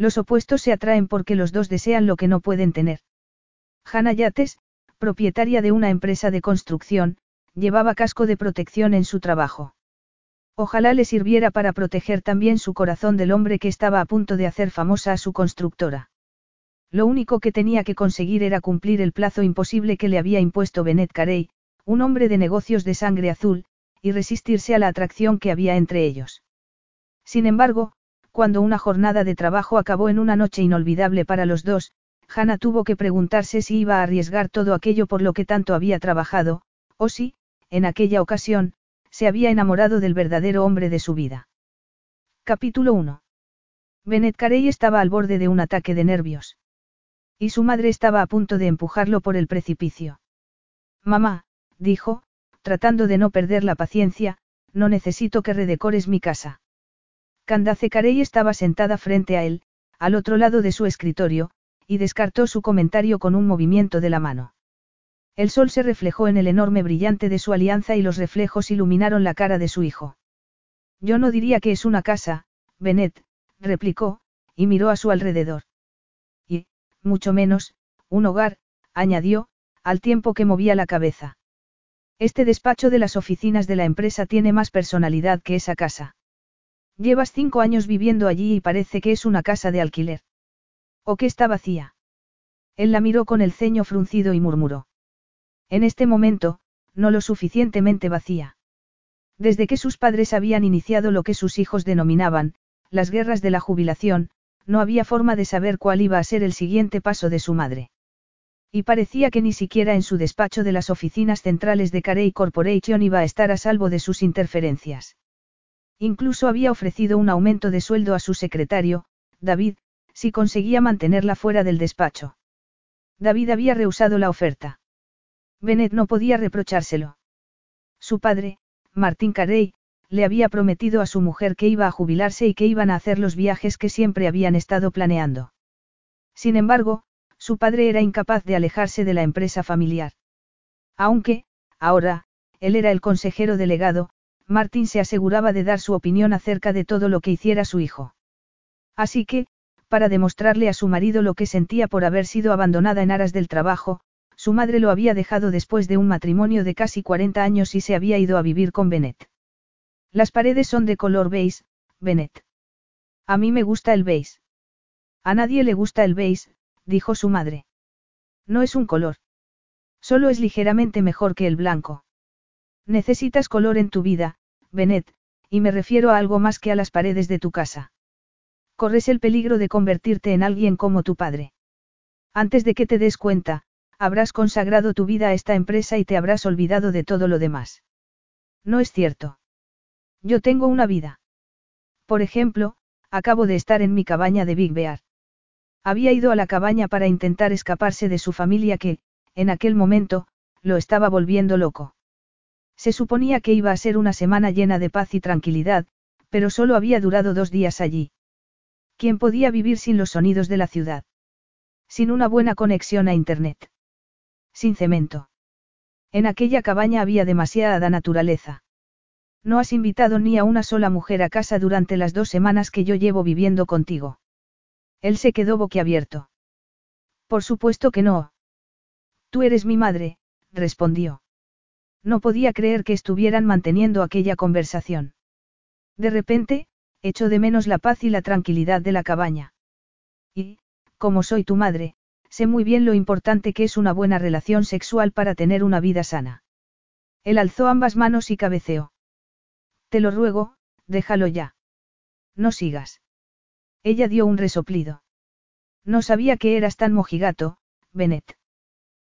Los opuestos se atraen porque los dos desean lo que no pueden tener. Hannah Yates, propietaria de una empresa de construcción, llevaba casco de protección en su trabajo. Ojalá le sirviera para proteger también su corazón del hombre que estaba a punto de hacer famosa a su constructora. Lo único que tenía que conseguir era cumplir el plazo imposible que le había impuesto Bennett Carey, un hombre de negocios de sangre azul, y resistirse a la atracción que había entre ellos. Sin embargo, cuando una jornada de trabajo acabó en una noche inolvidable para los dos, Hannah tuvo que preguntarse si iba a arriesgar todo aquello por lo que tanto había trabajado, o si, en aquella ocasión, se había enamorado del verdadero hombre de su vida. Capítulo 1. Bennett Carey estaba al borde de un ataque de nervios. Y su madre estaba a punto de empujarlo por el precipicio. Mamá, dijo, tratando de no perder la paciencia, no necesito que redecores mi casa. Candace Carey estaba sentada frente a él, al otro lado de su escritorio, y descartó su comentario con un movimiento de la mano. El sol se reflejó en el enorme brillante de su alianza y los reflejos iluminaron la cara de su hijo. Yo no diría que es una casa, Bennett, replicó, y miró a su alrededor. Y, mucho menos, un hogar, añadió, al tiempo que movía la cabeza. Este despacho de las oficinas de la empresa tiene más personalidad que esa casa. Llevas cinco años viviendo allí y parece que es una casa de alquiler. ¿O que está vacía? Él la miró con el ceño fruncido y murmuró. En este momento, no lo suficientemente vacía. Desde que sus padres habían iniciado lo que sus hijos denominaban, las guerras de la jubilación, no había forma de saber cuál iba a ser el siguiente paso de su madre. Y parecía que ni siquiera en su despacho de las oficinas centrales de Carey Corporation iba a estar a salvo de sus interferencias. Incluso había ofrecido un aumento de sueldo a su secretario, David, si conseguía mantenerla fuera del despacho. David había rehusado la oferta. Bennett no podía reprochárselo. Su padre, Martín Carey, le había prometido a su mujer que iba a jubilarse y que iban a hacer los viajes que siempre habían estado planeando. Sin embargo, su padre era incapaz de alejarse de la empresa familiar. Aunque, ahora, él era el consejero delegado, Martín se aseguraba de dar su opinión acerca de todo lo que hiciera su hijo. Así que, para demostrarle a su marido lo que sentía por haber sido abandonada en aras del trabajo, su madre lo había dejado después de un matrimonio de casi 40 años y se había ido a vivir con Bennett. Las paredes son de color beige, Bennett. A mí me gusta el beige. A nadie le gusta el beige, dijo su madre. No es un color. Solo es ligeramente mejor que el blanco. Necesitas color en tu vida, Bennett, y me refiero a algo más que a las paredes de tu casa. Corres el peligro de convertirte en alguien como tu padre. Antes de que te des cuenta, habrás consagrado tu vida a esta empresa y te habrás olvidado de todo lo demás. No es cierto. Yo tengo una vida. Por ejemplo, acabo de estar en mi cabaña de Big Bear. Había ido a la cabaña para intentar escaparse de su familia que, en aquel momento, lo estaba volviendo loco. Se suponía que iba a ser una semana llena de paz y tranquilidad, pero solo había durado dos días allí. ¿Quién podía vivir sin los sonidos de la ciudad? Sin una buena conexión a Internet. Sin cemento. En aquella cabaña había demasiada naturaleza. No has invitado ni a una sola mujer a casa durante las dos semanas que yo llevo viviendo contigo. Él se quedó boquiabierto. Por supuesto que no. Tú eres mi madre, respondió. No podía creer que estuvieran manteniendo aquella conversación. De repente, echó de menos la paz y la tranquilidad de la cabaña. Y, como soy tu madre, sé muy bien lo importante que es una buena relación sexual para tener una vida sana. Él alzó ambas manos y cabeceó. Te lo ruego, déjalo ya. No sigas. Ella dio un resoplido. No sabía que eras tan mojigato, Bennett.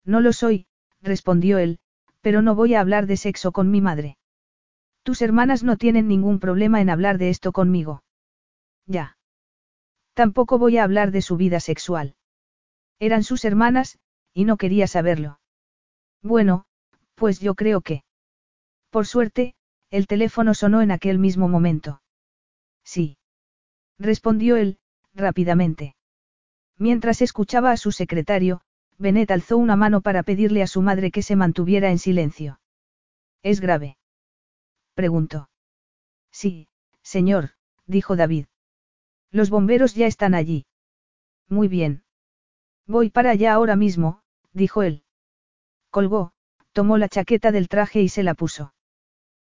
No lo soy, respondió él, pero no voy a hablar de sexo con mi madre. Tus hermanas no tienen ningún problema en hablar de esto conmigo. Ya. Tampoco voy a hablar de su vida sexual. Eran sus hermanas, y no quería saberlo. Bueno, pues yo creo que. Por suerte, el teléfono sonó en aquel mismo momento. Sí. Respondió él, rápidamente. Mientras escuchaba a su secretario, Benet alzó una mano para pedirle a su madre que se mantuviera en silencio. ¿Es grave? Preguntó. Sí, señor, dijo David. Los bomberos ya están allí. Muy bien. Voy para allá ahora mismo, dijo él. Colgó, tomó la chaqueta del traje y se la puso.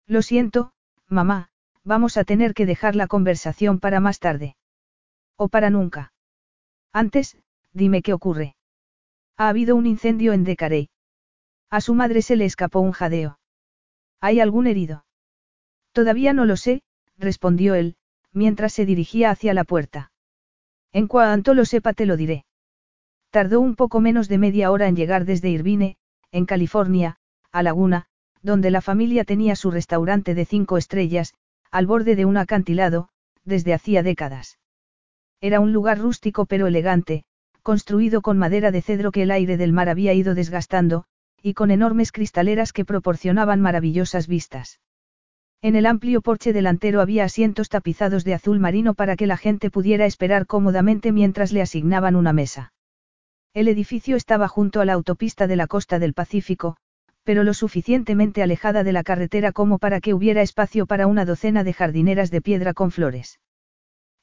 Lo siento, mamá, vamos a tener que dejar la conversación para más tarde. O para nunca. Antes, dime qué ocurre. Ha habido un incendio en Decarey. A su madre se le escapó un jadeo. ¿Hay algún herido? Todavía no lo sé, respondió él, mientras se dirigía hacia la puerta. En cuanto lo sepa te lo diré. Tardó un poco menos de media hora en llegar desde Irvine, en California, a Laguna, donde la familia tenía su restaurante de cinco estrellas, al borde de un acantilado, desde hacía décadas. Era un lugar rústico pero elegante, construido con madera de cedro que el aire del mar había ido desgastando, y con enormes cristaleras que proporcionaban maravillosas vistas. En el amplio porche delantero había asientos tapizados de azul marino para que la gente pudiera esperar cómodamente mientras le asignaban una mesa. El edificio estaba junto a la autopista de la costa del Pacífico, pero lo suficientemente alejada de la carretera como para que hubiera espacio para una docena de jardineras de piedra con flores.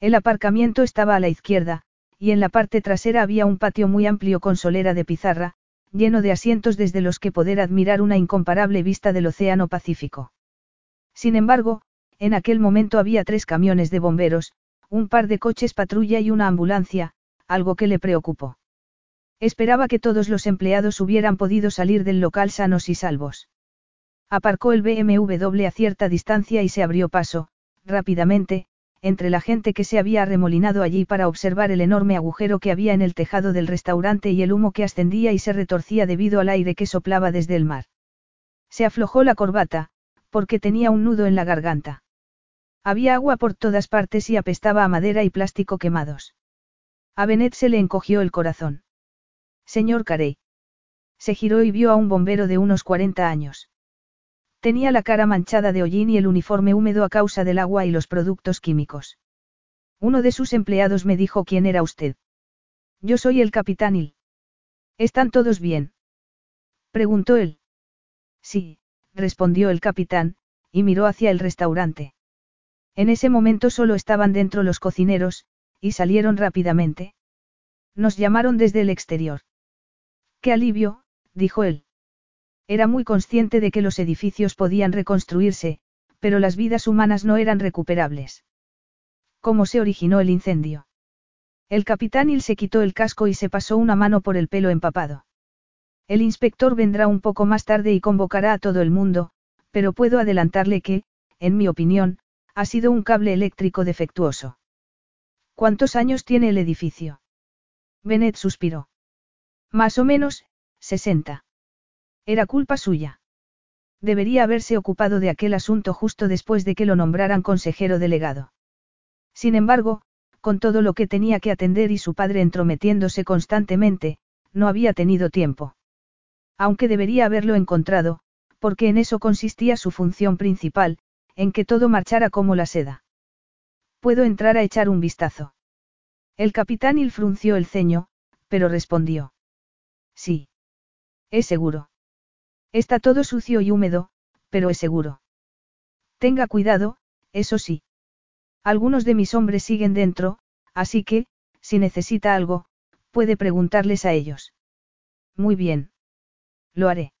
El aparcamiento estaba a la izquierda, y en la parte trasera había un patio muy amplio con solera de pizarra, lleno de asientos desde los que poder admirar una incomparable vista del Océano Pacífico. Sin embargo, en aquel momento había tres camiones de bomberos, un par de coches patrulla y una ambulancia, algo que le preocupó. Esperaba que todos los empleados hubieran podido salir del local sanos y salvos. Aparcó el BMW a cierta distancia y se abrió paso, rápidamente, entre la gente que se había arremolinado allí para observar el enorme agujero que había en el tejado del restaurante y el humo que ascendía y se retorcía debido al aire que soplaba desde el mar. Se aflojó la corbata, porque tenía un nudo en la garganta. Había agua por todas partes y apestaba a madera y plástico quemados. A Benet se le encogió el corazón. Señor Carey. Se giró y vio a un bombero de unos 40 años. Tenía la cara manchada de hollín y el uniforme húmedo a causa del agua y los productos químicos. Uno de sus empleados me dijo quién era usted. Yo soy el capitán Hill. ¿Están todos bien? Preguntó él. Sí, respondió el capitán, y miró hacia el restaurante. En ese momento solo estaban dentro los cocineros, y salieron rápidamente. Nos llamaron desde el exterior. Qué alivio, dijo él. Era muy consciente de que los edificios podían reconstruirse, pero las vidas humanas no eran recuperables. ¿Cómo se originó el incendio? El capitán Il se quitó el casco y se pasó una mano por el pelo empapado. El inspector vendrá un poco más tarde y convocará a todo el mundo, pero puedo adelantarle que, en mi opinión, ha sido un cable eléctrico defectuoso. ¿Cuántos años tiene el edificio? Bennett suspiró. Más o menos, 60. Era culpa suya. Debería haberse ocupado de aquel asunto justo después de que lo nombraran consejero delegado. Sin embargo, con todo lo que tenía que atender y su padre entrometiéndose constantemente, no había tenido tiempo. Aunque debería haberlo encontrado, porque en eso consistía su función principal, en que todo marchara como la seda. Puedo entrar a echar un vistazo. El capitán Il frunció el ceño, pero respondió. Sí. Es seguro. Está todo sucio y húmedo, pero es seguro. Tenga cuidado, eso sí. Algunos de mis hombres siguen dentro, así que, si necesita algo, puede preguntarles a ellos. Muy bien. Lo haré.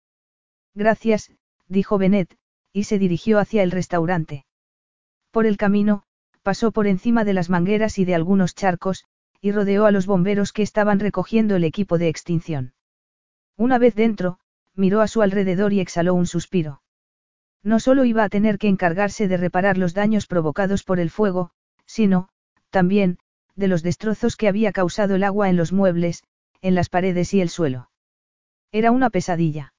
Gracias, dijo Benet, y se dirigió hacia el restaurante. Por el camino, pasó por encima de las mangueras y de algunos charcos, y rodeó a los bomberos que estaban recogiendo el equipo de extinción. Una vez dentro, miró a su alrededor y exhaló un suspiro. No solo iba a tener que encargarse de reparar los daños provocados por el fuego, sino, también, de los destrozos que había causado el agua en los muebles, en las paredes y el suelo. Era una pesadilla.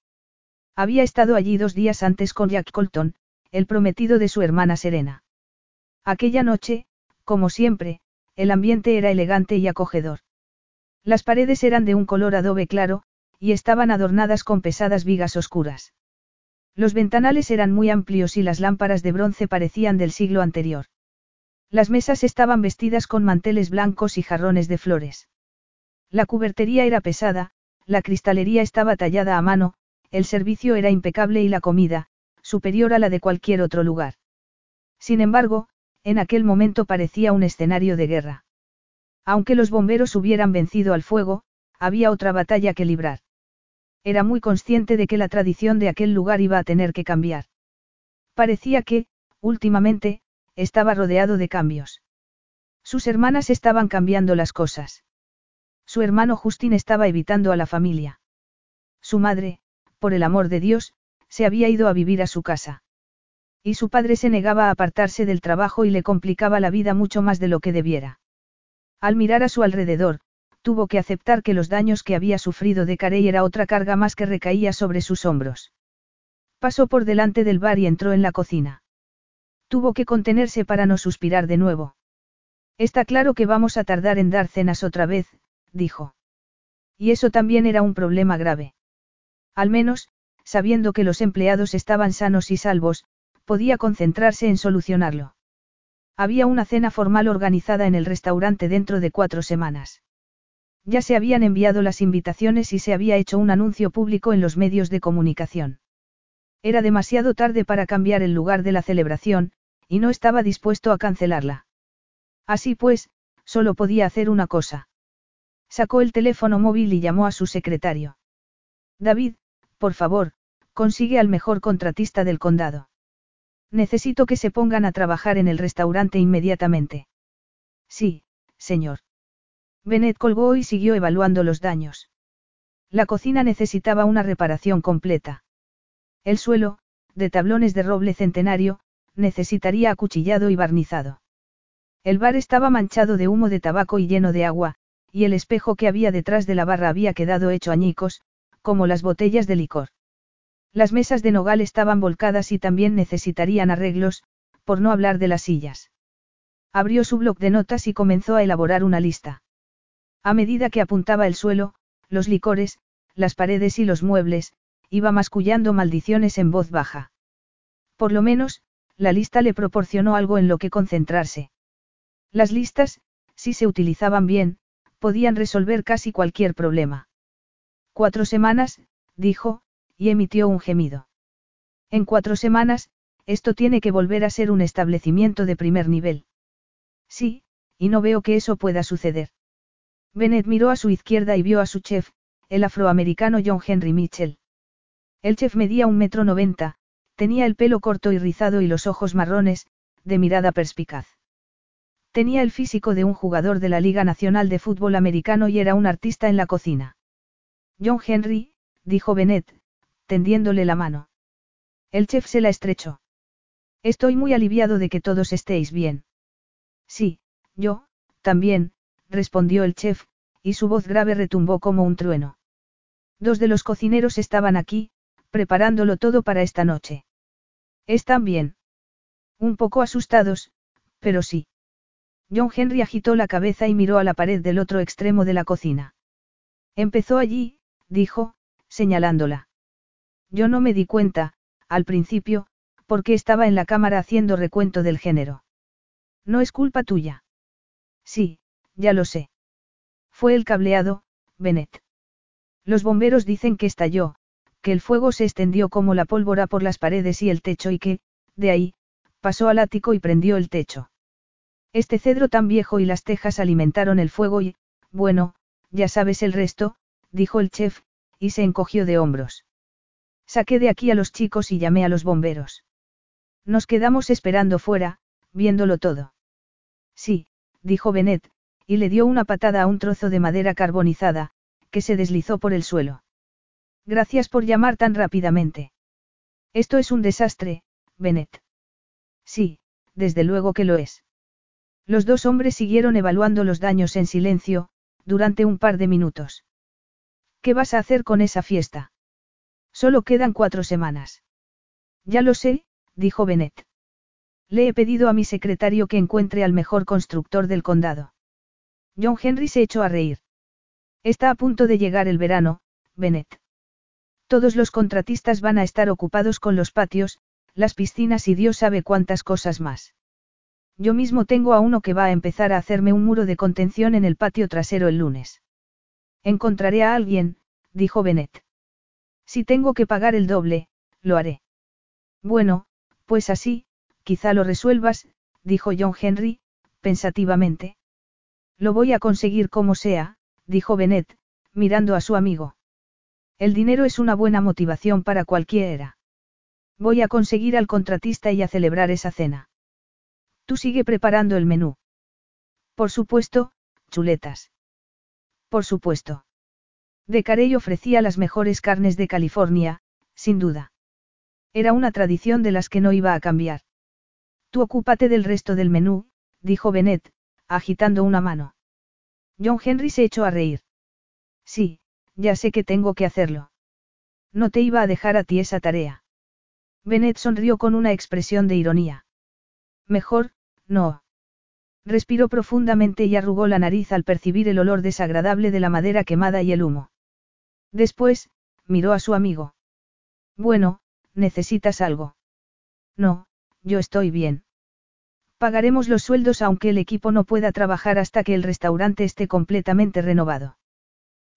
Había estado allí dos días antes con Jack Colton, el prometido de su hermana Serena. Aquella noche, como siempre, el ambiente era elegante y acogedor. Las paredes eran de un color adobe claro, y estaban adornadas con pesadas vigas oscuras. Los ventanales eran muy amplios y las lámparas de bronce parecían del siglo anterior. Las mesas estaban vestidas con manteles blancos y jarrones de flores. La cubertería era pesada, la cristalería estaba tallada a mano, el servicio era impecable y la comida, superior a la de cualquier otro lugar. Sin embargo, en aquel momento parecía un escenario de guerra. Aunque los bomberos hubieran vencido al fuego, había otra batalla que librar. Era muy consciente de que la tradición de aquel lugar iba a tener que cambiar. Parecía que, últimamente, estaba rodeado de cambios. Sus hermanas estaban cambiando las cosas. Su hermano Justin estaba evitando a la familia. Su madre, por el amor de Dios, se había ido a vivir a su casa. Y su padre se negaba a apartarse del trabajo y le complicaba la vida mucho más de lo que debiera. Al mirar a su alrededor, tuvo que aceptar que los daños que había sufrido de Carey era otra carga más que recaía sobre sus hombros. Pasó por delante del bar y entró en la cocina. Tuvo que contenerse para no suspirar de nuevo. Está claro que vamos a tardar en dar cenas otra vez, dijo. Y eso también era un problema grave. Al menos, sabiendo que los empleados estaban sanos y salvos, podía concentrarse en solucionarlo. Había una cena formal organizada en el restaurante dentro de cuatro semanas. Ya se habían enviado las invitaciones y se había hecho un anuncio público en los medios de comunicación. Era demasiado tarde para cambiar el lugar de la celebración, y no estaba dispuesto a cancelarla. Así pues, solo podía hacer una cosa. Sacó el teléfono móvil y llamó a su secretario. David, por favor, consigue al mejor contratista del condado. Necesito que se pongan a trabajar en el restaurante inmediatamente. Sí, señor. Bennett colgó y siguió evaluando los daños. La cocina necesitaba una reparación completa. El suelo, de tablones de roble centenario, necesitaría acuchillado y barnizado. El bar estaba manchado de humo de tabaco y lleno de agua, y el espejo que había detrás de la barra había quedado hecho añicos, como las botellas de licor. Las mesas de nogal estaban volcadas y también necesitarían arreglos, por no hablar de las sillas. Abrió su bloc de notas y comenzó a elaborar una lista. A medida que apuntaba el suelo, los licores, las paredes y los muebles, iba mascullando maldiciones en voz baja. Por lo menos, la lista le proporcionó algo en lo que concentrarse. Las listas, si se utilizaban bien, podían resolver casi cualquier problema. Cuatro semanas, dijo, y emitió un gemido. En cuatro semanas, esto tiene que volver a ser un establecimiento de primer nivel. Sí, y no veo que eso pueda suceder. Bennett miró a su izquierda y vio a su chef, el afroamericano John Henry Mitchell. El chef medía un metro noventa, tenía el pelo corto y rizado y los ojos marrones, de mirada perspicaz. Tenía el físico de un jugador de la Liga Nacional de Fútbol Americano y era un artista en la cocina. John Henry, dijo Bennett, tendiéndole la mano. El chef se la estrechó. Estoy muy aliviado de que todos estéis bien. Sí, yo, también, respondió el chef, y su voz grave retumbó como un trueno. Dos de los cocineros estaban aquí, preparándolo todo para esta noche. ¿Están bien? Un poco asustados, pero sí. John Henry agitó la cabeza y miró a la pared del otro extremo de la cocina. Empezó allí, dijo, señalándola. Yo no me di cuenta, al principio, porque estaba en la cámara haciendo recuento del género. No es culpa tuya. Sí, ya lo sé. Fue el cableado, Bennett. Los bomberos dicen que estalló, que el fuego se extendió como la pólvora por las paredes y el techo y que, de ahí, pasó al ático y prendió el techo. Este cedro tan viejo y las tejas alimentaron el fuego y, bueno, ya sabes el resto, dijo el chef, y se encogió de hombros. Saqué de aquí a los chicos y llamé a los bomberos. Nos quedamos esperando fuera, viéndolo todo. Sí, dijo Bennett, y le dio una patada a un trozo de madera carbonizada, que se deslizó por el suelo. Gracias por llamar tan rápidamente. Esto es un desastre, Bennett. Sí, desde luego que lo es. Los dos hombres siguieron evaluando los daños en silencio, durante un par de minutos. ¿Qué vas a hacer con esa fiesta? Solo quedan cuatro semanas. Ya lo sé, dijo Bennett. Le he pedido a mi secretario que encuentre al mejor constructor del condado. John Henry se echó a reír. Está a punto de llegar el verano, Bennett. Todos los contratistas van a estar ocupados con los patios, las piscinas y Dios sabe cuántas cosas más. Yo mismo tengo a uno que va a empezar a hacerme un muro de contención en el patio trasero el lunes. Encontraré a alguien, dijo Bennett. Si tengo que pagar el doble, lo haré. Bueno, pues así, quizá lo resuelvas, dijo John Henry, pensativamente. Lo voy a conseguir como sea, dijo Bennett, mirando a su amigo. El dinero es una buena motivación para cualquiera. Voy a conseguir al contratista y a celebrar esa cena. Tú sigue preparando el menú. Por supuesto, chuletas. Por supuesto. De Carey ofrecía las mejores carnes de California, sin duda. Era una tradición de las que no iba a cambiar. Tú ocúpate del resto del menú, dijo Bennett, agitando una mano. John Henry se echó a reír. Sí, ya sé que tengo que hacerlo. No te iba a dejar a ti esa tarea. Bennett sonrió con una expresión de ironía. Mejor, no. Respiró profundamente y arrugó la nariz al percibir el olor desagradable de la madera quemada y el humo. Después, miró a su amigo. Bueno, ¿necesitas algo? No, yo estoy bien. Pagaremos los sueldos aunque el equipo no pueda trabajar hasta que el restaurante esté completamente renovado.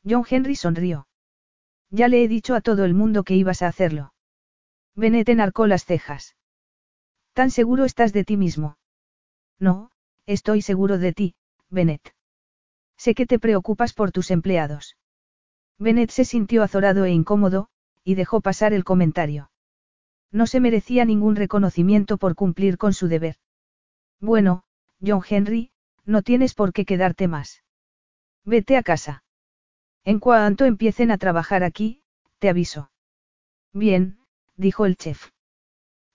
John Henry sonrió. Ya le he dicho a todo el mundo que ibas a hacerlo. Bennett enarcó las cejas. ¿Tan seguro estás de ti mismo? No, estoy seguro de ti, Bennett. Sé que te preocupas por tus empleados. Bennett se sintió azorado e incómodo, y dejó pasar el comentario. No se merecía ningún reconocimiento por cumplir con su deber. Bueno, John Henry, no tienes por qué quedarte más. Vete a casa. En cuanto empiecen a trabajar aquí, te aviso. Bien, dijo el chef.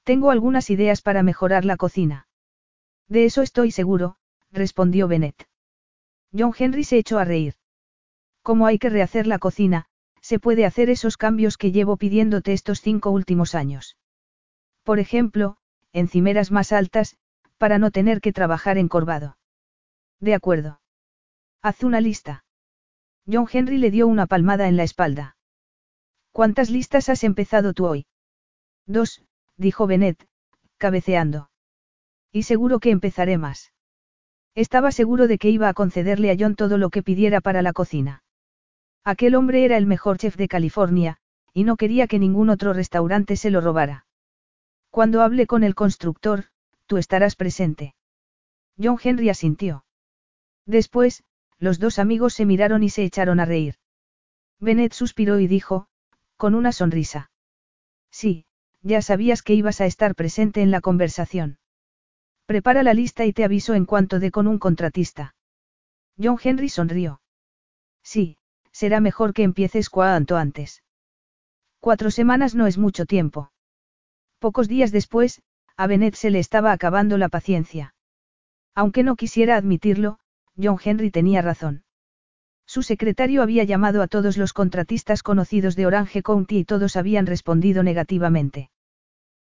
Tengo algunas ideas para mejorar la cocina. De eso estoy seguro, respondió Bennett. John Henry se echó a reír. Como hay que rehacer la cocina, se puede hacer esos cambios que llevo pidiéndote estos cinco últimos años. Por ejemplo, encimeras más altas, para no tener que trabajar encorvado. De acuerdo. Haz una lista. John Henry le dio una palmada en la espalda. ¿Cuántas listas has empezado tú hoy? Dos, dijo Bennett, cabeceando. Y seguro que empezaré más. Estaba seguro de que iba a concederle a John todo lo que pidiera para la cocina. Aquel hombre era el mejor chef de California, y no quería que ningún otro restaurante se lo robara. Cuando hable con el constructor, tú estarás presente. John Henry asintió. Después, los dos amigos se miraron y se echaron a reír. Bennett suspiró y dijo, con una sonrisa. Sí, ya sabías que ibas a estar presente en la conversación. Prepara la lista y te aviso en cuanto dé con un contratista. John Henry sonrió. Sí, será mejor que empieces cuanto antes. Cuatro semanas no es mucho tiempo. Pocos días después, a Bennett se le estaba acabando la paciencia. Aunque no quisiera admitirlo, John Henry tenía razón. Su secretario había llamado a todos los contratistas conocidos de Orange County y todos habían respondido negativamente.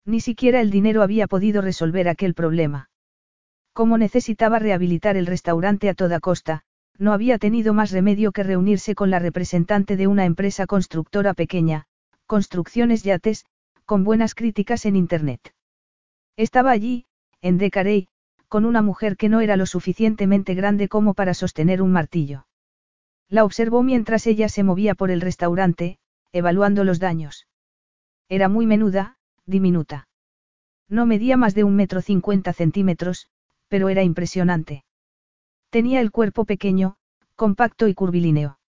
Ni siquiera el dinero había podido resolver aquel problema. Como necesitaba rehabilitar el restaurante a toda costa, no había tenido más remedio que reunirse con la representante de una empresa constructora pequeña, Construcciones Yates, con buenas críticas en Internet. Estaba allí, en Decarey, con una mujer que no era lo suficientemente grande como para sostener un martillo. La observó mientras ella se movía por el restaurante, evaluando los daños. Era muy menuda, diminuta. No medía más de un metro cincuenta centímetros, pero era impresionante. Tenía el cuerpo pequeño, compacto y curvilíneo.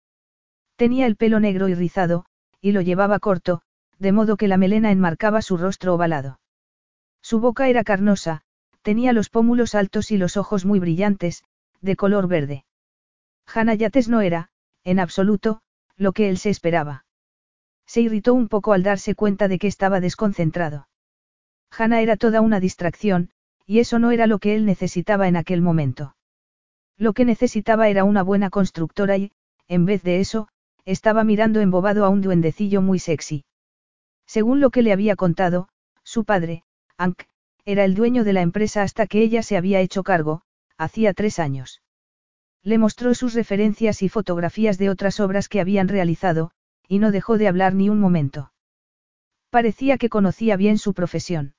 Tenía el pelo negro y rizado, y lo llevaba corto, de modo que la melena enmarcaba su rostro ovalado. Su boca era carnosa, tenía los pómulos altos y los ojos muy brillantes, de color verde. Hannah Yates no era, en absoluto, lo que él se esperaba. Se irritó un poco al darse cuenta de que estaba desconcentrado. Hannah era toda una distracción, y eso no era lo que él necesitaba en aquel momento. Lo que necesitaba era una buena constructora y, en vez de eso, estaba mirando embobado a un duendecillo muy sexy. Según lo que le había contado, su padre, Ank, era el dueño de la empresa hasta que ella se había hecho cargo, hacía tres años. Le mostró sus referencias y fotografías de otras obras que habían realizado, y no dejó de hablar ni un momento. Parecía que conocía bien su profesión.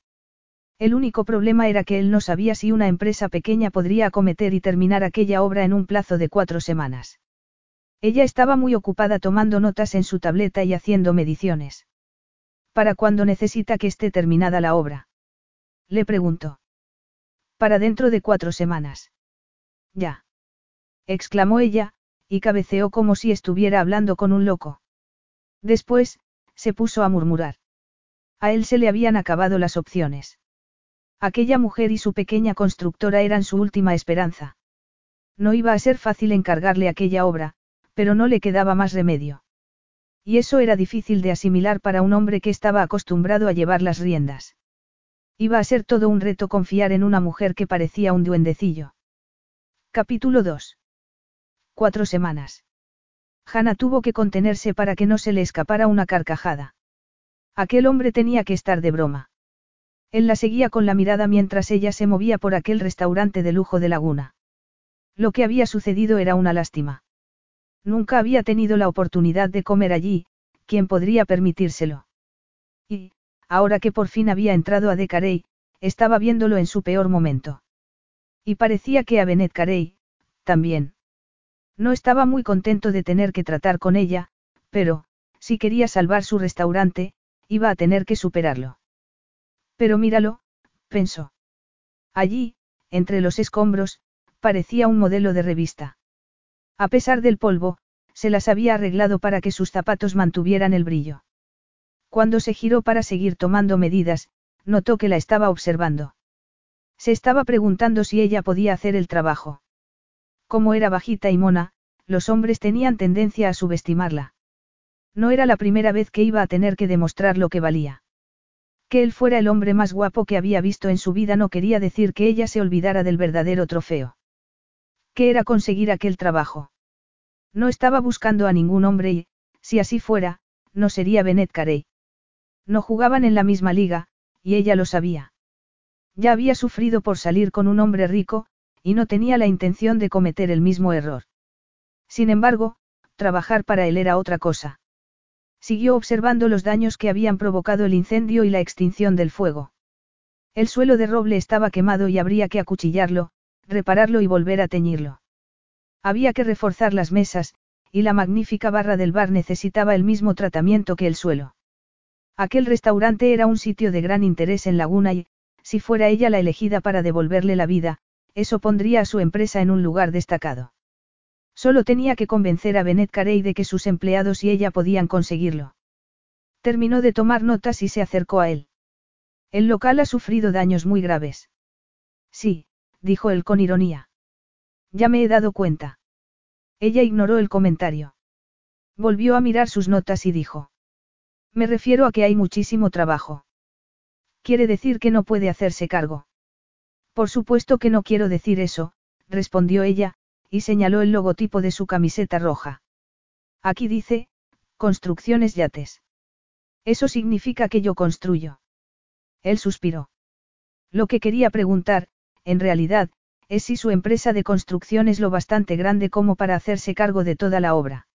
El único problema era que él no sabía si una empresa pequeña podría acometer y terminar aquella obra en un plazo de cuatro semanas. Ella estaba muy ocupada tomando notas en su tableta y haciendo mediciones. ¿Para cuándo necesita que esté terminada la obra? Le preguntó. Para dentro de cuatro semanas. Ya. exclamó ella, y cabeceó como si estuviera hablando con un loco. Después, se puso a murmurar. A él se le habían acabado las opciones. Aquella mujer y su pequeña constructora eran su última esperanza. No iba a ser fácil encargarle aquella obra, pero no le quedaba más remedio. Y eso era difícil de asimilar para un hombre que estaba acostumbrado a llevar las riendas. Iba a ser todo un reto confiar en una mujer que parecía un duendecillo. Capítulo 2. Cuatro semanas. Hannah tuvo que contenerse para que no se le escapara una carcajada. Aquel hombre tenía que estar de broma. Él la seguía con la mirada mientras ella se movía por aquel restaurante de lujo de Laguna. Lo que había sucedido era una lástima. Nunca había tenido la oportunidad de comer allí, ¿quién podría permitírselo? Ahora que por fin había entrado a De Carey, estaba viéndolo en su peor momento. Y parecía que a Benet Carey, también. No estaba muy contento de tener que tratar con ella, pero, si quería salvar su restaurante, iba a tener que superarlo. Pero míralo, pensó. Allí, entre los escombros, parecía un modelo de revista. A pesar del polvo, se las había arreglado para que sus zapatos mantuvieran el brillo. Cuando se giró para seguir tomando medidas, notó que la estaba observando. Se estaba preguntando si ella podía hacer el trabajo. Como era bajita y mona, los hombres tenían tendencia a subestimarla. No era la primera vez que iba a tener que demostrar lo que valía. Que él fuera el hombre más guapo que había visto en su vida no quería decir que ella se olvidara del verdadero trofeo. ¿Qué era conseguir aquel trabajo? No estaba buscando a ningún hombre y, si así fuera, no sería Benet Carey. No jugaban en la misma liga, y ella lo sabía. Ya había sufrido por salir con un hombre rico, y no tenía la intención de cometer el mismo error. Sin embargo, trabajar para él era otra cosa. Siguió observando los daños que habían provocado el incendio y la extinción del fuego. El suelo de roble estaba quemado y habría que acuchillarlo, repararlo y volver a teñirlo. Había que reforzar las mesas, y la magnífica barra del bar necesitaba el mismo tratamiento que el suelo. Aquel restaurante era un sitio de gran interés en Laguna y, si fuera ella la elegida para devolverle la vida, eso pondría a su empresa en un lugar destacado. Solo tenía que convencer a Benet Carey de que sus empleados y ella podían conseguirlo. Terminó de tomar notas y se acercó a él. El local ha sufrido daños muy graves. Sí, dijo él con ironía. Ya me he dado cuenta. Ella ignoró el comentario. Volvió a mirar sus notas y dijo. Me refiero a que hay muchísimo trabajo. Quiere decir que no puede hacerse cargo. Por supuesto que no quiero decir eso, respondió ella, y señaló el logotipo de su camiseta roja. Aquí dice, construcciones yates. Eso significa que yo construyo. Él suspiró. Lo que quería preguntar, en realidad, es si su empresa de construcción es lo bastante grande como para hacerse cargo de toda la obra.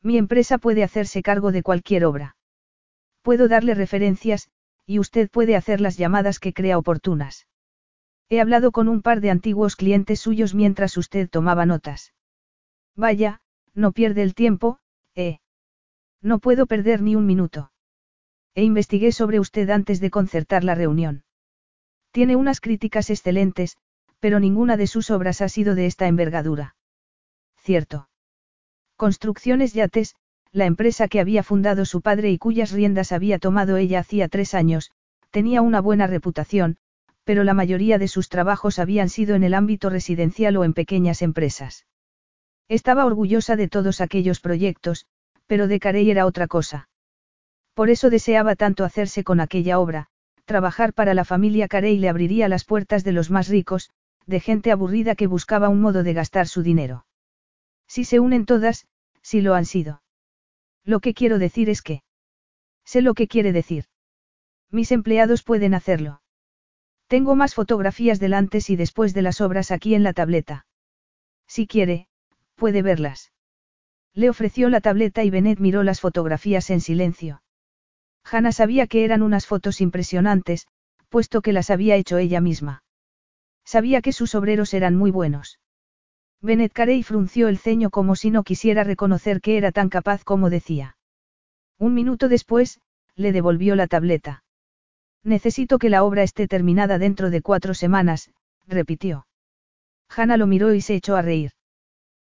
Mi empresa puede hacerse cargo de cualquier obra. Puedo darle referencias, y usted puede hacer las llamadas que crea oportunas. He hablado con un par de antiguos clientes suyos mientras usted tomaba notas. Vaya, no pierde el tiempo, eh. No puedo perder ni un minuto. E investigué sobre usted antes de concertar la reunión. Tiene unas críticas excelentes, pero ninguna de sus obras ha sido de esta envergadura. Cierto. Construcciones Yates, la empresa que había fundado su padre y cuyas riendas había tomado ella hacía tres años, tenía una buena reputación, pero la mayoría de sus trabajos habían sido en el ámbito residencial o en pequeñas empresas. Estaba orgullosa de todos aquellos proyectos, pero de Carey era otra cosa. Por eso deseaba tanto hacerse con aquella obra, trabajar para la familia Carey le abriría las puertas de los más ricos, de gente aburrida que buscaba un modo de gastar su dinero. Si se unen todas, si lo han sido. Lo que quiero decir es que. Sé lo que quiere decir. Mis empleados pueden hacerlo. Tengo más fotografías del antes y después de las obras aquí en la tableta. Si quiere, puede verlas. Le ofreció la tableta y Bennett miró las fotografías en silencio. Hannah sabía que eran unas fotos impresionantes, puesto que las había hecho ella misma. Sabía que sus obreros eran muy buenos. Bennett Carey frunció el ceño como si no quisiera reconocer que era tan capaz como decía. Un minuto después, le devolvió la tableta. Necesito que la obra esté terminada dentro de cuatro semanas, repitió. Hannah lo miró y se echó a reír.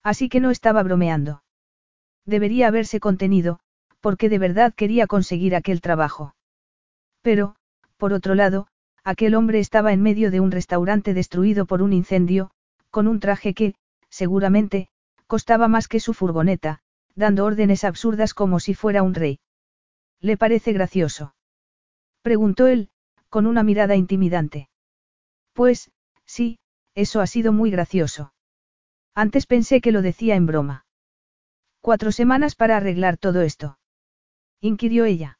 Así que no estaba bromeando. Debería haberse contenido, porque de verdad quería conseguir aquel trabajo. Pero, por otro lado, aquel hombre estaba en medio de un restaurante destruido por un incendio, con un traje que, seguramente, costaba más que su furgoneta, dando órdenes absurdas como si fuera un rey. ¿Le parece gracioso? Preguntó él, con una mirada intimidante. Pues, sí, eso ha sido muy gracioso. Antes pensé que lo decía en broma. Cuatro semanas para arreglar todo esto. Inquirió ella.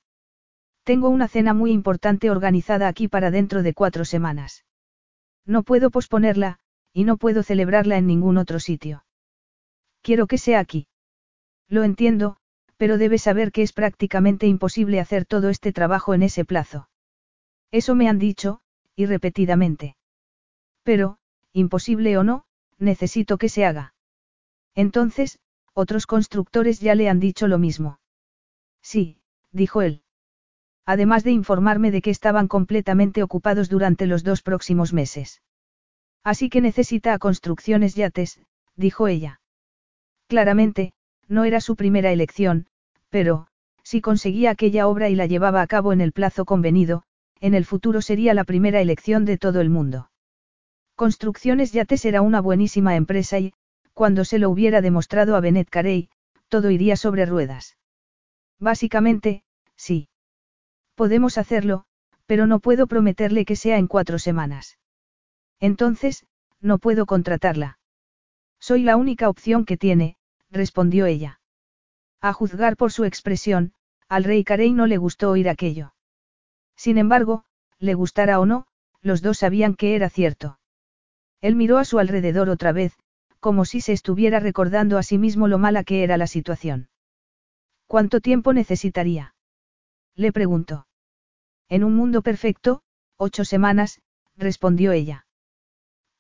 Tengo una cena muy importante organizada aquí para dentro de cuatro semanas. No puedo posponerla, y no puedo celebrarla en ningún otro sitio. Quiero que sea aquí. Lo entiendo, pero debes saber que es prácticamente imposible hacer todo este trabajo en ese plazo. Eso me han dicho, y repetidamente. Pero, imposible o no, necesito que se haga. Entonces, otros constructores ya le han dicho lo mismo. Sí, dijo él. Además de informarme de que estaban completamente ocupados durante los dos próximos meses. Así que necesita a construcciones yates, dijo ella. Claramente, no era su primera elección, pero, si conseguía aquella obra y la llevaba a cabo en el plazo convenido, en el futuro sería la primera elección de todo el mundo. Construcciones Yates era una buenísima empresa y, cuando se lo hubiera demostrado a Bennett Carey, todo iría sobre ruedas. Básicamente, sí. Podemos hacerlo, pero no puedo prometerle que sea en cuatro semanas. Entonces, no puedo contratarla. Soy la única opción que tiene, respondió ella. A juzgar por su expresión, al rey Carey no le gustó oír aquello. Sin embargo, le gustara o no, los dos sabían que era cierto. Él miró a su alrededor otra vez, como si se estuviera recordando a sí mismo lo mala que era la situación. ¿Cuánto tiempo necesitaría? Le preguntó. En un mundo perfecto, ocho semanas, respondió ella.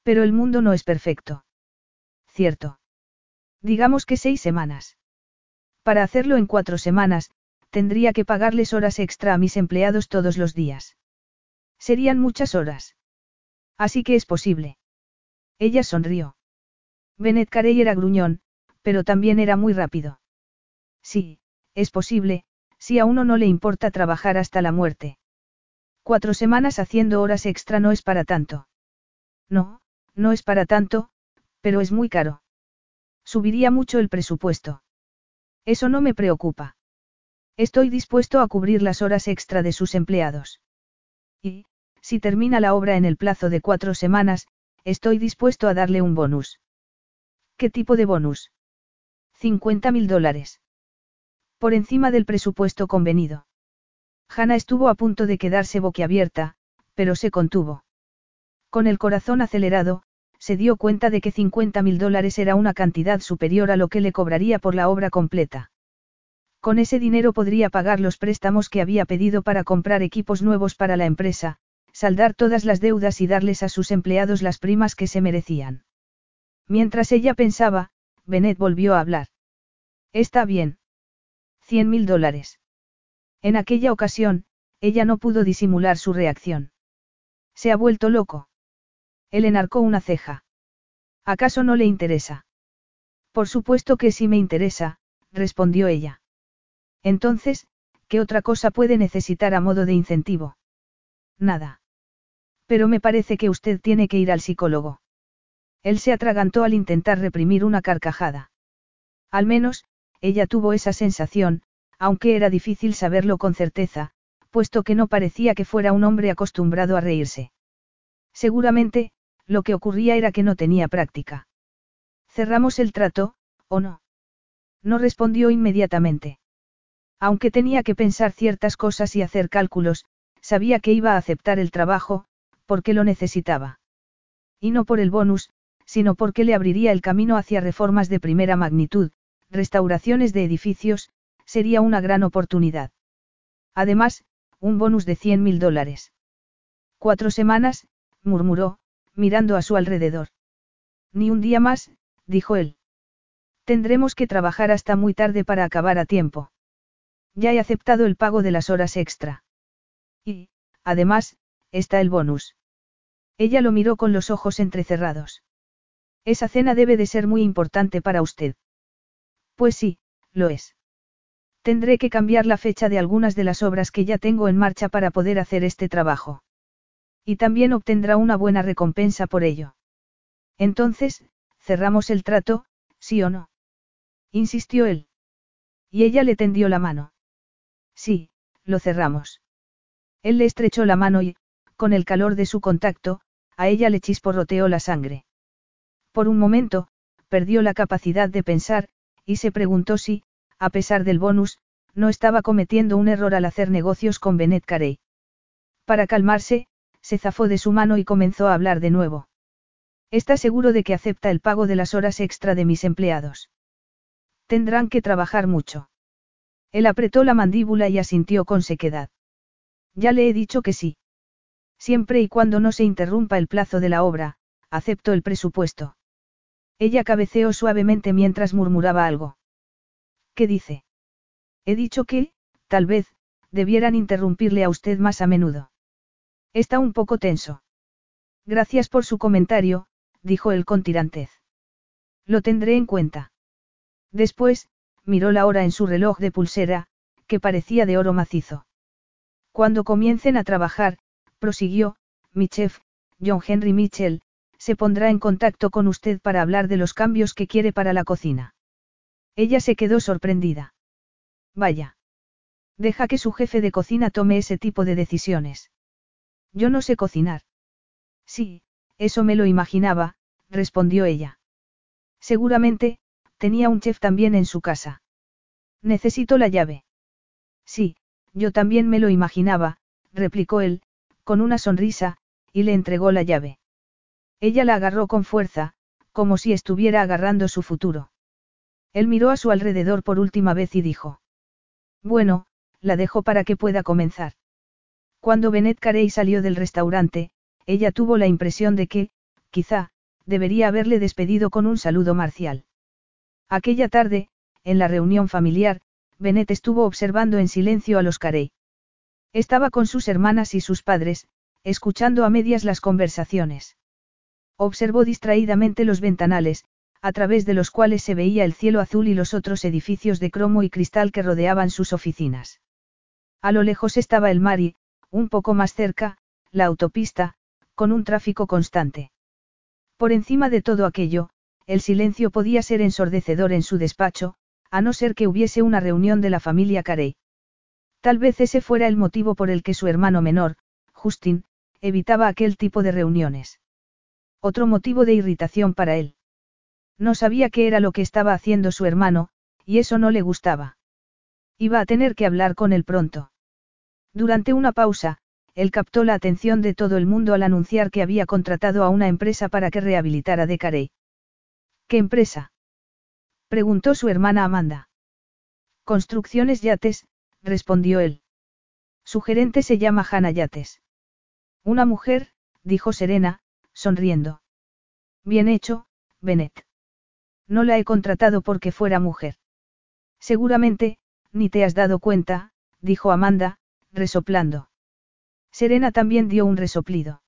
Pero el mundo no es perfecto. Cierto. Digamos que seis semanas. Para hacerlo en cuatro semanas, tendría que pagarles horas extra a mis empleados todos los días. Serían muchas horas. Así que es posible. Ella sonrió. Bennett Carey era gruñón, pero también era muy rápido. Sí, es posible, si a uno no le importa trabajar hasta la muerte. Cuatro semanas haciendo horas extra no es para tanto. No, no es para tanto, pero es muy caro. Subiría mucho el presupuesto. Eso no me preocupa. Estoy dispuesto a cubrir las horas extra de sus empleados. Y, si termina la obra en el plazo de cuatro semanas, Estoy dispuesto a darle un bonus. ¿Qué tipo de bonus? 50 mil dólares. Por encima del presupuesto convenido. Hannah estuvo a punto de quedarse boquiabierta, pero se contuvo. Con el corazón acelerado, se dio cuenta de que 50 mil dólares era una cantidad superior a lo que le cobraría por la obra completa. Con ese dinero podría pagar los préstamos que había pedido para comprar equipos nuevos para la empresa, saldar todas las deudas y darles a sus empleados las primas que se merecían. Mientras ella pensaba, Bennett volvió a hablar. Está bien. Cien mil dólares. En aquella ocasión, ella no pudo disimular su reacción. Se ha vuelto loco. Él enarcó una ceja. ¿Acaso no le interesa? Por supuesto que sí me interesa, respondió ella. Entonces, ¿qué otra cosa puede necesitar a modo de incentivo? Nada. Pero me parece que usted tiene que ir al psicólogo. Él se atragantó al intentar reprimir una carcajada. Al menos, ella tuvo esa sensación, aunque era difícil saberlo con certeza, puesto que no parecía que fuera un hombre acostumbrado a reírse. Seguramente, lo que ocurría era que no tenía práctica. ¿Cerramos el trato, o no? No respondió inmediatamente. Aunque tenía que pensar ciertas cosas y hacer cálculos, sabía que iba a aceptar el trabajo, porque lo necesitaba. Y no por el bonus, sino porque le abriría el camino hacia reformas de primera magnitud, restauraciones de edificios, sería una gran oportunidad. Además, un bonus de 100 mil dólares. Cuatro semanas, murmuró, mirando a su alrededor. Ni un día más, dijo él. Tendremos que trabajar hasta muy tarde para acabar a tiempo. Ya he aceptado el pago de las horas extra. Y, además, está el bonus. Ella lo miró con los ojos entrecerrados. Esa cena debe de ser muy importante para usted. Pues sí, lo es. Tendré que cambiar la fecha de algunas de las obras que ya tengo en marcha para poder hacer este trabajo. Y también obtendrá una buena recompensa por ello. Entonces, cerramos el trato, sí o no. Insistió él. Y ella le tendió la mano. Sí, lo cerramos. Él le estrechó la mano y, con el calor de su contacto, a ella le chisporroteó la sangre. Por un momento, perdió la capacidad de pensar, y se preguntó si, a pesar del bonus, no estaba cometiendo un error al hacer negocios con Bennett Carey. Para calmarse, se zafó de su mano y comenzó a hablar de nuevo. ¿Está seguro de que acepta el pago de las horas extra de mis empleados? Tendrán que trabajar mucho. Él apretó la mandíbula y asintió con sequedad. Ya le he dicho que sí. Siempre y cuando no se interrumpa el plazo de la obra, acepto el presupuesto. Ella cabeceó suavemente mientras murmuraba algo. ¿Qué dice? He dicho que, tal vez, debieran interrumpirle a usted más a menudo. Está un poco tenso. Gracias por su comentario, dijo él con tirantez. Lo tendré en cuenta. Después, miró la hora en su reloj de pulsera, que parecía de oro macizo. Cuando comiencen a trabajar, prosiguió, mi chef, John Henry Mitchell, se pondrá en contacto con usted para hablar de los cambios que quiere para la cocina. Ella se quedó sorprendida. Vaya. Deja que su jefe de cocina tome ese tipo de decisiones. Yo no sé cocinar. Sí, eso me lo imaginaba, respondió ella. Seguramente, tenía un chef también en su casa. Necesito la llave. Sí, yo también me lo imaginaba, replicó él, con una sonrisa, y le entregó la llave. Ella la agarró con fuerza, como si estuviera agarrando su futuro. Él miró a su alrededor por última vez y dijo. Bueno, la dejo para que pueda comenzar. Cuando Bennett Carey salió del restaurante, ella tuvo la impresión de que, quizá, debería haberle despedido con un saludo marcial. Aquella tarde, en la reunión familiar, Bennett estuvo observando en silencio a los Carey. Estaba con sus hermanas y sus padres, escuchando a medias las conversaciones. Observó distraídamente los ventanales, a través de los cuales se veía el cielo azul y los otros edificios de cromo y cristal que rodeaban sus oficinas. A lo lejos estaba el mar y, un poco más cerca, la autopista, con un tráfico constante. Por encima de todo aquello, el silencio podía ser ensordecedor en su despacho, a no ser que hubiese una reunión de la familia Carey. Tal vez ese fuera el motivo por el que su hermano menor, Justin, evitaba aquel tipo de reuniones. Otro motivo de irritación para él. No sabía qué era lo que estaba haciendo su hermano, y eso no le gustaba. Iba a tener que hablar con él pronto. Durante una pausa, él captó la atención de todo el mundo al anunciar que había contratado a una empresa para que rehabilitara de Carey. ¿Qué empresa? preguntó su hermana Amanda. Construcciones Yates, respondió él. Su gerente se llama Hannah Yates. Una mujer, dijo Serena, sonriendo. Bien hecho, Bennett. No la he contratado porque fuera mujer. Seguramente, ni te has dado cuenta, dijo Amanda, resoplando. Serena también dio un resoplido.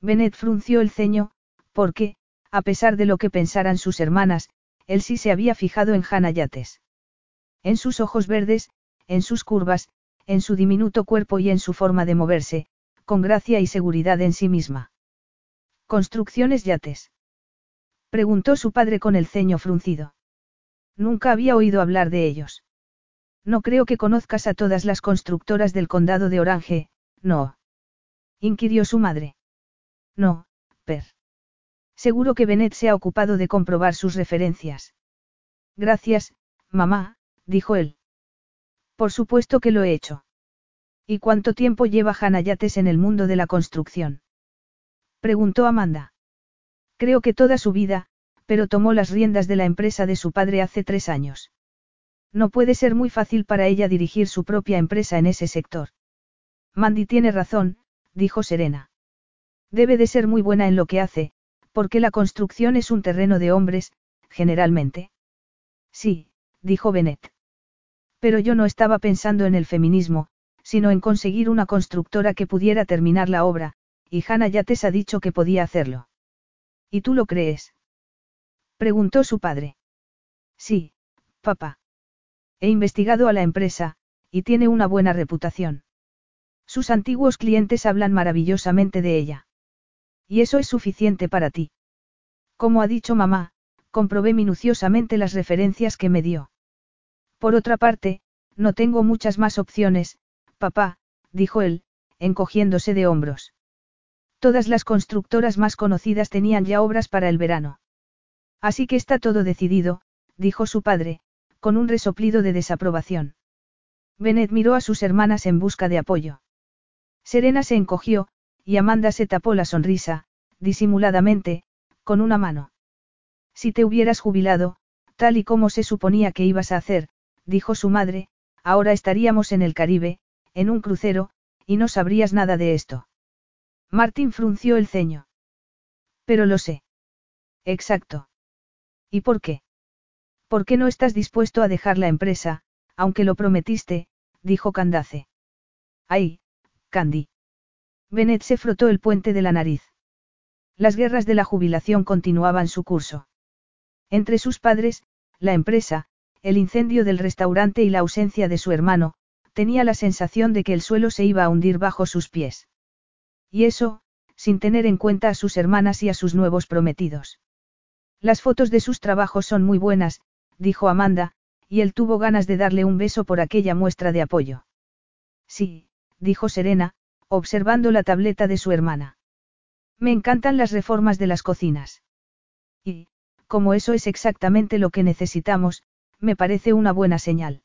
Bennett frunció el ceño, porque, a pesar de lo que pensaran sus hermanas, él sí se había fijado en Hannah Yates. En sus ojos verdes, en sus curvas, en su diminuto cuerpo y en su forma de moverse, con gracia y seguridad en sí misma. ¿Construcciones yates? Preguntó su padre con el ceño fruncido. Nunca había oído hablar de ellos. No creo que conozcas a todas las constructoras del condado de Orange, no. Inquirió su madre. No, Per. Seguro que Bennett se ha ocupado de comprobar sus referencias. Gracias, mamá, dijo él. Por supuesto que lo he hecho. ¿Y cuánto tiempo lleva Hannah Yates en el mundo de la construcción? Preguntó Amanda. Creo que toda su vida, pero tomó las riendas de la empresa de su padre hace tres años. No puede ser muy fácil para ella dirigir su propia empresa en ese sector. Mandy tiene razón, dijo Serena. Debe de ser muy buena en lo que hace, porque la construcción es un terreno de hombres, generalmente. Sí, dijo Bennett. Pero yo no estaba pensando en el feminismo, sino en conseguir una constructora que pudiera terminar la obra, y Hannah Yates ha dicho que podía hacerlo. ¿Y tú lo crees? Preguntó su padre. Sí, papá. He investigado a la empresa, y tiene una buena reputación. Sus antiguos clientes hablan maravillosamente de ella. Y eso es suficiente para ti. Como ha dicho mamá, comprobé minuciosamente las referencias que me dio. Por otra parte, no tengo muchas más opciones, papá, dijo él, encogiéndose de hombros. Todas las constructoras más conocidas tenían ya obras para el verano. Así que está todo decidido, dijo su padre, con un resoplido de desaprobación. Bennett miró a sus hermanas en busca de apoyo. Serena se encogió, y Amanda se tapó la sonrisa, disimuladamente, con una mano. Si te hubieras jubilado, tal y como se suponía que ibas a hacer, dijo su madre, ahora estaríamos en el Caribe, en un crucero, y no sabrías nada de esto. Martín frunció el ceño. Pero lo sé. Exacto. ¿Y por qué? ¿Por qué no estás dispuesto a dejar la empresa, aunque lo prometiste? dijo Candace. Ay, Candy. Bennett se frotó el puente de la nariz. Las guerras de la jubilación continuaban su curso. Entre sus padres, la empresa, el incendio del restaurante y la ausencia de su hermano, tenía la sensación de que el suelo se iba a hundir bajo sus pies. Y eso, sin tener en cuenta a sus hermanas y a sus nuevos prometidos. Las fotos de sus trabajos son muy buenas, dijo Amanda, y él tuvo ganas de darle un beso por aquella muestra de apoyo. Sí, dijo Serena, observando la tableta de su hermana. Me encantan las reformas de las cocinas. Y, como eso es exactamente lo que necesitamos, me parece una buena señal.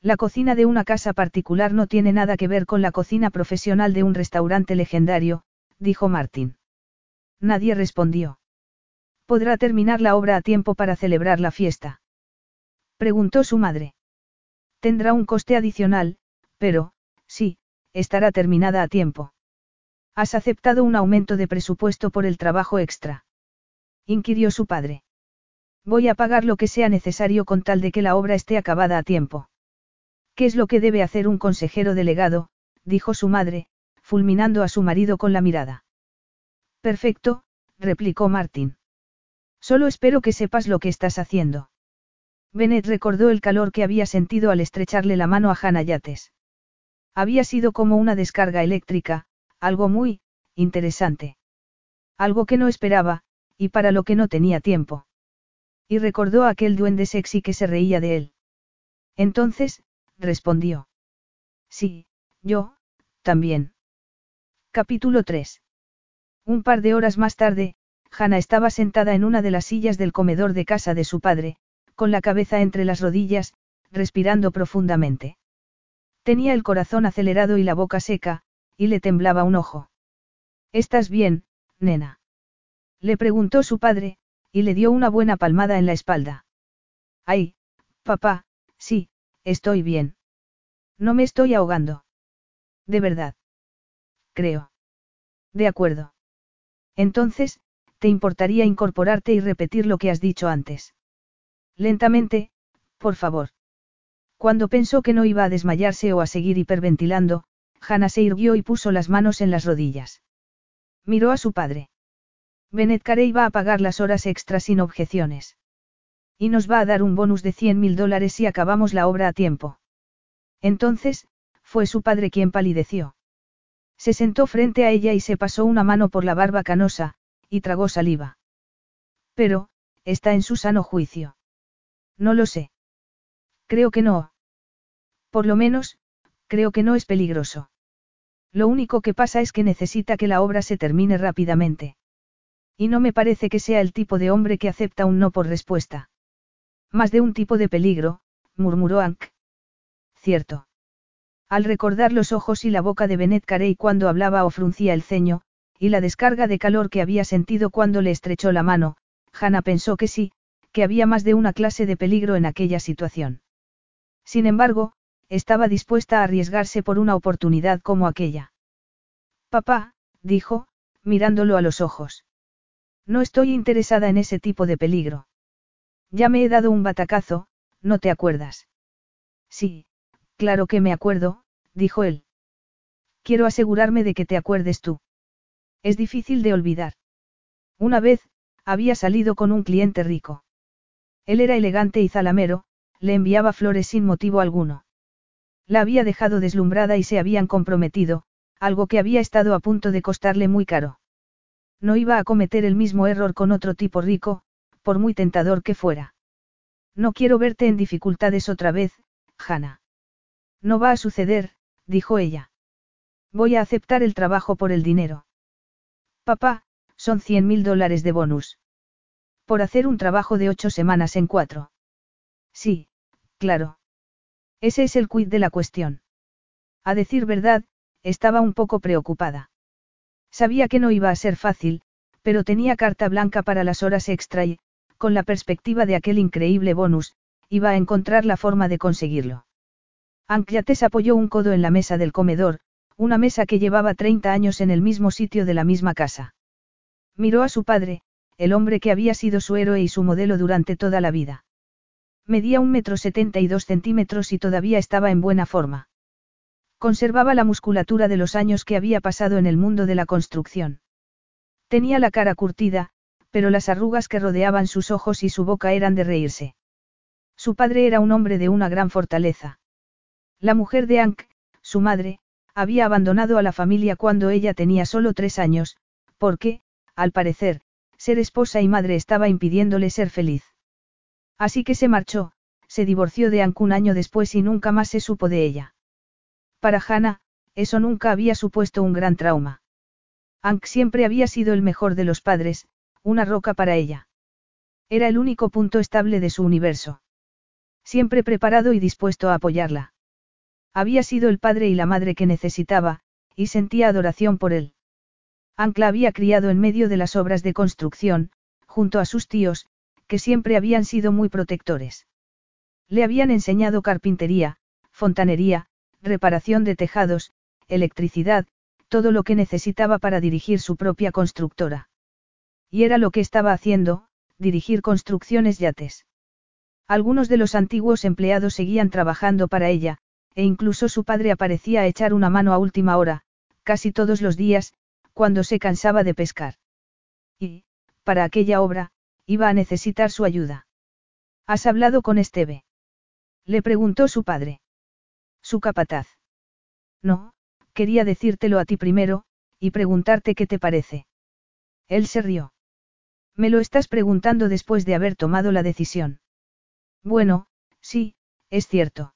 La cocina de una casa particular no tiene nada que ver con la cocina profesional de un restaurante legendario, dijo Martín. Nadie respondió. ¿Podrá terminar la obra a tiempo para celebrar la fiesta? Preguntó su madre. Tendrá un coste adicional, pero, sí, estará terminada a tiempo. ¿Has aceptado un aumento de presupuesto por el trabajo extra? inquirió su padre. Voy a pagar lo que sea necesario con tal de que la obra esté acabada a tiempo. ¿Qué es lo que debe hacer un consejero delegado? dijo su madre, fulminando a su marido con la mirada. Perfecto, replicó Martín. Solo espero que sepas lo que estás haciendo. Bennett recordó el calor que había sentido al estrecharle la mano a Hannah Yates. Había sido como una descarga eléctrica, algo muy, interesante. Algo que no esperaba, y para lo que no tenía tiempo. Y recordó a aquel duende sexy que se reía de él. Entonces, respondió. Sí, yo, también. Capítulo 3. Un par de horas más tarde, Hannah estaba sentada en una de las sillas del comedor de casa de su padre, con la cabeza entre las rodillas, respirando profundamente. Tenía el corazón acelerado y la boca seca, y le temblaba un ojo. ¿Estás bien, nena? Le preguntó su padre, y le dio una buena palmada en la espalda. Ay, papá, sí, estoy bien. No me estoy ahogando. De verdad. Creo. De acuerdo. Entonces, ¿te importaría incorporarte y repetir lo que has dicho antes? Lentamente, por favor. Cuando pensó que no iba a desmayarse o a seguir hiperventilando, Hannah se irguió y puso las manos en las rodillas. Miró a su padre. Bennett Carey va a pagar las horas extras sin objeciones. Y nos va a dar un bonus de 100 mil dólares si acabamos la obra a tiempo. Entonces, fue su padre quien palideció. Se sentó frente a ella y se pasó una mano por la barba canosa, y tragó saliva. Pero, está en su sano juicio. No lo sé. Creo que no. Por lo menos, creo que no es peligroso. Lo único que pasa es que necesita que la obra se termine rápidamente. Y no me parece que sea el tipo de hombre que acepta un no por respuesta. Más de un tipo de peligro, murmuró Ank. Cierto. Al recordar los ojos y la boca de Bennett Carey cuando hablaba o fruncía el ceño, y la descarga de calor que había sentido cuando le estrechó la mano, Hannah pensó que sí, que había más de una clase de peligro en aquella situación. Sin embargo, estaba dispuesta a arriesgarse por una oportunidad como aquella. Papá, dijo, mirándolo a los ojos. No estoy interesada en ese tipo de peligro. Ya me he dado un batacazo, ¿no te acuerdas? Sí, claro que me acuerdo, dijo él. Quiero asegurarme de que te acuerdes tú. Es difícil de olvidar. Una vez, había salido con un cliente rico. Él era elegante y zalamero, le enviaba flores sin motivo alguno. La había dejado deslumbrada y se habían comprometido, algo que había estado a punto de costarle muy caro. No iba a cometer el mismo error con otro tipo rico, por muy tentador que fuera. No quiero verte en dificultades otra vez, Hannah. No va a suceder, dijo ella. Voy a aceptar el trabajo por el dinero. Papá, son cien mil dólares de bonus. Por hacer un trabajo de ocho semanas en cuatro. Sí, claro. Ese es el quid de la cuestión. A decir verdad, estaba un poco preocupada. Sabía que no iba a ser fácil, pero tenía carta blanca para las horas extra y, con la perspectiva de aquel increíble bonus, iba a encontrar la forma de conseguirlo. Anclates apoyó un codo en la mesa del comedor, una mesa que llevaba 30 años en el mismo sitio de la misma casa. Miró a su padre, el hombre que había sido su héroe y su modelo durante toda la vida. Medía un metro setenta y dos centímetros y todavía estaba en buena forma. Conservaba la musculatura de los años que había pasado en el mundo de la construcción. Tenía la cara curtida, pero las arrugas que rodeaban sus ojos y su boca eran de reírse. Su padre era un hombre de una gran fortaleza. La mujer de Ank, su madre, había abandonado a la familia cuando ella tenía solo tres años, porque, al parecer, ser esposa y madre estaba impidiéndole ser feliz. Así que se marchó, se divorció de Ank un año después y nunca más se supo de ella. Para Hannah, eso nunca había supuesto un gran trauma. Ank siempre había sido el mejor de los padres, una roca para ella. Era el único punto estable de su universo. Siempre preparado y dispuesto a apoyarla. Había sido el padre y la madre que necesitaba, y sentía adoración por él. Ancla había criado en medio de las obras de construcción, junto a sus tíos, que siempre habían sido muy protectores. Le habían enseñado carpintería, fontanería, reparación de tejados, electricidad, todo lo que necesitaba para dirigir su propia constructora. Y era lo que estaba haciendo, dirigir construcciones yates. Algunos de los antiguos empleados seguían trabajando para ella, e incluso su padre aparecía a echar una mano a última hora, casi todos los días, cuando se cansaba de pescar. Y, para aquella obra, iba a necesitar su ayuda. ¿Has hablado con Esteve? Le preguntó su padre. Su capataz. No, quería decírtelo a ti primero, y preguntarte qué te parece. Él se rió. Me lo estás preguntando después de haber tomado la decisión. Bueno, sí, es cierto.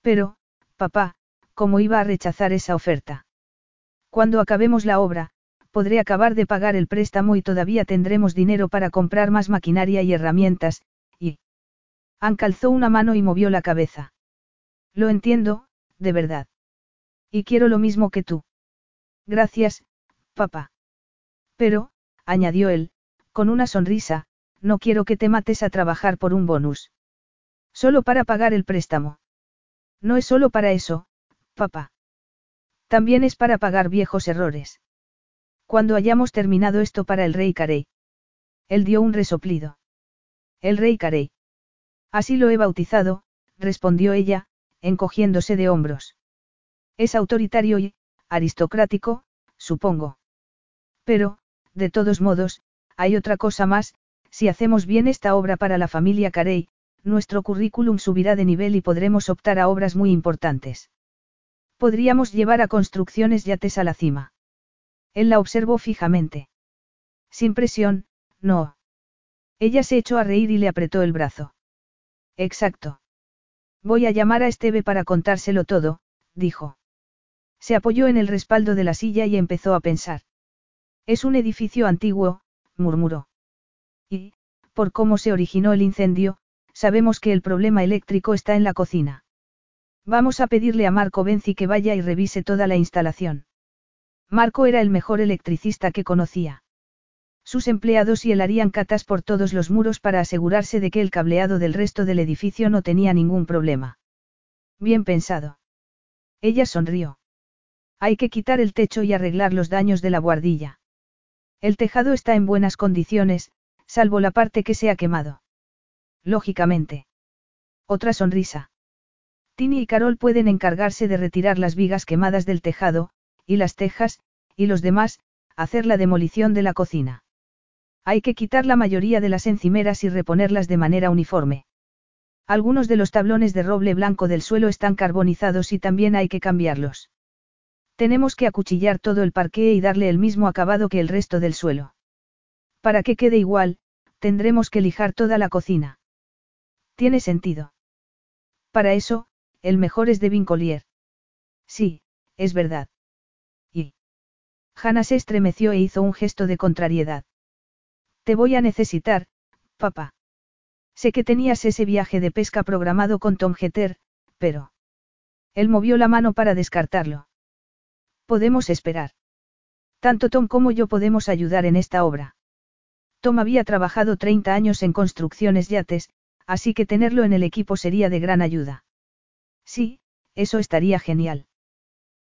Pero, papá, ¿cómo iba a rechazar esa oferta? Cuando acabemos la obra, podré acabar de pagar el préstamo y todavía tendremos dinero para comprar más maquinaria y herramientas, y... Ann calzó una mano y movió la cabeza. Lo entiendo, de verdad. Y quiero lo mismo que tú. Gracias, papá. Pero, añadió él, con una sonrisa, no quiero que te mates a trabajar por un bonus. Solo para pagar el préstamo. No es solo para eso, papá. También es para pagar viejos errores. Cuando hayamos terminado esto para el rey Carey. Él dio un resoplido. El rey Carey. Así lo he bautizado, respondió ella, encogiéndose de hombros. Es autoritario y, aristocrático, supongo. Pero, de todos modos, hay otra cosa más, si hacemos bien esta obra para la familia Carey, nuestro currículum subirá de nivel y podremos optar a obras muy importantes. Podríamos llevar a construcciones yates a la cima. Él la observó fijamente. Sin presión, no. Ella se echó a reír y le apretó el brazo. Exacto. Voy a llamar a Esteve para contárselo todo, dijo. Se apoyó en el respaldo de la silla y empezó a pensar. Es un edificio antiguo, murmuró. Y, por cómo se originó el incendio, sabemos que el problema eléctrico está en la cocina. Vamos a pedirle a Marco Benzi que vaya y revise toda la instalación. Marco era el mejor electricista que conocía. Sus empleados y él harían catas por todos los muros para asegurarse de que el cableado del resto del edificio no tenía ningún problema. Bien pensado. Ella sonrió. Hay que quitar el techo y arreglar los daños de la guardilla. El tejado está en buenas condiciones, salvo la parte que se ha quemado. Lógicamente. Otra sonrisa. Tini y Carol pueden encargarse de retirar las vigas quemadas del tejado, y las tejas, y los demás, hacer la demolición de la cocina. Hay que quitar la mayoría de las encimeras y reponerlas de manera uniforme. Algunos de los tablones de roble blanco del suelo están carbonizados y también hay que cambiarlos. Tenemos que acuchillar todo el parqué y darle el mismo acabado que el resto del suelo. Para que quede igual, tendremos que lijar toda la cocina. Tiene sentido. Para eso, el mejor es de Vincolier. Sí, es verdad. Y. Hannah se estremeció e hizo un gesto de contrariedad. Te voy a necesitar, papá. Sé que tenías ese viaje de pesca programado con Tom Jeter, pero... Él movió la mano para descartarlo. Podemos esperar. Tanto Tom como yo podemos ayudar en esta obra. Tom había trabajado 30 años en construcciones yates, así que tenerlo en el equipo sería de gran ayuda. Sí, eso estaría genial.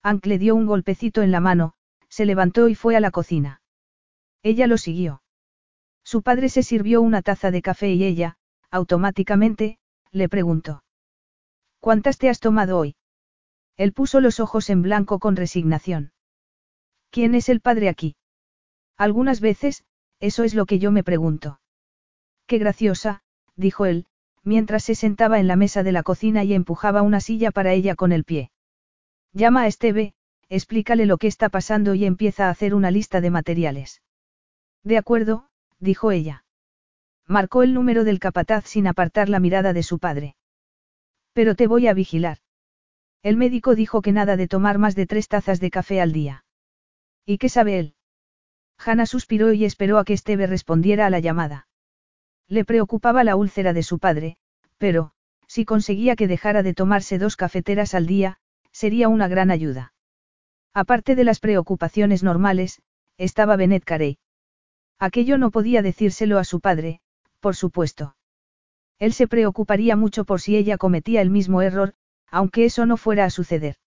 Hank le dio un golpecito en la mano, se levantó y fue a la cocina. Ella lo siguió. Su padre se sirvió una taza de café y ella, automáticamente, le preguntó. ¿Cuántas te has tomado hoy? Él puso los ojos en blanco con resignación. ¿Quién es el padre aquí? Algunas veces, eso es lo que yo me pregunto. Qué graciosa, dijo él, mientras se sentaba en la mesa de la cocina y empujaba una silla para ella con el pie. Llama a Esteve, explícale lo que está pasando y empieza a hacer una lista de materiales. De acuerdo, dijo ella. Marcó el número del capataz sin apartar la mirada de su padre. Pero te voy a vigilar. El médico dijo que nada de tomar más de tres tazas de café al día. ¿Y qué sabe él? Hanna suspiró y esperó a que Esteve respondiera a la llamada. Le preocupaba la úlcera de su padre, pero, si conseguía que dejara de tomarse dos cafeteras al día, sería una gran ayuda. Aparte de las preocupaciones normales, estaba Benet Carey. Aquello no podía decírselo a su padre, por supuesto. Él se preocuparía mucho por si ella cometía el mismo error, aunque eso no fuera a suceder.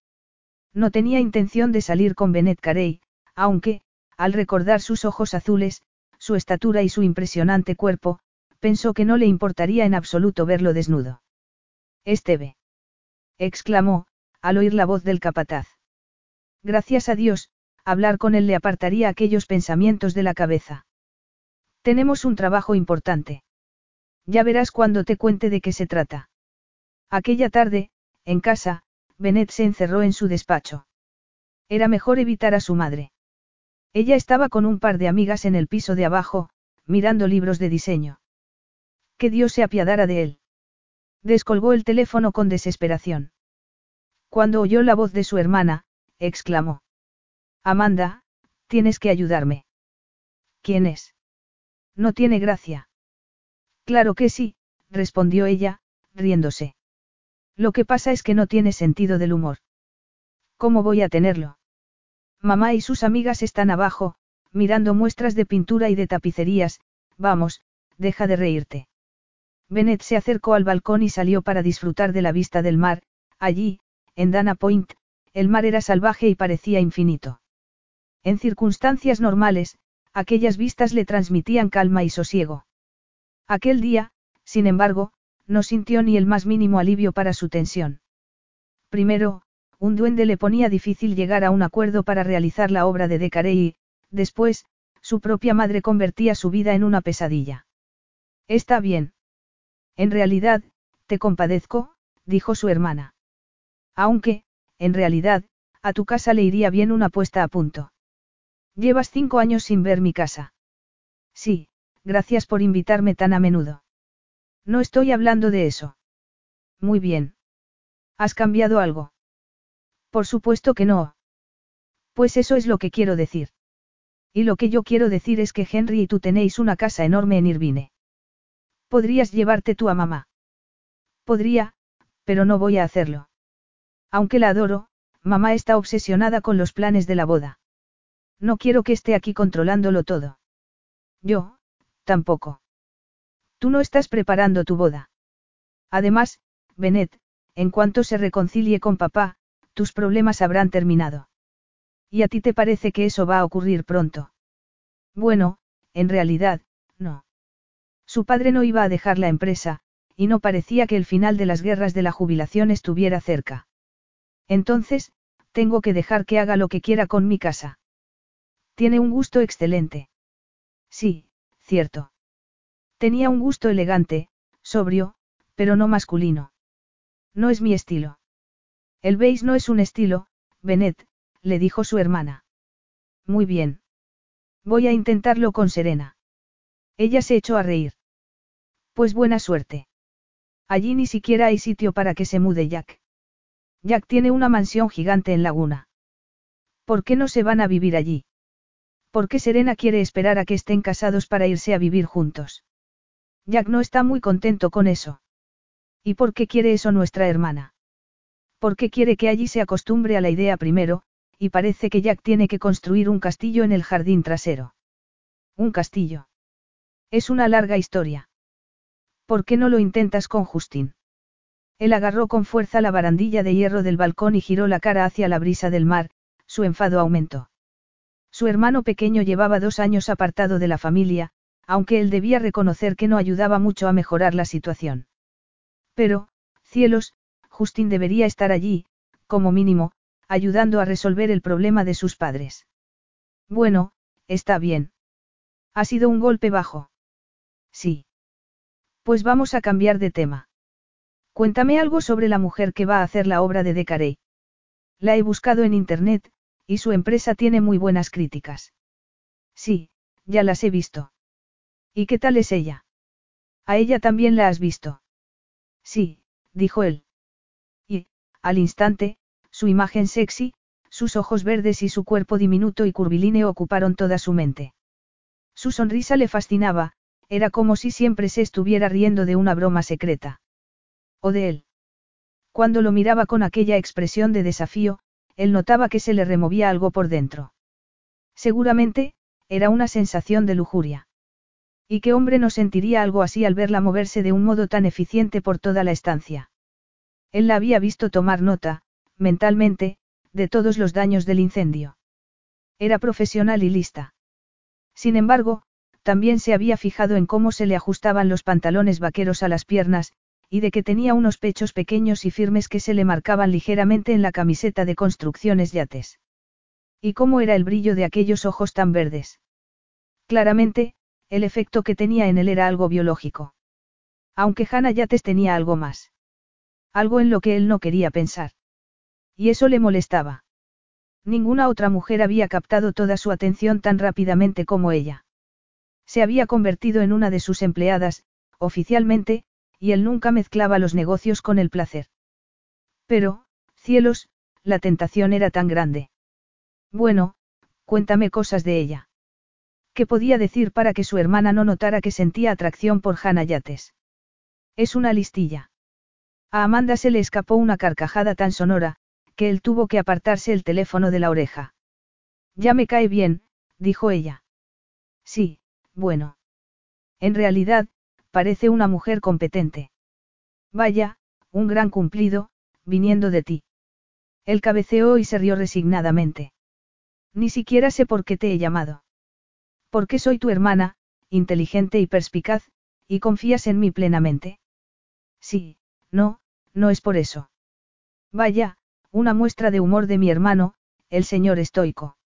No tenía intención de salir con Benet Carey, aunque, al recordar sus ojos azules, su estatura y su impresionante cuerpo, pensó que no le importaría en absoluto verlo desnudo. Esteve. exclamó, al oír la voz del capataz. Gracias a Dios, hablar con él le apartaría aquellos pensamientos de la cabeza. Tenemos un trabajo importante. Ya verás cuando te cuente de qué se trata. Aquella tarde, en casa, Bennett se encerró en su despacho. Era mejor evitar a su madre. Ella estaba con un par de amigas en el piso de abajo, mirando libros de diseño. Que Dios se apiadara de él. Descolgó el teléfono con desesperación. Cuando oyó la voz de su hermana, exclamó. Amanda, tienes que ayudarme. ¿Quién es? No tiene gracia. Claro que sí, respondió ella, riéndose. Lo que pasa es que no tiene sentido del humor. ¿Cómo voy a tenerlo? Mamá y sus amigas están abajo, mirando muestras de pintura y de tapicerías, vamos, deja de reírte. Bennett se acercó al balcón y salió para disfrutar de la vista del mar, allí, en Dana Point, el mar era salvaje y parecía infinito. En circunstancias normales, aquellas vistas le transmitían calma y sosiego. Aquel día, sin embargo, no sintió ni el más mínimo alivio para su tensión. Primero, un duende le ponía difícil llegar a un acuerdo para realizar la obra de Decaré y, después, su propia madre convertía su vida en una pesadilla. Está bien. En realidad, te compadezco, dijo su hermana. Aunque, en realidad, a tu casa le iría bien una puesta a punto. Llevas cinco años sin ver mi casa. Sí, gracias por invitarme tan a menudo. No estoy hablando de eso. Muy bien. ¿Has cambiado algo? Por supuesto que no. Pues eso es lo que quiero decir. Y lo que yo quiero decir es que Henry y tú tenéis una casa enorme en Irvine. Podrías llevarte tú a mamá. Podría, pero no voy a hacerlo. Aunque la adoro, mamá está obsesionada con los planes de la boda. No quiero que esté aquí controlándolo todo. Yo, tampoco. Tú no estás preparando tu boda. Además, Bennett, en cuanto se reconcilie con papá, tus problemas habrán terminado. ¿Y a ti te parece que eso va a ocurrir pronto? Bueno, en realidad. Su padre no iba a dejar la empresa, y no parecía que el final de las guerras de la jubilación estuviera cerca. Entonces, tengo que dejar que haga lo que quiera con mi casa. Tiene un gusto excelente. Sí, cierto. Tenía un gusto elegante, sobrio, pero no masculino. No es mi estilo. El beige no es un estilo, Bennett, le dijo su hermana. Muy bien. Voy a intentarlo con Serena. Ella se echó a reír. Pues buena suerte. Allí ni siquiera hay sitio para que se mude Jack. Jack tiene una mansión gigante en Laguna. ¿Por qué no se van a vivir allí? ¿Por qué Serena quiere esperar a que estén casados para irse a vivir juntos? Jack no está muy contento con eso. ¿Y por qué quiere eso nuestra hermana? ¿Por qué quiere que allí se acostumbre a la idea primero, y parece que Jack tiene que construir un castillo en el jardín trasero? Un castillo. Es una larga historia. ¿Por qué no lo intentas con Justin? Él agarró con fuerza la barandilla de hierro del balcón y giró la cara hacia la brisa del mar, su enfado aumentó. Su hermano pequeño llevaba dos años apartado de la familia, aunque él debía reconocer que no ayudaba mucho a mejorar la situación. Pero, cielos, Justin debería estar allí, como mínimo, ayudando a resolver el problema de sus padres. Bueno, está bien. Ha sido un golpe bajo. Sí. Pues vamos a cambiar de tema. Cuéntame algo sobre la mujer que va a hacer la obra de Decarey. La he buscado en internet, y su empresa tiene muy buenas críticas. Sí, ya las he visto. ¿Y qué tal es ella? A ella también la has visto. Sí, dijo él. Y, al instante, su imagen sexy, sus ojos verdes y su cuerpo diminuto y curvilíneo ocuparon toda su mente. Su sonrisa le fascinaba, era como si siempre se estuviera riendo de una broma secreta. O de él. Cuando lo miraba con aquella expresión de desafío, él notaba que se le removía algo por dentro. Seguramente, era una sensación de lujuria. ¿Y qué hombre no sentiría algo así al verla moverse de un modo tan eficiente por toda la estancia? Él la había visto tomar nota, mentalmente, de todos los daños del incendio. Era profesional y lista. Sin embargo, también se había fijado en cómo se le ajustaban los pantalones vaqueros a las piernas, y de que tenía unos pechos pequeños y firmes que se le marcaban ligeramente en la camiseta de construcciones yates. Y cómo era el brillo de aquellos ojos tan verdes. Claramente, el efecto que tenía en él era algo biológico. Aunque Hannah Yates tenía algo más. Algo en lo que él no quería pensar. Y eso le molestaba. Ninguna otra mujer había captado toda su atención tan rápidamente como ella. Se había convertido en una de sus empleadas, oficialmente, y él nunca mezclaba los negocios con el placer. Pero, cielos, la tentación era tan grande. Bueno, cuéntame cosas de ella. ¿Qué podía decir para que su hermana no notara que sentía atracción por Hannah Yates? Es una listilla. A Amanda se le escapó una carcajada tan sonora, que él tuvo que apartarse el teléfono de la oreja. Ya me cae bien, dijo ella. Sí, bueno. En realidad, parece una mujer competente. Vaya, un gran cumplido, viniendo de ti. Él cabeceó y se rió resignadamente. Ni siquiera sé por qué te he llamado. Porque soy tu hermana, inteligente y perspicaz, y confías en mí plenamente. Sí, no, no es por eso. Vaya, una muestra de humor de mi hermano, el señor estoico.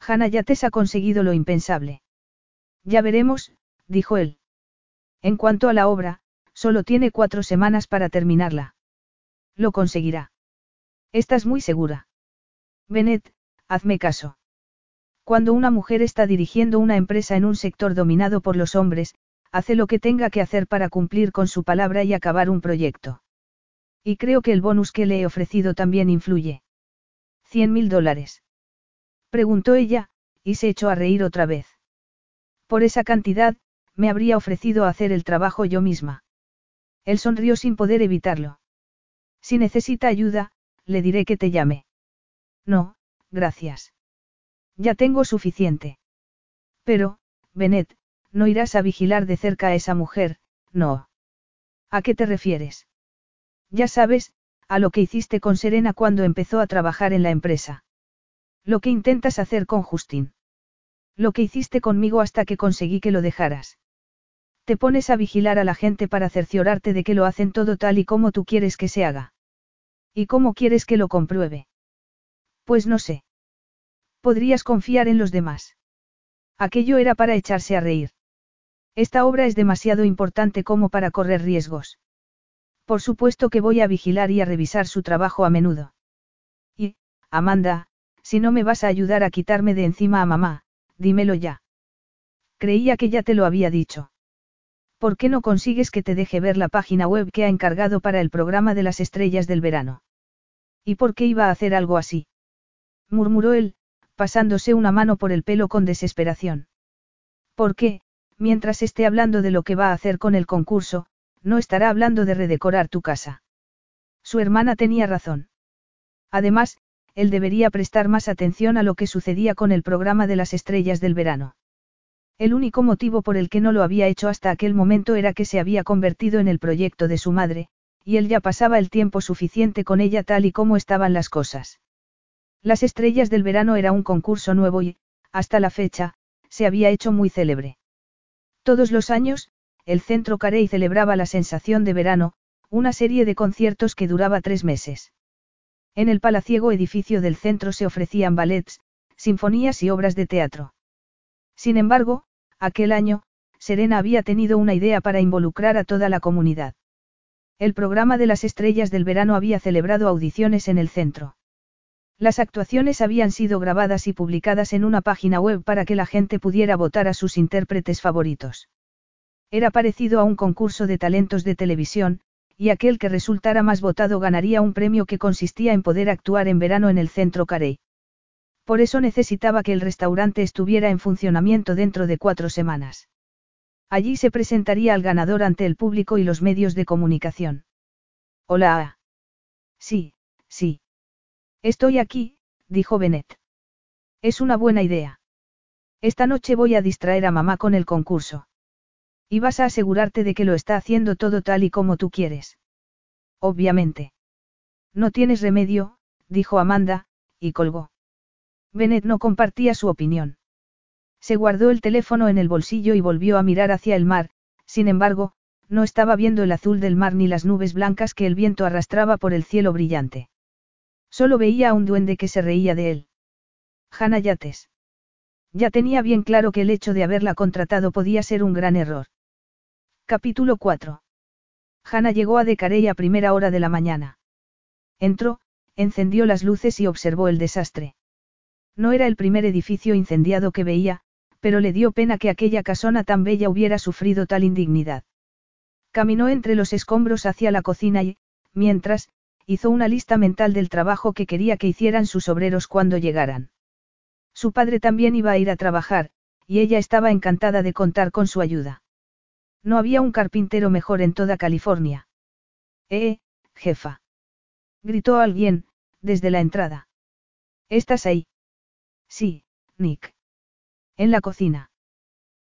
Hanna Yates ha conseguido lo impensable. Ya veremos, dijo él. En cuanto a la obra, solo tiene cuatro semanas para terminarla. Lo conseguirá. ¿Estás muy segura? Bennett, hazme caso. Cuando una mujer está dirigiendo una empresa en un sector dominado por los hombres, hace lo que tenga que hacer para cumplir con su palabra y acabar un proyecto. Y creo que el bonus que le he ofrecido también influye. ¿Cien mil dólares? Preguntó ella, y se echó a reír otra vez. Por esa cantidad, me habría ofrecido hacer el trabajo yo misma. Él sonrió sin poder evitarlo. Si necesita ayuda, le diré que te llame. No, gracias. Ya tengo suficiente. Pero, Benet, no irás a vigilar de cerca a esa mujer, no. ¿A qué te refieres? Ya sabes, a lo que hiciste con Serena cuando empezó a trabajar en la empresa. Lo que intentas hacer con Justin. Lo que hiciste conmigo hasta que conseguí que lo dejaras. Te pones a vigilar a la gente para cerciorarte de que lo hacen todo tal y como tú quieres que se haga. ¿Y cómo quieres que lo compruebe? Pues no sé. Podrías confiar en los demás. Aquello era para echarse a reír. Esta obra es demasiado importante como para correr riesgos. Por supuesto que voy a vigilar y a revisar su trabajo a menudo. Y, Amanda, si no me vas a ayudar a quitarme de encima a mamá, dímelo ya. Creía que ya te lo había dicho. ¿Por qué no consigues que te deje ver la página web que ha encargado para el programa de las estrellas del verano? ¿Y por qué iba a hacer algo así? murmuró él, pasándose una mano por el pelo con desesperación. ¿Por qué, mientras esté hablando de lo que va a hacer con el concurso, no estará hablando de redecorar tu casa. Su hermana tenía razón. Además, él debería prestar más atención a lo que sucedía con el programa de las estrellas del verano. El único motivo por el que no lo había hecho hasta aquel momento era que se había convertido en el proyecto de su madre, y él ya pasaba el tiempo suficiente con ella tal y como estaban las cosas. Las estrellas del verano era un concurso nuevo y, hasta la fecha, se había hecho muy célebre. Todos los años, el Centro Carey celebraba la sensación de verano, una serie de conciertos que duraba tres meses. En el palaciego edificio del centro se ofrecían ballets, sinfonías y obras de teatro. Sin embargo, aquel año, Serena había tenido una idea para involucrar a toda la comunidad. El programa de las estrellas del verano había celebrado audiciones en el centro. Las actuaciones habían sido grabadas y publicadas en una página web para que la gente pudiera votar a sus intérpretes favoritos. Era parecido a un concurso de talentos de televisión, y aquel que resultara más votado ganaría un premio que consistía en poder actuar en verano en el centro Carey. Por eso necesitaba que el restaurante estuviera en funcionamiento dentro de cuatro semanas. Allí se presentaría al ganador ante el público y los medios de comunicación. Hola. Sí, sí. Estoy aquí, dijo Bennett. Es una buena idea. Esta noche voy a distraer a mamá con el concurso. Y vas a asegurarte de que lo está haciendo todo tal y como tú quieres. Obviamente. No tienes remedio, dijo Amanda, y colgó. Bennett no compartía su opinión. Se guardó el teléfono en el bolsillo y volvió a mirar hacia el mar, sin embargo, no estaba viendo el azul del mar ni las nubes blancas que el viento arrastraba por el cielo brillante. Solo veía a un duende que se reía de él. Hannah Yates. Ya tenía bien claro que el hecho de haberla contratado podía ser un gran error. Capítulo 4. Hannah llegó a Decarey a primera hora de la mañana. Entró, encendió las luces y observó el desastre. No era el primer edificio incendiado que veía, pero le dio pena que aquella casona tan bella hubiera sufrido tal indignidad. Caminó entre los escombros hacia la cocina y, mientras, hizo una lista mental del trabajo que quería que hicieran sus obreros cuando llegaran. Su padre también iba a ir a trabajar, y ella estaba encantada de contar con su ayuda. No había un carpintero mejor en toda California. Eh, jefa. Gritó alguien, desde la entrada. ¿Estás ahí? Sí, Nick. En la cocina.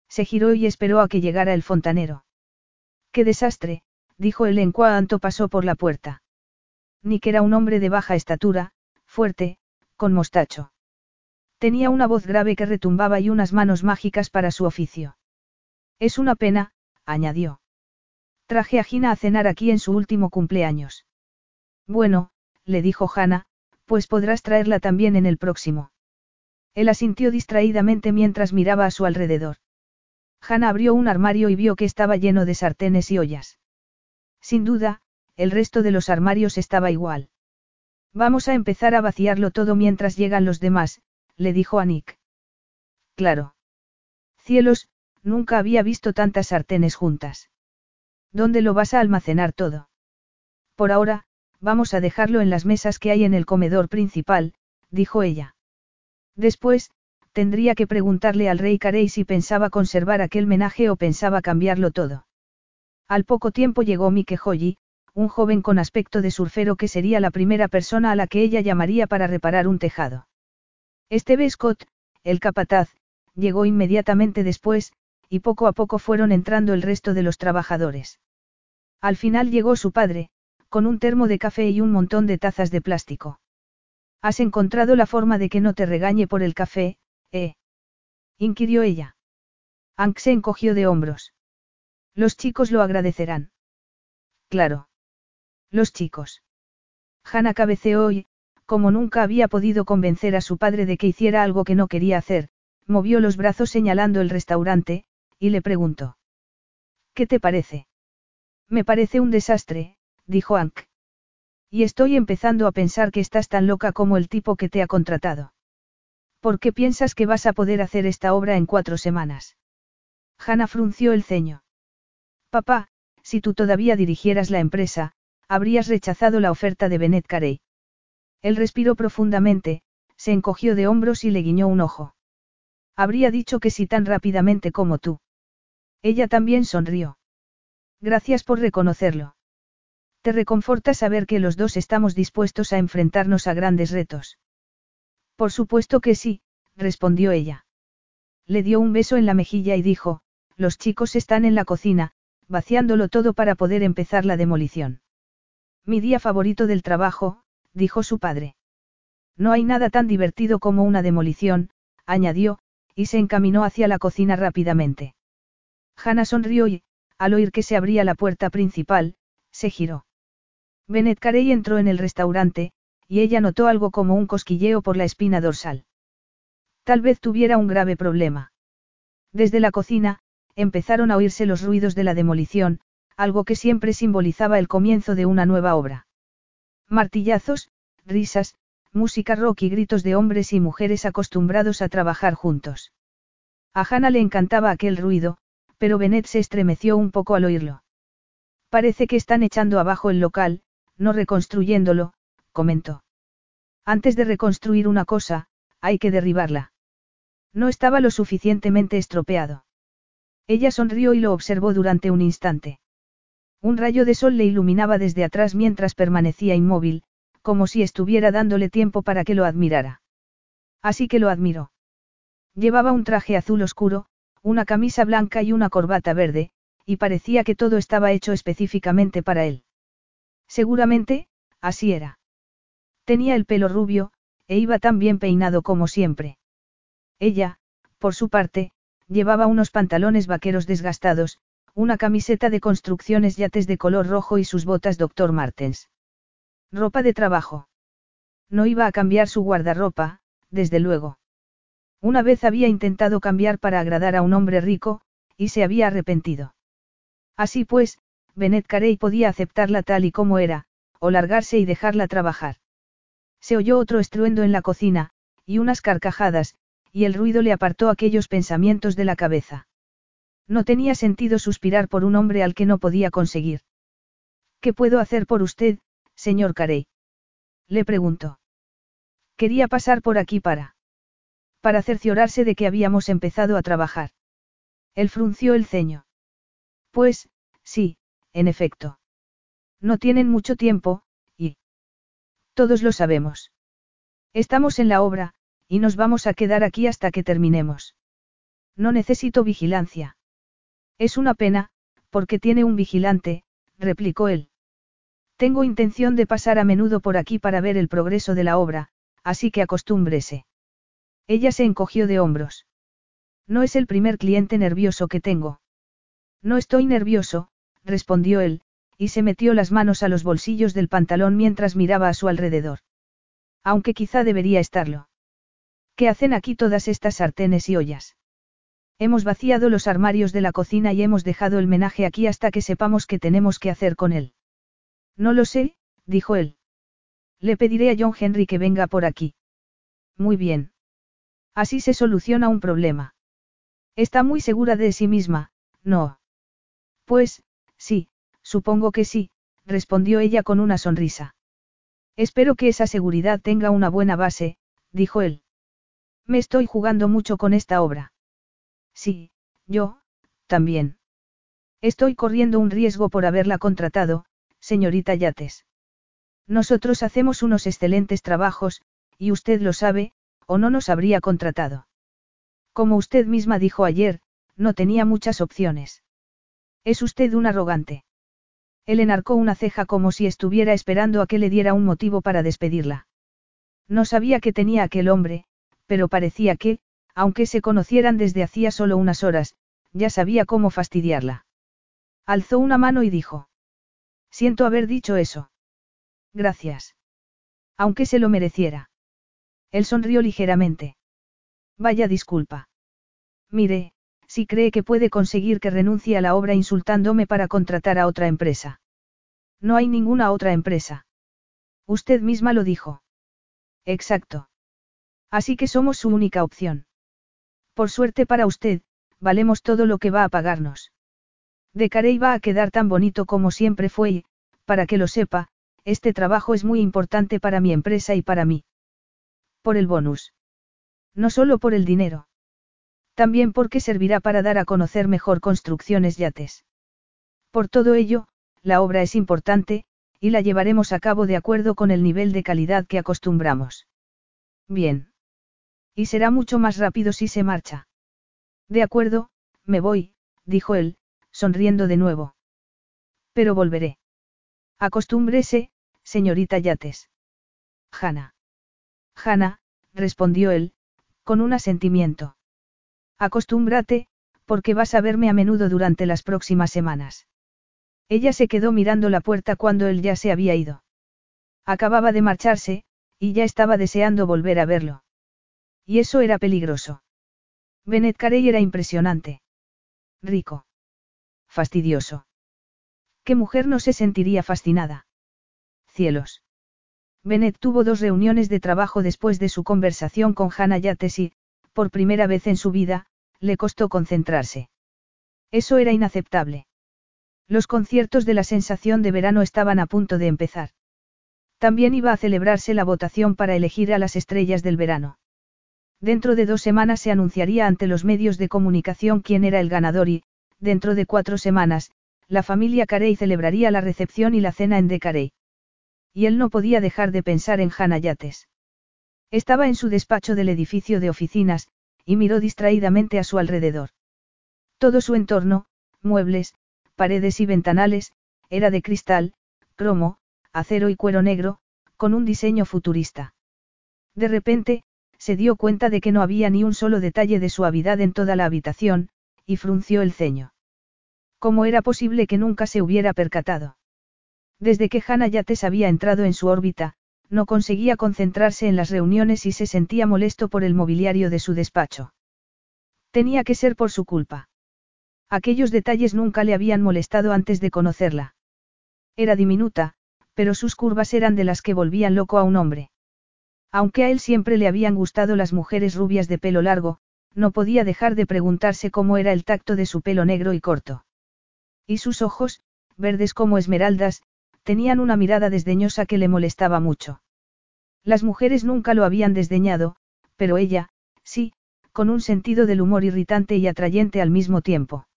Se giró y esperó a que llegara el fontanero. ¡Qué desastre! dijo él en cuanto pasó por la puerta. Nick era un hombre de baja estatura, fuerte, con mostacho. Tenía una voz grave que retumbaba y unas manos mágicas para su oficio. Es una pena, añadió. Traje a Gina a cenar aquí en su último cumpleaños. Bueno, le dijo Hannah, pues podrás traerla también en el próximo. Él asintió distraídamente mientras miraba a su alrededor. Hannah abrió un armario y vio que estaba lleno de sartenes y ollas. Sin duda, el resto de los armarios estaba igual. Vamos a empezar a vaciarlo todo mientras llegan los demás, le dijo a Nick. Claro. Cielos, Nunca había visto tantas sartenes juntas. ¿Dónde lo vas a almacenar todo? Por ahora, vamos a dejarlo en las mesas que hay en el comedor principal, dijo ella. Después, tendría que preguntarle al rey Carey si pensaba conservar aquel menaje o pensaba cambiarlo todo. Al poco tiempo llegó Mike Holly, un joven con aspecto de surfero que sería la primera persona a la que ella llamaría para reparar un tejado. Steve Scott, el capataz, llegó inmediatamente después, y poco a poco fueron entrando el resto de los trabajadores. Al final llegó su padre, con un termo de café y un montón de tazas de plástico. ¿Has encontrado la forma de que no te regañe por el café, eh? inquirió ella. Ank se encogió de hombros. Los chicos lo agradecerán. Claro. Los chicos. Hannah cabeceó y, como nunca había podido convencer a su padre de que hiciera algo que no quería hacer, movió los brazos señalando el restaurante, y le preguntó. ¿Qué te parece? Me parece un desastre, dijo Ank. Y estoy empezando a pensar que estás tan loca como el tipo que te ha contratado. ¿Por qué piensas que vas a poder hacer esta obra en cuatro semanas? Hannah frunció el ceño. Papá, si tú todavía dirigieras la empresa, habrías rechazado la oferta de Bennett Carey. Él respiró profundamente, se encogió de hombros y le guiñó un ojo. Habría dicho que sí tan rápidamente como tú. Ella también sonrió. Gracias por reconocerlo. Te reconforta saber que los dos estamos dispuestos a enfrentarnos a grandes retos. Por supuesto que sí, respondió ella. Le dio un beso en la mejilla y dijo, los chicos están en la cocina, vaciándolo todo para poder empezar la demolición. Mi día favorito del trabajo, dijo su padre. No hay nada tan divertido como una demolición, añadió, y se encaminó hacia la cocina rápidamente. Hannah sonrió y, al oír que se abría la puerta principal, se giró. Bennett Carey entró en el restaurante, y ella notó algo como un cosquilleo por la espina dorsal. Tal vez tuviera un grave problema. Desde la cocina, empezaron a oírse los ruidos de la demolición, algo que siempre simbolizaba el comienzo de una nueva obra. Martillazos, risas, música rock y gritos de hombres y mujeres acostumbrados a trabajar juntos. A Hannah le encantaba aquel ruido, pero Bennett se estremeció un poco al oírlo. Parece que están echando abajo el local, no reconstruyéndolo, comentó. Antes de reconstruir una cosa, hay que derribarla. No estaba lo suficientemente estropeado. Ella sonrió y lo observó durante un instante. Un rayo de sol le iluminaba desde atrás mientras permanecía inmóvil, como si estuviera dándole tiempo para que lo admirara. Así que lo admiró. Llevaba un traje azul oscuro, una camisa blanca y una corbata verde, y parecía que todo estaba hecho específicamente para él. Seguramente, así era. Tenía el pelo rubio, e iba tan bien peinado como siempre. Ella, por su parte, llevaba unos pantalones vaqueros desgastados, una camiseta de construcciones yates de color rojo y sus botas Dr. Martens. Ropa de trabajo. No iba a cambiar su guardarropa, desde luego. Una vez había intentado cambiar para agradar a un hombre rico, y se había arrepentido. Así pues, Bennett Carey podía aceptarla tal y como era, o largarse y dejarla trabajar. Se oyó otro estruendo en la cocina, y unas carcajadas, y el ruido le apartó aquellos pensamientos de la cabeza. No tenía sentido suspirar por un hombre al que no podía conseguir. ¿Qué puedo hacer por usted, señor Carey? Le preguntó. Quería pasar por aquí para. Para cerciorarse de que habíamos empezado a trabajar. Él frunció el ceño. Pues, sí, en efecto. No tienen mucho tiempo, y... Todos lo sabemos. Estamos en la obra, y nos vamos a quedar aquí hasta que terminemos. No necesito vigilancia. Es una pena, porque tiene un vigilante, replicó él. Tengo intención de pasar a menudo por aquí para ver el progreso de la obra, así que acostúmbrese. Ella se encogió de hombros. No es el primer cliente nervioso que tengo. No estoy nervioso, respondió él, y se metió las manos a los bolsillos del pantalón mientras miraba a su alrededor. Aunque quizá debería estarlo. ¿Qué hacen aquí todas estas sartenes y ollas? Hemos vaciado los armarios de la cocina y hemos dejado el menaje aquí hasta que sepamos qué tenemos que hacer con él. No lo sé, dijo él. Le pediré a John Henry que venga por aquí. Muy bien. Así se soluciona un problema. Está muy segura de sí misma, ¿no? Pues, Sí, supongo que sí, respondió ella con una sonrisa. Espero que esa seguridad tenga una buena base, dijo él. Me estoy jugando mucho con esta obra. Sí, yo, también. Estoy corriendo un riesgo por haberla contratado, señorita Yates. Nosotros hacemos unos excelentes trabajos, y usted lo sabe, o no nos habría contratado. Como usted misma dijo ayer, no tenía muchas opciones. Es usted un arrogante. Él enarcó una ceja como si estuviera esperando a que le diera un motivo para despedirla. No sabía que tenía aquel hombre, pero parecía que, aunque se conocieran desde hacía solo unas horas, ya sabía cómo fastidiarla. Alzó una mano y dijo. Siento haber dicho eso. Gracias. Aunque se lo mereciera. Él sonrió ligeramente. Vaya disculpa. Mire, si cree que puede conseguir que renuncie a la obra insultándome para contratar a otra empresa. No hay ninguna otra empresa. Usted misma lo dijo. Exacto. Así que somos su única opción. Por suerte para usted, valemos todo lo que va a pagarnos. De Carey va a quedar tan bonito como siempre fue y, para que lo sepa, este trabajo es muy importante para mi empresa y para mí. Por el bonus. No solo por el dinero. También porque servirá para dar a conocer mejor construcciones yates. Por todo ello, la obra es importante, y la llevaremos a cabo de acuerdo con el nivel de calidad que acostumbramos. Bien. Y será mucho más rápido si se marcha. De acuerdo, me voy, dijo él, sonriendo de nuevo. Pero volveré. Acostúmbrese, señorita Yates. Hanna. Hanna, respondió él, con un asentimiento. Acostúmbrate, porque vas a verme a menudo durante las próximas semanas. Ella se quedó mirando la puerta cuando él ya se había ido. Acababa de marcharse, y ya estaba deseando volver a verlo. Y eso era peligroso. Bennett Carey era impresionante. Rico. Fastidioso. ¿Qué mujer no se sentiría fascinada? Cielos. Bennett tuvo dos reuniones de trabajo después de su conversación con Hannah Yates y, por primera vez en su vida, le costó concentrarse. Eso era inaceptable. Los conciertos de la sensación de verano estaban a punto de empezar. También iba a celebrarse la votación para elegir a las estrellas del verano. Dentro de dos semanas se anunciaría ante los medios de comunicación quién era el ganador y, dentro de cuatro semanas, la familia Carey celebraría la recepción y la cena en De Carey. Y él no podía dejar de pensar en Hannah Yates. Estaba en su despacho del edificio de oficinas, y miró distraídamente a su alrededor. Todo su entorno, muebles, paredes y ventanales, era de cristal, cromo, acero y cuero negro, con un diseño futurista. De repente, se dio cuenta de que no había ni un solo detalle de suavidad en toda la habitación, y frunció el ceño. ¿Cómo era posible que nunca se hubiera percatado? Desde que Hannah Yates había entrado en su órbita, no conseguía concentrarse en las reuniones y se sentía molesto por el mobiliario de su despacho. Tenía que ser por su culpa. Aquellos detalles nunca le habían molestado antes de conocerla. Era diminuta, pero sus curvas eran de las que volvían loco a un hombre. Aunque a él siempre le habían gustado las mujeres rubias de pelo largo, no podía dejar de preguntarse cómo era el tacto de su pelo negro y corto. Y sus ojos, verdes como esmeraldas, tenían una mirada desdeñosa que le molestaba mucho. Las mujeres nunca lo habían desdeñado, pero ella, sí, con un sentido del humor irritante y atrayente al mismo tiempo.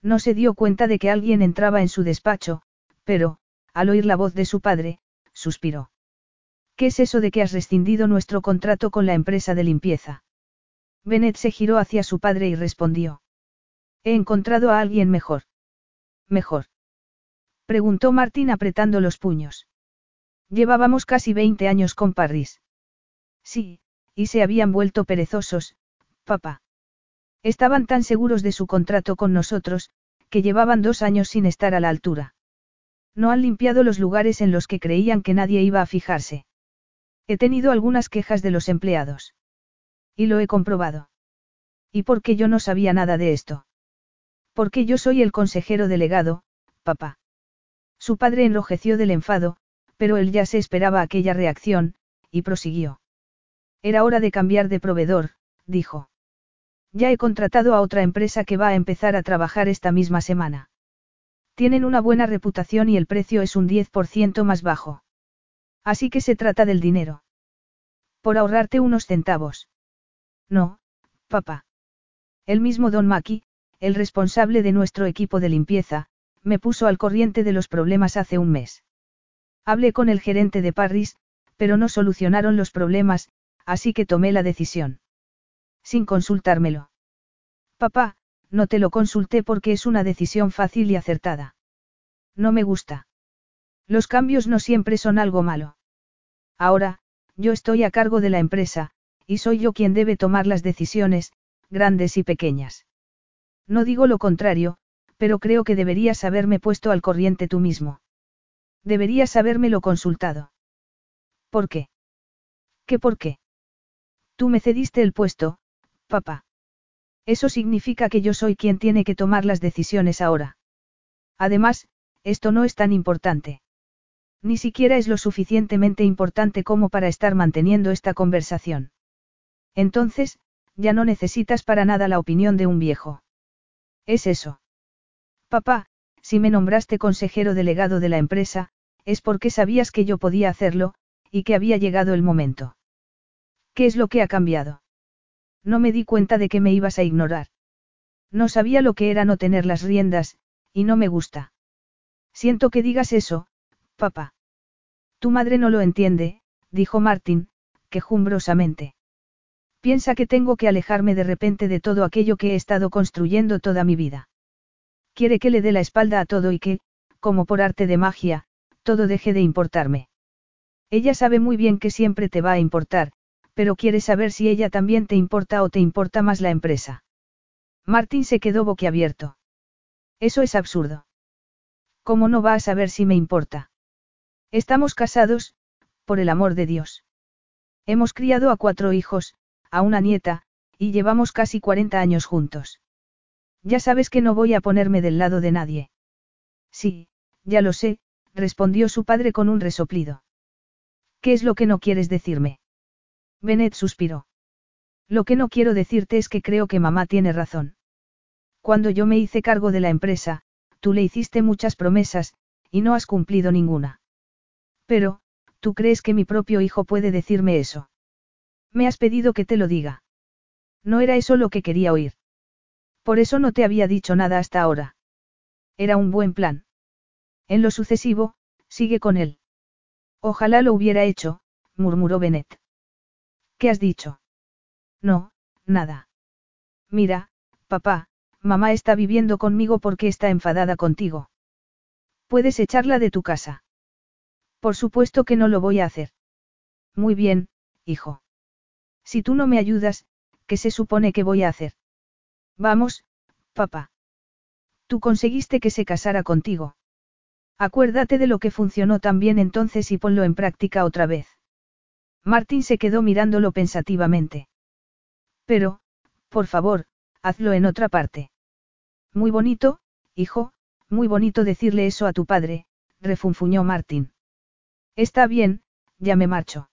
No se dio cuenta de que alguien entraba en su despacho, pero, al oír la voz de su padre, suspiró. ¿Qué es eso de que has rescindido nuestro contrato con la empresa de limpieza? Bennett se giró hacia su padre y respondió. He encontrado a alguien mejor. Mejor. Preguntó Martín apretando los puños. Llevábamos casi 20 años con Parris. Sí, y se habían vuelto perezosos, papá. Estaban tan seguros de su contrato con nosotros, que llevaban dos años sin estar a la altura. No han limpiado los lugares en los que creían que nadie iba a fijarse. He tenido algunas quejas de los empleados. Y lo he comprobado. ¿Y por qué yo no sabía nada de esto? Porque yo soy el consejero delegado, papá. Su padre enrojeció del enfado, pero él ya se esperaba aquella reacción, y prosiguió. Era hora de cambiar de proveedor, dijo. Ya he contratado a otra empresa que va a empezar a trabajar esta misma semana. Tienen una buena reputación y el precio es un 10% más bajo. Así que se trata del dinero. Por ahorrarte unos centavos. No, papá. El mismo Don Maki, el responsable de nuestro equipo de limpieza, me puso al corriente de los problemas hace un mes. Hablé con el gerente de Parris, pero no solucionaron los problemas, así que tomé la decisión. Sin consultármelo. Papá, no te lo consulté porque es una decisión fácil y acertada. No me gusta. Los cambios no siempre son algo malo. Ahora, yo estoy a cargo de la empresa, y soy yo quien debe tomar las decisiones, grandes y pequeñas. No digo lo contrario, pero creo que deberías haberme puesto al corriente tú mismo. Deberías lo consultado. ¿Por qué? ¿Qué por qué? Tú me cediste el puesto, papá. Eso significa que yo soy quien tiene que tomar las decisiones ahora. Además, esto no es tan importante. Ni siquiera es lo suficientemente importante como para estar manteniendo esta conversación. Entonces, ya no necesitas para nada la opinión de un viejo. Es eso. Papá, si me nombraste consejero delegado de la empresa, es porque sabías que yo podía hacerlo, y que había llegado el momento. ¿Qué es lo que ha cambiado? No me di cuenta de que me ibas a ignorar. No sabía lo que era no tener las riendas, y no me gusta. Siento que digas eso, papá. Tu madre no lo entiende, dijo Martín, quejumbrosamente. Piensa que tengo que alejarme de repente de todo aquello que he estado construyendo toda mi vida. Quiere que le dé la espalda a todo y que, como por arte de magia, todo deje de importarme. Ella sabe muy bien que siempre te va a importar, pero quiere saber si ella también te importa o te importa más la empresa. Martín se quedó boquiabierto. Eso es absurdo. ¿Cómo no va a saber si me importa? Estamos casados, por el amor de Dios. Hemos criado a cuatro hijos, a una nieta, y llevamos casi 40 años juntos. Ya sabes que no voy a ponerme del lado de nadie. Sí, ya lo sé, respondió su padre con un resoplido. ¿Qué es lo que no quieres decirme? Bennett suspiró. Lo que no quiero decirte es que creo que mamá tiene razón. Cuando yo me hice cargo de la empresa, tú le hiciste muchas promesas, y no has cumplido ninguna. Pero, ¿tú crees que mi propio hijo puede decirme eso? Me has pedido que te lo diga. No era eso lo que quería oír. Por eso no te había dicho nada hasta ahora. Era un buen plan. En lo sucesivo, sigue con él. Ojalá lo hubiera hecho, murmuró Bennett. ¿Qué has dicho? No, nada. Mira, papá, mamá está viviendo conmigo porque está enfadada contigo. Puedes echarla de tu casa. Por supuesto que no lo voy a hacer. Muy bien, hijo. Si tú no me ayudas, ¿qué se supone que voy a hacer? Vamos, papá. Tú conseguiste que se casara contigo. Acuérdate de lo que funcionó tan bien entonces y ponlo en práctica otra vez. Martín se quedó mirándolo pensativamente. Pero, por favor, hazlo en otra parte. Muy bonito, hijo, muy bonito decirle eso a tu padre, refunfuñó Martín. Está bien, ya me marcho.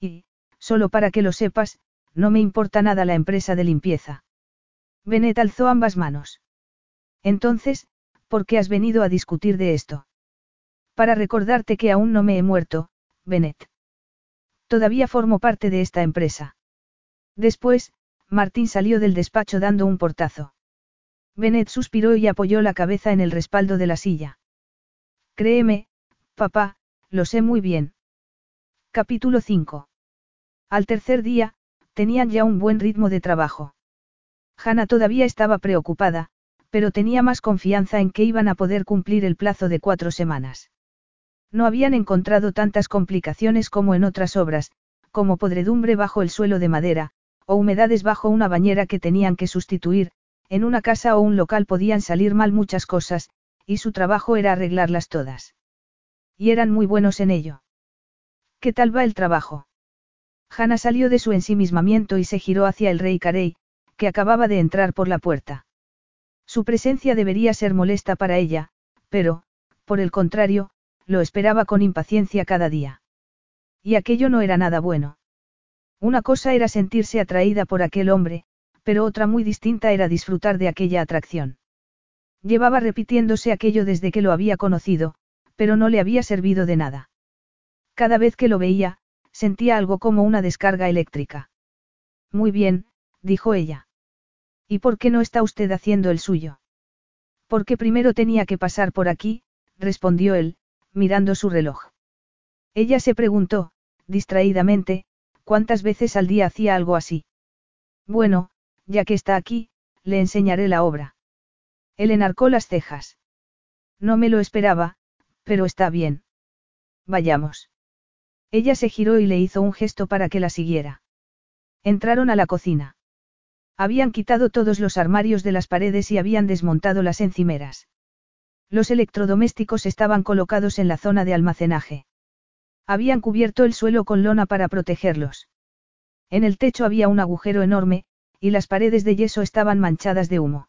Y, Solo para que lo sepas, no me importa nada la empresa de limpieza. Bennett alzó ambas manos. Entonces, ¿por qué has venido a discutir de esto? Para recordarte que aún no me he muerto, Bennett. Todavía formo parte de esta empresa. Después, Martín salió del despacho dando un portazo. Bennett suspiró y apoyó la cabeza en el respaldo de la silla. Créeme, papá, lo sé muy bien. Capítulo 5. Al tercer día, tenían ya un buen ritmo de trabajo. Hannah todavía estaba preocupada, pero tenía más confianza en que iban a poder cumplir el plazo de cuatro semanas. No habían encontrado tantas complicaciones como en otras obras, como podredumbre bajo el suelo de madera, o humedades bajo una bañera que tenían que sustituir, en una casa o un local podían salir mal muchas cosas, y su trabajo era arreglarlas todas. Y eran muy buenos en ello. ¿Qué tal va el trabajo? Hanna salió de su ensimismamiento y se giró hacia el rey Carey, que acababa de entrar por la puerta. Su presencia debería ser molesta para ella, pero, por el contrario, lo esperaba con impaciencia cada día. Y aquello no era nada bueno. Una cosa era sentirse atraída por aquel hombre, pero otra muy distinta era disfrutar de aquella atracción. Llevaba repitiéndose aquello desde que lo había conocido, pero no le había servido de nada. Cada vez que lo veía, Sentía algo como una descarga eléctrica. Muy bien, dijo ella. ¿Y por qué no está usted haciendo el suyo? Porque primero tenía que pasar por aquí, respondió él, mirando su reloj. Ella se preguntó, distraídamente, cuántas veces al día hacía algo así. Bueno, ya que está aquí, le enseñaré la obra. Él enarcó las cejas. No me lo esperaba, pero está bien. Vayamos. Ella se giró y le hizo un gesto para que la siguiera. Entraron a la cocina. Habían quitado todos los armarios de las paredes y habían desmontado las encimeras. Los electrodomésticos estaban colocados en la zona de almacenaje. Habían cubierto el suelo con lona para protegerlos. En el techo había un agujero enorme, y las paredes de yeso estaban manchadas de humo.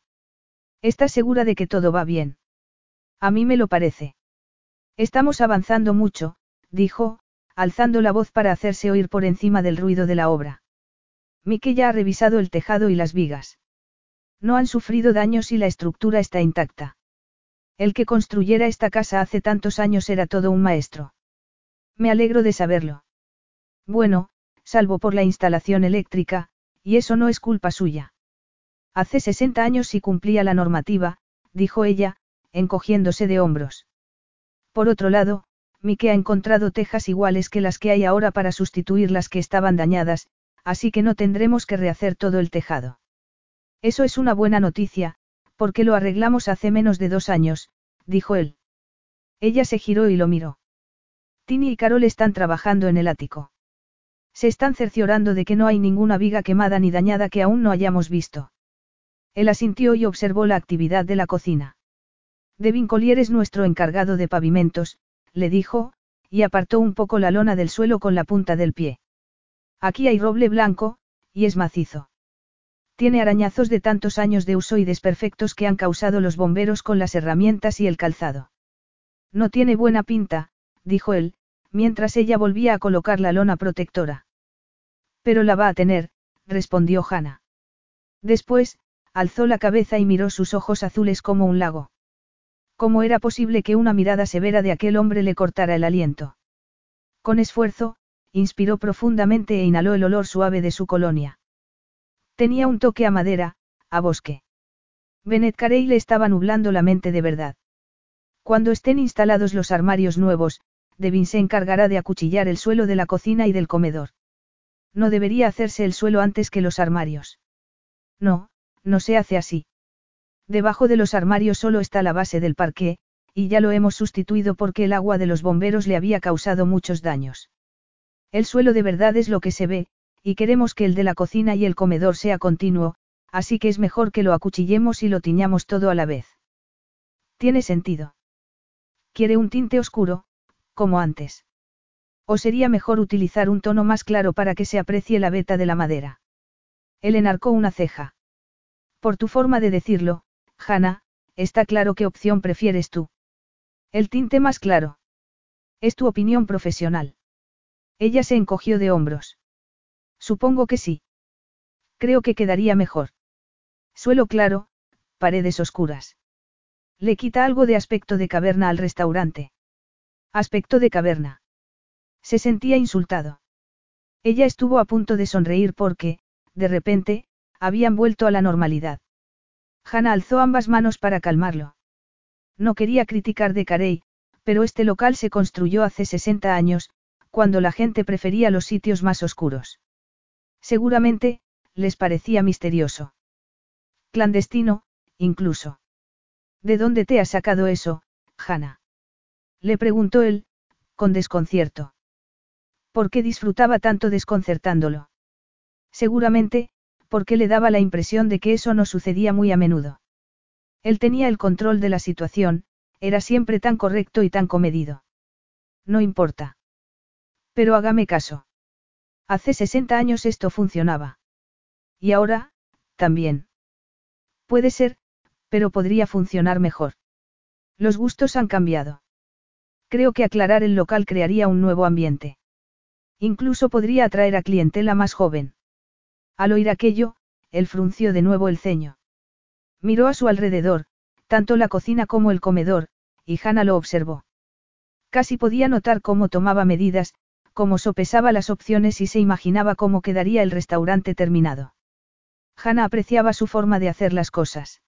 ¿Estás segura de que todo va bien? A mí me lo parece. Estamos avanzando mucho, dijo, alzando la voz para hacerse oír por encima del ruido de la obra. Mike ya ha revisado el tejado y las vigas. No han sufrido daños y la estructura está intacta. El que construyera esta casa hace tantos años era todo un maestro. Me alegro de saberlo. Bueno, salvo por la instalación eléctrica, y eso no es culpa suya. Hace 60 años sí cumplía la normativa, dijo ella, encogiéndose de hombros. Por otro lado, Mike ha encontrado tejas iguales que las que hay ahora para sustituir las que estaban dañadas, así que no tendremos que rehacer todo el tejado. Eso es una buena noticia, porque lo arreglamos hace menos de dos años, dijo él. Ella se giró y lo miró. Tini y Carol están trabajando en el ático. Se están cerciorando de que no hay ninguna viga quemada ni dañada que aún no hayamos visto. Él asintió y observó la actividad de la cocina. Devin Collier es nuestro encargado de pavimentos, le dijo, y apartó un poco la lona del suelo con la punta del pie. Aquí hay roble blanco, y es macizo. Tiene arañazos de tantos años de uso y desperfectos que han causado los bomberos con las herramientas y el calzado. No tiene buena pinta, dijo él, mientras ella volvía a colocar la lona protectora. Pero la va a tener, respondió Hannah. Después, alzó la cabeza y miró sus ojos azules como un lago. ¿Cómo era posible que una mirada severa de aquel hombre le cortara el aliento? Con esfuerzo, inspiró profundamente e inhaló el olor suave de su colonia. Tenía un toque a madera, a bosque. Bennett Carey le estaba nublando la mente de verdad. Cuando estén instalados los armarios nuevos, Devin se encargará de acuchillar el suelo de la cocina y del comedor. No debería hacerse el suelo antes que los armarios. No, no se hace así. Debajo de los armarios solo está la base del parqué, y ya lo hemos sustituido porque el agua de los bomberos le había causado muchos daños. El suelo de verdad es lo que se ve, y queremos que el de la cocina y el comedor sea continuo, así que es mejor que lo acuchillemos y lo tiñamos todo a la vez. Tiene sentido. Quiere un tinte oscuro, como antes. O sería mejor utilizar un tono más claro para que se aprecie la veta de la madera. Él enarcó una ceja. Por tu forma de decirlo, Hannah, está claro qué opción prefieres tú. El tinte más claro. Es tu opinión profesional. Ella se encogió de hombros. Supongo que sí. Creo que quedaría mejor. Suelo claro, paredes oscuras. Le quita algo de aspecto de caverna al restaurante. Aspecto de caverna. Se sentía insultado. Ella estuvo a punto de sonreír porque, de repente, habían vuelto a la normalidad. Hannah alzó ambas manos para calmarlo. No quería criticar de Carey, pero este local se construyó hace 60 años, cuando la gente prefería los sitios más oscuros. Seguramente, les parecía misterioso. Clandestino, incluso. ¿De dónde te has sacado eso, Hannah? Le preguntó él, con desconcierto. ¿Por qué disfrutaba tanto desconcertándolo? Seguramente, porque le daba la impresión de que eso no sucedía muy a menudo. Él tenía el control de la situación, era siempre tan correcto y tan comedido. No importa. Pero hágame caso. Hace 60 años esto funcionaba. Y ahora, también. Puede ser, pero podría funcionar mejor. Los gustos han cambiado. Creo que aclarar el local crearía un nuevo ambiente. Incluso podría atraer a clientela más joven. Al oír aquello, él frunció de nuevo el ceño. Miró a su alrededor, tanto la cocina como el comedor, y Hannah lo observó. Casi podía notar cómo tomaba medidas, cómo sopesaba las opciones y se imaginaba cómo quedaría el restaurante terminado. Hannah apreciaba su forma de hacer las cosas.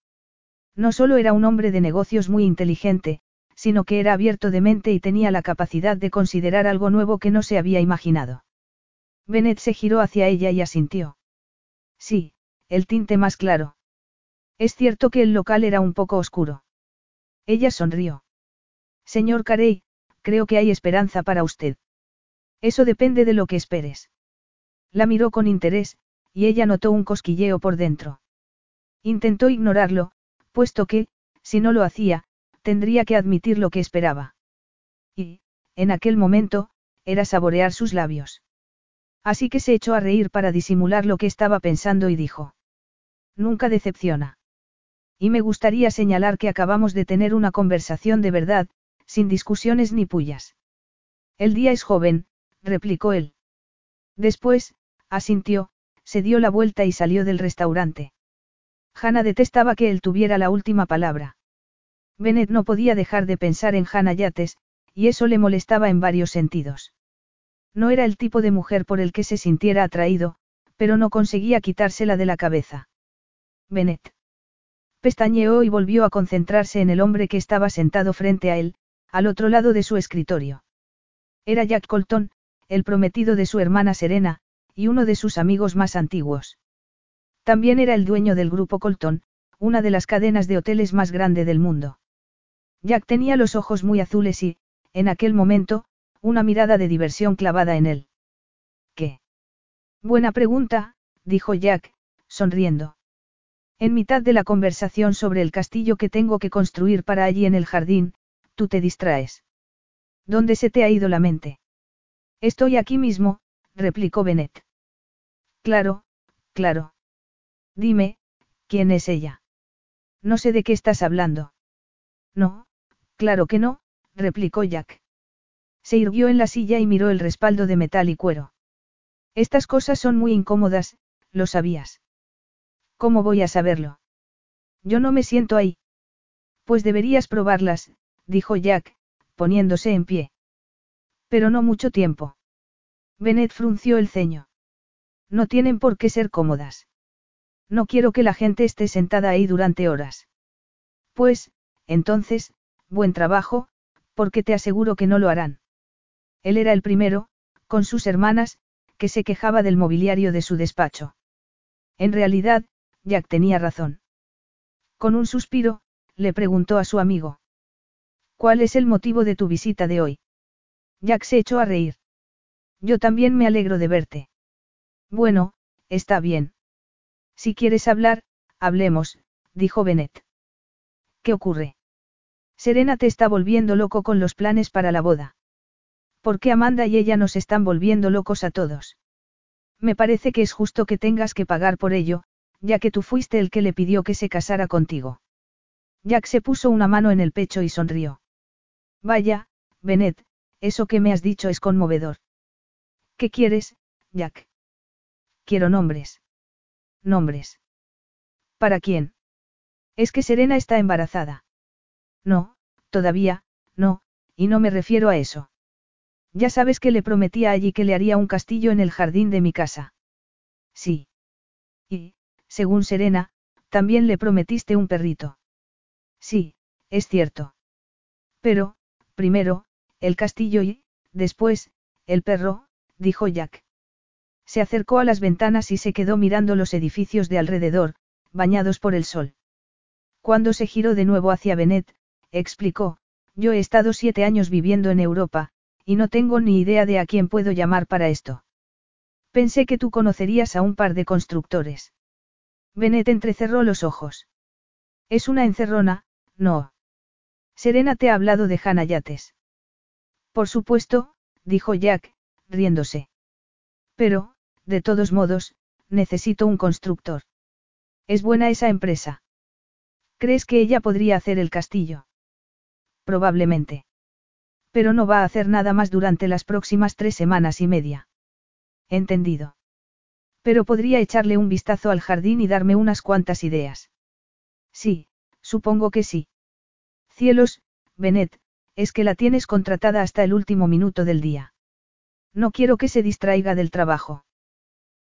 No solo era un hombre de negocios muy inteligente, sino que era abierto de mente y tenía la capacidad de considerar algo nuevo que no se había imaginado. Bennett se giró hacia ella y asintió. Sí, el tinte más claro. Es cierto que el local era un poco oscuro. Ella sonrió. Señor Carey, creo que hay esperanza para usted. Eso depende de lo que esperes. La miró con interés, y ella notó un cosquilleo por dentro. Intentó ignorarlo, puesto que, si no lo hacía, tendría que admitir lo que esperaba. Y, en aquel momento, era saborear sus labios. Así que se echó a reír para disimular lo que estaba pensando y dijo. Nunca decepciona. Y me gustaría señalar que acabamos de tener una conversación de verdad, sin discusiones ni pullas. El día es joven, replicó él. Después, asintió, se dio la vuelta y salió del restaurante. Hannah detestaba que él tuviera la última palabra. Bennett no podía dejar de pensar en Hannah Yates, y eso le molestaba en varios sentidos. No era el tipo de mujer por el que se sintiera atraído, pero no conseguía quitársela de la cabeza. Bennett. Pestañeó y volvió a concentrarse en el hombre que estaba sentado frente a él, al otro lado de su escritorio. Era Jack Colton, el prometido de su hermana Serena, y uno de sus amigos más antiguos. También era el dueño del grupo Colton, una de las cadenas de hoteles más grande del mundo. Jack tenía los ojos muy azules y, en aquel momento, una mirada de diversión clavada en él. ¿Qué? Buena pregunta, dijo Jack, sonriendo. En mitad de la conversación sobre el castillo que tengo que construir para allí en el jardín, tú te distraes. ¿Dónde se te ha ido la mente? Estoy aquí mismo, replicó Bennett. Claro, claro. Dime, ¿quién es ella? No sé de qué estás hablando. No, claro que no, replicó Jack. Se irguió en la silla y miró el respaldo de metal y cuero. Estas cosas son muy incómodas, lo sabías. ¿Cómo voy a saberlo? Yo no me siento ahí. Pues deberías probarlas, dijo Jack, poniéndose en pie. Pero no mucho tiempo. Bennett frunció el ceño. No tienen por qué ser cómodas. No quiero que la gente esté sentada ahí durante horas. Pues, entonces, buen trabajo, porque te aseguro que no lo harán. Él era el primero, con sus hermanas, que se quejaba del mobiliario de su despacho. En realidad, Jack tenía razón. Con un suspiro, le preguntó a su amigo. ¿Cuál es el motivo de tu visita de hoy? Jack se echó a reír. Yo también me alegro de verte. Bueno, está bien. Si quieres hablar, hablemos, dijo Bennett. ¿Qué ocurre? Serena te está volviendo loco con los planes para la boda. ¿Por qué Amanda y ella nos están volviendo locos a todos? Me parece que es justo que tengas que pagar por ello, ya que tú fuiste el que le pidió que se casara contigo. Jack se puso una mano en el pecho y sonrió. Vaya, Bennett, eso que me has dicho es conmovedor. ¿Qué quieres, Jack? Quiero nombres. Nombres. ¿Para quién? Es que Serena está embarazada. No, todavía, no, y no me refiero a eso. Ya sabes que le prometí allí que le haría un castillo en el jardín de mi casa. Sí. Y, según Serena, también le prometiste un perrito. Sí, es cierto. Pero, primero, el castillo y, después, el perro, dijo Jack. Se acercó a las ventanas y se quedó mirando los edificios de alrededor, bañados por el sol. Cuando se giró de nuevo hacia Benet, explicó, yo he estado siete años viviendo en Europa, y no tengo ni idea de a quién puedo llamar para esto. Pensé que tú conocerías a un par de constructores. Bennett entrecerró los ojos. Es una encerrona, no. Serena te ha hablado de Hannah Yates. Por supuesto, dijo Jack, riéndose. Pero, de todos modos, necesito un constructor. Es buena esa empresa. ¿Crees que ella podría hacer el castillo? Probablemente. Pero no va a hacer nada más durante las próximas tres semanas y media. Entendido. Pero podría echarle un vistazo al jardín y darme unas cuantas ideas. Sí, supongo que sí. Cielos, Benet, es que la tienes contratada hasta el último minuto del día. No quiero que se distraiga del trabajo.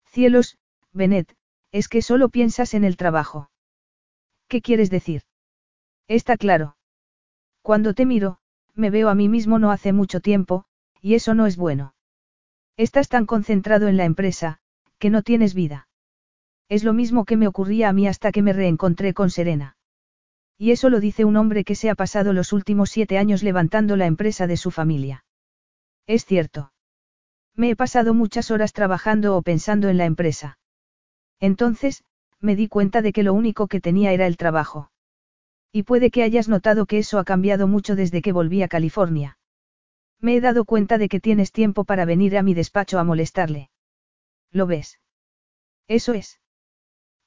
Cielos, Benet, es que solo piensas en el trabajo. ¿Qué quieres decir? Está claro. Cuando te miro, me veo a mí mismo no hace mucho tiempo, y eso no es bueno. Estás tan concentrado en la empresa, que no tienes vida. Es lo mismo que me ocurría a mí hasta que me reencontré con Serena. Y eso lo dice un hombre que se ha pasado los últimos siete años levantando la empresa de su familia. Es cierto. Me he pasado muchas horas trabajando o pensando en la empresa. Entonces, me di cuenta de que lo único que tenía era el trabajo. Y puede que hayas notado que eso ha cambiado mucho desde que volví a California. Me he dado cuenta de que tienes tiempo para venir a mi despacho a molestarle. ¿Lo ves? Eso es.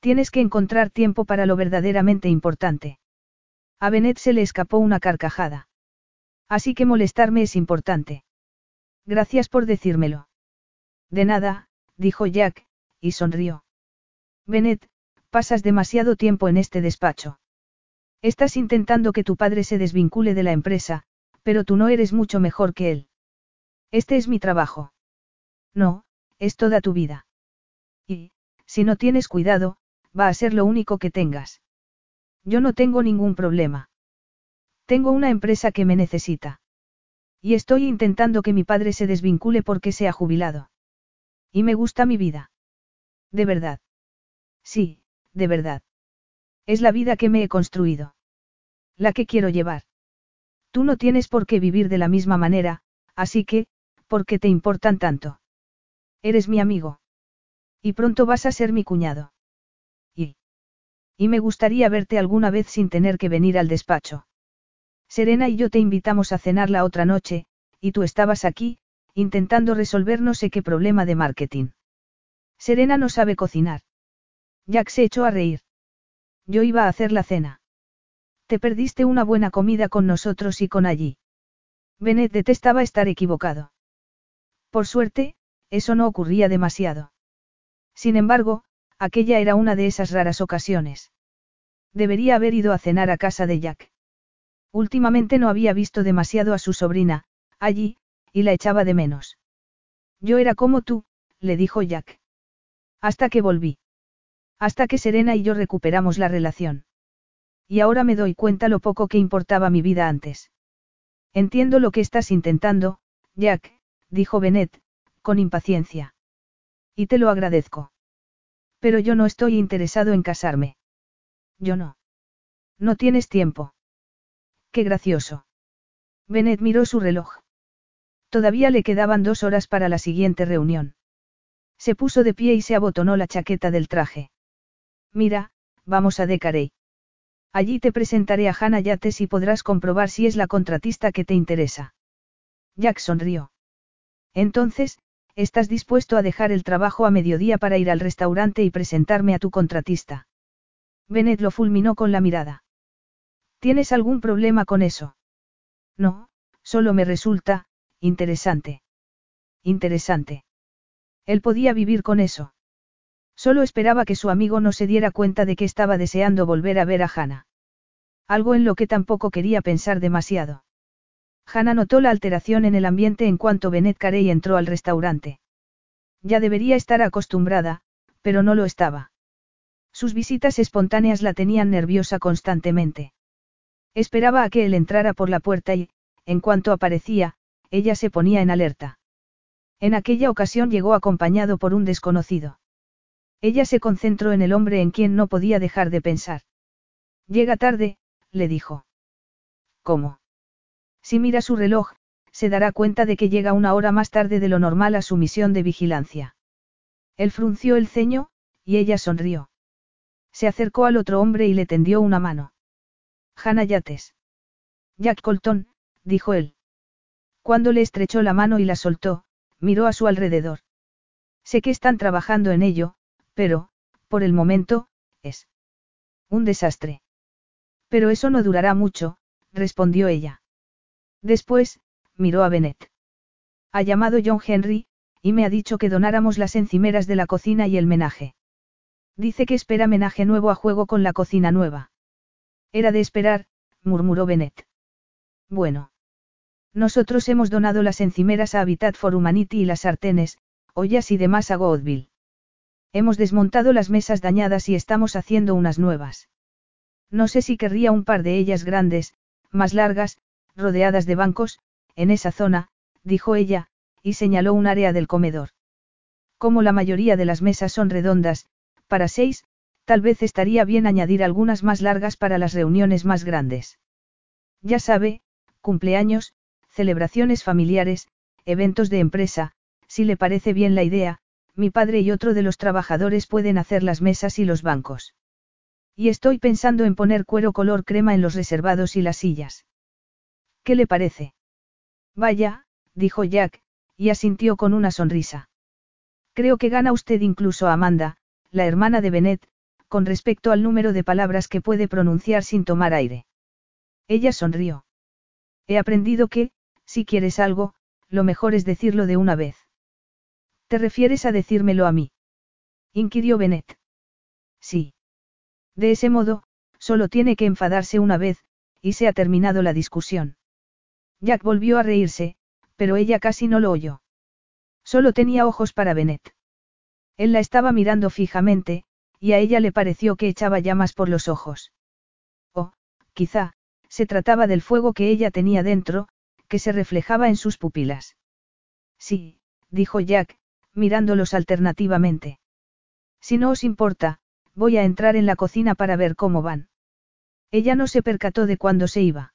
Tienes que encontrar tiempo para lo verdaderamente importante. A Bennett se le escapó una carcajada. Así que molestarme es importante. Gracias por decírmelo. De nada, dijo Jack, y sonrió. Bennett, pasas demasiado tiempo en este despacho. Estás intentando que tu padre se desvincule de la empresa, pero tú no eres mucho mejor que él. Este es mi trabajo. No, es toda tu vida. Y, si no tienes cuidado, va a ser lo único que tengas. Yo no tengo ningún problema. Tengo una empresa que me necesita. Y estoy intentando que mi padre se desvincule porque se ha jubilado. Y me gusta mi vida. De verdad. Sí, de verdad. Es la vida que me he construido. La que quiero llevar. Tú no tienes por qué vivir de la misma manera, así que, ¿por qué te importan tanto? Eres mi amigo. Y pronto vas a ser mi cuñado. Y. Me gustaría verte alguna vez sin tener que venir al despacho. Serena y yo te invitamos a cenar la otra noche, y tú estabas aquí, intentando resolver no sé qué problema de marketing. Serena no sabe cocinar. Jack se echó a reír. Yo iba a hacer la cena. Te perdiste una buena comida con nosotros y con allí. Bennett detestaba estar equivocado. Por suerte, eso no ocurría demasiado. Sin embargo, aquella era una de esas raras ocasiones. Debería haber ido a cenar a casa de Jack. Últimamente no había visto demasiado a su sobrina, allí, y la echaba de menos. Yo era como tú, le dijo Jack. Hasta que volví. Hasta que Serena y yo recuperamos la relación. Y ahora me doy cuenta lo poco que importaba mi vida antes. Entiendo lo que estás intentando, Jack, dijo Bennett, con impaciencia. Y te lo agradezco. Pero yo no estoy interesado en casarme. Yo no. No tienes tiempo. Qué gracioso. Bennett miró su reloj. Todavía le quedaban dos horas para la siguiente reunión. Se puso de pie y se abotonó la chaqueta del traje. Mira, vamos a Decarey. Allí te presentaré a Hannah Yates y podrás comprobar si es la contratista que te interesa. Jack sonrió. Entonces, ¿estás dispuesto a dejar el trabajo a mediodía para ir al restaurante y presentarme a tu contratista? Bennett lo fulminó con la mirada. ¿Tienes algún problema con eso? No, solo me resulta, interesante. Interesante. Él podía vivir con eso. Solo esperaba que su amigo no se diera cuenta de que estaba deseando volver a ver a Hannah. Algo en lo que tampoco quería pensar demasiado. Hannah notó la alteración en el ambiente en cuanto Bennett Carey entró al restaurante. Ya debería estar acostumbrada, pero no lo estaba. Sus visitas espontáneas la tenían nerviosa constantemente. Esperaba a que él entrara por la puerta y, en cuanto aparecía, ella se ponía en alerta. En aquella ocasión llegó acompañado por un desconocido. Ella se concentró en el hombre en quien no podía dejar de pensar. Llega tarde, le dijo. ¿Cómo? Si mira su reloj, se dará cuenta de que llega una hora más tarde de lo normal a su misión de vigilancia. Él frunció el ceño, y ella sonrió. Se acercó al otro hombre y le tendió una mano. Hannah Yates. Jack Colton, dijo él. Cuando le estrechó la mano y la soltó, miró a su alrededor. Sé que están trabajando en ello, pero, por el momento, es un desastre. Pero eso no durará mucho, respondió ella. Después, miró a Bennett. Ha llamado John Henry, y me ha dicho que donáramos las encimeras de la cocina y el menaje. Dice que espera menaje nuevo a juego con la cocina nueva. Era de esperar, murmuró Bennett. Bueno. Nosotros hemos donado las encimeras a Habitat for Humanity y las sartenes, ollas y demás a Godville. Hemos desmontado las mesas dañadas y estamos haciendo unas nuevas. No sé si querría un par de ellas grandes, más largas, rodeadas de bancos, en esa zona, dijo ella, y señaló un área del comedor. Como la mayoría de las mesas son redondas, Para seis, tal vez estaría bien añadir algunas más largas para las reuniones más grandes. Ya sabe, cumpleaños, celebraciones familiares, eventos de empresa, si le parece bien la idea, mi padre y otro de los trabajadores pueden hacer las mesas y los bancos. Y estoy pensando en poner cuero color crema en los reservados y las sillas. ¿Qué le parece? Vaya, dijo Jack, y asintió con una sonrisa. Creo que gana usted incluso a Amanda, la hermana de Bennett, con respecto al número de palabras que puede pronunciar sin tomar aire. Ella sonrió. He aprendido que, si quieres algo, lo mejor es decirlo de una vez. ¿Te refieres a decírmelo a mí? inquirió Bennett. Sí. De ese modo, solo tiene que enfadarse una vez, y se ha terminado la discusión. Jack volvió a reírse, pero ella casi no lo oyó. Solo tenía ojos para Bennett. Él la estaba mirando fijamente, y a ella le pareció que echaba llamas por los ojos. O, quizá, se trataba del fuego que ella tenía dentro, que se reflejaba en sus pupilas. Sí, dijo Jack, mirándolos alternativamente. Si no os importa, voy a entrar en la cocina para ver cómo van. Ella no se percató de cuándo se iba.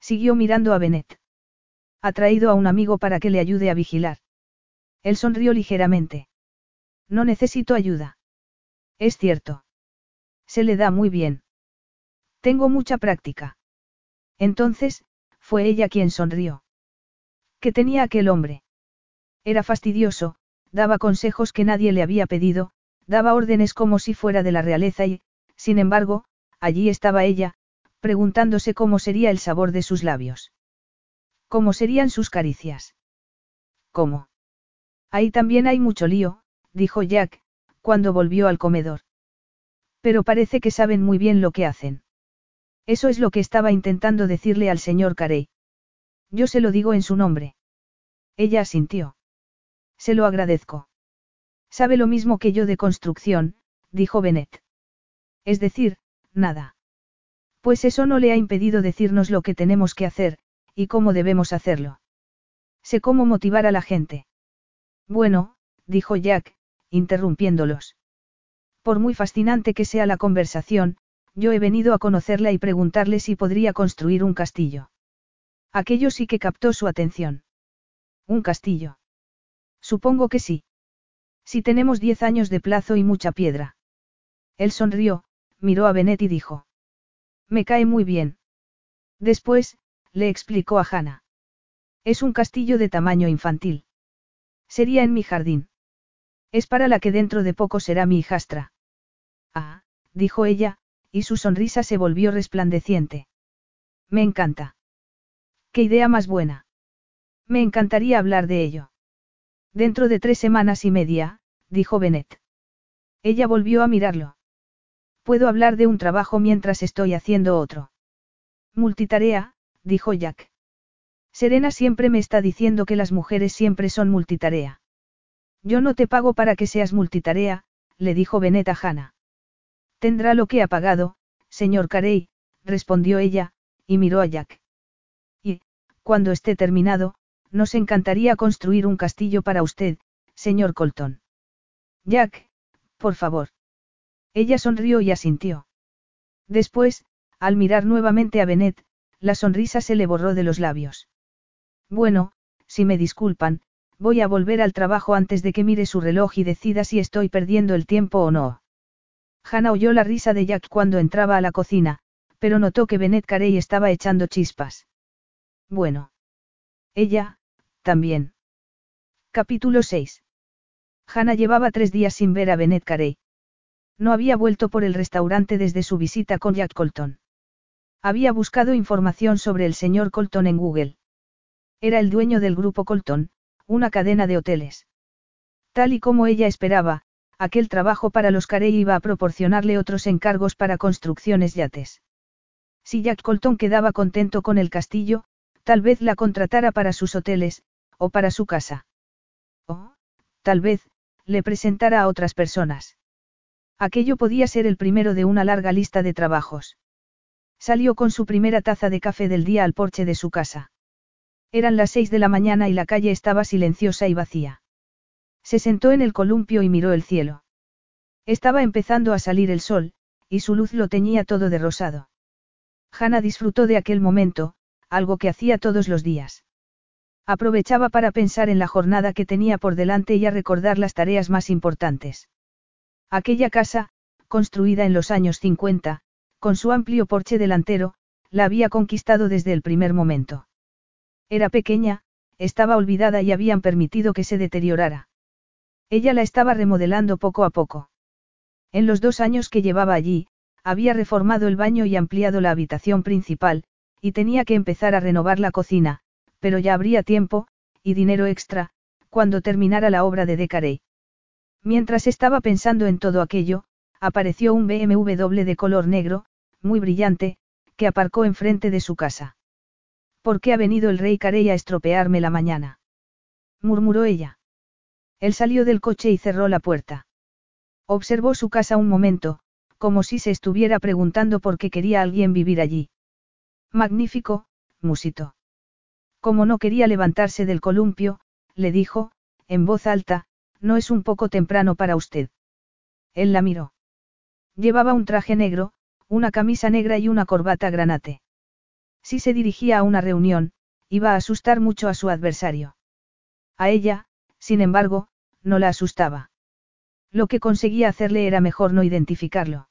Siguió mirando a Bennett. Ha traído a un amigo para que le ayude a vigilar. Él sonrió ligeramente. No necesito ayuda. Es cierto. Se le da muy bien. Tengo mucha práctica. Entonces, fue ella quien sonrió. ¿Qué tenía aquel hombre? Era fastidioso, daba consejos que nadie le había pedido, daba órdenes como si fuera de la realeza y, sin embargo, allí estaba ella, preguntándose cómo sería el sabor de sus labios. ¿Cómo serían sus caricias? ¿Cómo? Ahí también hay mucho lío, dijo Jack, cuando volvió al comedor. Pero parece que saben muy bien lo que hacen. Eso es lo que estaba intentando decirle al señor Carey. Yo se lo digo en su nombre. Ella asintió. Se lo agradezco. Sabe lo mismo que yo de construcción, dijo Bennett. Es decir, nada. Pues eso no le ha impedido decirnos lo que tenemos que hacer, y cómo debemos hacerlo. Sé cómo motivar a la gente. Bueno, dijo Jack, interrumpiéndolos. Por muy fascinante que sea la conversación, yo he venido a conocerla y preguntarle si podría construir un castillo. Aquello sí que captó su atención. ¿Un castillo? Supongo que sí. Si tenemos diez años de plazo y mucha piedra. Él sonrió, miró a Bennett y dijo. Me cae muy bien. Después, le explicó a Hannah. Es un castillo de tamaño infantil. Sería en mi jardín. Es para la que dentro de poco será mi hijastra. Ah, dijo ella, y su sonrisa se volvió resplandeciente. Me encanta. Qué idea más buena. Me encantaría hablar de ello. Dentro de tres semanas y media, dijo Bennett. Ella volvió a mirarlo. Puedo hablar de un trabajo mientras estoy haciendo otro. Multitarea, dijo Jack. Serena siempre me está diciendo que las mujeres siempre son multitarea. Yo no te pago para que seas multitarea, le dijo Bennett a Hannah. Tendrá lo que ha pagado, señor Carey, respondió ella, y miró a Jack. Y, cuando esté terminado, nos encantaría construir un castillo para usted, señor Colton. Jack, por favor. Ella sonrió y asintió. Después, al mirar nuevamente a Bennett, la sonrisa se le borró de los labios. Bueno, si me disculpan, voy a volver al trabajo antes de que mire su reloj y decida si estoy perdiendo el tiempo o no. Hannah oyó la risa de Jack cuando entraba a la cocina, pero notó que Bennett Carey estaba echando chispas. Bueno. Ella, también. Capítulo 6. Hannah llevaba tres días sin ver a Bennett Carey. No había vuelto por el restaurante desde su visita con Jack Colton. Había buscado información sobre el señor Colton en Google. Era el dueño del grupo Colton, una cadena de hoteles. Tal y como ella esperaba, aquel trabajo para los Carey iba a proporcionarle otros encargos para construcciones yates. Si Jack Colton quedaba contento con el castillo, tal vez la contratara para sus hoteles, o para su casa. O, tal vez, le presentara a otras personas. Aquello podía ser el primero de una larga lista de trabajos. Salió con su primera taza de café del día al porche de su casa. Eran las seis de la mañana y la calle estaba silenciosa y vacía. Se sentó en el columpio y miró el cielo. Estaba empezando a salir el sol, y su luz lo teñía todo de rosado. Hannah disfrutó de aquel momento, algo que hacía todos los días. Aprovechaba para pensar en la jornada que tenía por delante y a recordar las tareas más importantes. Aquella casa, construida en los años 50, con su amplio porche delantero, la había conquistado desde el primer momento. Era pequeña, estaba olvidada y habían permitido que se deteriorara. Ella la estaba remodelando poco a poco. En los dos años que llevaba allí, había reformado el baño y ampliado la habitación principal, y tenía que empezar a renovar la cocina, pero ya habría tiempo, y dinero extra, cuando terminara la obra de Decarey. Mientras estaba pensando en todo aquello, apareció un BMW de color negro, muy brillante, que aparcó enfrente de su casa. ¿Por qué ha venido el rey Carey a estropearme la mañana? murmuró ella. Él salió del coche y cerró la puerta. Observó su casa un momento, como si se estuviera preguntando por qué quería alguien vivir allí. Magnífico, musito. Como no quería levantarse del columpio, le dijo, en voz alta, no es un poco temprano para usted. Él la miró. Llevaba un traje negro, una camisa negra y una corbata granate. Si se dirigía a una reunión, iba a asustar mucho a su adversario. A ella, sin embargo, no la asustaba. Lo que conseguía hacerle era mejor no identificarlo.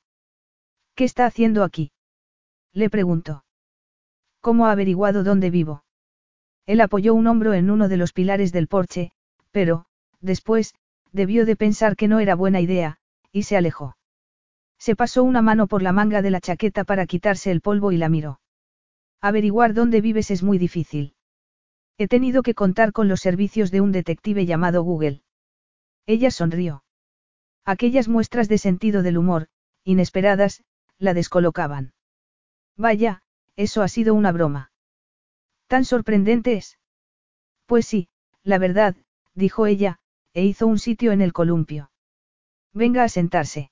¿Qué está haciendo aquí? Le preguntó. ¿Cómo ha averiguado dónde vivo? Él apoyó un hombro en uno de los pilares del porche, pero, después, debió de pensar que no era buena idea, y se alejó. Se pasó una mano por la manga de la chaqueta para quitarse el polvo y la miró. Averiguar dónde vives es muy difícil. He tenido que contar con los servicios de un detective llamado Google. Ella sonrió. Aquellas muestras de sentido del humor, inesperadas, la descolocaban. Vaya, eso ha sido una broma. ¿Tan sorprendente es? Pues sí, la verdad, dijo ella, e hizo un sitio en el columpio. Venga a sentarse.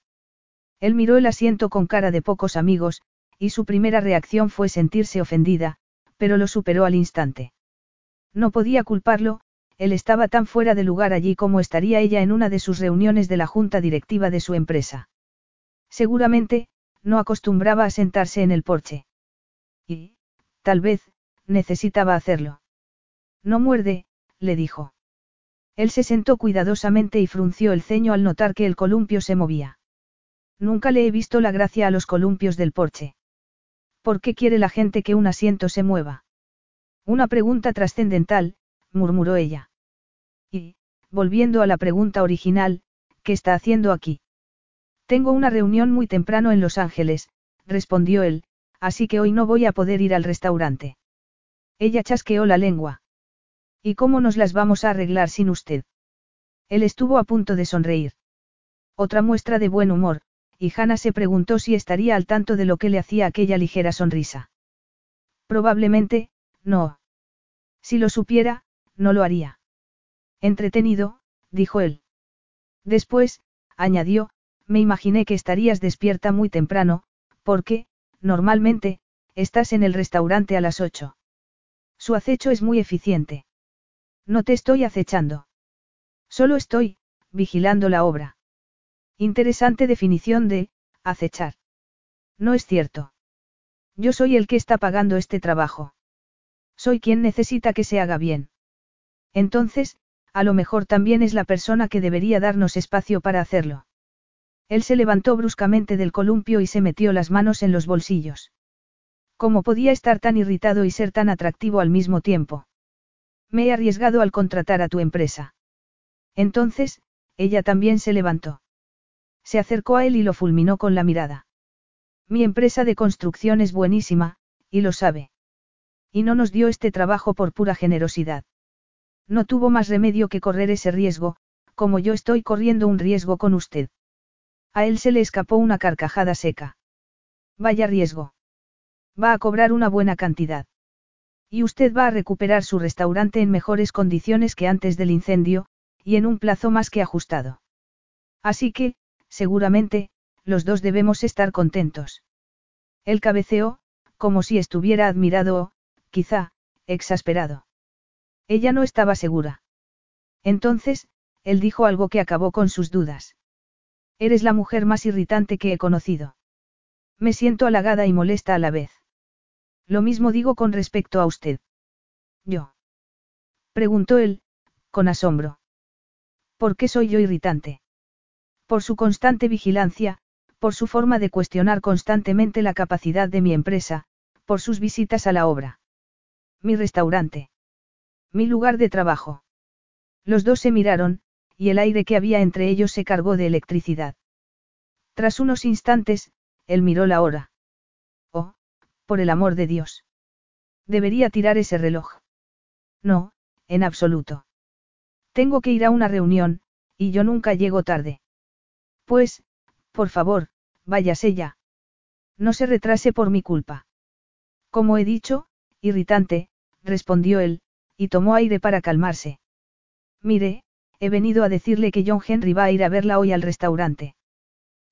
Él miró el asiento con cara de pocos amigos, y su primera reacción fue sentirse ofendida, pero lo superó al instante. No podía culparlo, él estaba tan fuera de lugar allí como estaría ella en una de sus reuniones de la junta directiva de su empresa. Seguramente, no acostumbraba a sentarse en el porche. Y, tal vez, necesitaba hacerlo. No muerde, le dijo. Él se sentó cuidadosamente y frunció el ceño al notar que el columpio se movía. Nunca le he visto la gracia a los columpios del porche. ¿Por qué quiere la gente que un asiento se mueva? Una pregunta trascendental, murmuró ella. Y, volviendo a la pregunta original, ¿qué está haciendo aquí? Tengo una reunión muy temprano en Los Ángeles, respondió él, así que hoy no voy a poder ir al restaurante. Ella chasqueó la lengua. ¿Y cómo nos las vamos a arreglar sin usted? Él estuvo a punto de sonreír. Otra muestra de buen humor, y Hannah se preguntó si estaría al tanto de lo que le hacía aquella ligera sonrisa. Probablemente, no. Si lo supiera, no lo haría. Entretenido, dijo él. Después, añadió, me imaginé que estarías despierta muy temprano, porque, normalmente, estás en el restaurante a las ocho. Su acecho es muy eficiente. No te estoy acechando. Solo estoy, vigilando la obra. Interesante definición de, acechar. No es cierto. Yo soy el que está pagando este trabajo. Soy quien necesita que se haga bien. Entonces, a lo mejor también es la persona que debería darnos espacio para hacerlo. Él se levantó bruscamente del columpio y se metió las manos en los bolsillos. ¿Cómo podía estar tan irritado y ser tan atractivo al mismo tiempo? Me he arriesgado al contratar a tu empresa. Entonces, ella también se levantó. Se acercó a él y lo fulminó con la mirada. Mi empresa de construcción es buenísima, y lo sabe. Y no nos dio este trabajo por pura generosidad. No tuvo más remedio que correr ese riesgo, como yo estoy corriendo un riesgo con usted. A él se le escapó una carcajada seca. Vaya riesgo. Va a cobrar una buena cantidad. Y usted va a recuperar su restaurante en mejores condiciones que antes del incendio, y en un plazo más que ajustado. Así que, seguramente, los dos debemos estar contentos. Él cabeceó, como si estuviera admirado o, quizá, exasperado. Ella no estaba segura. Entonces, él dijo algo que acabó con sus dudas. Eres la mujer más irritante que he conocido. Me siento halagada y molesta a la vez. Lo mismo digo con respecto a usted. ¿Yo? Preguntó él, con asombro. ¿Por qué soy yo irritante? Por su constante vigilancia, por su forma de cuestionar constantemente la capacidad de mi empresa, por sus visitas a la obra. Mi restaurante. Mi lugar de trabajo. Los dos se miraron, y el aire que había entre ellos se cargó de electricidad. Tras unos instantes, él miró la hora. Por el amor de Dios. Debería tirar ese reloj. No, en absoluto. Tengo que ir a una reunión, y yo nunca llego tarde. Pues, por favor, váyase ya. No se retrase por mi culpa. Como he dicho, irritante, respondió él, y tomó aire para calmarse. Mire, he venido a decirle que John Henry va a ir a verla hoy al restaurante.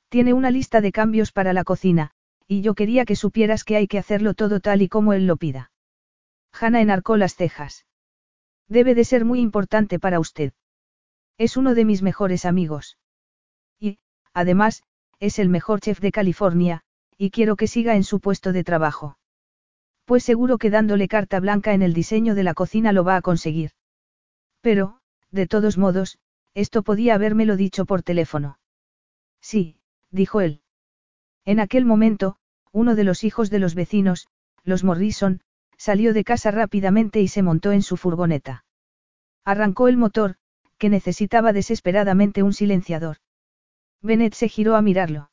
Tiene una lista de cambios para la cocina, y yo quería que supieras que hay que hacerlo todo tal y como él lo pida. Hannah enarcó las cejas. Debe de ser muy importante para usted. Es uno de mis mejores amigos. Y, además, es el mejor chef de California, y quiero que siga en su puesto de trabajo. Pues seguro que dándole carta blanca en el diseño de la cocina lo va a conseguir. Pero, de todos modos, esto podía habérmelo dicho por teléfono. Sí, dijo él. En aquel momento, uno de los hijos de los vecinos, los Morrison, salió de casa rápidamente y se montó en su furgoneta. Arrancó el motor, que necesitaba desesperadamente un silenciador. Bennett se giró a mirarlo.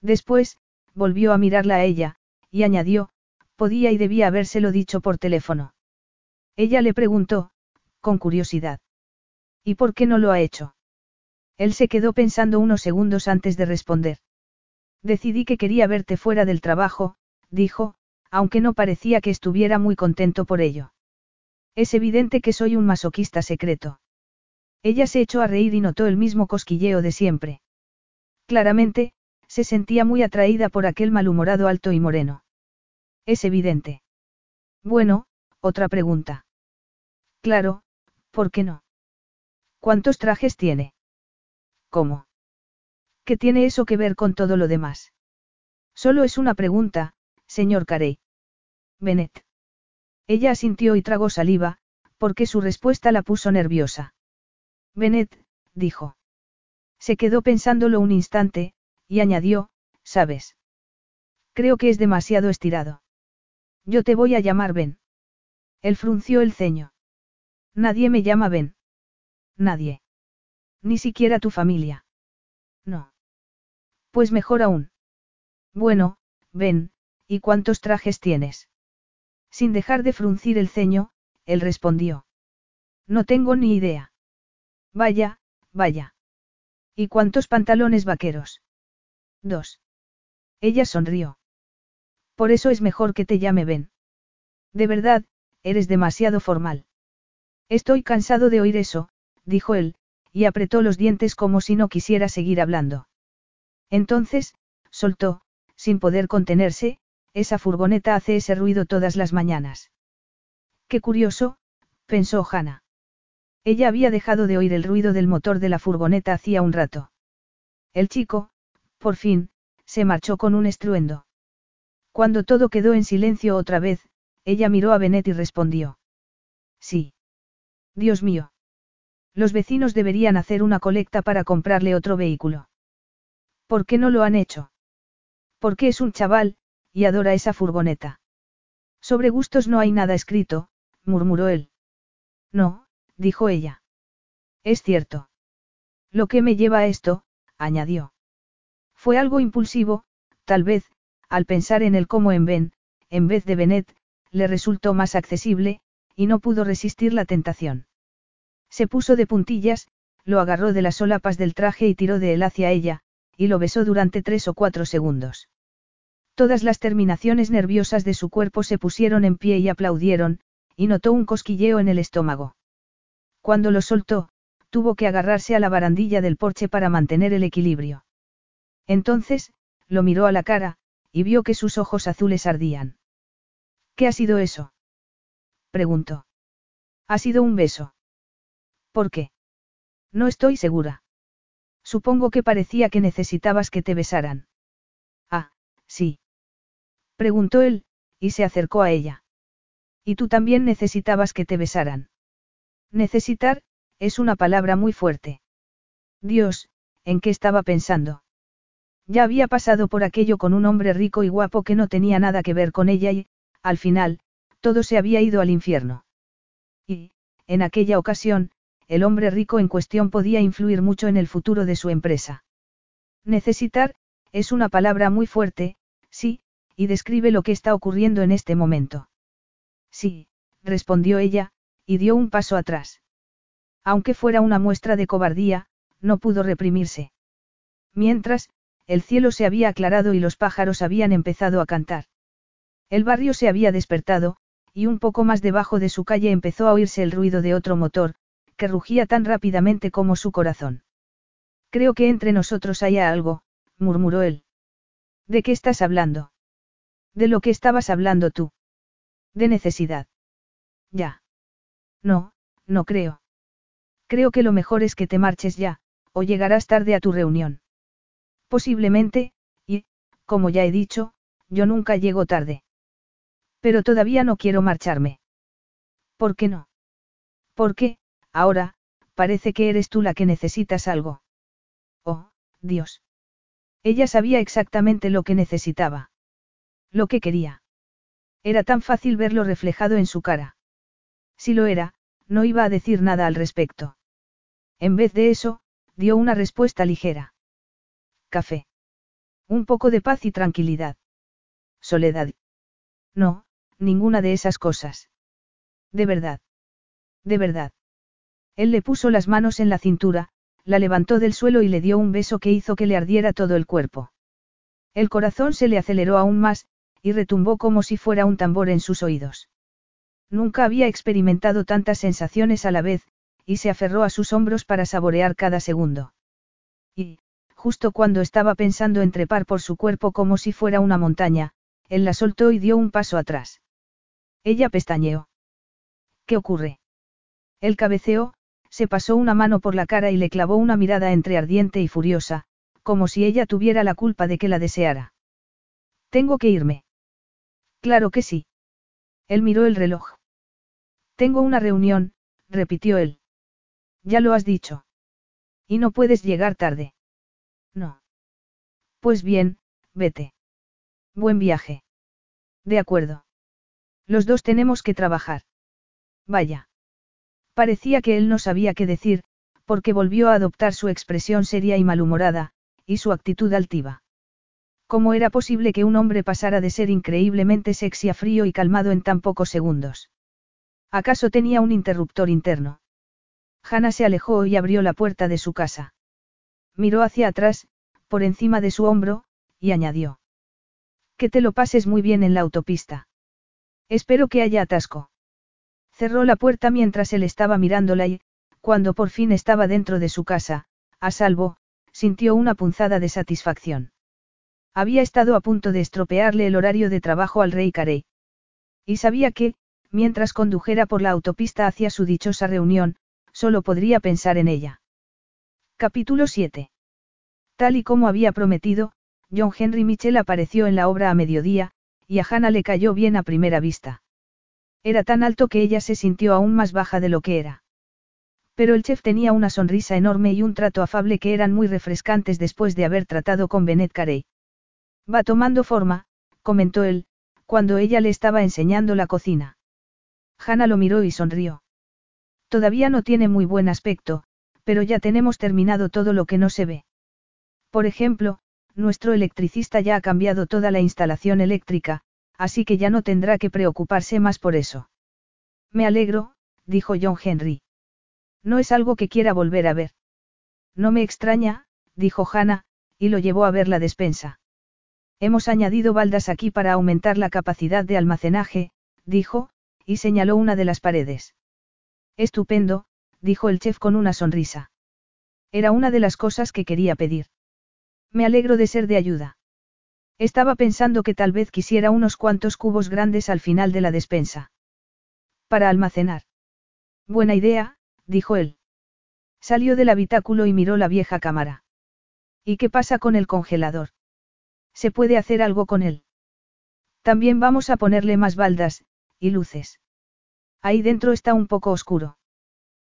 Después, volvió a mirarla a ella, y añadió, podía y debía habérselo dicho por teléfono. Ella le preguntó, con curiosidad. ¿Y por qué no lo ha hecho? Él se quedó pensando unos segundos antes de responder. Decidí que quería verte fuera del trabajo, dijo, aunque no parecía que estuviera muy contento por ello. Es evidente que soy un masoquista secreto. Ella se echó a reír y notó el mismo cosquilleo de siempre. Claramente, se sentía muy atraída por aquel malhumorado alto y moreno. Es evidente. Bueno, otra pregunta. Claro, ¿por qué no? ¿Cuántos trajes tiene? ¿Cómo? ¿Qué tiene eso que ver con todo lo demás? Solo es una pregunta, señor Carey. Bennett. Ella asintió y tragó saliva, porque su respuesta la puso nerviosa. Bennett, dijo. Se quedó pensándolo un instante, y añadió, ¿sabes? Creo que es demasiado estirado. Yo te voy a llamar Ben. Él frunció el ceño. Nadie me llama Ben. Nadie. Ni siquiera tu familia. No. Pues mejor aún. Bueno, ven, ¿y cuántos trajes tienes? Sin dejar de fruncir el ceño, él respondió. No tengo ni idea. Vaya, vaya. ¿Y cuántos pantalones vaqueros? Dos. Ella sonrió. Por eso es mejor que te llame Ben. De verdad, eres demasiado formal. Estoy cansado de oír eso, dijo él, y apretó los dientes como si no quisiera seguir hablando. Entonces, soltó, sin poder contenerse, esa furgoneta hace ese ruido todas las mañanas. Qué curioso, pensó Hannah. Ella había dejado de oír el ruido del motor de la furgoneta hacía un rato. El chico, por fin, se marchó con un estruendo. Cuando todo quedó en silencio otra vez, ella miró a Bennett y respondió. Sí. Dios mío. Los vecinos deberían hacer una colecta para comprarle otro vehículo. ¿Por qué no lo han hecho? Porque es un chaval, y adora esa furgoneta. Sobre gustos no hay nada escrito, murmuró él. No, dijo ella. Es cierto. Lo que me lleva a esto, añadió. Fue algo impulsivo, tal vez, al pensar en él como en Ben, en vez de Benet, le resultó más accesible, y no pudo resistir la tentación. Se puso de puntillas, lo agarró de las solapas del traje y tiró de él hacia ella, y lo besó durante tres o cuatro segundos. Todas las terminaciones nerviosas de su cuerpo se pusieron en pie y aplaudieron, y notó un cosquilleo en el estómago. Cuando lo soltó, tuvo que agarrarse a la barandilla del porche para mantener el equilibrio. Entonces, lo miró a la cara, y vio que sus ojos azules ardían. ¿Qué ha sido eso? preguntó. Ha sido un beso. ¿Por qué? No estoy segura. Supongo que parecía que necesitabas que te besaran. Ah, sí. Preguntó él, y se acercó a ella. Y tú también necesitabas que te besaran. Necesitar, es una palabra muy fuerte. Dios, ¿en qué estaba pensando? Ya había pasado por aquello con un hombre rico y guapo que no tenía nada que ver con ella y, al final, todo se había ido al infierno. Y, en aquella ocasión, el hombre rico en cuestión podía influir mucho en el futuro de su empresa. Necesitar, es una palabra muy fuerte, sí, y describe lo que está ocurriendo en este momento. Sí, respondió ella, y dio un paso atrás. Aunque fuera una muestra de cobardía, no pudo reprimirse. Mientras, el cielo se había aclarado y los pájaros habían empezado a cantar. El barrio se había despertado, y un poco más debajo de su calle empezó a oírse el ruido de otro motor, que rugía tan rápidamente como su corazón. Creo que entre nosotros haya algo, murmuró él. ¿De qué estás hablando? De lo que estabas hablando tú. De necesidad. Ya. No, no creo. Creo que lo mejor es que te marches ya, o llegarás tarde a tu reunión. Posiblemente, y, como ya he dicho, yo nunca llego tarde. Pero todavía no quiero marcharme. ¿Por qué no? Porque, ahora, parece que eres tú la que necesitas algo. Oh, Dios. Ella sabía exactamente lo que necesitaba. Lo que quería. Era tan fácil verlo reflejado en su cara. Si lo era, no iba a decir nada al respecto. En vez de eso, dio una respuesta ligera. Café. Un poco de paz y tranquilidad. Soledad. No, ninguna de esas cosas. De verdad. De verdad. Él le puso las manos en la cintura, la levantó del suelo y le dio un beso que hizo que le ardiera todo el cuerpo. El corazón se le aceleró aún más, y retumbó como si fuera un tambor en sus oídos. Nunca había experimentado tantas sensaciones a la vez, y se aferró a sus hombros para saborear cada segundo. Y, justo cuando estaba pensando en trepar por su cuerpo como si fuera una montaña, él la soltó y dio un paso atrás. Ella pestañeó. ¿Qué ocurre? Él cabeceó, se pasó una mano por la cara y le clavó una mirada entre ardiente y furiosa, como si ella tuviera la culpa de que la deseara. Tengo que irme. Claro que sí. Él miró el reloj. Tengo una reunión, repitió él. Ya lo has dicho. Y no puedes llegar tarde. No. Pues bien, vete. Buen viaje. De acuerdo. Los dos tenemos que trabajar. Vaya. Parecía que él no sabía qué decir, porque volvió a adoptar su expresión seria y malhumorada, y su actitud altiva. ¿Cómo era posible que un hombre pasara de ser increíblemente sexy a frío y calmado en tan pocos segundos? ¿Acaso tenía un interruptor interno? Hannah se alejó y abrió la puerta de su casa. Miró hacia atrás, por encima de su hombro, y añadió. Que te lo pases muy bien en la autopista. Espero que haya atasco. Cerró la puerta mientras él estaba mirándola y, cuando por fin estaba dentro de su casa, a salvo, sintió una punzada de satisfacción. Había estado a punto de estropearle el horario de trabajo al rey Carey. Y sabía que, mientras condujera por la autopista hacia su dichosa reunión, solo podría pensar en ella. Capítulo 7. Tal y como había prometido, John Henry Mitchell apareció en la obra a mediodía, y a Hannah le cayó bien a primera vista. Era tan alto que ella se sintió aún más baja de lo que era. Pero el chef tenía una sonrisa enorme y un trato afable que eran muy refrescantes después de haber tratado con Bennett Carey. Va tomando forma, comentó él, cuando ella le estaba enseñando la cocina. Hannah lo miró y sonrió. Todavía no tiene muy buen aspecto, pero ya tenemos terminado todo lo que no se ve. Por ejemplo, nuestro electricista ya ha cambiado toda la instalación eléctrica, así que ya no tendrá que preocuparse más por eso. Me alegro, dijo John Henry. No es algo que quiera volver a ver. No me extraña, dijo Hannah, y lo llevó a ver la despensa. Hemos añadido baldas aquí para aumentar la capacidad de almacenaje, dijo, y señaló una de las paredes. Estupendo, dijo el chef con una sonrisa. Era una de las cosas que quería pedir. Me alegro de ser de ayuda. Estaba pensando que tal vez quisiera unos cuantos cubos grandes al final de la despensa. Para almacenar. Buena idea, dijo él. Salió del habitáculo y miró la vieja cámara. ¿Y qué pasa con el congelador? ¿Se puede hacer algo con él? También vamos a ponerle más baldas, y luces. Ahí dentro está un poco oscuro.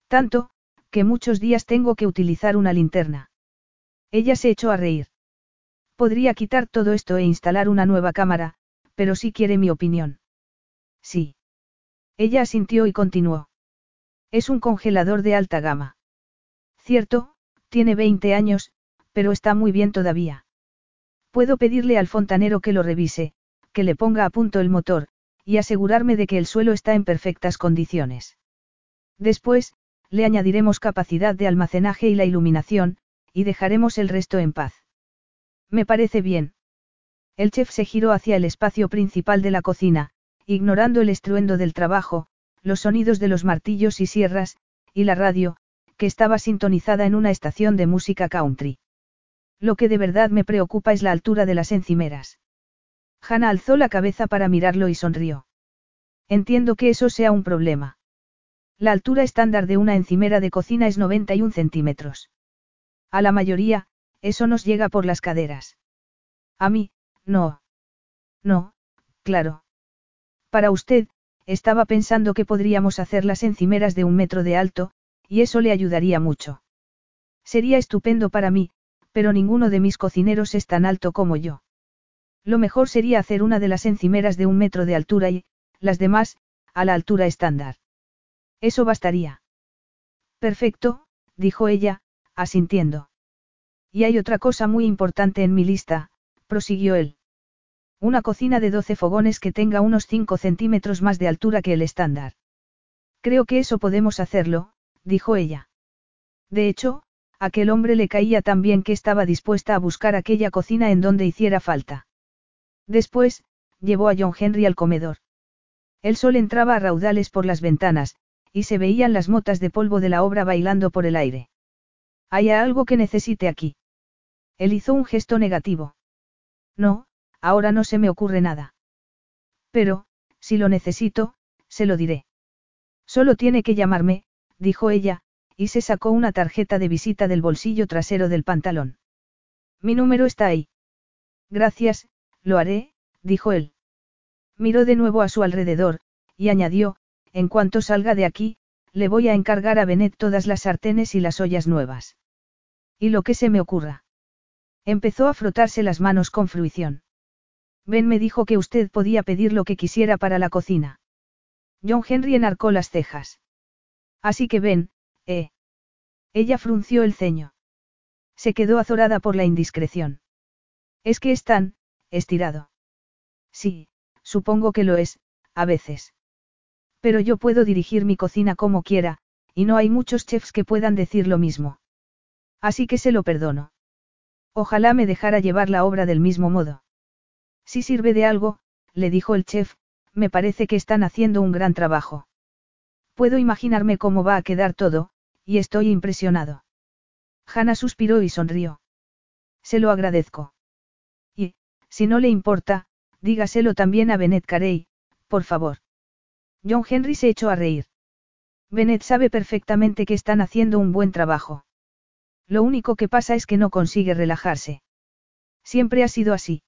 Tanto, que muchos días tengo que utilizar una linterna. Ella se echó a reír. Podría quitar todo esto e instalar una nueva cámara, pero si quiere mi opinión. Sí. Ella asintió y continuó. Es un congelador de alta gama. Cierto, tiene 20 años, pero está muy bien todavía. Puedo pedirle al fontanero que lo revise, que le ponga a punto el motor, y asegurarme de que el suelo está en perfectas condiciones. Después, le añadiremos capacidad de almacenaje y la iluminación, y dejaremos el resto en paz. Me parece bien. El chef se giró hacia el espacio principal de la cocina, ignorando el estruendo del trabajo, los sonidos de los martillos y sierras, y la radio, que estaba sintonizada en una estación de música country. Lo que de verdad me preocupa es la altura de las encimeras. Hannah alzó la cabeza para mirarlo y sonrió. Entiendo que eso sea un problema. La altura estándar de una encimera de cocina es 91 centímetros. A la mayoría, eso nos llega por las caderas. A mí, no. No, claro. Para usted, estaba pensando que podríamos hacer las encimeras de un metro de alto, y eso le ayudaría mucho. Sería estupendo para mí, pero ninguno de mis cocineros es tan alto como yo. Lo mejor sería hacer una de las encimeras de un metro de altura y, las demás, a la altura estándar. Eso bastaría. Perfecto, dijo ella, asintiendo. Y hay otra cosa muy importante en mi lista, prosiguió él. Una cocina de 12 fogones que tenga unos 5 centímetros más de altura que el estándar. Creo que eso podemos hacerlo, dijo ella. De hecho, aquel hombre le caía tan bien que estaba dispuesta a buscar aquella cocina en donde hiciera falta. Después, llevó a John Henry al comedor. El sol entraba a raudales por las ventanas, y se veían las motas de polvo de la obra bailando por el aire. ¿Hay algo que necesite aquí? Él hizo un gesto negativo. No, ahora no se me ocurre nada. Pero, si lo necesito, se lo diré. Solo tiene que llamarme, dijo ella, y se sacó una tarjeta de visita del bolsillo trasero del pantalón. Mi número está ahí. Gracias, lo haré, dijo él. Miró de nuevo a su alrededor, y añadió, en cuanto salga de aquí, le voy a encargar a Benet todas las sartenes y las ollas nuevas. Y lo que se me ocurra. Empezó a frotarse las manos con fruición. Ben me dijo que usted podía pedir lo que quisiera para la cocina. John Henry enarcó las cejas. Así que ven, eh. Ella frunció el ceño. Se quedó azorada por la indiscreción. Es que es tan, estirado. Sí, supongo que lo es, a veces. Pero yo puedo dirigir mi cocina como quiera, y no hay muchos chefs que puedan decir lo mismo. Así que se lo perdono. Ojalá me dejara llevar la obra del mismo modo. Si sirve de algo, le dijo el chef, me parece que están haciendo un gran trabajo. Puedo imaginarme cómo va a quedar todo, y estoy impresionado. Hannah suspiró y sonrió. Se lo agradezco. Y, si no le importa, dígaselo también a Bennett Carey, por favor. John Henry se echó a reír. Bennett sabe perfectamente que están haciendo un buen trabajo. Lo único que pasa es que no consigue relajarse. Siempre ha sido así.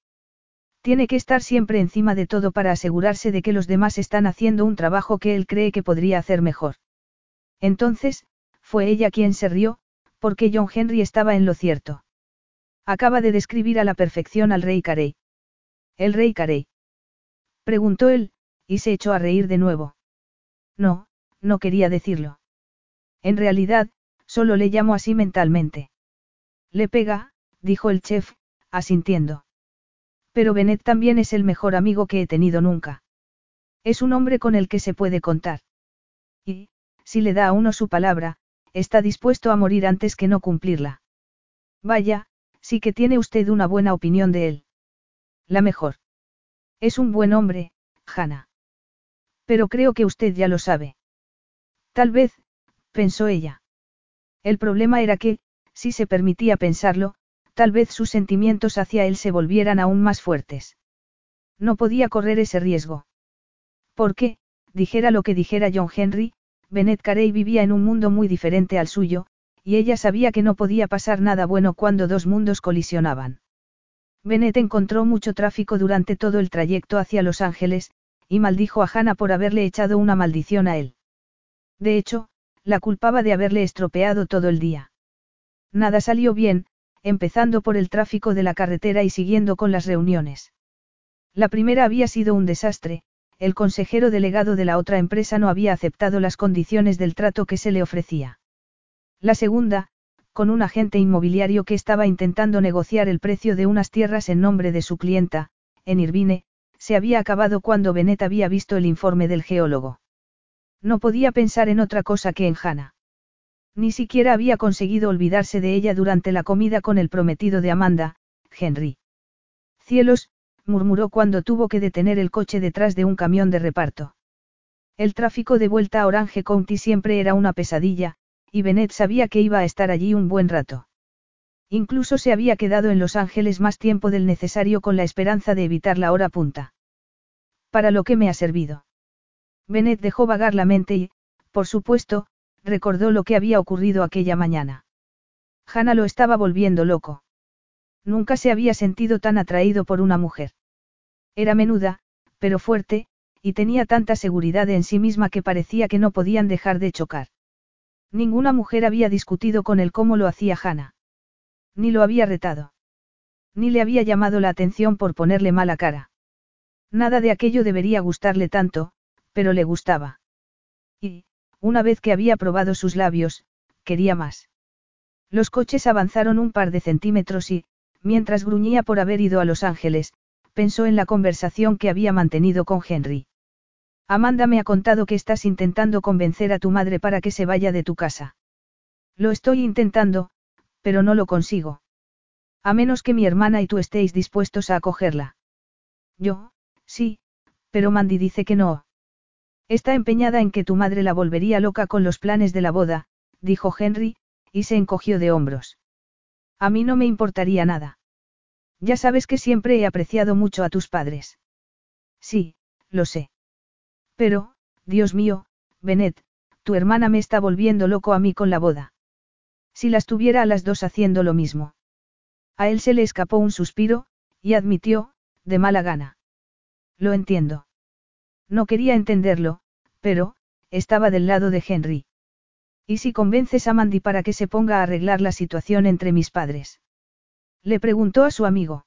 Tiene que estar siempre encima de todo para asegurarse de que los demás están haciendo un trabajo que él cree que podría hacer mejor. Entonces, fue ella quien se rió, porque John Henry estaba en lo cierto. Acaba de describir a la perfección al rey Carey. ¿El rey Carey? Preguntó él, y se echó a reír de nuevo. No, no quería decirlo. En realidad, Solo le llamo así mentalmente. Le pega, dijo el chef, asintiendo. Pero Bennett también es el mejor amigo que he tenido nunca. Es un hombre con el que se puede contar. Y, si le da a uno su palabra, está dispuesto a morir antes que no cumplirla. Vaya, sí que tiene usted una buena opinión de él. La mejor. Es un buen hombre, Hannah. Pero creo que usted ya lo sabe. Tal vez, pensó ella. El problema era que, si se permitía pensarlo, tal vez sus sentimientos hacia él se volvieran aún más fuertes. No podía correr ese riesgo. Porque, dijera lo que dijera John Henry, Bennett Carey vivía en un mundo muy diferente al suyo, y ella sabía que no podía pasar nada bueno cuando dos mundos colisionaban. Bennett encontró mucho tráfico durante todo el trayecto hacia Los Ángeles, y maldijo a Hannah por haberle echado una maldición a él. De hecho, la culpaba de haberle estropeado todo el día. Nada salió bien, empezando por el tráfico de la carretera y siguiendo con las reuniones. La primera había sido un desastre, el consejero delegado de la otra empresa no había aceptado las condiciones del trato que se le ofrecía. La segunda, con un agente inmobiliario que estaba intentando negociar el precio de unas tierras en nombre de su clienta, en Irvine, se había acabado cuando Bennett había visto el informe del geólogo. No podía pensar en otra cosa que en Hannah. Ni siquiera había conseguido olvidarse de ella durante la comida con el prometido de Amanda, Henry. Cielos, murmuró cuando tuvo que detener el coche detrás de un camión de reparto. El tráfico de vuelta a Orange County siempre era una pesadilla, y Bennett sabía que iba a estar allí un buen rato. Incluso se había quedado en Los Ángeles más tiempo del necesario con la esperanza de evitar la hora punta. Para lo que me ha servido. Bennett dejó vagar la mente y, por supuesto, recordó lo que había ocurrido aquella mañana. Hannah lo estaba volviendo loco. Nunca se había sentido tan atraído por una mujer. Era menuda, pero fuerte, y tenía tanta seguridad en sí misma que parecía que no podían dejar de chocar. Ninguna mujer había discutido con él como lo hacía Hannah. Ni lo había retado. Ni le había llamado la atención por ponerle mala cara. Nada de aquello debería gustarle tanto, pero le gustaba. Y, una vez que había probado sus labios, quería más. Los coches avanzaron un par de centímetros y, mientras gruñía por haber ido a Los Ángeles, pensó en la conversación que había mantenido con Henry. Amanda me ha contado que estás intentando convencer a tu madre para que se vaya de tu casa. Lo estoy intentando, pero no lo consigo. A menos que mi hermana y tú estéis dispuestos a acogerla. Yo, sí, pero Mandy dice que no. Está empeñada en que tu madre la volvería loca con los planes de la boda, dijo Henry, y se encogió de hombros. A mí no me importaría nada. Ya sabes que siempre he apreciado mucho a tus padres. Sí, lo sé. Pero, Dios mío, Bennett, tu hermana me está volviendo loco a mí con la boda. Si las tuviera a las dos haciendo lo mismo. A él se le escapó un suspiro, y admitió, de mala gana. Lo entiendo. No quería entenderlo, pero, estaba del lado de Henry. ¿Y si convences a Mandy para que se ponga a arreglar la situación entre mis padres? Le preguntó a su amigo.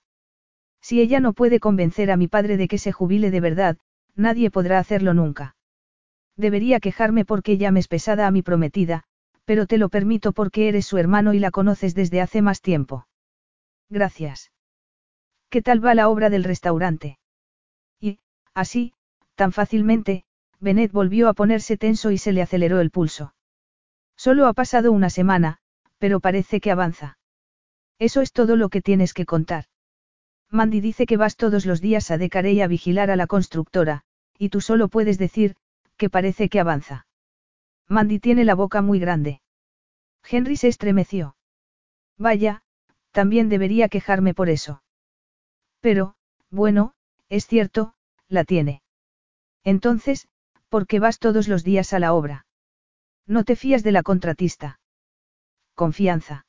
Si ella no puede convencer a mi padre de que se jubile de verdad, nadie podrá hacerlo nunca. Debería quejarme porque llames pesada a mi prometida, pero te lo permito porque eres su hermano y la conoces desde hace más tiempo. Gracias. ¿Qué tal va la obra del restaurante? Y, así, Tan fácilmente, Bennett volvió a ponerse tenso y se le aceleró el pulso. Solo ha pasado una semana, pero parece que avanza. Eso es todo lo que tienes que contar. Mandy dice que vas todos los días a Decarey a vigilar a la constructora, y tú solo puedes decir, que parece que avanza. Mandy tiene la boca muy grande. Henry se estremeció. Vaya, también debería quejarme por eso. Pero, bueno, es cierto, la tiene. Entonces, ¿por qué vas todos los días a la obra? No te fías de la contratista. Confianza.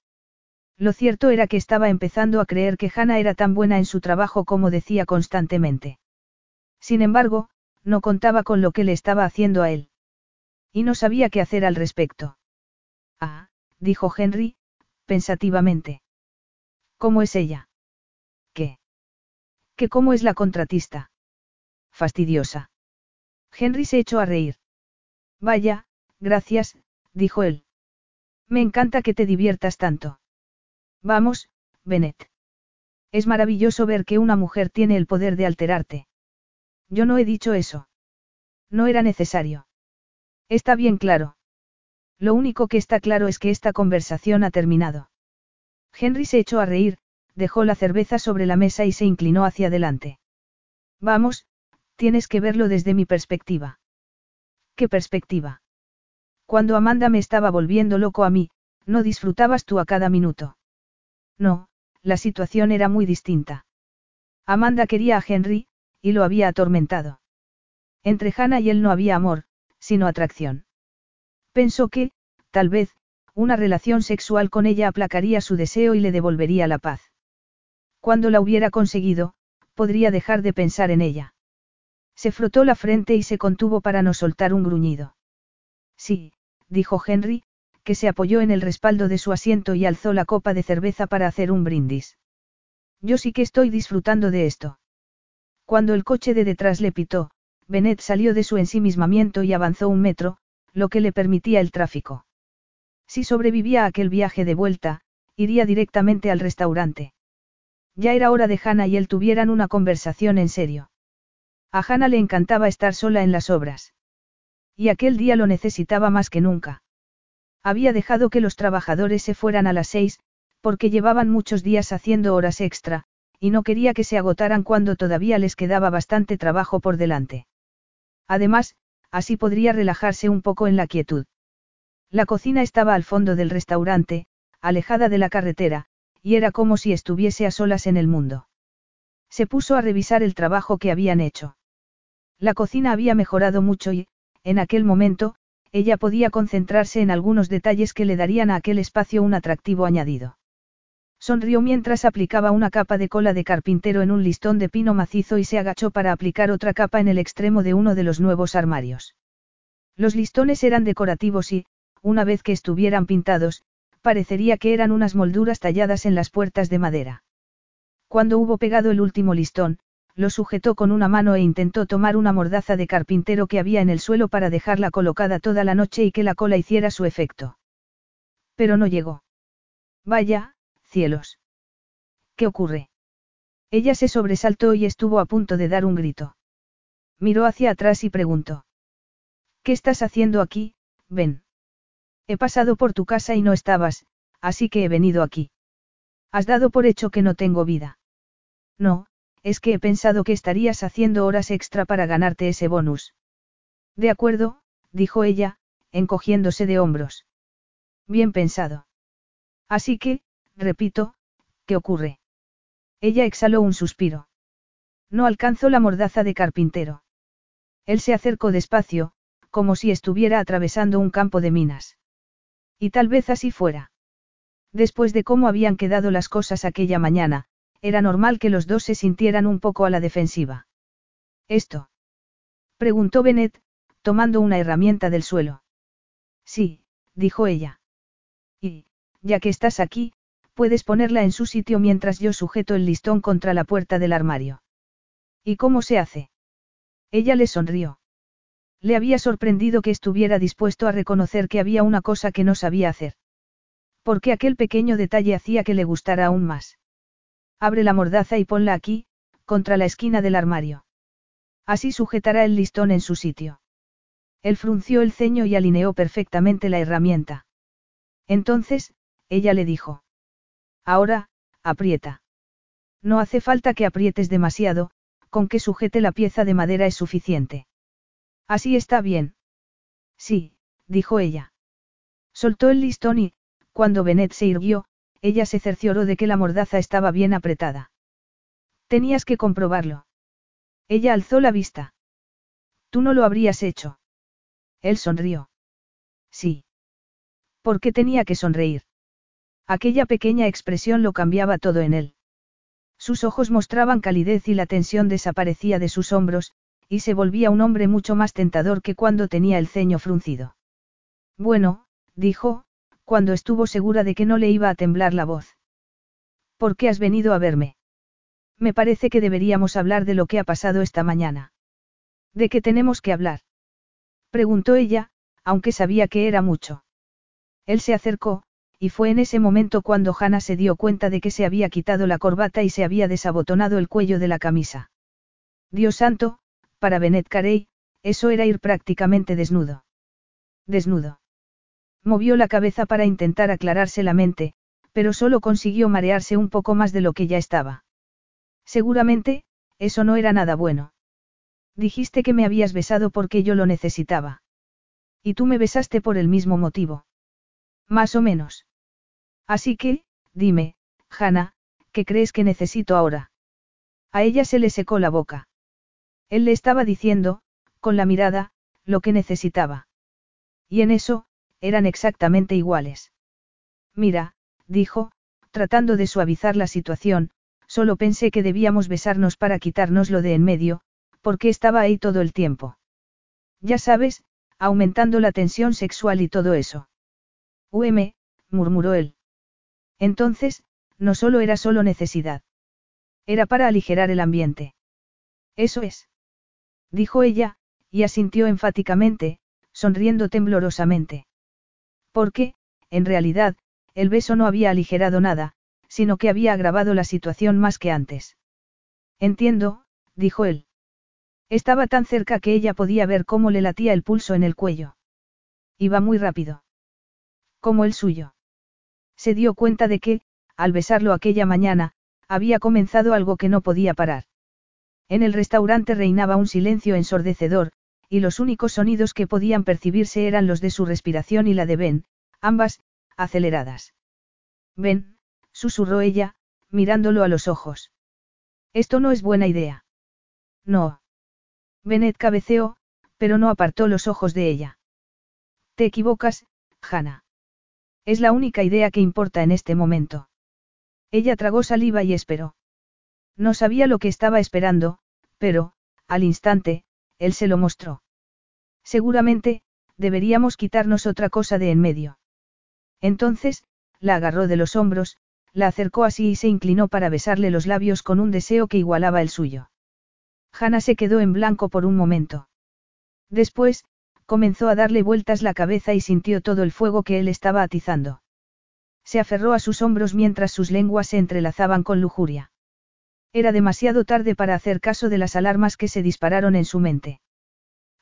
Lo cierto era que estaba empezando a creer que Hannah era tan buena en su trabajo como decía constantemente. Sin embargo, no contaba con lo que le estaba haciendo a él. Y no sabía qué hacer al respecto. Ah, dijo Henry, pensativamente. ¿Cómo es ella? ¿Qué? ¿Qué cómo es la contratista? Fastidiosa. Henry se echó a reír. Vaya, gracias, dijo él. Me encanta que te diviertas tanto. Vamos, Bennett. Es maravilloso ver que una mujer tiene el poder de alterarte. Yo no he dicho eso. No era necesario. Está bien claro. Lo único que está claro es que esta conversación ha terminado. Henry se echó a reír, dejó la cerveza sobre la mesa y se inclinó hacia adelante. Vamos, Tienes que verlo desde mi perspectiva. ¿Qué perspectiva? Cuando Amanda me estaba volviendo loco a mí, no disfrutabas tú a cada minuto. No, la situación era muy distinta. Amanda quería a Henry, y lo había atormentado. Entre Hannah y él no había amor, sino atracción. Pensó que, tal vez, una relación sexual con ella aplacaría su deseo y le devolvería la paz. Cuando la hubiera conseguido, podría dejar de pensar en ella. Se frotó la frente y se contuvo para no soltar un gruñido. Sí, dijo Henry, que se apoyó en el respaldo de su asiento y alzó la copa de cerveza para hacer un brindis. Yo sí que estoy disfrutando de esto. Cuando el coche de detrás le pitó, Bennett salió de su ensimismamiento y avanzó un metro, lo que le permitía el tráfico. Si sobrevivía a aquel viaje de vuelta, iría directamente al restaurante. Ya era hora de Hannah y él tuvieran una conversación en serio. A Hannah le encantaba estar sola en las obras. Y aquel día lo necesitaba más que nunca. Había dejado que los trabajadores se fueran a las seis, porque llevaban muchos días haciendo horas extra, y no quería que se agotaran cuando todavía les quedaba bastante trabajo por delante. Además, así podría relajarse un poco en la quietud. La cocina estaba al fondo del restaurante, alejada de la carretera, y era como si estuviese a solas en el mundo. Se puso a revisar el trabajo que habían hecho. La cocina había mejorado mucho y, en aquel momento, ella podía concentrarse en algunos detalles que le darían a aquel espacio un atractivo añadido. Sonrió mientras aplicaba una capa de cola de carpintero en un listón de pino macizo y se agachó para aplicar otra capa en el extremo de uno de los nuevos armarios. Los listones eran decorativos y, una vez que estuvieran pintados, parecería que eran unas molduras talladas en las puertas de madera. Cuando hubo pegado el último listón, lo sujetó con una mano e intentó tomar una mordaza de carpintero que había en el suelo para dejarla colocada toda la noche y que la cola hiciera su efecto. Pero no llegó. Vaya, cielos. ¿Qué ocurre? Ella se sobresaltó y estuvo a punto de dar un grito. Miró hacia atrás y preguntó. ¿Qué estás haciendo aquí, Ben? He pasado por tu casa y no estabas, así que he venido aquí. Has dado por hecho que no tengo vida. No, es que he pensado que estarías haciendo horas extra para ganarte ese bonus. De acuerdo, dijo ella, encogiéndose de hombros. Bien pensado. Así que, repito, ¿qué ocurre? Ella exhaló un suspiro. No alcanzó la mordaza de carpintero. Él se acercó despacio, como si estuviera atravesando un campo de minas. Y tal vez así fuera. Después de cómo habían quedado las cosas aquella mañana, era normal que los dos se sintieran un poco a la defensiva. ¿Esto? preguntó Bennett, tomando una herramienta del suelo. Sí, dijo ella. Y, ya que estás aquí, puedes ponerla en su sitio mientras yo sujeto el listón contra la puerta del armario. ¿Y cómo se hace? Ella le sonrió. Le había sorprendido que estuviera dispuesto a reconocer que había una cosa que no sabía hacer. Porque aquel pequeño detalle hacía que le gustara aún más. Abre la mordaza y ponla aquí, contra la esquina del armario. Así sujetará el listón en su sitio. Él frunció el ceño y alineó perfectamente la herramienta. Entonces, ella le dijo. Ahora, aprieta. No hace falta que aprietes demasiado, con que sujete la pieza de madera es suficiente. Así está bien. Sí, dijo ella. Soltó el listón y, cuando Bennett se irguió, ella se cercioró de que la mordaza estaba bien apretada. Tenías que comprobarlo. Ella alzó la vista. Tú no lo habrías hecho. Él sonrió. Sí. ¿Por qué tenía que sonreír? Aquella pequeña expresión lo cambiaba todo en él. Sus ojos mostraban calidez y la tensión desaparecía de sus hombros, y se volvía un hombre mucho más tentador que cuando tenía el ceño fruncido. Bueno, dijo, cuando estuvo segura de que no le iba a temblar la voz. ¿Por qué has venido a verme? Me parece que deberíamos hablar de lo que ha pasado esta mañana. ¿De qué tenemos que hablar? Preguntó ella, aunque sabía que era mucho. Él se acercó, y fue en ese momento cuando Hannah se dio cuenta de que se había quitado la corbata y se había desabotonado el cuello de la camisa. Dios santo, para Bennett Carey, eso era ir prácticamente desnudo. Desnudo. Movió la cabeza para intentar aclararse la mente, pero solo consiguió marearse un poco más de lo que ya estaba. Seguramente, eso no era nada bueno. Dijiste que me habías besado porque yo lo necesitaba. Y tú me besaste por el mismo motivo. Más o menos. Así que, dime, Hannah, ¿qué crees que necesito ahora? A ella se le secó la boca. Él le estaba diciendo, con la mirada, lo que necesitaba. Y en eso, eran exactamente iguales. Mira, dijo, tratando de suavizar la situación, solo pensé que debíamos besarnos para quitárnoslo de en medio, porque estaba ahí todo el tiempo. Ya sabes, aumentando la tensión sexual y todo eso. UM, murmuró él. Entonces, no solo era solo necesidad. Era para aligerar el ambiente. Eso es. Dijo ella, y asintió enfáticamente, sonriendo temblorosamente. Porque, en realidad, el beso no había aligerado nada, sino que había agravado la situación más que antes. Entiendo, dijo él. Estaba tan cerca que ella podía ver cómo le latía el pulso en el cuello. Iba muy rápido. Como el suyo. Se dio cuenta de que, al besarlo aquella mañana, había comenzado algo que no podía parar. En el restaurante reinaba un silencio ensordecedor, y los únicos sonidos que podían percibirse eran los de su respiración y la de Ben, ambas, aceleradas. Ben, susurró ella, mirándolo a los ojos. Esto no es buena idea. No. Benet cabeceó, pero no apartó los ojos de ella. Te equivocas, Hannah. Es la única idea que importa en este momento. Ella tragó saliva y esperó. No sabía lo que estaba esperando, pero, al instante, él se lo mostró. Seguramente, deberíamos quitarnos otra cosa de en medio. Entonces, la agarró de los hombros, la acercó así y se inclinó para besarle los labios con un deseo que igualaba el suyo. Hannah se quedó en blanco por un momento. Después, comenzó a darle vueltas la cabeza y sintió todo el fuego que él estaba atizando. Se aferró a sus hombros mientras sus lenguas se entrelazaban con lujuria. Era demasiado tarde para hacer caso de las alarmas que se dispararon en su mente.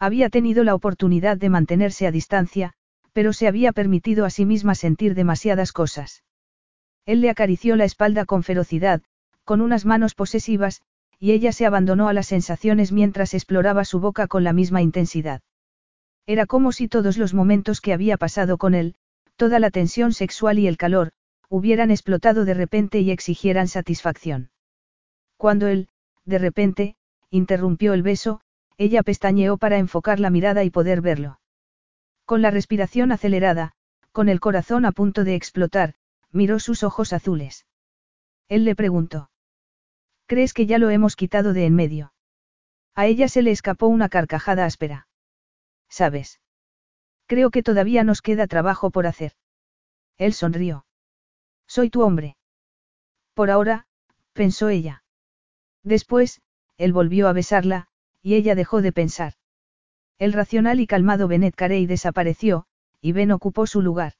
Había tenido la oportunidad de mantenerse a distancia, pero se había permitido a sí misma sentir demasiadas cosas. Él le acarició la espalda con ferocidad, con unas manos posesivas, y ella se abandonó a las sensaciones mientras exploraba su boca con la misma intensidad. Era como si todos los momentos que había pasado con él, toda la tensión sexual y el calor, hubieran explotado de repente y exigieran satisfacción. Cuando él, de repente, interrumpió el beso, ella pestañeó para enfocar la mirada y poder verlo. Con la respiración acelerada, con el corazón a punto de explotar, miró sus ojos azules. Él le preguntó. ¿Crees que ya lo hemos quitado de en medio? A ella se le escapó una carcajada áspera. ¿Sabes? Creo que todavía nos queda trabajo por hacer. Él sonrió. Soy tu hombre. Por ahora, pensó ella. Después, él volvió a besarla, y ella dejó de pensar. El racional y calmado Benet Carey desapareció, y Ben ocupó su lugar.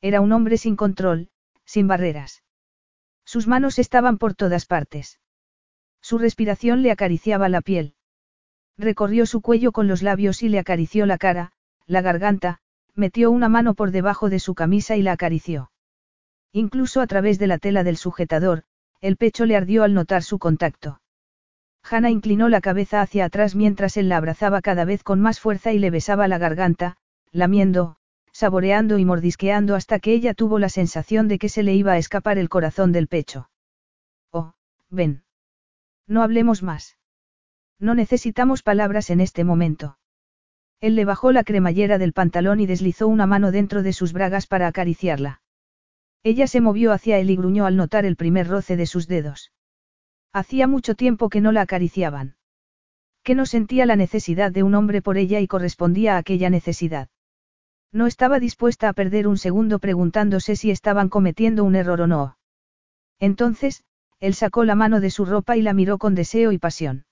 Era un hombre sin control, sin barreras. Sus manos estaban por todas partes. Su respiración le acariciaba la piel. Recorrió su cuello con los labios y le acarició la cara, la garganta, metió una mano por debajo de su camisa y la acarició. Incluso a través de la tela del sujetador, el pecho le ardió al notar su contacto. Hannah inclinó la cabeza hacia atrás mientras él la abrazaba cada vez con más fuerza y le besaba la garganta, lamiendo, saboreando y mordisqueando hasta que ella tuvo la sensación de que se le iba a escapar el corazón del pecho. Oh, ven. No hablemos más. No necesitamos palabras en este momento. Él le bajó la cremallera del pantalón y deslizó una mano dentro de sus bragas para acariciarla. Ella se movió hacia él y gruñó al notar el primer roce de sus dedos. Hacía mucho tiempo que no la acariciaban. Que no sentía la necesidad de un hombre por ella y correspondía a aquella necesidad. No estaba dispuesta a perder un segundo preguntándose si estaban cometiendo un error o no. Entonces, él sacó la mano de su ropa y la miró con deseo y pasión.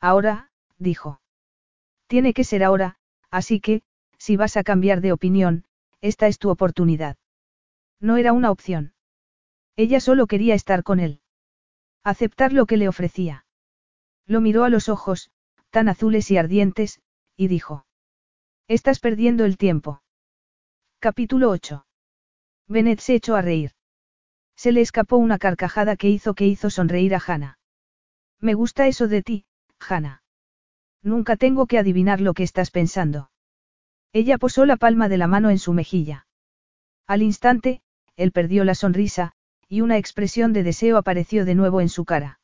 Ahora, dijo. Tiene que ser ahora, así que, si vas a cambiar de opinión, esta es tu oportunidad. No era una opción. Ella solo quería estar con él. Aceptar lo que le ofrecía. Lo miró a los ojos, tan azules y ardientes, y dijo. Estás perdiendo el tiempo. Capítulo 8. Bennett se echó a reír. Se le escapó una carcajada que hizo que hizo sonreír a Hannah. Me gusta eso de ti, Hannah. Nunca tengo que adivinar lo que estás pensando. Ella posó la palma de la mano en su mejilla. Al instante, él perdió la sonrisa, y una expresión de deseo apareció de nuevo en su cara.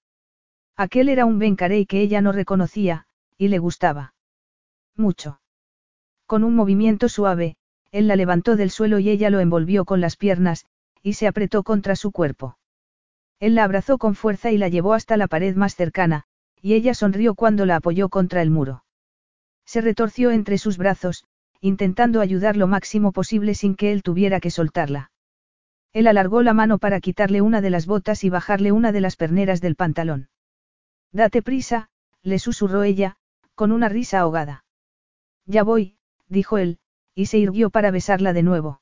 Aquel era un Ben Carey que ella no reconocía, y le gustaba. Mucho. Con un movimiento suave, Él la levantó del suelo y ella lo envolvió con las piernas, y se apretó contra su cuerpo. Él la abrazó con fuerza y la llevó hasta la pared más cercana, y ella sonrió cuando la apoyó contra el muro. Se retorció entre sus brazos, intentando ayudar lo máximo posible sin que él tuviera que soltarla. Él alargó la mano para quitarle una de las botas y bajarle una de las perneras del pantalón. Date prisa, le susurró ella, con una risa ahogada. Ya voy, dijo él, y se irguió para besarla de nuevo.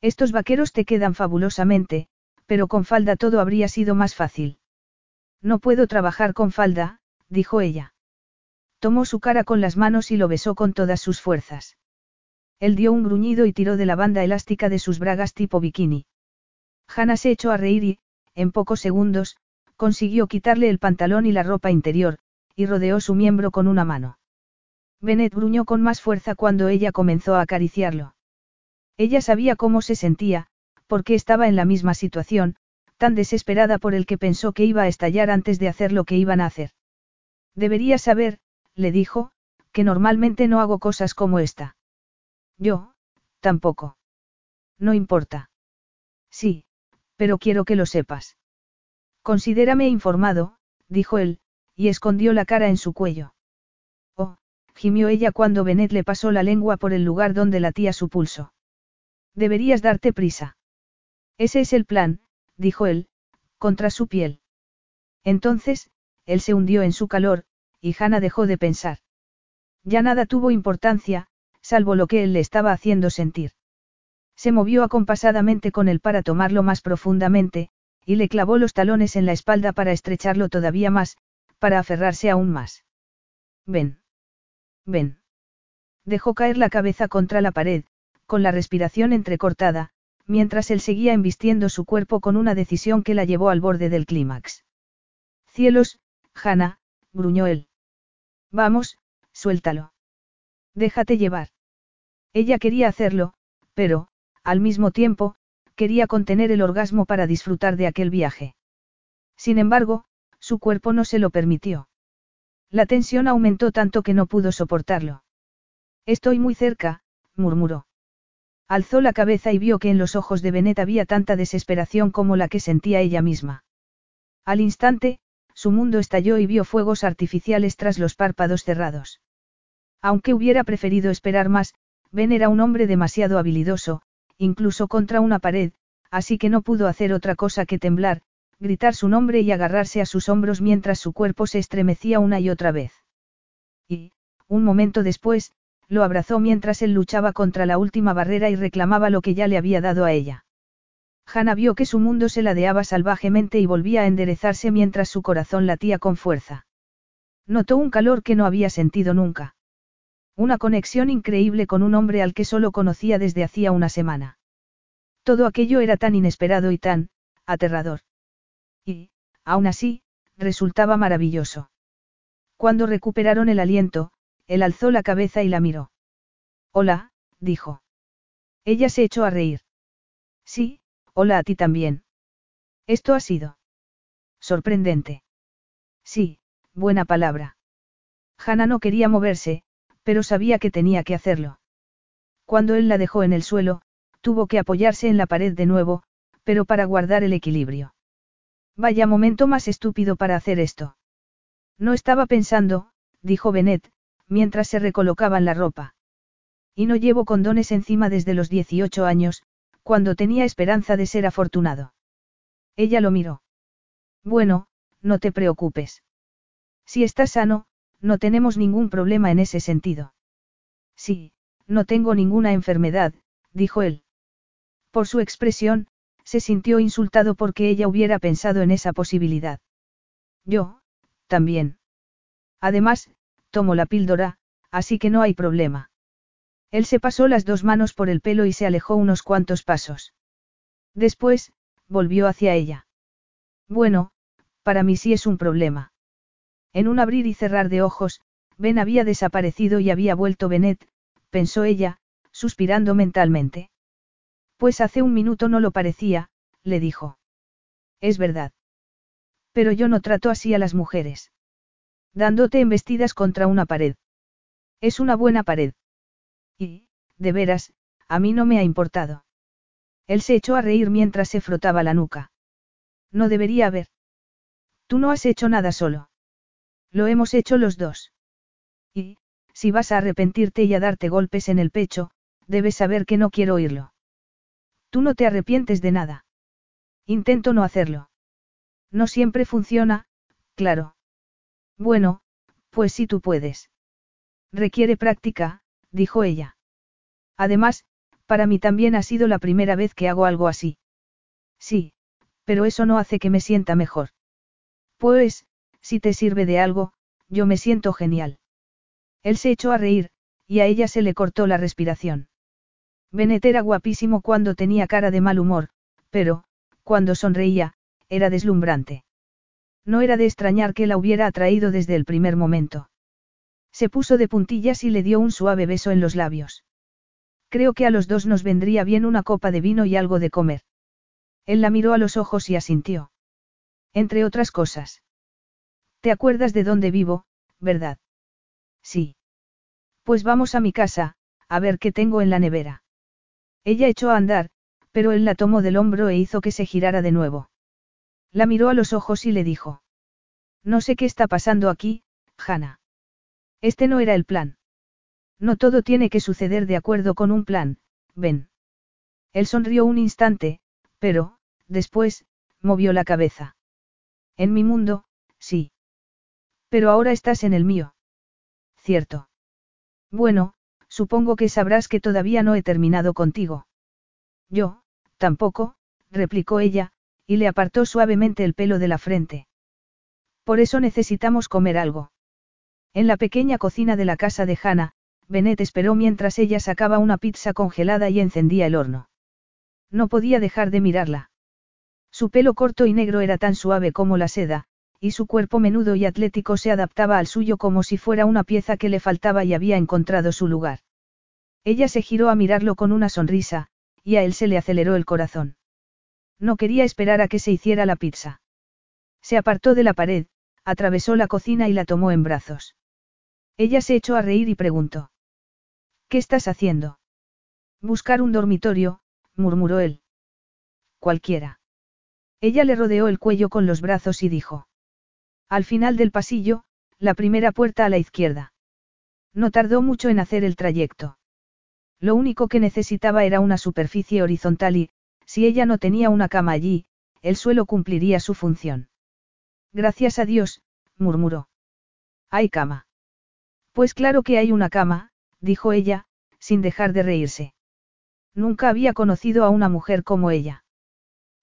Estos vaqueros te quedan fabulosamente, pero con falda todo habría sido más fácil. No puedo trabajar con falda, dijo ella. Tomó su cara con las manos y lo besó con todas sus fuerzas. Él dio un gruñido y tiró de la banda elástica de sus bragas tipo bikini. Hannah se echó a reír y, en pocos segundos, consiguió quitarle el pantalón y la ropa interior, y rodeó su miembro con una mano. Bennett gruñó con más fuerza cuando ella comenzó a acariciarlo. Ella sabía cómo se sentía, porque estaba en la misma situación, tan desesperada por el que pensó que iba a estallar antes de hacer lo que iban a hacer. Deberías saber, le dijo, que normalmente no hago cosas como esta. Yo, tampoco. No importa. Sí, pero quiero que lo sepas. Considérame informado, dijo él, y escondió la cara en su cuello. Oh, gimió ella cuando Benet le pasó la lengua por el lugar donde latía su pulso. Deberías darte prisa. Ese es el plan, dijo él, contra su piel. Entonces, él se hundió en su calor, y Hannah dejó de pensar. Ya nada tuvo importancia, salvo lo que él le estaba haciendo sentir. Se movió acompasadamente con él para tomarlo más profundamente, y le clavó los talones en la espalda para estrecharlo todavía más, para aferrarse aún más. Ven. Ven. Dejó caer la cabeza contra la pared, con la respiración entrecortada, mientras él seguía embistiendo su cuerpo con una decisión que la llevó al borde del clímax. Cielos, Hanna, gruñó él. Vamos, suéltalo. Déjate llevar. Ella quería hacerlo, pero, al mismo tiempo, quería contener el orgasmo para disfrutar de aquel viaje. Sin embargo, su cuerpo no se lo permitió. La tensión aumentó tanto que no pudo soportarlo. Estoy muy cerca, murmuró. Alzó la cabeza y vio que en los ojos de Benet había tanta desesperación como la que sentía ella misma. Al instante, su mundo estalló y vio fuegos artificiales tras los párpados cerrados. Aunque hubiera preferido esperar más, Ben era un hombre demasiado habilidoso, incluso contra una pared, así que no pudo hacer otra cosa que temblar, gritar su nombre y agarrarse a sus hombros mientras su cuerpo se estremecía una y otra vez. Y, un momento después, lo abrazó mientras él luchaba contra la última barrera y reclamaba lo que ya le había dado a ella. Hannah vio que su mundo se ladeaba salvajemente y volvía a enderezarse mientras su corazón latía con fuerza. Notó un calor que no había sentido nunca. Una conexión increíble con un hombre al que solo conocía desde hacía una semana. Todo aquello era tan inesperado y tan, aterrador. Y, aún así, resultaba maravilloso. Cuando recuperaron el aliento, él alzó la cabeza y la miró. Hola, dijo. Ella se echó a reír. Sí, hola a ti también. Esto ha sido. Sorprendente. Sí, buena palabra. Hannah no quería moverse, pero sabía que tenía que hacerlo. Cuando él la dejó en el suelo, tuvo que apoyarse en la pared de nuevo, pero para guardar el equilibrio. Vaya momento más estúpido para hacer esto. No estaba pensando, dijo Bennett, mientras se recolocaban la ropa. Y no llevo condones encima desde los 18 años, cuando tenía esperanza de ser afortunado. Ella lo miró. Bueno, no te preocupes. Si estás sano, no tenemos ningún problema en ese sentido. Sí, no tengo ninguna enfermedad, dijo él. Por su expresión, se sintió insultado porque ella hubiera pensado en esa posibilidad. Yo, también. Además, tomo la píldora, así que no hay problema. Él se pasó las dos manos por el pelo y se alejó unos cuantos pasos. Después, volvió hacia ella. Bueno, para mí sí es un problema. En un abrir y cerrar de ojos, Ben había desaparecido y había vuelto Benet, pensó ella, suspirando mentalmente. Pues hace un minuto no lo parecía, le dijo. Es verdad. Pero yo no trato así a las mujeres. Dándote embestidas contra una pared. Es una buena pared. Y, de veras, a mí no me ha importado. Él se echó a reír mientras se frotaba la nuca. No debería haber. Tú no has hecho nada solo. Lo hemos hecho los dos. Y, si vas a arrepentirte y a darte golpes en el pecho, debes saber que no quiero oírlo. Tú no te arrepientes de nada. Intento no hacerlo. No siempre funciona, claro. Bueno, pues si tú puedes. Requiere práctica, dijo ella. Además, para mí también ha sido la primera vez que hago algo así. Sí, pero eso no hace que me sienta mejor. Pues, si te sirve de algo, yo me siento genial. Él se echó a reír, y a ella se le cortó la respiración. Bennett era guapísimo cuando tenía cara de mal humor, pero, cuando sonreía, era deslumbrante. No era de extrañar que la hubiera atraído desde el primer momento. Se puso de puntillas y le dio un suave beso en los labios. Creo que a los dos nos vendría bien una copa de vino y algo de comer. Él la miró a los ojos y asintió. Entre otras cosas. ¿Te acuerdas de dónde vivo, verdad? Sí. Pues vamos a mi casa, a ver qué tengo en la nevera. Ella echó a andar, pero él la tomó del hombro e hizo que se girara de nuevo. La miró a los ojos y le dijo. No sé qué está pasando aquí, Hannah. Este no era el plan. No todo tiene que suceder de acuerdo con un plan, ven. Él sonrió un instante, pero, después, movió la cabeza. En mi mundo, sí. Pero ahora estás en el mío. Cierto. Bueno, supongo que sabrás que todavía no he terminado contigo. Yo, tampoco, replicó ella, y le apartó suavemente el pelo de la frente. Por eso necesitamos comer algo. En la pequeña cocina de la casa de Hannah, Bennett esperó mientras ella sacaba una pizza congelada y encendía el horno. No podía dejar de mirarla. Su pelo corto y negro era tan suave como la seda, y su cuerpo menudo y atlético se adaptaba al suyo como si fuera una pieza que le faltaba y había encontrado su lugar. Ella se giró a mirarlo con una sonrisa, y a él se le aceleró el corazón. No quería esperar a que se hiciera la pizza. Se apartó de la pared, atravesó la cocina y la tomó en brazos. Ella se echó a reír y preguntó. ¿Qué estás haciendo? Buscar un dormitorio, murmuró él. Cualquiera. Ella le rodeó el cuello con los brazos y dijo. Al final del pasillo, la primera puerta a la izquierda. No tardó mucho en hacer el trayecto. Lo único que necesitaba era una superficie horizontal y, si ella no tenía una cama allí, el suelo cumpliría su función. Gracias a Dios, murmuró. Hay cama. Pues claro que hay una cama, dijo ella, sin dejar de reírse. Nunca había conocido a una mujer como ella.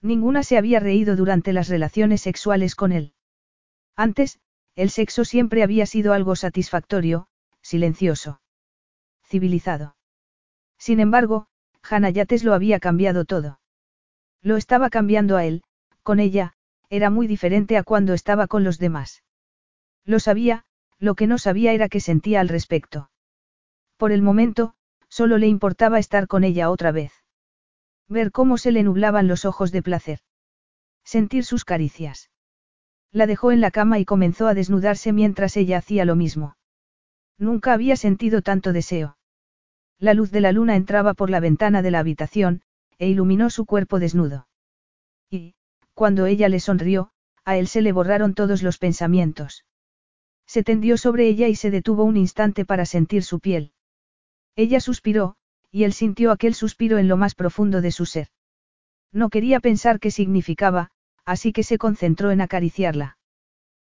Ninguna se había reído durante las relaciones sexuales con él. Antes, el sexo siempre había sido algo satisfactorio, silencioso. Civilizado. Sin embargo, Hannah Yates lo había cambiado todo. Lo estaba cambiando a él, con ella, era muy diferente a cuando estaba con los demás. Lo sabía, lo que no sabía era qué sentía al respecto. Por el momento, solo le importaba estar con ella otra vez. Ver cómo se le nublaban los ojos de placer. Sentir sus caricias. La dejó en la cama y comenzó a desnudarse mientras ella hacía lo mismo. Nunca había sentido tanto deseo. La luz de la luna entraba por la ventana de la habitación, e iluminó su cuerpo desnudo. Y, cuando ella le sonrió, a él se le borraron todos los pensamientos. Se tendió sobre ella y se detuvo un instante para sentir su piel. Ella suspiró, y él sintió aquel suspiro en lo más profundo de su ser. No quería pensar qué significaba, así que se concentró en acariciarla.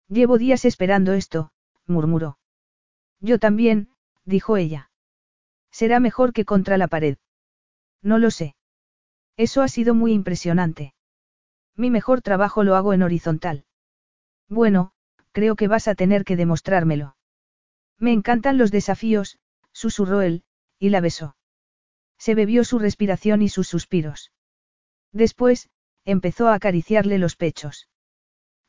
Llevo días esperando esto, murmuró. Yo también, dijo ella. Será mejor que contra la pared. No lo sé. Eso ha sido muy impresionante. Mi mejor trabajo lo hago en horizontal. Bueno, creo que vas a tener que demostrármelo. Me encantan los desafíos, susurró él, y la besó. Se bebió su respiración y sus suspiros. Después, empezó a acariciarle los pechos.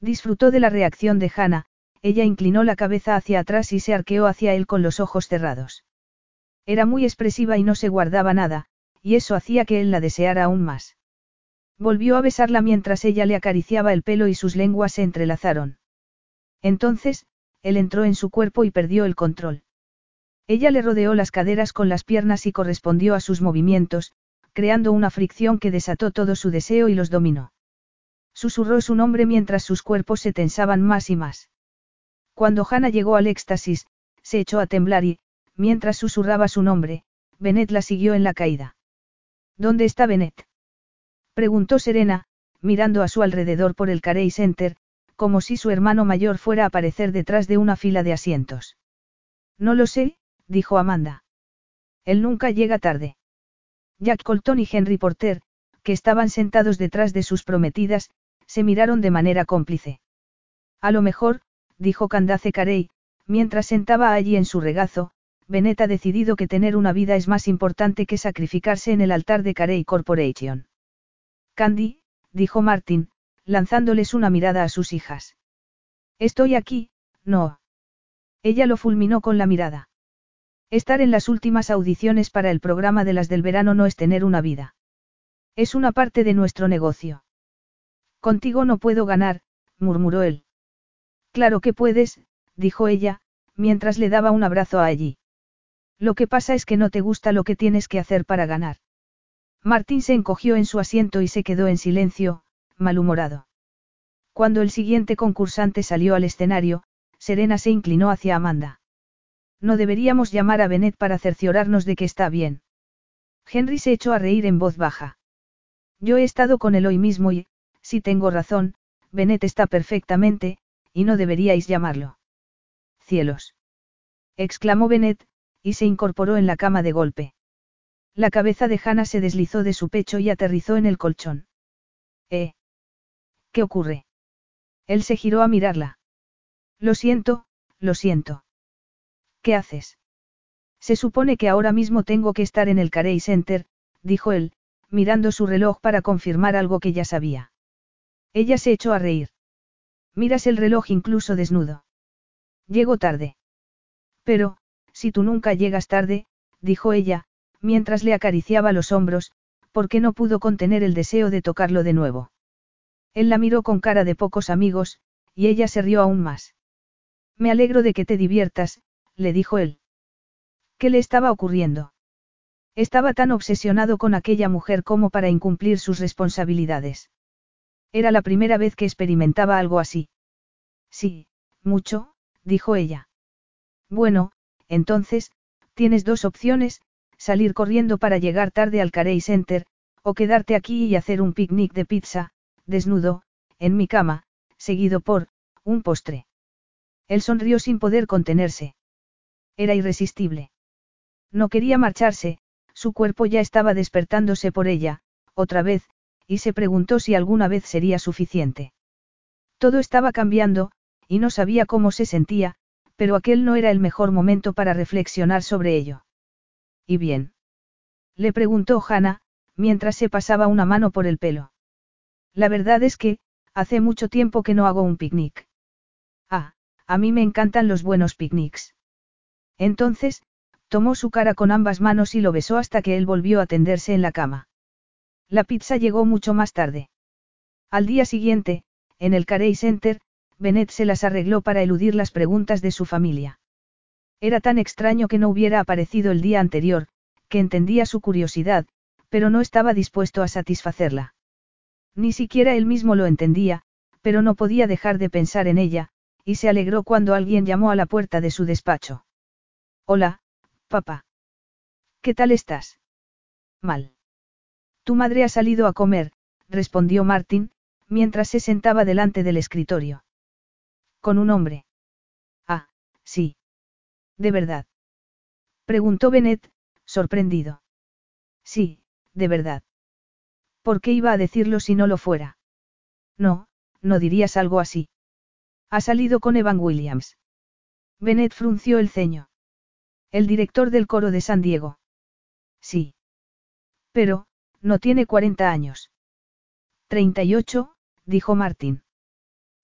Disfrutó de la reacción de Hannah, ella inclinó la cabeza hacia atrás y se arqueó hacia él con los ojos cerrados. Era muy expresiva y no se guardaba nada, y eso hacía que él la deseara aún más. Volvió a besarla mientras ella le acariciaba el pelo y sus lenguas se entrelazaron. Entonces, él entró en su cuerpo y perdió el control. Ella le rodeó las caderas con las piernas y correspondió a sus movimientos, creando una fricción que desató todo su deseo y los dominó. Susurró su nombre mientras sus cuerpos se tensaban más y más. Cuando Hannah llegó al éxtasis, se echó a temblar y, mientras susurraba su nombre, Bennett la siguió en la caída. ¿Dónde está Bennett? Preguntó Serena, mirando a su alrededor por el Carey Center, como si su hermano mayor fuera a aparecer detrás de una fila de asientos. No lo sé, dijo Amanda. Él nunca llega tarde. Jack Colton y Henry Porter, que estaban sentados detrás de sus prometidas, se miraron de manera cómplice. A lo mejor, dijo Candace Carey, mientras sentaba allí en su regazo, Bennett ha decidido que tener una vida es más importante que sacrificarse en el altar de Carey Corporation. Candy, dijo Martin, lanzándoles una mirada a sus hijas. Estoy aquí, no. Ella lo fulminó con la mirada. Estar en las últimas audiciones para el programa de las del verano no es tener una vida. Es una parte de nuestro negocio. Contigo no puedo ganar, murmuró él. Claro que puedes, dijo ella, mientras le daba un abrazo a allí. Lo que pasa es que no te gusta lo que tienes que hacer para ganar. Martín se encogió en su asiento y se quedó en silencio, malhumorado. Cuando el siguiente concursante salió al escenario, Serena se inclinó hacia Amanda. No deberíamos llamar a Bennett para cerciorarnos de que está bien. Henry se echó a reír en voz baja. Yo he estado con él hoy mismo y, si tengo razón, Bennett está perfectamente, y no deberíais llamarlo. Cielos. exclamó Bennett, y se incorporó en la cama de golpe. La cabeza de Hannah se deslizó de su pecho y aterrizó en el colchón. ¿Eh? ¿Qué ocurre? Él se giró a mirarla. Lo siento, lo siento. ¿Qué haces? Se supone que ahora mismo tengo que estar en el Carey Center, dijo él, mirando su reloj para confirmar algo que ya sabía. Ella se echó a reír. Miras el reloj incluso desnudo. Llego tarde. Pero, si tú nunca llegas tarde, dijo ella, mientras le acariciaba los hombros, porque no pudo contener el deseo de tocarlo de nuevo. Él la miró con cara de pocos amigos, y ella se rió aún más. Me alegro de que te diviertas, le dijo él. ¿Qué le estaba ocurriendo? Estaba tan obsesionado con aquella mujer como para incumplir sus responsabilidades. Era la primera vez que experimentaba algo así. Sí, mucho, dijo ella. Bueno, entonces, tienes dos opciones, salir corriendo para llegar tarde al Carey Center, o quedarte aquí y hacer un picnic de pizza, desnudo, en mi cama, seguido por, un postre. Él sonrió sin poder contenerse. Era irresistible. No quería marcharse, su cuerpo ya estaba despertándose por ella, otra vez, y se preguntó si alguna vez sería suficiente. Todo estaba cambiando, y no sabía cómo se sentía, pero aquel no era el mejor momento para reflexionar sobre ello. ¿Y bien? Le preguntó Hannah, mientras se pasaba una mano por el pelo. La verdad es que, hace mucho tiempo que no hago un picnic. Ah, a mí me encantan los buenos picnics. Entonces, tomó su cara con ambas manos y lo besó hasta que él volvió a tenderse en la cama. La pizza llegó mucho más tarde. Al día siguiente, en el Carey Center, Bennett se las arregló para eludir las preguntas de su familia. Era tan extraño que no hubiera aparecido el día anterior, que entendía su curiosidad, pero no estaba dispuesto a satisfacerla. Ni siquiera él mismo lo entendía, pero no podía dejar de pensar en ella, y se alegró cuando alguien llamó a la puerta de su despacho. Hola, papá. ¿Qué tal estás? Mal. Tu madre ha salido a comer, respondió Martin, mientras se sentaba delante del escritorio. ¿Con un hombre? Ah, sí. ¿De verdad? Preguntó Bennett, sorprendido. Sí, de verdad. ¿Por qué iba a decirlo si no lo fuera? No, no dirías algo así. Ha salido con Evan Williams. Bennett frunció el ceño. El director del coro de San Diego. Sí. Pero, no tiene 40 años. 38, dijo Martín.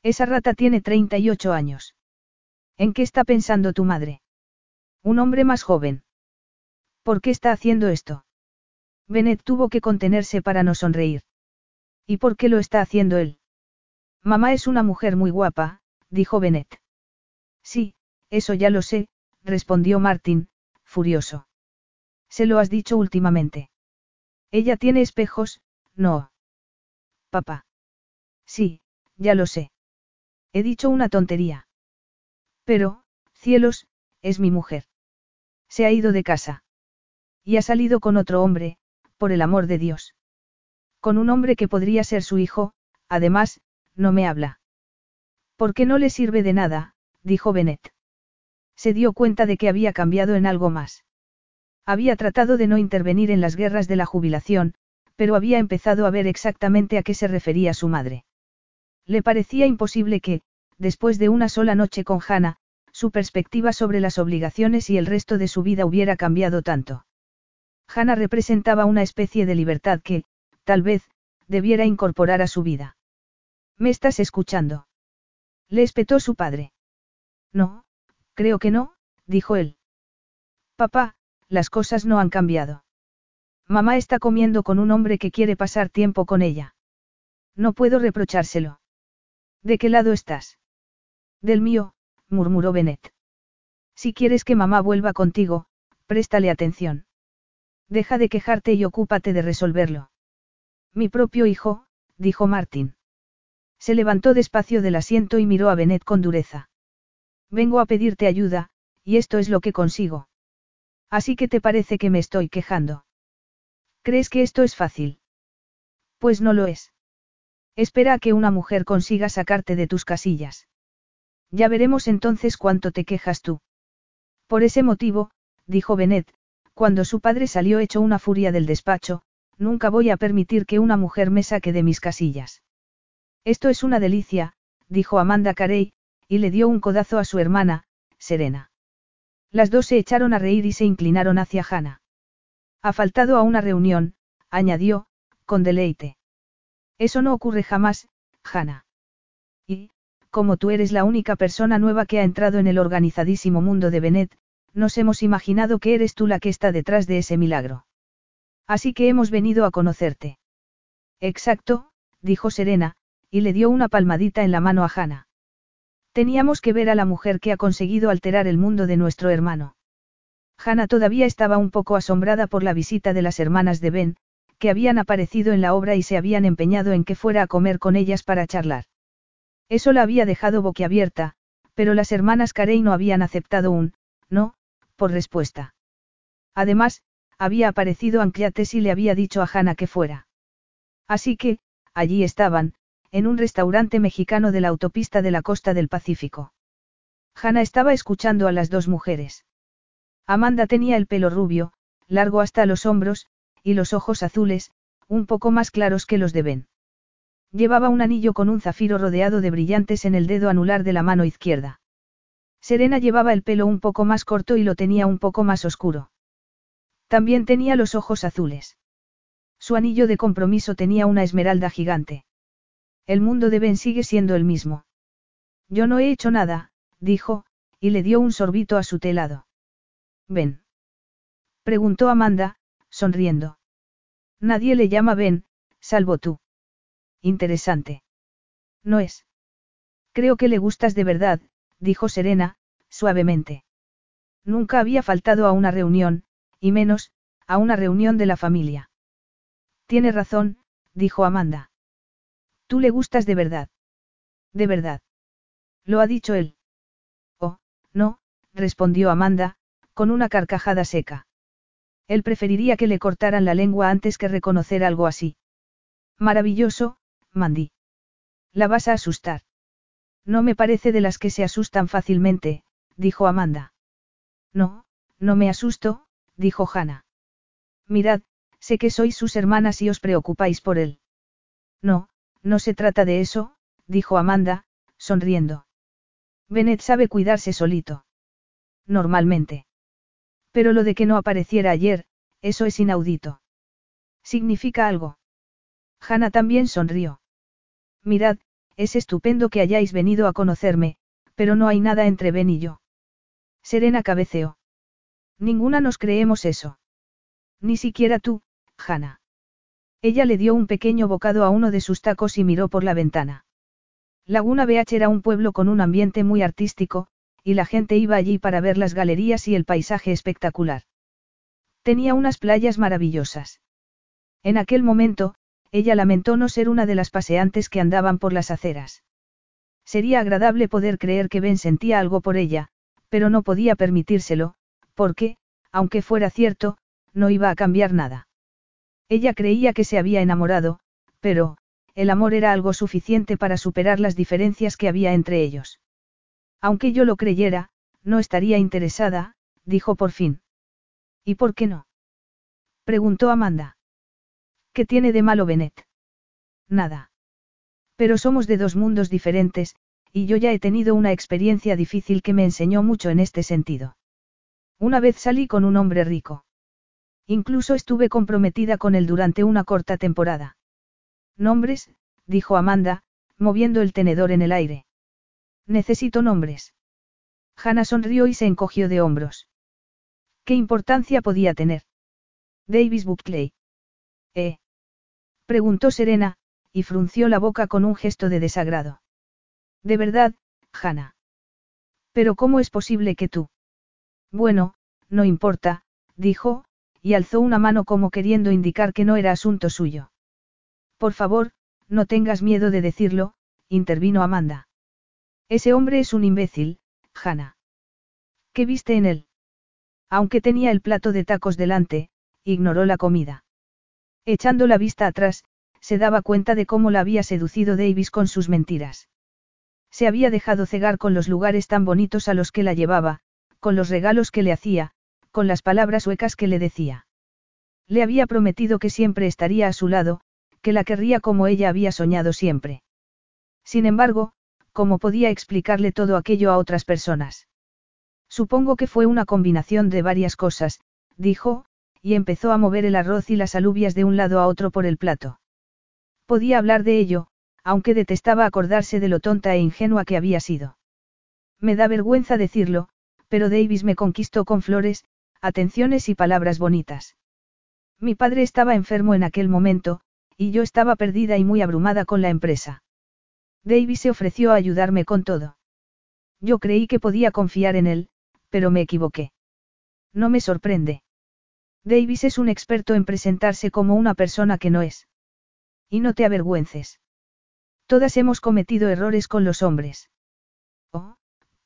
Esa rata tiene 38 años. ¿En qué está pensando tu madre? Un hombre más joven. ¿Por qué está haciendo esto? Bennett tuvo que contenerse para no sonreír. ¿Y por qué lo está haciendo él? Mamá es una mujer muy guapa, dijo Bennett. Sí, eso ya lo sé, respondió Martin, furioso. ¿Se lo has dicho últimamente? Ella tiene espejos, no. Papá. Sí, ya lo sé. He dicho una tontería. Pero, cielos, es mi mujer. Se ha ido de casa. Y ha salido con otro hombre, por el amor de Dios. Con un hombre que podría ser su hijo, además, no me habla. ¿Por qué no le sirve de nada? dijo Bennett. Se dio cuenta de que había cambiado en algo más. Había tratado de no intervenir en las guerras de la jubilación, pero había empezado a ver exactamente a qué se refería su madre. Le parecía imposible que, después de una sola noche con Hannah, su perspectiva sobre las obligaciones y el resto de su vida hubiera cambiado tanto. Hannah representaba una especie de libertad que, tal vez, debiera incorporar a su vida. ¿Me estás escuchando? Le espetó su padre. No, creo que no, dijo él. Papá, las cosas no han cambiado. Mamá está comiendo con un hombre que quiere pasar tiempo con ella. No puedo reprochárselo. ¿De qué lado estás? Del mío, murmuró Bennett. Si quieres que mamá vuelva contigo, préstale atención. Deja de quejarte y ocúpate de resolverlo. Mi propio hijo, dijo Martin. Se levantó despacio del asiento y miró a Bennett con dureza. Vengo a pedirte ayuda, y esto es lo que consigo. Así que te parece que me estoy quejando. ¿Crees que esto es fácil? Pues no lo es. Espera a que una mujer consiga sacarte de tus casillas. Ya veremos entonces cuánto te quejas tú. Por ese motivo, dijo Benet, cuando su padre salió hecho una furia del despacho, nunca voy a permitir que una mujer me saque de mis casillas. Esto es una delicia, dijo Amanda Carey, y le dio un codazo a su hermana, Serena. Las dos se echaron a reír y se inclinaron hacia Hannah. Ha faltado a una reunión, añadió, con deleite. Eso no ocurre jamás, Hannah. Y, como tú eres la única persona nueva que ha entrado en el organizadísimo mundo de Benet, nos hemos imaginado que eres tú la que está detrás de ese milagro. Así que hemos venido a conocerte. Exacto, dijo Serena, y le dio una palmadita en la mano a Hannah. Teníamos que ver a la mujer que ha conseguido alterar el mundo de nuestro hermano. Hannah todavía estaba un poco asombrada por la visita de las hermanas de Ben, que habían aparecido en la obra y se habían empeñado en que fuera a comer con ellas para charlar. Eso la había dejado boquiabierta, pero las hermanas Carey no habían aceptado un, no, por respuesta. Además, había aparecido Ancliates y le había dicho a Hannah que fuera. Así que, allí estaban, en un restaurante mexicano de la autopista de la costa del Pacífico. Hannah estaba escuchando a las dos mujeres. Amanda tenía el pelo rubio, largo hasta los hombros, y los ojos azules, un poco más claros que los de Ben. Llevaba un anillo con un zafiro rodeado de brillantes en el dedo anular de la mano izquierda. Serena llevaba el pelo un poco más corto y lo tenía un poco más oscuro. También tenía los ojos azules. Su anillo de compromiso tenía una esmeralda gigante. El mundo de Ben sigue siendo el mismo. Yo no he hecho nada, dijo, y le dio un sorbito a su telado. Ben. Preguntó Amanda, sonriendo. Nadie le llama Ben, salvo tú. Interesante. No es. Creo que le gustas de verdad, dijo Serena, suavemente. Nunca había faltado a una reunión, y menos, a una reunión de la familia. Tiene razón, dijo Amanda. Tú le gustas de verdad. De verdad. Lo ha dicho él. Oh, no, respondió Amanda, con una carcajada seca. Él preferiría que le cortaran la lengua antes que reconocer algo así. Maravilloso, Mandy. La vas a asustar. No me parece de las que se asustan fácilmente, dijo Amanda. No, no me asusto, dijo Hannah. Mirad, sé que sois sus hermanas y os preocupáis por él. No, no se trata de eso, dijo Amanda, sonriendo. Bennett sabe cuidarse solito. Normalmente. Pero lo de que no apareciera ayer, eso es inaudito. ¿Significa algo? Hannah también sonrió. Mirad, es estupendo que hayáis venido a conocerme, pero no hay nada entre Ben y yo. Serena cabeceó. Ninguna nos creemos eso. Ni siquiera tú, Hannah. Ella le dio un pequeño bocado a uno de sus tacos y miró por la ventana. Laguna Beach era un pueblo con un ambiente muy artístico, y la gente iba allí para ver las galerías y el paisaje espectacular. Tenía unas playas maravillosas. En aquel momento, ella lamentó no ser una de las paseantes que andaban por las aceras. Sería agradable poder creer que Ben sentía algo por ella, pero no podía permitírselo, porque, aunque fuera cierto, no iba a cambiar nada. Ella creía que se había enamorado, pero, el amor era algo suficiente para superar las diferencias que había entre ellos. Aunque yo lo creyera, no estaría interesada, dijo por fin. ¿Y por qué no? preguntó Amanda. ¿Qué tiene de malo Bennett? Nada. Pero somos de dos mundos diferentes, y yo ya he tenido una experiencia difícil que me enseñó mucho en este sentido. Una vez salí con un hombre rico. Incluso estuve comprometida con él durante una corta temporada. Nombres, dijo Amanda, moviendo el tenedor en el aire. Necesito nombres. Hannah sonrió y se encogió de hombros. ¿Qué importancia podía tener? Davis Buckley. ¿Eh? Preguntó Serena, y frunció la boca con un gesto de desagrado. De verdad, Hannah. Pero ¿cómo es posible que tú? Bueno, no importa, dijo, y alzó una mano como queriendo indicar que no era asunto suyo. Por favor, no tengas miedo de decirlo, intervino Amanda. Ese hombre es un imbécil, Hannah. ¿Qué viste en él? Aunque tenía el plato de tacos delante, ignoró la comida. Echando la vista atrás, se daba cuenta de cómo la había seducido Davis con sus mentiras. Se había dejado cegar con los lugares tan bonitos a los que la llevaba, con los regalos que le hacía, con las palabras huecas que le decía. Le había prometido que siempre estaría a su lado, que la querría como ella había soñado siempre. Sin embargo, ¿cómo podía explicarle todo aquello a otras personas? Supongo que fue una combinación de varias cosas, dijo, y empezó a mover el arroz y las alubias de un lado a otro por el plato. Podía hablar de ello, aunque detestaba acordarse de lo tonta e ingenua que había sido. Me da vergüenza decirlo, pero Davis me conquistó con flores, atenciones y palabras bonitas. Mi padre estaba enfermo en aquel momento, y yo estaba perdida y muy abrumada con la empresa. Davis se ofreció a ayudarme con todo. Yo creí que podía confiar en él, pero me equivoqué. No me sorprende. Davis es un experto en presentarse como una persona que no es. Y no te avergüences. Todas hemos cometido errores con los hombres. Oh,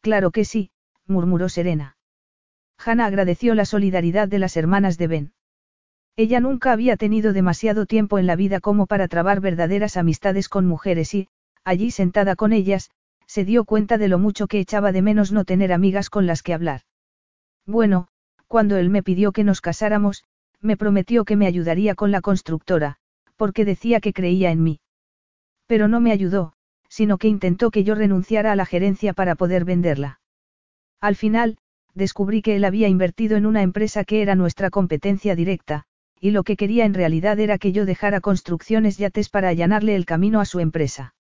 claro que sí, murmuró Serena. Hannah agradeció la solidaridad de las hermanas de Ben. Ella nunca había tenido demasiado tiempo en la vida como para trabar verdaderas amistades con mujeres y, allí sentada con ellas, se dio cuenta de lo mucho que echaba de menos no tener amigas con las que hablar. Bueno, cuando él me pidió que nos casáramos, me prometió que me ayudaría con la constructora, porque decía que creía en mí. Pero no me ayudó, sino que intentó que yo renunciara a la gerencia para poder venderla. Al final, descubrí que él había invertido en una empresa que era nuestra competencia directa, y lo que quería en realidad era que yo dejara construcciones yates para allanarle el camino a su empresa.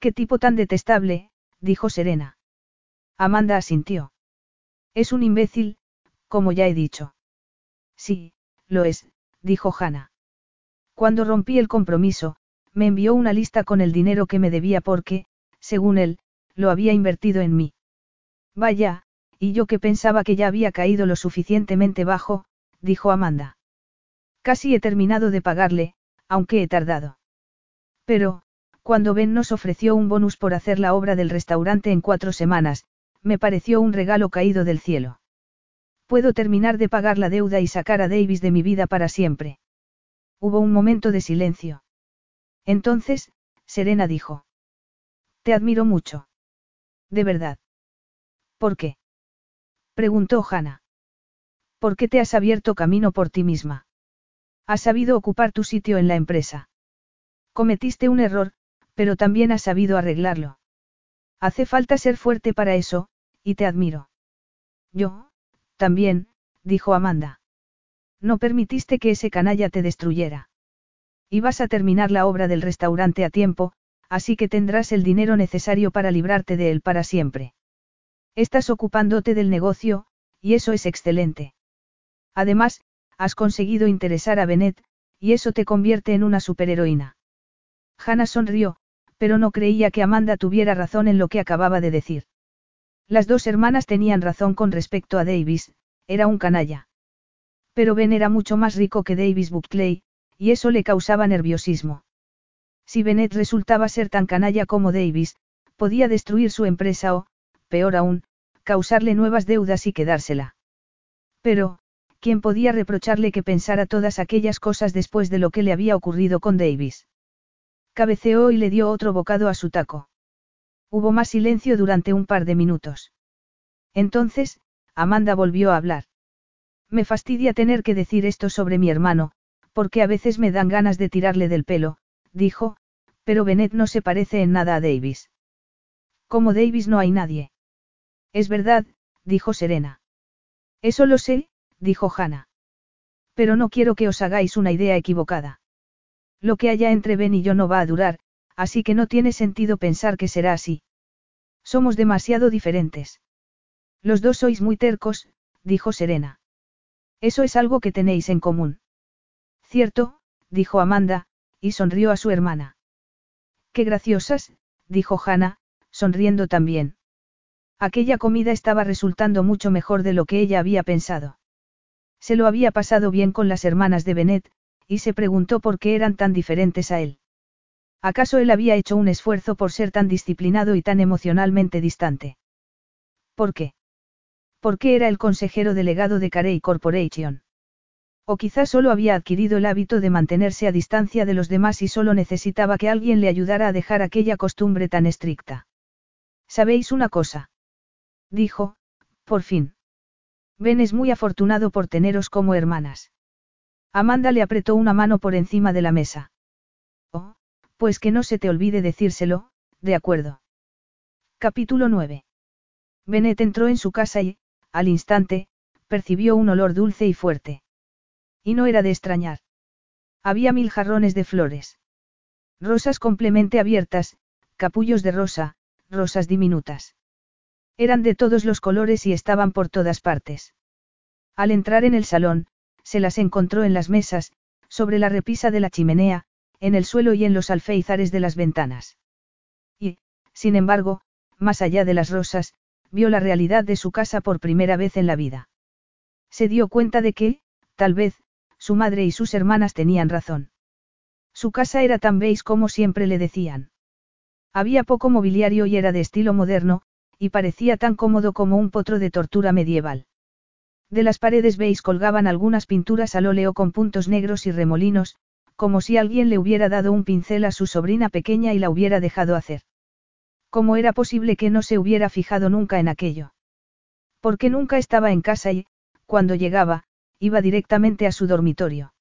¿Qué tipo tan detestable? dijo Serena. Amanda asintió. Es un imbécil, como ya he dicho. Sí, lo es, dijo Hannah. Cuando rompí el compromiso, me envió una lista con el dinero que me debía porque, según él, lo había invertido en mí. Vaya, y yo que pensaba que ya había caído lo suficientemente bajo, dijo Amanda. Casi he terminado de pagarle, aunque he tardado. Pero, cuando Ben nos ofreció un bonus por hacer la obra del restaurante en cuatro semanas, me pareció un regalo caído del cielo. Puedo terminar de pagar la deuda y sacar a Davis de mi vida para siempre. Hubo un momento de silencio. Entonces, Serena dijo. Te admiro mucho. De verdad. ¿Por qué? Preguntó Hannah. ¿Por qué te has abierto camino por ti misma? Has sabido ocupar tu sitio en la empresa. Cometiste un error, pero también has sabido arreglarlo. Hace falta ser fuerte para eso, y te admiro. Yo, también, dijo Amanda. No permitiste que ese canalla te destruyera. Y vas a terminar la obra del restaurante a tiempo, así que tendrás el dinero necesario para librarte de él para siempre. Estás ocupándote del negocio, y eso es excelente. Además, has conseguido interesar a Bennett, y eso te convierte en una superheroína. Hannah sonrió, pero no creía que Amanda tuviera razón en lo que acababa de decir. Las dos hermanas tenían razón con respecto a Davis, era un canalla. Pero Ben era mucho más rico que Davis Buckley, y eso le causaba nerviosismo. Si Bennett resultaba ser tan canalla como Davis, podía destruir su empresa o, peor aún, causarle nuevas deudas y quedársela. Pero, ¿quién podía reprocharle que pensara todas aquellas cosas después de lo que le había ocurrido con Davis? Cabeceó y le dio otro bocado a su taco. Hubo más silencio durante un par de minutos. Entonces, Amanda volvió a hablar. Me fastidia tener que decir esto sobre mi hermano, porque a veces me dan ganas de tirarle del pelo, dijo, pero Bennett no se parece en nada a Davis. Como Davis no hay nadie. Es verdad, dijo Serena. Eso lo sé, dijo Hannah. Pero no quiero que os hagáis una idea equivocada. Lo que haya entre Ben y yo no va a durar, así que no tiene sentido pensar que será así. Somos demasiado diferentes. Los dos sois muy tercos, dijo Serena. Eso es algo que tenéis en común. Cierto, dijo Amanda, y sonrió a su hermana. Qué graciosas, dijo Hannah, sonriendo también. Aquella comida estaba resultando mucho mejor de lo que ella había pensado. Se lo había pasado bien con las hermanas de Bennett, y se preguntó por qué eran tan diferentes a él. ¿Acaso él había hecho un esfuerzo por ser tan disciplinado y tan emocionalmente distante? ¿Por qué? ¿Por qué era el consejero delegado de Carey Corporation? O quizás solo había adquirido el hábito de mantenerse a distancia de los demás y solo necesitaba que alguien le ayudara a dejar aquella costumbre tan estricta. ¿Sabéis una cosa? Dijo, por fin. Ben es muy afortunado por teneros como hermanas. Amanda le apretó una mano por encima de la mesa. Oh, pues que no se te olvide decírselo, de acuerdo. Capítulo 9. Bennett entró en su casa y, al instante, percibió un olor dulce y fuerte. Y no era de extrañar. Había mil jarrones de flores. Rosas complemente abiertas, capullos de rosa, rosas diminutas. Eran de todos los colores y estaban por todas partes. Al entrar en el salón, se las encontró en las mesas, sobre la repisa de la chimenea, en el suelo y en los alféizares de las ventanas. Y, sin embargo, más allá de las rosas, vio la realidad de su casa por primera vez en la vida. Se dio cuenta de que, tal vez, su madre y sus hermanas tenían razón. Su casa era tan beige como siempre le decían. Había poco mobiliario y era de estilo moderno, y parecía tan cómodo como un potro de tortura medieval. De las paredes beige colgaban algunas pinturas al óleo con puntos negros y remolinos, como si alguien le hubiera dado un pincel a su sobrina pequeña y la hubiera dejado hacer. ¿Cómo era posible que no se hubiera fijado nunca en aquello? Porque nunca estaba en casa y, cuando llegaba, iba directamente a su dormitorio.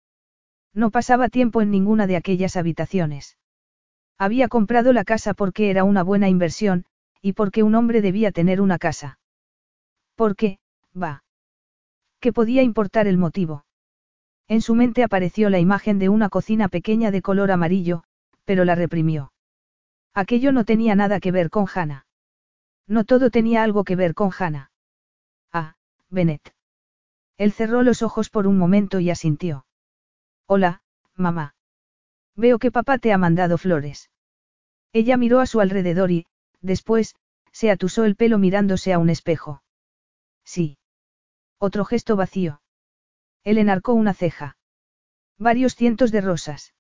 No pasaba tiempo en ninguna de aquellas habitaciones. Había comprado la casa porque era una buena inversión, y porque un hombre debía tener una casa. Porque, va. ¿Qué podía importar el motivo? En su mente apareció la imagen de una cocina pequeña de color amarillo, pero la reprimió. Aquello no tenía nada que ver con Hannah. No todo tenía algo que ver con Hannah. Ah, Bennett. Él cerró los ojos por un momento y asintió. Hola, mamá. Veo que papá te ha mandado flores. Ella miró a su alrededor y, después, se atusó el pelo mirándose a un espejo. Sí. Otro gesto vacío. Él enarcó una ceja. Varios cientos de rosas.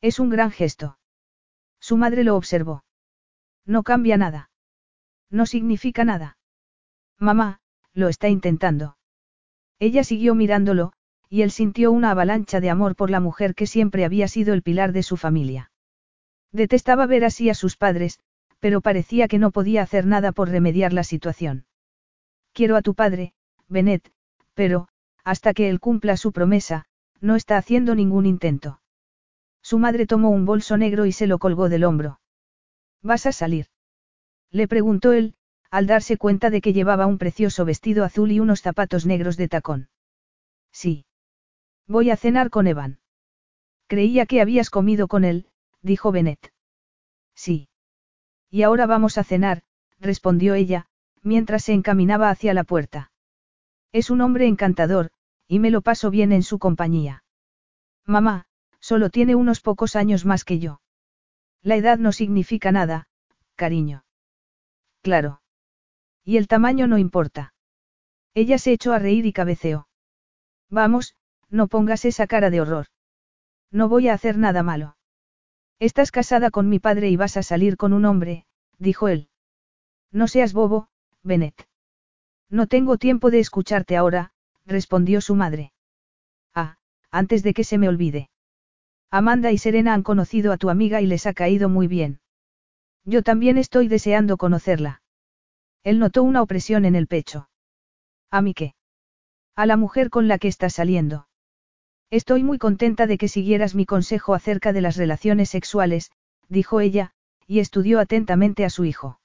Es un gran gesto. Su madre lo observó. No cambia nada. No significa nada. Mamá, lo está intentando. Ella siguió mirándolo, y él sintió una avalancha de amor por la mujer que siempre había sido el pilar de su familia. Detestaba ver así a sus padres, pero parecía que no podía hacer nada por remediar la situación. Quiero a tu padre, Bennett, pero, hasta que él cumpla su promesa, no está haciendo ningún intento. Su madre tomó un bolso negro y se lo colgó del hombro. ¿Vas a salir? Le preguntó él, al darse cuenta de que llevaba un precioso vestido azul y unos zapatos negros de tacón. Sí. Voy a cenar con Evan. Creía que habías comido con él, dijo Bennett. Sí. Y ahora vamos a cenar, respondió ella, mientras se encaminaba hacia la puerta. Es un hombre encantador, y me lo paso bien en su compañía. Mamá, solo tiene unos pocos años más que yo. La edad no significa nada, cariño. Claro. Y el tamaño no importa. Ella se echó a reír y cabeceó. Vamos, no pongas esa cara de horror. No voy a hacer nada malo. Estás casada con mi padre y vas a salir con un hombre, dijo él. No seas bobo, Bennett. No tengo tiempo de escucharte ahora, respondió su madre. Ah, antes de que se me olvide. Amanda y Serena han conocido a tu amiga y les ha caído muy bien. Yo también estoy deseando conocerla. Él notó una opresión en el pecho. ¿A mí qué? A la mujer con la que estás saliendo. Estoy muy contenta de que siguieras mi consejo acerca de las relaciones sexuales, dijo ella, y estudió atentamente a su hijo.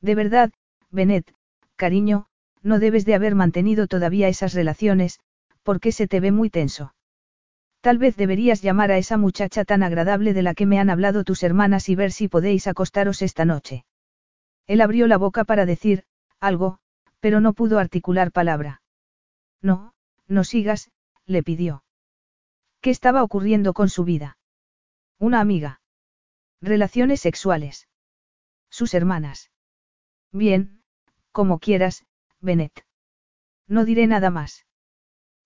De verdad, Bennett, cariño, no debes de haber mantenido todavía esas relaciones, porque se te ve muy tenso. Tal vez deberías llamar a esa muchacha tan agradable de la que me han hablado tus hermanas y ver si podéis acostaros esta noche. Él abrió la boca para decir, algo, pero no pudo articular palabra. No, no sigas, le pidió. ¿Qué estaba ocurriendo con su vida? Una amiga. Relaciones sexuales. Sus hermanas. Bien, como quieras, Bennett. No diré nada más.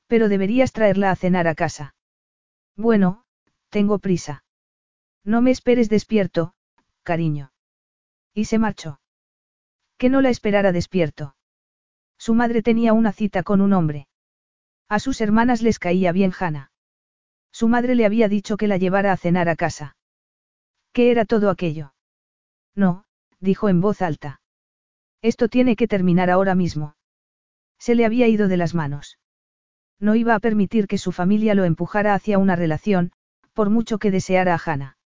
Pero deberías traerla a cenar a casa. Bueno, tengo prisa. No me esperes despierto, cariño. Y se marchó. Que no la esperara despierto. Su madre tenía una cita con un hombre. A sus hermanas les caía bien Hannah. Su madre le había dicho que la llevara a cenar a casa. ¿Qué era todo aquello? No, dijo en voz alta. Esto tiene que terminar ahora mismo. Se le había ido de las manos. No iba a permitir que su familia lo empujara hacia una relación, por mucho que deseara a Hannah.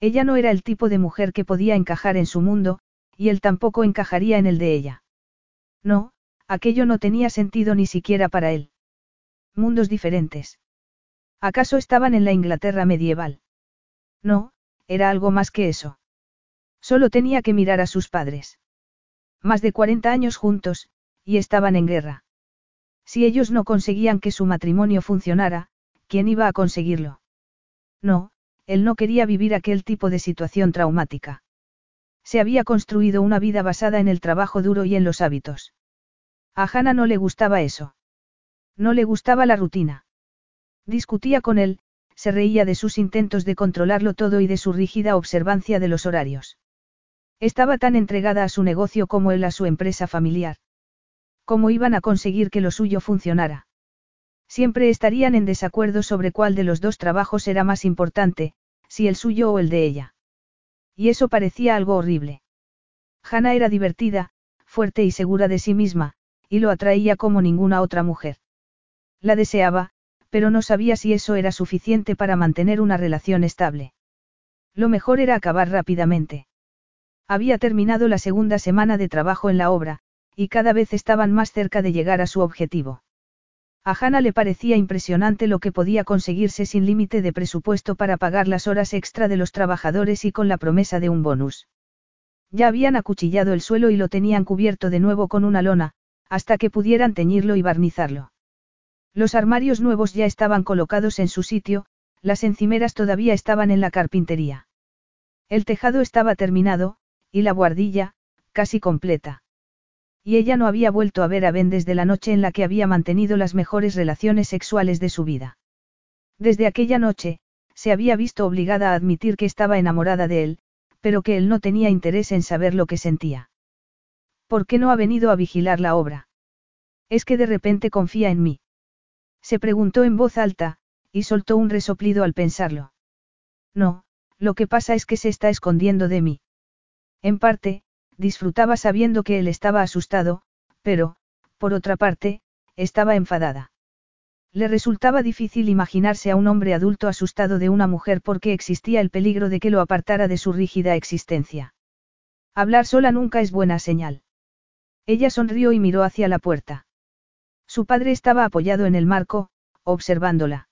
Ella no era el tipo de mujer que podía encajar en su mundo, y él tampoco encajaría en el de ella. No, aquello no tenía sentido ni siquiera para él. Mundos diferentes. ¿Acaso estaban en la Inglaterra medieval? No, era algo más que eso. Solo tenía que mirar a sus padres. Más de 40 años juntos, y estaban en guerra. Si ellos no conseguían que su matrimonio funcionara, ¿quién iba a conseguirlo? No, él no quería vivir aquel tipo de situación traumática. Se había construido una vida basada en el trabajo duro y en los hábitos. A Hannah no le gustaba eso. No le gustaba la rutina. Discutía con él, se reía de sus intentos de controlarlo todo y de su rígida observancia de los horarios. Estaba tan entregada a su negocio como él a su empresa familiar. ¿Cómo iban a conseguir que lo suyo funcionara? Siempre estarían en desacuerdo sobre cuál de los dos trabajos era más importante, si el suyo o el de ella. Y eso parecía algo horrible. Hannah era divertida, fuerte y segura de sí misma, y lo atraía como ninguna otra mujer. La deseaba, pero no sabía si eso era suficiente para mantener una relación estable. Lo mejor era acabar rápidamente. Había terminado la segunda semana de trabajo en la obra, y cada vez estaban más cerca de llegar a su objetivo. A Hannah le parecía impresionante lo que podía conseguirse sin límite de presupuesto para pagar las horas extra de los trabajadores y con la promesa de un bonus. Ya habían acuchillado el suelo y lo tenían cubierto de nuevo con una lona, hasta que pudieran teñirlo y barnizarlo. Los armarios nuevos ya estaban colocados en su sitio, las encimeras todavía estaban en la carpintería. El tejado estaba terminado, y la guardilla, casi completa. Y ella no había vuelto a ver a Ben desde la noche en la que había mantenido las mejores relaciones sexuales de su vida. Desde aquella noche, se había visto obligada a admitir que estaba enamorada de él, pero que él no tenía interés en saber lo que sentía. ¿Por qué no ha venido a vigilar la obra? Es que de repente confía en mí. Se preguntó en voz alta, y soltó un resoplido al pensarlo. No, lo que pasa es que se está escondiendo de mí. En parte, disfrutaba sabiendo que él estaba asustado, pero, por otra parte, estaba enfadada. Le resultaba difícil imaginarse a un hombre adulto asustado de una mujer porque existía el peligro de que lo apartara de su rígida existencia. Hablar sola nunca es buena señal. Ella sonrió y miró hacia la puerta. Su padre estaba apoyado en el marco, observándola.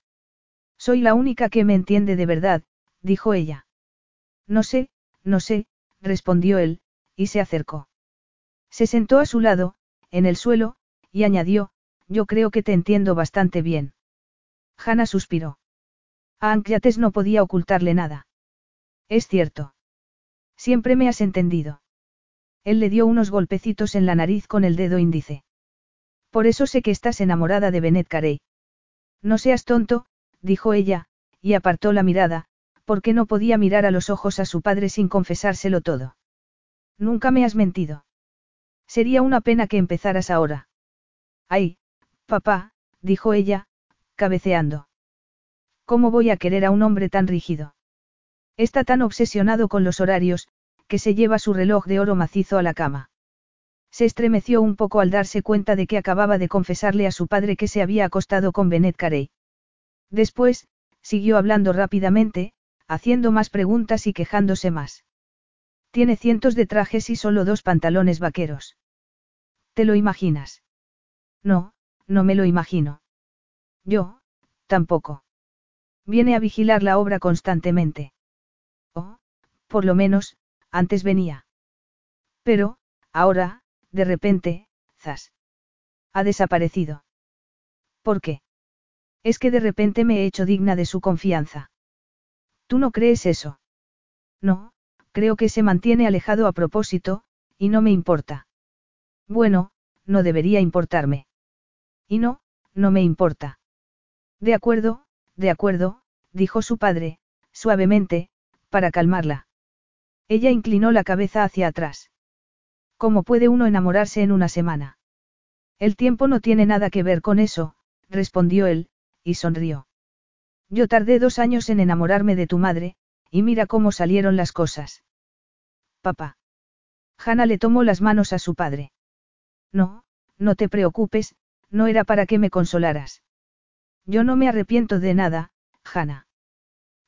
Soy la única que me entiende de verdad, dijo ella. No sé, no sé, respondió él, y se acercó. Se sentó a su lado, en el suelo, y añadió, yo creo que te entiendo bastante bien. Hanna suspiró. A no podía ocultarle nada. Es cierto. Siempre me has entendido. Él le dio unos golpecitos en la nariz con el dedo índice. Por eso sé que estás enamorada de Bennett Carey. No seas tonto, dijo ella, y apartó la mirada, porque no podía mirar a los ojos a su padre sin confesárselo todo. Nunca me has mentido. Sería una pena que empezaras ahora. Ay, papá, dijo ella, cabeceando. ¿Cómo voy a querer a un hombre tan rígido? Está tan obsesionado con los horarios, que se lleva su reloj de oro macizo a la cama. Se estremeció un poco al darse cuenta de que acababa de confesarle a su padre que se había acostado con Bennett Carey. Después, siguió hablando rápidamente, haciendo más preguntas y quejándose más. Tiene cientos de trajes y solo dos pantalones vaqueros. ¿Te lo imaginas? No, no me lo imagino. Yo, tampoco. Viene a vigilar la obra constantemente. Oh, por lo menos, antes venía. Pero, ahora, de repente, zas. Ha desaparecido. ¿Por qué? Es que de repente me he hecho digna de su confianza. ¿Tú no crees eso? No, creo que se mantiene alejado a propósito, y no me importa. Bueno, no debería importarme. Y no, no me importa. De acuerdo, de acuerdo, dijo su padre, suavemente, para calmarla. Ella inclinó la cabeza hacia atrás. ¿Cómo puede uno enamorarse en una semana? El tiempo no tiene nada que ver con eso, respondió él, y sonrió. Yo tardé dos años en enamorarme de tu madre, y mira cómo salieron las cosas. Papá. Hanna le tomó las manos a su padre. No, no te preocupes, no era para que me consolaras. Yo no me arrepiento de nada, Hanna.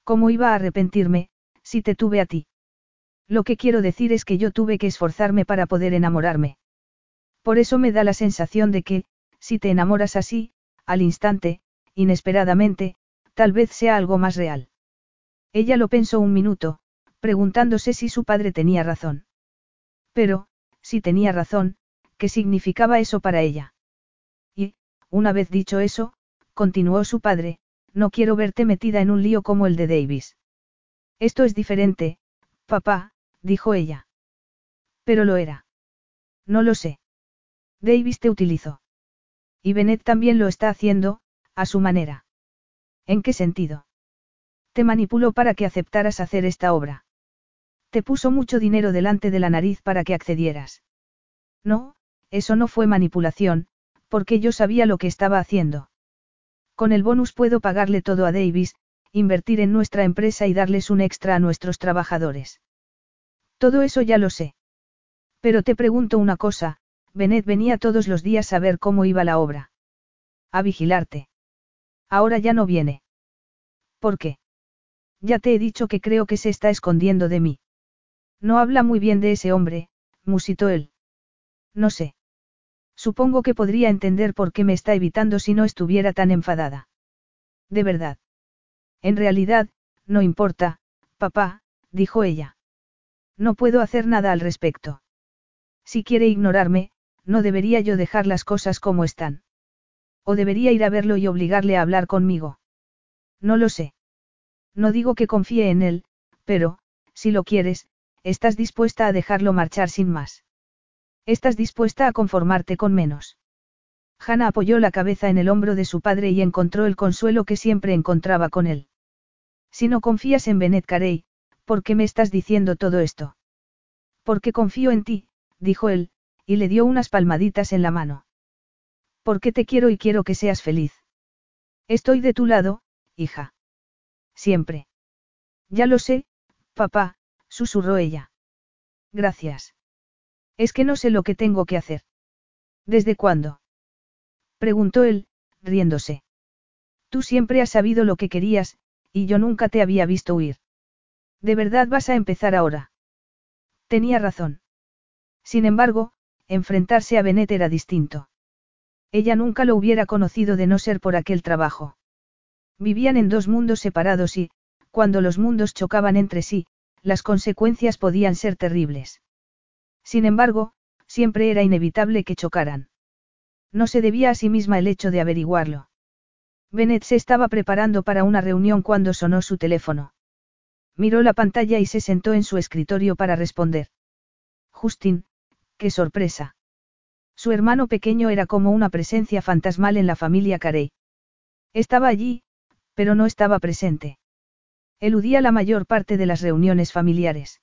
¿Cómo iba a arrepentirme, si te tuve a ti? Lo que quiero decir es que yo tuve que esforzarme para poder enamorarme. Por eso me da la sensación de que, si te enamoras así, al instante, inesperadamente, tal vez sea algo más real. Ella lo pensó un minuto, preguntándose si su padre tenía razón. Pero, si tenía razón, ¿qué significaba eso para ella? Y, una vez dicho eso, continuó su padre, no quiero verte metida en un lío como el de Davis. Esto es diferente, papá, dijo ella. Pero lo era. No lo sé. Davis te utilizó. Y Bennett también lo está haciendo, a su manera. ¿En qué sentido? Te manipuló para que aceptaras hacer esta obra. Te puso mucho dinero delante de la nariz para que accedieras. No, eso no fue manipulación, porque yo sabía lo que estaba haciendo. Con el bonus puedo pagarle todo a Davis, invertir en nuestra empresa y darles un extra a nuestros trabajadores. Todo eso ya lo sé. Pero te pregunto una cosa, Bennett venía todos los días a ver cómo iba la obra. A vigilarte. Ahora ya no viene. ¿Por qué? Ya te he dicho que creo que se está escondiendo de mí. No habla muy bien de ese hombre, musitó él. No sé. Supongo que podría entender por qué me está evitando si no estuviera tan enfadada. De verdad. En realidad, no importa, papá, dijo ella. No puedo hacer nada al respecto. Si quiere ignorarme, no debería yo dejar las cosas como están. ¿O debería ir a verlo y obligarle a hablar conmigo? No lo sé. No digo que confíe en él, pero, si lo quieres, estás dispuesta a dejarlo marchar sin más. Estás dispuesta a conformarte con menos. Hannah apoyó la cabeza en el hombro de su padre y encontró el consuelo que siempre encontraba con él. Si no confías en Bennett Carey, ¿por qué me estás diciendo todo esto? Porque confío en ti, dijo él, y le dio unas palmaditas en la mano. Porque te quiero y quiero que seas feliz. Estoy de tu lado, hija. Siempre. Ya lo sé, papá, susurró ella. Gracias. Es que no sé lo que tengo que hacer. ¿Desde cuándo? Preguntó él, riéndose. Tú siempre has sabido lo que querías, y yo nunca te había visto huir. ¿De verdad vas a empezar ahora? Tenía razón. Sin embargo, enfrentarse a Benet era distinto. Ella nunca lo hubiera conocido de no ser por aquel trabajo. Vivían en dos mundos separados y, cuando los mundos chocaban entre sí, las consecuencias podían ser terribles. Sin embargo, siempre era inevitable que chocaran. No se debía a sí misma el hecho de averiguarlo. Bennett se estaba preparando para una reunión cuando sonó su teléfono. Miró la pantalla y se sentó en su escritorio para responder. Justin, qué sorpresa. Su hermano pequeño era como una presencia fantasmal en la familia Carey. Estaba allí, pero no estaba presente. Eludía la mayor parte de las reuniones familiares.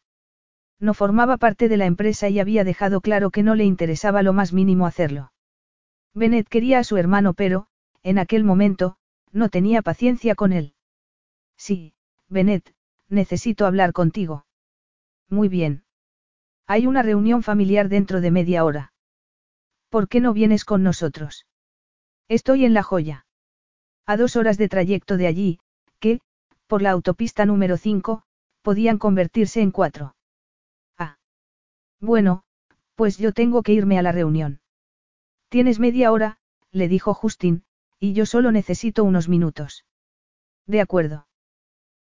No formaba parte de la empresa y había dejado claro que no le interesaba lo más mínimo hacerlo. Bennett quería a su hermano pero, en aquel momento, no tenía paciencia con él. Sí, Bennett, necesito hablar contigo. Muy bien. Hay una reunión familiar dentro de media hora. ¿Por qué no vienes con nosotros? Estoy en La Joya. A dos horas de trayecto de allí, que, por la autopista número 5, podían convertirse en cuatro. Ah. Bueno, pues yo tengo que irme a la reunión. Tienes media hora, le dijo Justin, y yo solo necesito unos minutos. De acuerdo.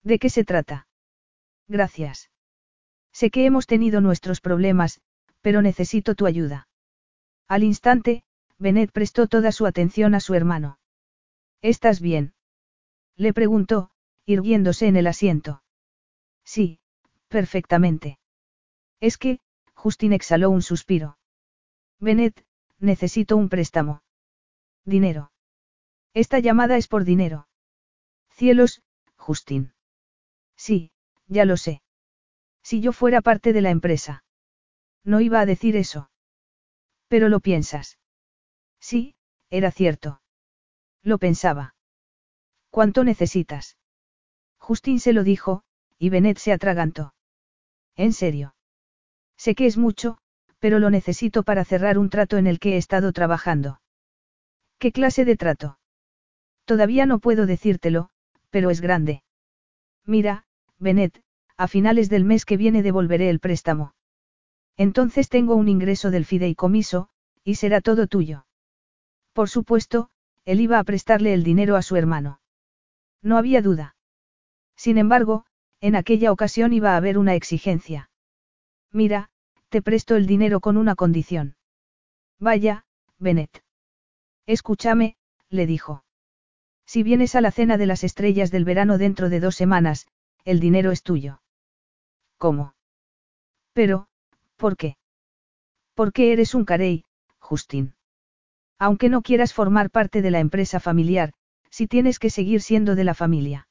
¿De qué se trata? Gracias. Sé que hemos tenido nuestros problemas, pero necesito tu ayuda. Al instante, Bennett prestó toda su atención a su hermano. ¿Estás bien? Le preguntó, irguiéndose en el asiento. Sí, perfectamente. Es que, Justin exhaló un suspiro. Bennett, necesito un préstamo. Dinero. Esta llamada es por dinero. Cielos, Justin. Sí, ya lo sé. Si yo fuera parte de la empresa. No iba a decir eso. Pero lo piensas. Sí, era cierto. Lo pensaba. ¿Cuánto necesitas? Justin se lo dijo, y Bennett se atragantó. ¿En serio? Sé que es mucho, pero lo necesito para cerrar un trato en el que he estado trabajando. ¿Qué clase de trato? Todavía no puedo decírtelo, pero es grande. Mira, Bennett, a finales del mes que viene devolveré el préstamo. Entonces tengo un ingreso del fideicomiso, y será todo tuyo. Por supuesto, él iba a prestarle el dinero a su hermano. No había duda. Sin embargo, en aquella ocasión iba a haber una exigencia. Mira, te presto el dinero con una condición. Vaya, Bennett. Escúchame, le dijo. Si vienes a la cena de las estrellas del verano dentro de dos semanas, el dinero es tuyo. ¿Cómo? Pero, ¿por qué? Porque eres un carey, Justin. Aunque no quieras formar parte de la empresa familiar, si tienes que seguir siendo de la familia.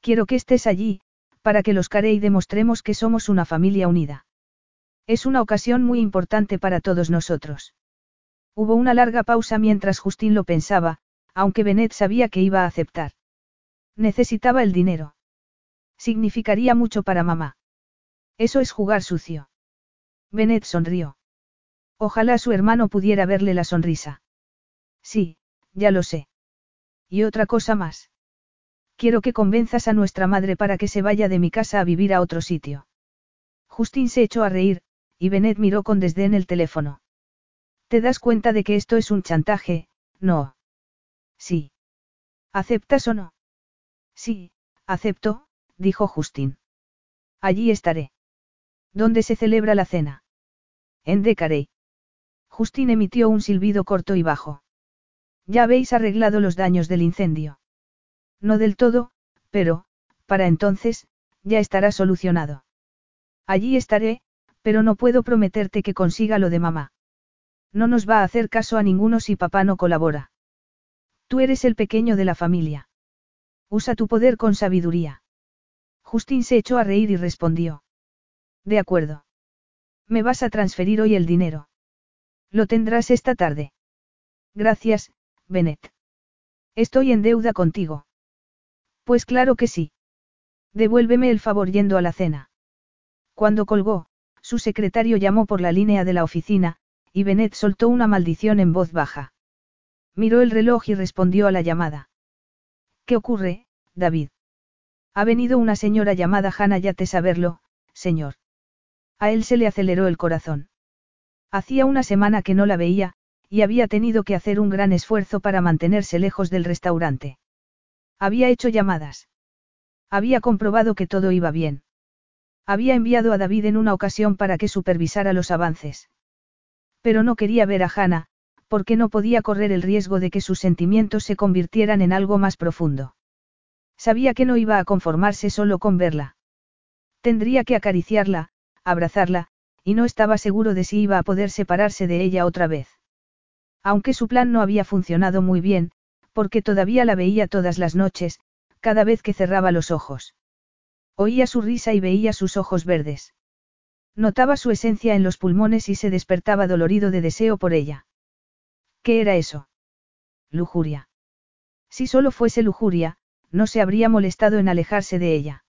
Quiero que estés allí, para que los Carey demostremos que somos una familia unida. Es una ocasión muy importante para todos nosotros. Hubo una larga pausa mientras Justin lo pensaba, aunque Bennett sabía que iba a aceptar. Necesitaba el dinero. Significaría mucho para mamá. Eso es jugar sucio. Bennett sonrió. Ojalá su hermano pudiera verle la sonrisa. Sí, ya lo sé. Y otra cosa más. Quiero que convenzas a nuestra madre para que se vaya de mi casa a vivir a otro sitio. Justin se echó a reír, y Bennett miró con desdén el teléfono. ¿Te das cuenta de que esto es un chantaje? No. Sí. ¿Aceptas o no? Sí, acepto, dijo Justin. Allí estaré. ¿Dónde se celebra la cena? En Decarey. Justin emitió un silbido corto y bajo. Ya habéis arreglado los daños del incendio. No del todo, pero, para entonces, ya estará solucionado. Allí estaré, pero no puedo prometerte que consiga lo de mamá. No nos va a hacer caso a ninguno si papá no colabora. Tú eres el pequeño de la familia. Usa tu poder con sabiduría. Justin se echó a reír y respondió. De acuerdo. Me vas a transferir hoy el dinero. Lo tendrás esta tarde. Gracias, Bennett. Estoy en deuda contigo. Pues claro que sí. Devuélveme el favor yendo a la cena. Cuando colgó, su secretario llamó por la línea de la oficina, y Bennett soltó una maldición en voz baja. Miró el reloj y respondió a la llamada. ¿Qué ocurre, David? Ha venido una señora llamada Hannah te saberlo, señor. A él se le aceleró el corazón. Hacía una semana que no la veía, y había tenido que hacer un gran esfuerzo para mantenerse lejos del restaurante. Había hecho llamadas. Había comprobado que todo iba bien. Había enviado a David en una ocasión para que supervisara los avances. Pero no quería ver a Hannah, porque no podía correr el riesgo de que sus sentimientos se convirtieran en algo más profundo. Sabía que no iba a conformarse solo con verla. Tendría que acariciarla, abrazarla, y no estaba seguro de si iba a poder separarse de ella otra vez. Aunque su plan no había funcionado muy bien, porque todavía la veía todas las noches, cada vez que cerraba los ojos. Oía su risa y veía sus ojos verdes. Notaba su esencia en los pulmones y se despertaba dolorido de deseo por ella. ¿Qué era eso? Lujuria. Si solo fuese lujuria, no se habría molestado en alejarse de ella.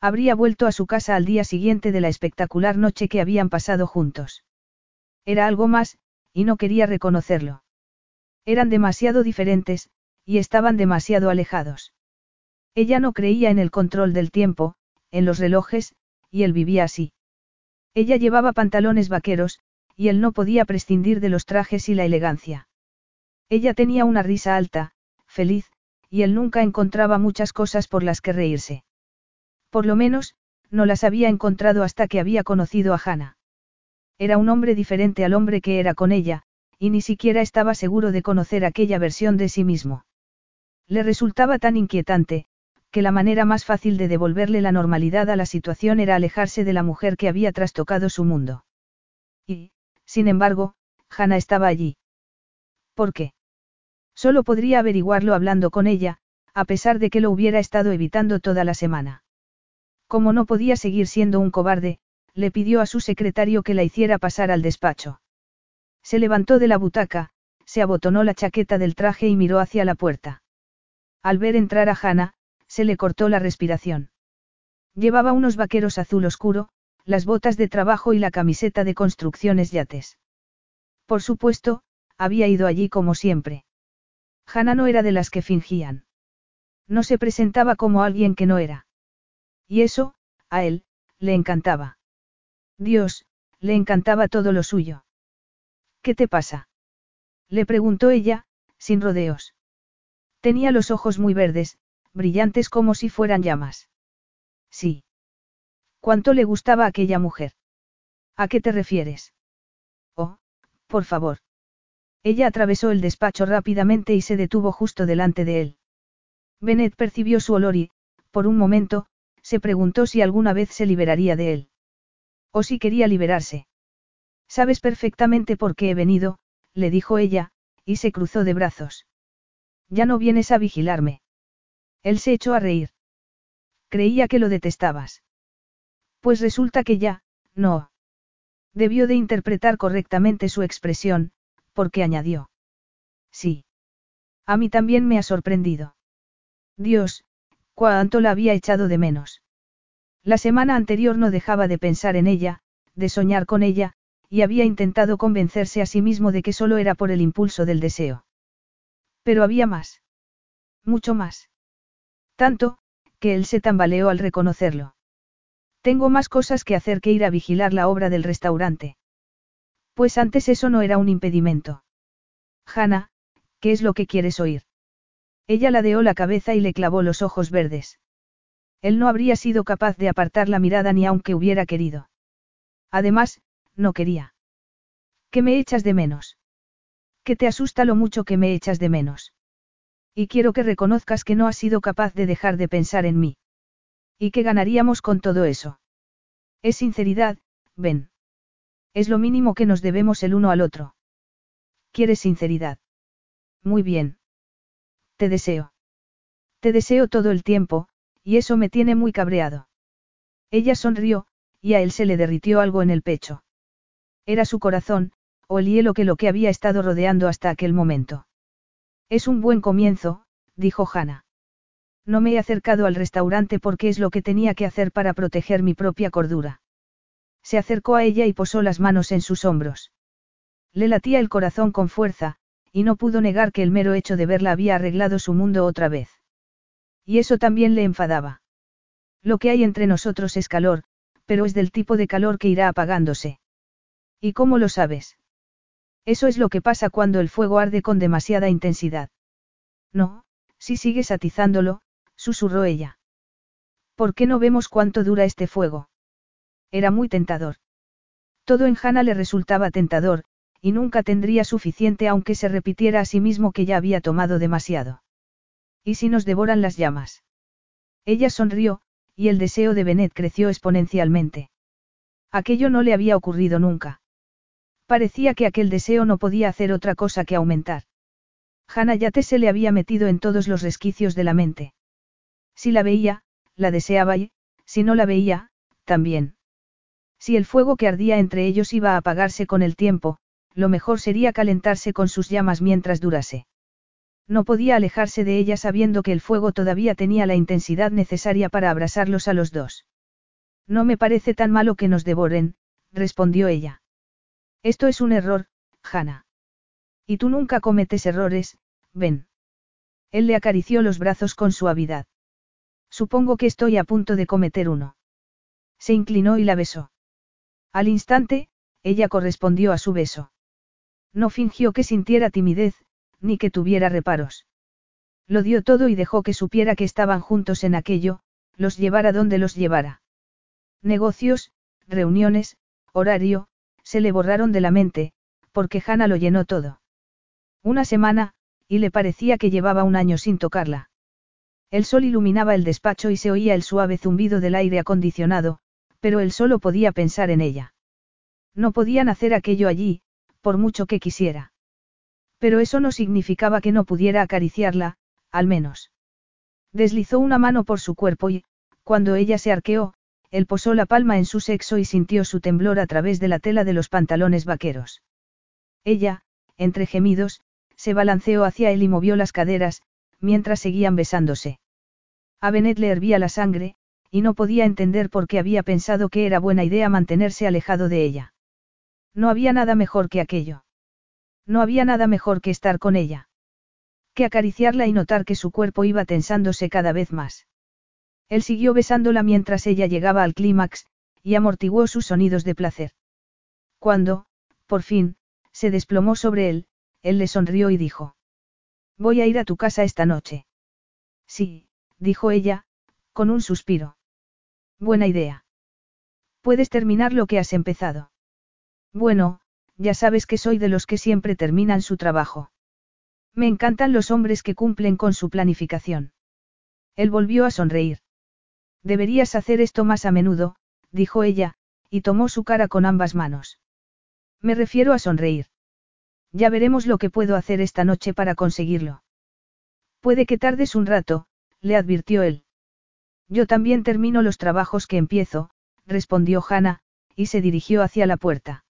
Habría vuelto a su casa al día siguiente de la espectacular noche que habían pasado juntos. Era algo más, y no quería reconocerlo. Eran demasiado diferentes, y estaban demasiado alejados. Ella no creía en el control del tiempo, en los relojes, y él vivía así. Ella llevaba pantalones vaqueros, y él no podía prescindir de los trajes y la elegancia. Ella tenía una risa alta, feliz, y él nunca encontraba muchas cosas por las que reírse. Por lo menos, no las había encontrado hasta que había conocido a Hannah. Era un hombre diferente al hombre que era con ella, y ni siquiera estaba seguro de conocer aquella versión de sí mismo. Le resultaba tan inquietante, que la manera más fácil de devolverle la normalidad a la situación era alejarse de la mujer que había trastocado su mundo. Y, sin embargo, Hannah estaba allí. ¿Por qué? Solo podría averiguarlo hablando con ella, a pesar de que lo hubiera estado evitando toda la semana. Como no podía seguir siendo un cobarde, le pidió a su secretario que la hiciera pasar al despacho. Se levantó de la butaca, se abotonó la chaqueta del traje y miró hacia la puerta. Al ver entrar a Hannah, se le cortó la respiración. Llevaba unos vaqueros azul oscuro, las botas de trabajo y la camiseta de construcciones yates. Por supuesto, había ido allí como siempre. Hannah no era de las que fingían. No se presentaba como alguien que no era. Y eso, a él, le encantaba. Dios, le encantaba todo lo suyo. ¿Qué te pasa? Le preguntó ella, sin rodeos. Tenía los ojos muy verdes, brillantes como si fueran llamas. Sí. ¿Cuánto le gustaba aquella mujer? ¿A qué te refieres? Oh, por favor. Ella atravesó el despacho rápidamente y se detuvo justo delante de él. Bennett percibió su olor y, por un momento, se preguntó si alguna vez se liberaría de él. O si quería liberarse. Sabes perfectamente por qué he venido, le dijo ella, y se cruzó de brazos. Ya no vienes a vigilarme. Él se echó a reír. Creía que lo detestabas. Pues resulta que ya, no. Debió de interpretar correctamente su expresión, porque añadió. Sí. A mí también me ha sorprendido. Dios, cuánto la había echado de menos. La semana anterior no dejaba de pensar en ella, de soñar con ella, y había intentado convencerse a sí mismo de que solo era por el impulso del deseo. Pero había más. Mucho más. Tanto, que él se tambaleó al reconocerlo. Tengo más cosas que hacer que ir a vigilar la obra del restaurante. Pues antes eso no era un impedimento. Hanna, ¿qué es lo que quieres oír? Ella ladeó la cabeza y le clavó los ojos verdes. Él no habría sido capaz de apartar la mirada ni aunque hubiera querido. Además, no quería. ¿Qué me echas de menos? ¿Qué te asusta lo mucho que me echas de menos? Y quiero que reconozcas que no has sido capaz de dejar de pensar en mí. ¿Y qué ganaríamos con todo eso? Es sinceridad, ven. Es lo mínimo que nos debemos el uno al otro. ¿Quieres sinceridad? Muy bien. Te deseo. Te deseo todo el tiempo, y eso me tiene muy cabreado. Ella sonrió, y a él se le derritió algo en el pecho. Era su corazón, o el hielo que lo que había estado rodeando hasta aquel momento. Es un buen comienzo, dijo Hannah. No me he acercado al restaurante porque es lo que tenía que hacer para proteger mi propia cordura. Se acercó a ella y posó las manos en sus hombros. Le latía el corazón con fuerza, y no pudo negar que el mero hecho de verla había arreglado su mundo otra vez. Y eso también le enfadaba. Lo que hay entre nosotros es calor, pero es del tipo de calor que irá apagándose. ¿Y cómo lo sabes? Eso es lo que pasa cuando el fuego arde con demasiada intensidad. No, si sigues atizándolo, susurró ella. ¿Por qué no vemos cuánto dura este fuego? Era muy tentador. Todo en Hannah le resultaba tentador, y nunca tendría suficiente aunque se repitiera a sí mismo que ya había tomado demasiado. ¿Y si nos devoran las llamas? Ella sonrió, y el deseo de Benet creció exponencialmente. Aquello no le había ocurrido nunca. Parecía que aquel deseo no podía hacer otra cosa que aumentar. Hannah Yate se le había metido en todos los resquicios de la mente. Si la veía, la deseaba y, si no la veía, también. Si el fuego que ardía entre ellos iba a apagarse con el tiempo, lo mejor sería calentarse con sus llamas mientras durase. No podía alejarse de ella sabiendo que el fuego todavía tenía la intensidad necesaria para abrasarlos a los dos. No me parece tan malo que nos devoren, respondió ella. Esto es un error, Hannah. Y tú nunca cometes errores, ven. Él le acarició los brazos con suavidad. Supongo que estoy a punto de cometer uno. Se inclinó y la besó. Al instante, ella correspondió a su beso. No fingió que sintiera timidez, ni que tuviera reparos. Lo dio todo y dejó que supiera que estaban juntos en aquello, los llevara donde los llevara. Negocios, reuniones, horario, se le borraron de la mente, porque Hannah lo llenó todo. Una semana, y le parecía que llevaba un año sin tocarla. El sol iluminaba el despacho y se oía el suave zumbido del aire acondicionado, pero él solo podía pensar en ella. No podían hacer aquello allí, por mucho que quisiera. Pero eso no significaba que no pudiera acariciarla, al menos. Deslizó una mano por su cuerpo y, cuando ella se arqueó, él posó la palma en su sexo y sintió su temblor a través de la tela de los pantalones vaqueros. Ella, entre gemidos, se balanceó hacia él y movió las caderas, mientras seguían besándose. A Bennett le hervía la sangre, y no podía entender por qué había pensado que era buena idea mantenerse alejado de ella. No había nada mejor que aquello. No había nada mejor que estar con ella. Que acariciarla y notar que su cuerpo iba tensándose cada vez más. Él siguió besándola mientras ella llegaba al clímax, y amortiguó sus sonidos de placer. Cuando, por fin, se desplomó sobre él, él le sonrió y dijo. Voy a ir a tu casa esta noche. Sí, dijo ella, con un suspiro. Buena idea. Puedes terminar lo que has empezado. Bueno, ya sabes que soy de los que siempre terminan su trabajo. Me encantan los hombres que cumplen con su planificación. Él volvió a sonreír. Deberías hacer esto más a menudo, dijo ella, y tomó su cara con ambas manos. Me refiero a sonreír. Ya veremos lo que puedo hacer esta noche para conseguirlo. Puede que tardes un rato, le advirtió él. Yo también termino los trabajos que empiezo, respondió Hannah, y se dirigió hacia la puerta.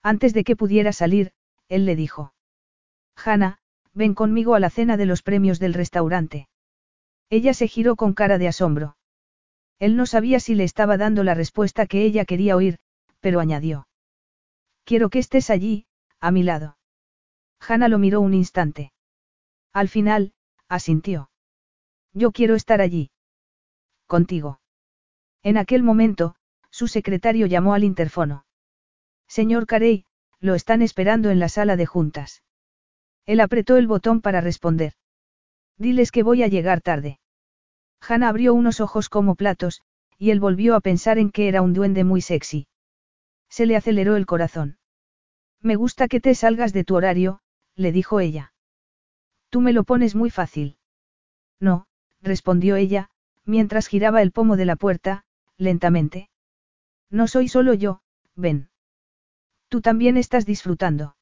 Antes de que pudiera salir, él le dijo. Hannah, ven conmigo a la cena de los premios del restaurante. Ella se giró con cara de asombro. Él no sabía si le estaba dando la respuesta que ella quería oír, pero añadió. Quiero que estés allí, a mi lado. Hannah lo miró un instante. Al final, asintió. Yo quiero estar allí. Contigo. En aquel momento, su secretario llamó al interfono. Señor Carey, lo están esperando en la sala de juntas. Él apretó el botón para responder. Diles que voy a llegar tarde. Hannah abrió unos ojos como platos, y él volvió a pensar en que era un duende muy sexy. Se le aceleró el corazón. Me gusta que te salgas de tu horario, le dijo ella. Tú me lo pones muy fácil. No, respondió ella, mientras giraba el pomo de la puerta, lentamente. No soy solo yo, ven. Tú también estás disfrutando.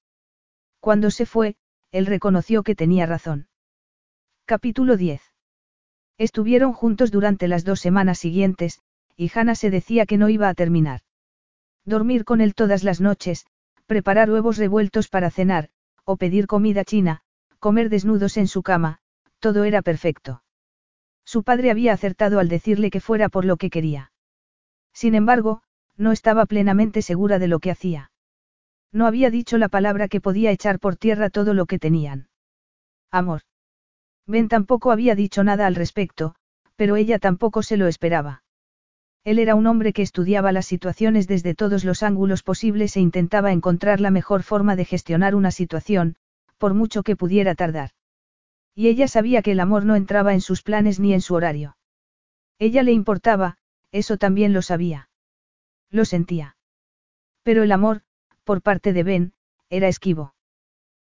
Cuando se fue, él reconoció que tenía razón. Capítulo 10. Estuvieron juntos durante las dos semanas siguientes, y Hannah se decía que no iba a terminar. Dormir con él todas las noches, preparar huevos revueltos para cenar, o pedir comida china, comer desnudos en su cama, todo era perfecto. Su padre había acertado al decirle que fuera por lo que quería. Sin embargo, no estaba plenamente segura de lo que hacía. No había dicho la palabra que podía echar por tierra todo lo que tenían. Amor. Ben tampoco había dicho nada al respecto, pero ella tampoco se lo esperaba. Él era un hombre que estudiaba las situaciones desde todos los ángulos posibles e intentaba encontrar la mejor forma de gestionar una situación, por mucho que pudiera tardar. Y ella sabía que el amor no entraba en sus planes ni en su horario. Ella le importaba, eso también lo sabía. Lo sentía. Pero el amor, por parte de Ben, era esquivo.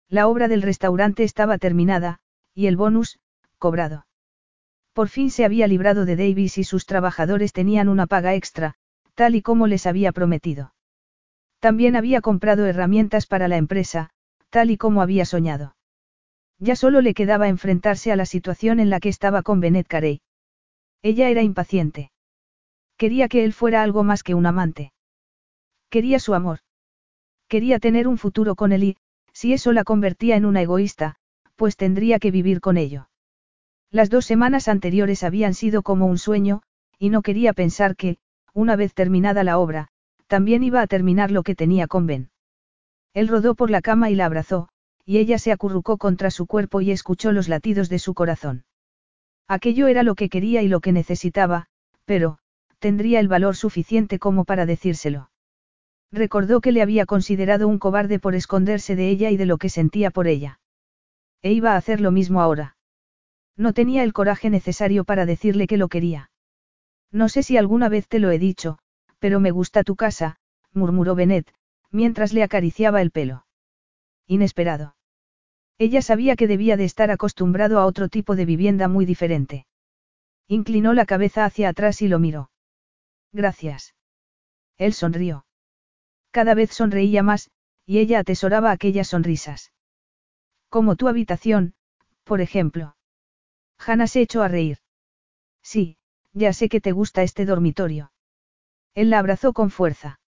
La obra del restaurante estaba terminada, y el bonus, cobrado. Por fin se había librado de Davis y sus trabajadores tenían una paga extra, tal y como les había prometido. También había comprado herramientas para la empresa, tal y como había soñado. Ya solo le quedaba enfrentarse a la situación en la que estaba con Benet Carey. Ella era impaciente. Quería que él fuera algo más que un amante. Quería su amor. Quería tener un futuro con él y, si eso la convertía en una egoísta, pues tendría que vivir con ello. Las dos semanas anteriores habían sido como un sueño, y no quería pensar que, una vez terminada la obra, también iba a terminar lo que tenía con Ben. Él rodó por la cama y la abrazó, y ella se acurrucó contra su cuerpo y escuchó los latidos de su corazón. Aquello era lo que quería y lo que necesitaba, pero, tendría el valor suficiente como para decírselo. Recordó que le había considerado un cobarde por esconderse de ella y de lo que sentía por ella. E iba a hacer lo mismo ahora. No tenía el coraje necesario para decirle que lo quería. No sé si alguna vez te lo he dicho, pero me gusta tu casa, murmuró Benet, mientras le acariciaba el pelo. Inesperado. Ella sabía que debía de estar acostumbrado a otro tipo de vivienda muy diferente. Inclinó la cabeza hacia atrás y lo miró. Gracias. Él sonrió. Cada vez sonreía más, y ella atesoraba aquellas sonrisas. Como tu habitación, por ejemplo. Hannah se echó a reír. Sí, ya sé que te gusta este dormitorio. Él la abrazó con fuerza.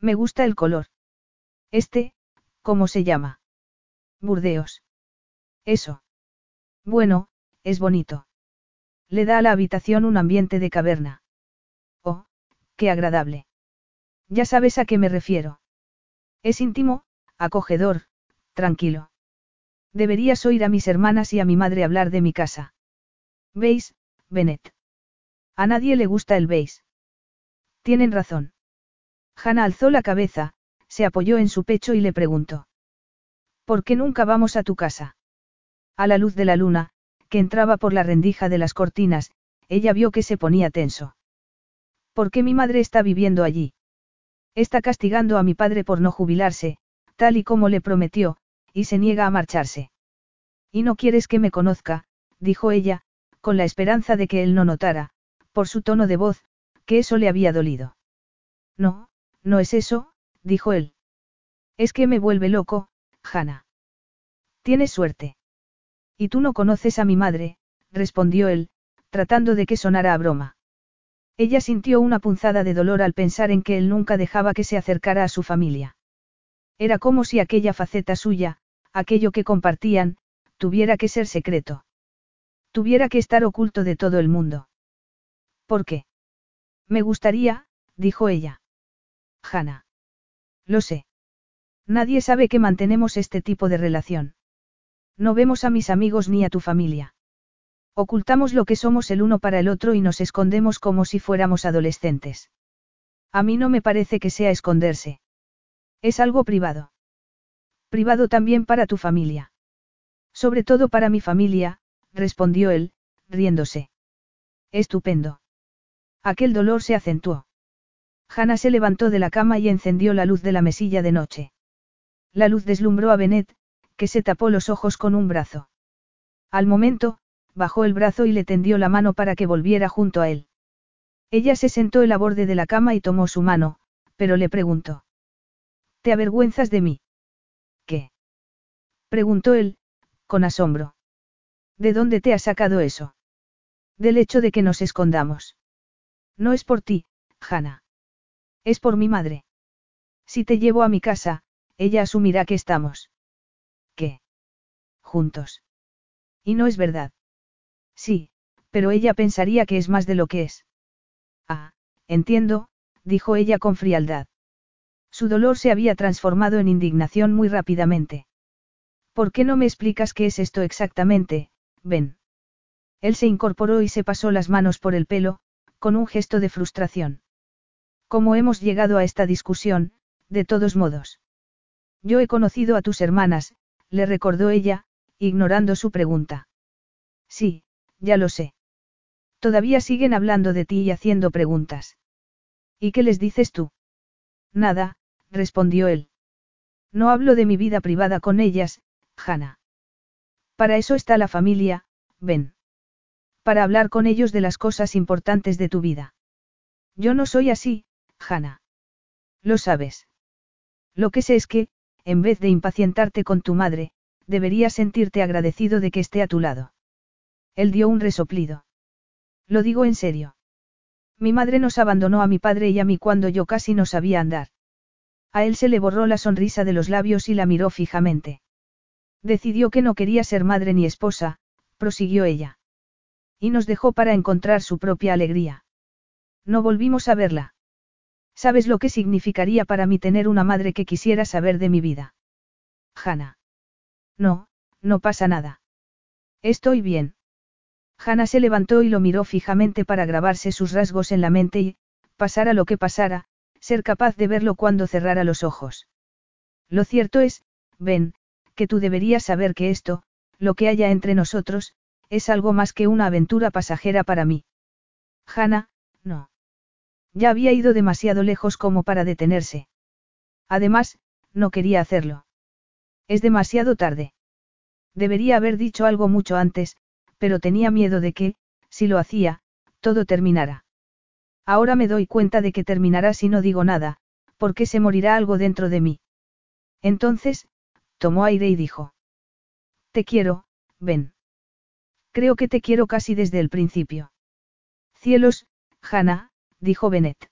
Me gusta el color. Este, ¿cómo se llama? Burdeos. Eso. Bueno, es bonito. Le da a la habitación un ambiente de caverna. Oh, qué agradable. Ya sabes a qué me refiero. Es íntimo, acogedor, tranquilo. Deberías oír a mis hermanas y a mi madre hablar de mi casa. ¿Veis, Bennett? A nadie le gusta el beis. Tienen razón. Hannah alzó la cabeza, se apoyó en su pecho y le preguntó. ¿Por qué nunca vamos a tu casa? A la luz de la luna, que entraba por la rendija de las cortinas, ella vio que se ponía tenso. ¿Por qué mi madre está viviendo allí? Está castigando a mi padre por no jubilarse, tal y como le prometió, y se niega a marcharse. Y no quieres que me conozca, dijo ella, con la esperanza de que él no notara, por su tono de voz, que eso le había dolido. No, no es eso, dijo él. Es que me vuelve loco, Hannah. Tienes suerte. Y tú no conoces a mi madre, respondió él, tratando de que sonara a broma. Ella sintió una punzada de dolor al pensar en que él nunca dejaba que se acercara a su familia. Era como si aquella faceta suya, aquello que compartían, tuviera que ser secreto. Tuviera que estar oculto de todo el mundo. ¿Por qué? Me gustaría, dijo ella. Hanna. Lo sé. Nadie sabe que mantenemos este tipo de relación. No vemos a mis amigos ni a tu familia. Ocultamos lo que somos el uno para el otro y nos escondemos como si fuéramos adolescentes. A mí no me parece que sea esconderse. Es algo privado. Privado también para tu familia. Sobre todo para mi familia, respondió él, riéndose. Estupendo. Aquel dolor se acentuó. Hannah se levantó de la cama y encendió la luz de la mesilla de noche. La luz deslumbró a Bennett, que se tapó los ojos con un brazo. Al momento, bajó el brazo y le tendió la mano para que volviera junto a él. Ella se sentó en la borde de la cama y tomó su mano, pero le preguntó. ¿Te avergüenzas de mí? ¿Qué? preguntó él, con asombro. ¿De dónde te has sacado eso? Del hecho de que nos escondamos. No es por ti, Hannah. Es por mi madre. Si te llevo a mi casa, ella asumirá que estamos. ¿Qué? Juntos. Y no es verdad. Sí, pero ella pensaría que es más de lo que es. Ah, entiendo, dijo ella con frialdad. Su dolor se había transformado en indignación muy rápidamente. ¿Por qué no me explicas qué es esto exactamente, Ben? Él se incorporó y se pasó las manos por el pelo, con un gesto de frustración. ¿Cómo hemos llegado a esta discusión, de todos modos? Yo he conocido a tus hermanas, le recordó ella, ignorando su pregunta. Sí, ya lo sé. Todavía siguen hablando de ti y haciendo preguntas. ¿Y qué les dices tú? Nada, respondió él. No hablo de mi vida privada con ellas, Hannah. Para eso está la familia, ven. Para hablar con ellos de las cosas importantes de tu vida. Yo no soy así, Hannah. Lo sabes. Lo que sé es que, en vez de impacientarte con tu madre, deberías sentirte agradecido de que esté a tu lado. Él dio un resoplido. Lo digo en serio. Mi madre nos abandonó a mi padre y a mí cuando yo casi no sabía andar. A él se le borró la sonrisa de los labios y la miró fijamente. Decidió que no quería ser madre ni esposa, prosiguió ella. Y nos dejó para encontrar su propia alegría. No volvimos a verla. ¿Sabes lo que significaría para mí tener una madre que quisiera saber de mi vida? Hanna. No, no pasa nada. Estoy bien. Hanna se levantó y lo miró fijamente para grabarse sus rasgos en la mente y, pasara lo que pasara, ser capaz de verlo cuando cerrara los ojos. Lo cierto es, Ben, que tú deberías saber que esto, lo que haya entre nosotros, es algo más que una aventura pasajera para mí. Hanna, no. Ya había ido demasiado lejos como para detenerse. Además, no quería hacerlo. Es demasiado tarde. Debería haber dicho algo mucho antes, pero tenía miedo de que, si lo hacía, todo terminara. Ahora me doy cuenta de que terminará si no digo nada, porque se morirá algo dentro de mí. Entonces, tomó aire y dijo. Te quiero, ven. Creo que te quiero casi desde el principio. Cielos, Hannah, dijo Bennett.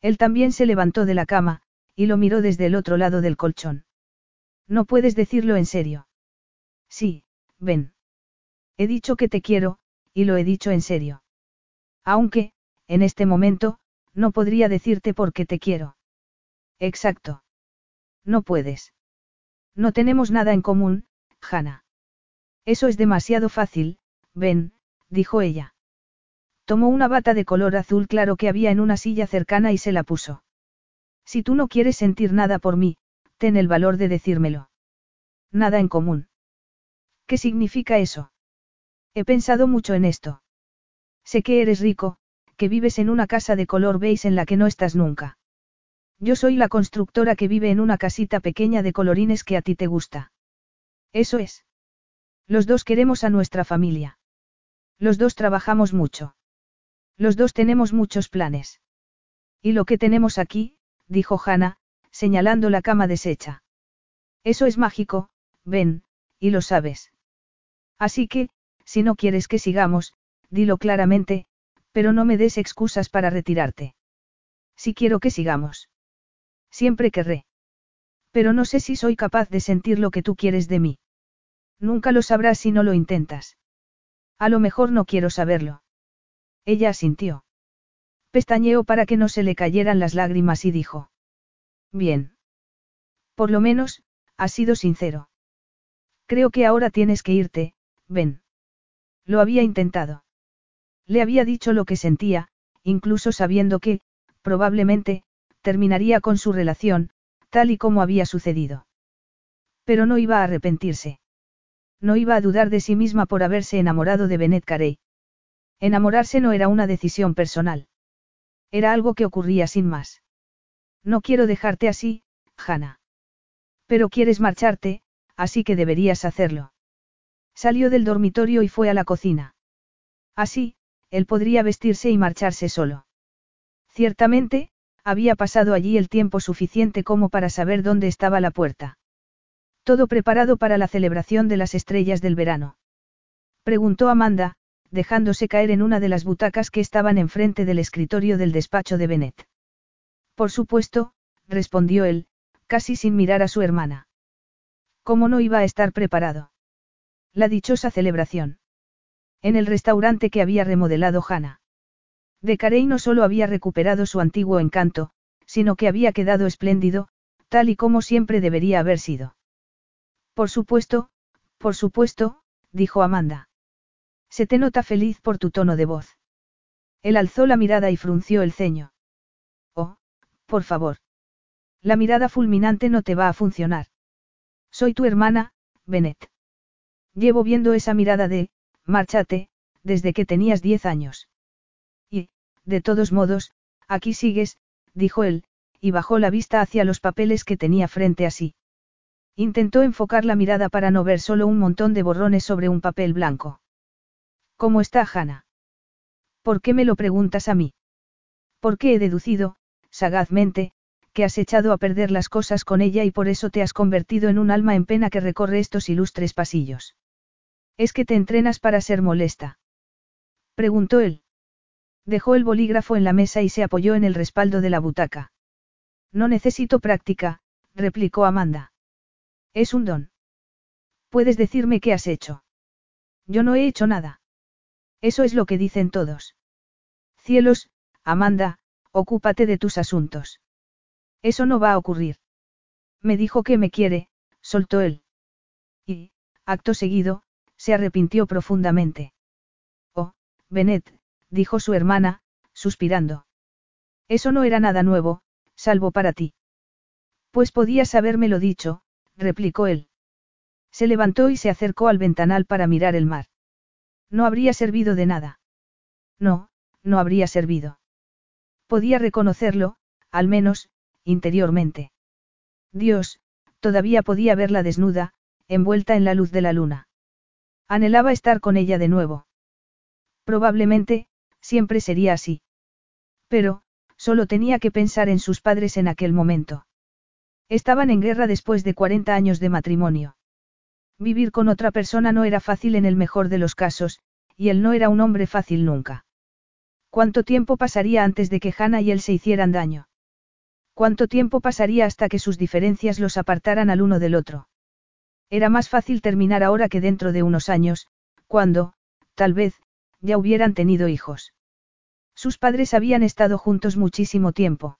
Él también se levantó de la cama, y lo miró desde el otro lado del colchón. No puedes decirlo en serio. Sí, ven. He dicho que te quiero, y lo he dicho en serio. Aunque, en este momento, no podría decirte por qué te quiero. Exacto. No puedes. No tenemos nada en común, Hannah. Eso es demasiado fácil, ven, dijo ella. Tomó una bata de color azul claro que había en una silla cercana y se la puso. Si tú no quieres sentir nada por mí, ten el valor de decírmelo. Nada en común. ¿Qué significa eso? He pensado mucho en esto. Sé que eres rico, que vives en una casa de color beige en la que no estás nunca. Yo soy la constructora que vive en una casita pequeña de colorines que a ti te gusta. Eso es. Los dos queremos a nuestra familia. Los dos trabajamos mucho. Los dos tenemos muchos planes. Y lo que tenemos aquí, dijo Hannah, señalando la cama deshecha. Eso es mágico, ven, y lo sabes. Así que, si no quieres que sigamos, dilo claramente, pero no me des excusas para retirarte. Si quiero que sigamos. Siempre querré. Pero no sé si soy capaz de sentir lo que tú quieres de mí. Nunca lo sabrás si no lo intentas. A lo mejor no quiero saberlo. Ella asintió. Pestañeó para que no se le cayeran las lágrimas y dijo. Bien. Por lo menos, has sido sincero. Creo que ahora tienes que irte, ven. Lo había intentado. Le había dicho lo que sentía, incluso sabiendo que, probablemente, terminaría con su relación, tal y como había sucedido. Pero no iba a arrepentirse. No iba a dudar de sí misma por haberse enamorado de Bennett Carey. Enamorarse no era una decisión personal. Era algo que ocurría sin más. No quiero dejarte así, Hannah. Pero quieres marcharte, así que deberías hacerlo. Salió del dormitorio y fue a la cocina. Así, él podría vestirse y marcharse solo. Ciertamente, había pasado allí el tiempo suficiente como para saber dónde estaba la puerta. Todo preparado para la celebración de las estrellas del verano. Preguntó Amanda, dejándose caer en una de las butacas que estaban enfrente del escritorio del despacho de Bennett. Por supuesto, respondió él, casi sin mirar a su hermana. ¿Cómo no iba a estar preparado? La dichosa celebración. En el restaurante que había remodelado Hannah. De Carey no solo había recuperado su antiguo encanto, sino que había quedado espléndido, tal y como siempre debería haber sido. Por supuesto, por supuesto, dijo Amanda. Se te nota feliz por tu tono de voz. Él alzó la mirada y frunció el ceño. Oh, por favor. La mirada fulminante no te va a funcionar. Soy tu hermana, Bennett. Llevo viendo esa mirada de, márchate, desde que tenías diez años. Y, de todos modos, aquí sigues, dijo él, y bajó la vista hacia los papeles que tenía frente a sí. Intentó enfocar la mirada para no ver solo un montón de borrones sobre un papel blanco. ¿Cómo está Hannah? ¿Por qué me lo preguntas a mí? Porque he deducido, sagazmente, que has echado a perder las cosas con ella y por eso te has convertido en un alma en pena que recorre estos ilustres pasillos. ¿Es que te entrenas para ser molesta? Preguntó él. Dejó el bolígrafo en la mesa y se apoyó en el respaldo de la butaca. No necesito práctica, replicó Amanda. Es un don. ¿Puedes decirme qué has hecho? Yo no he hecho nada. Eso es lo que dicen todos. Cielos, Amanda, ocúpate de tus asuntos. Eso no va a ocurrir. Me dijo que me quiere, soltó él. Y, acto seguido, se arrepintió profundamente. Oh, Benet, dijo su hermana, suspirando. Eso no era nada nuevo, salvo para ti. Pues podías habérmelo dicho, replicó él. Se levantó y se acercó al ventanal para mirar el mar. No habría servido de nada. No, no habría servido. Podía reconocerlo, al menos, interiormente. Dios, todavía podía verla desnuda, envuelta en la luz de la luna. Anhelaba estar con ella de nuevo. Probablemente, siempre sería así. Pero, solo tenía que pensar en sus padres en aquel momento. Estaban en guerra después de 40 años de matrimonio. Vivir con otra persona no era fácil en el mejor de los casos, y él no era un hombre fácil nunca. ¿Cuánto tiempo pasaría antes de que Hannah y él se hicieran daño? ¿Cuánto tiempo pasaría hasta que sus diferencias los apartaran al uno del otro? Era más fácil terminar ahora que dentro de unos años, cuando, tal vez, ya hubieran tenido hijos. Sus padres habían estado juntos muchísimo tiempo.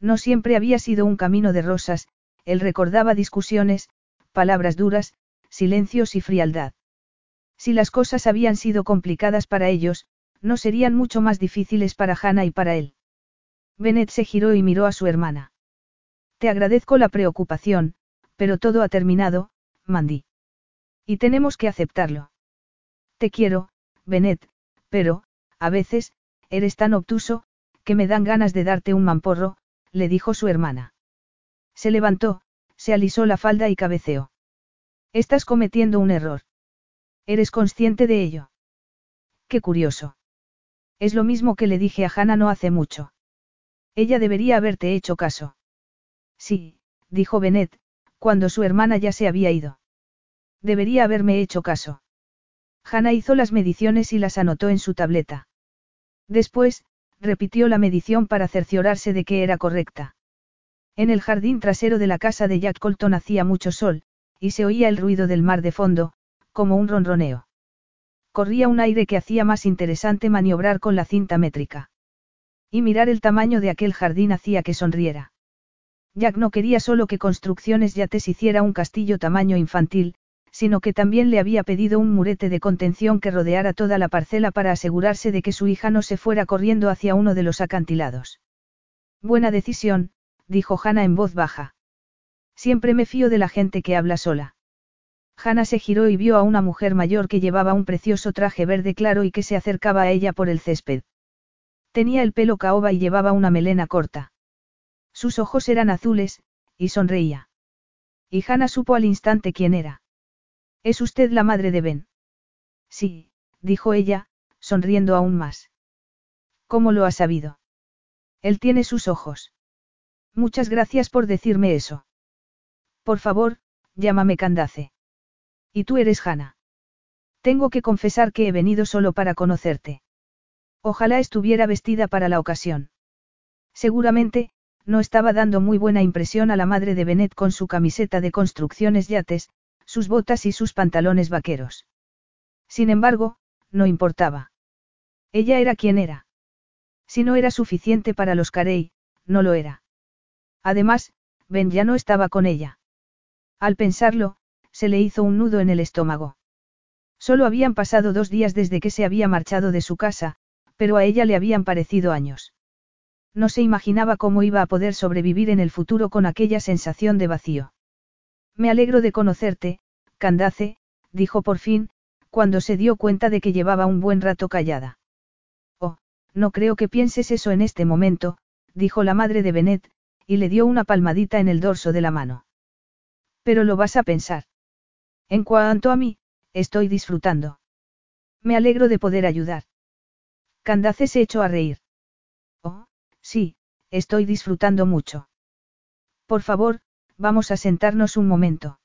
No siempre había sido un camino de rosas, él recordaba discusiones, palabras duras, silencios y frialdad. Si las cosas habían sido complicadas para ellos, no serían mucho más difíciles para Hannah y para él. Bennett se giró y miró a su hermana. Te agradezco la preocupación, pero todo ha terminado, Mandy. Y tenemos que aceptarlo. Te quiero, Bennett, pero, a veces, eres tan obtuso, que me dan ganas de darte un mamporro, le dijo su hermana. Se levantó, se alisó la falda y cabeceó. Estás cometiendo un error. ¿Eres consciente de ello? Qué curioso. Es lo mismo que le dije a Hannah no hace mucho. Ella debería haberte hecho caso. Sí, dijo Bennett, cuando su hermana ya se había ido. Debería haberme hecho caso. Hannah hizo las mediciones y las anotó en su tableta. Después, repitió la medición para cerciorarse de que era correcta. En el jardín trasero de la casa de Jack Colton hacía mucho sol, y se oía el ruido del mar de fondo, como un ronroneo. Corría un aire que hacía más interesante maniobrar con la cinta métrica. Y mirar el tamaño de aquel jardín hacía que sonriera. Jack no quería solo que Construcciones Yates hiciera un castillo tamaño infantil, sino que también le había pedido un murete de contención que rodeara toda la parcela para asegurarse de que su hija no se fuera corriendo hacia uno de los acantilados. Buena decisión, dijo Hannah en voz baja. Siempre me fío de la gente que habla sola. Hannah se giró y vio a una mujer mayor que llevaba un precioso traje verde claro y que se acercaba a ella por el césped. Tenía el pelo caoba y llevaba una melena corta. Sus ojos eran azules, y sonreía. Y Hannah supo al instante quién era. ¿Es usted la madre de Ben? Sí, dijo ella, sonriendo aún más. ¿Cómo lo ha sabido? Él tiene sus ojos. Muchas gracias por decirme eso. Por favor, llámame Candace. Y tú eres Hannah. Tengo que confesar que he venido solo para conocerte. Ojalá estuviera vestida para la ocasión. Seguramente, no estaba dando muy buena impresión a la madre de Bennett con su camiseta de construcciones yates, sus botas y sus pantalones vaqueros. Sin embargo, no importaba. Ella era quien era. Si no era suficiente para los Carey, no lo era. Además, Ben ya no estaba con ella. Al pensarlo, se le hizo un nudo en el estómago. Solo habían pasado dos días desde que se había marchado de su casa, pero a ella le habían parecido años. No se imaginaba cómo iba a poder sobrevivir en el futuro con aquella sensación de vacío. Me alegro de conocerte, Candace, dijo por fin, cuando se dio cuenta de que llevaba un buen rato callada. Oh, no creo que pienses eso en este momento, dijo la madre de Benet, y le dio una palmadita en el dorso de la mano. Pero lo vas a pensar. En cuanto a mí, estoy disfrutando. Me alegro de poder ayudar. Candace se echó a reír. Oh, sí, estoy disfrutando mucho. Por favor, vamos a sentarnos un momento.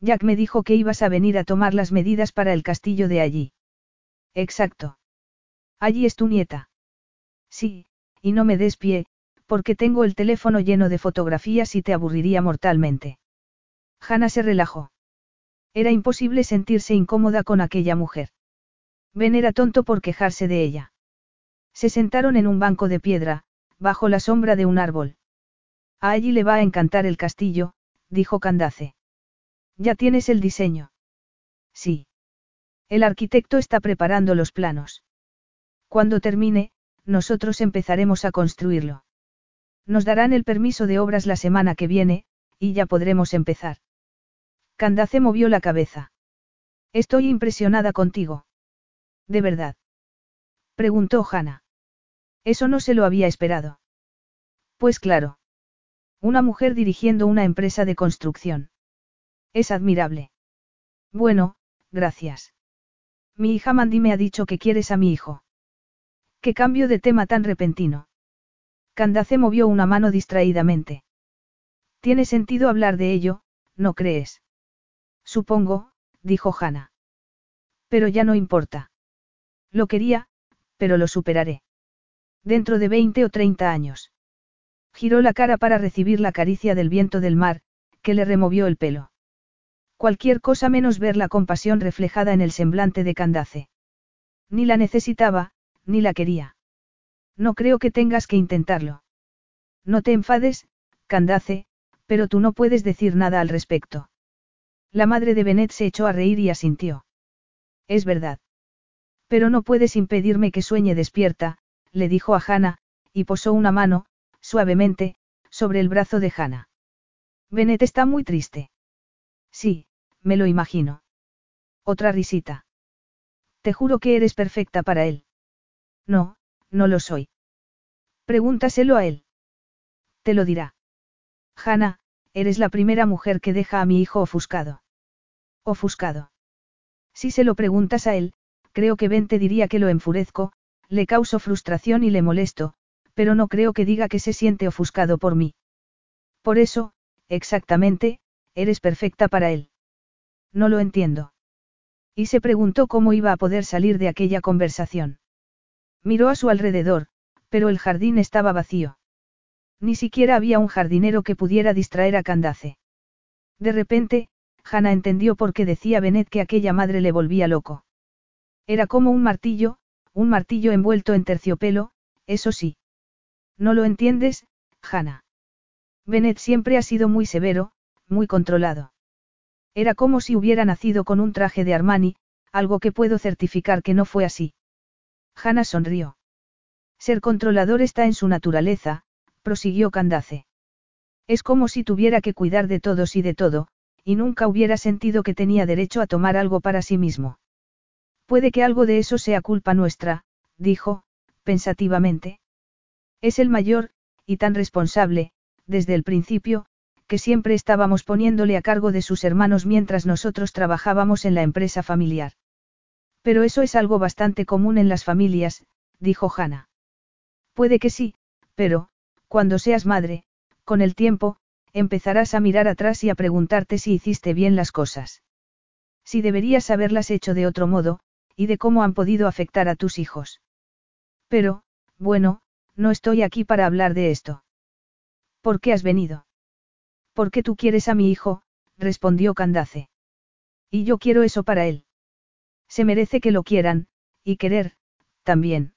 Jack me dijo que ibas a venir a tomar las medidas para el castillo de allí. Exacto. Allí es tu nieta. Sí, y no me des pie, porque tengo el teléfono lleno de fotografías y te aburriría mortalmente. Hannah se relajó. Era imposible sentirse incómoda con aquella mujer. Ben era tonto por quejarse de ella. Se sentaron en un banco de piedra, bajo la sombra de un árbol. A allí le va a encantar el castillo, dijo Candace. Ya tienes el diseño. Sí. El arquitecto está preparando los planos. Cuando termine, nosotros empezaremos a construirlo. Nos darán el permiso de obras la semana que viene, y ya podremos empezar. Candace movió la cabeza. Estoy impresionada contigo. ¿De verdad? Preguntó Hannah. Eso no se lo había esperado. Pues claro. Una mujer dirigiendo una empresa de construcción. Es admirable. Bueno, gracias. Mi hija Mandy me ha dicho que quieres a mi hijo. ¿Qué cambio de tema tan repentino? Candace movió una mano distraídamente. Tiene sentido hablar de ello, ¿no crees? Supongo, dijo Hannah. Pero ya no importa. Lo quería, pero lo superaré. Dentro de 20 o 30 años. Giró la cara para recibir la caricia del viento del mar, que le removió el pelo. Cualquier cosa menos ver la compasión reflejada en el semblante de Candace. Ni la necesitaba, ni la quería. No creo que tengas que intentarlo. No te enfades, Candace, pero tú no puedes decir nada al respecto. La madre de Bennett se echó a reír y asintió. Es verdad. Pero no puedes impedirme que sueñe despierta, le dijo a Hannah, y posó una mano, suavemente, sobre el brazo de Hannah. Bennett está muy triste. Sí, me lo imagino. Otra risita. Te juro que eres perfecta para él. No, no lo soy. Pregúntaselo a él. Te lo dirá. Hannah, eres la primera mujer que deja a mi hijo ofuscado. Ofuscado. Si se lo preguntas a él, creo que Ben te diría que lo enfurezco, le causo frustración y le molesto, pero no creo que diga que se siente ofuscado por mí. Por eso, exactamente, eres perfecta para él. No lo entiendo. Y se preguntó cómo iba a poder salir de aquella conversación. Miró a su alrededor, pero el jardín estaba vacío. Ni siquiera había un jardinero que pudiera distraer a Candace. De repente, Hannah entendió por qué decía Benet que aquella madre le volvía loco. Era como un martillo, un martillo envuelto en terciopelo, eso sí. No lo entiendes, Hannah. Bennett siempre ha sido muy severo, muy controlado. Era como si hubiera nacido con un traje de Armani, algo que puedo certificar que no fue así. Hannah sonrió. Ser controlador está en su naturaleza, prosiguió Candace. Es como si tuviera que cuidar de todos y de todo, y nunca hubiera sentido que tenía derecho a tomar algo para sí mismo. Puede que algo de eso sea culpa nuestra, dijo, pensativamente. Es el mayor, y tan responsable, desde el principio, que siempre estábamos poniéndole a cargo de sus hermanos mientras nosotros trabajábamos en la empresa familiar. Pero eso es algo bastante común en las familias, dijo Hannah. Puede que sí, pero, cuando seas madre, con el tiempo, empezarás a mirar atrás y a preguntarte si hiciste bien las cosas. Si deberías haberlas hecho de otro modo, y de cómo han podido afectar a tus hijos. Pero, bueno, no estoy aquí para hablar de esto. ¿Por qué has venido? Porque tú quieres a mi hijo, respondió Candace. Y yo quiero eso para él. Se merece que lo quieran, y querer, también.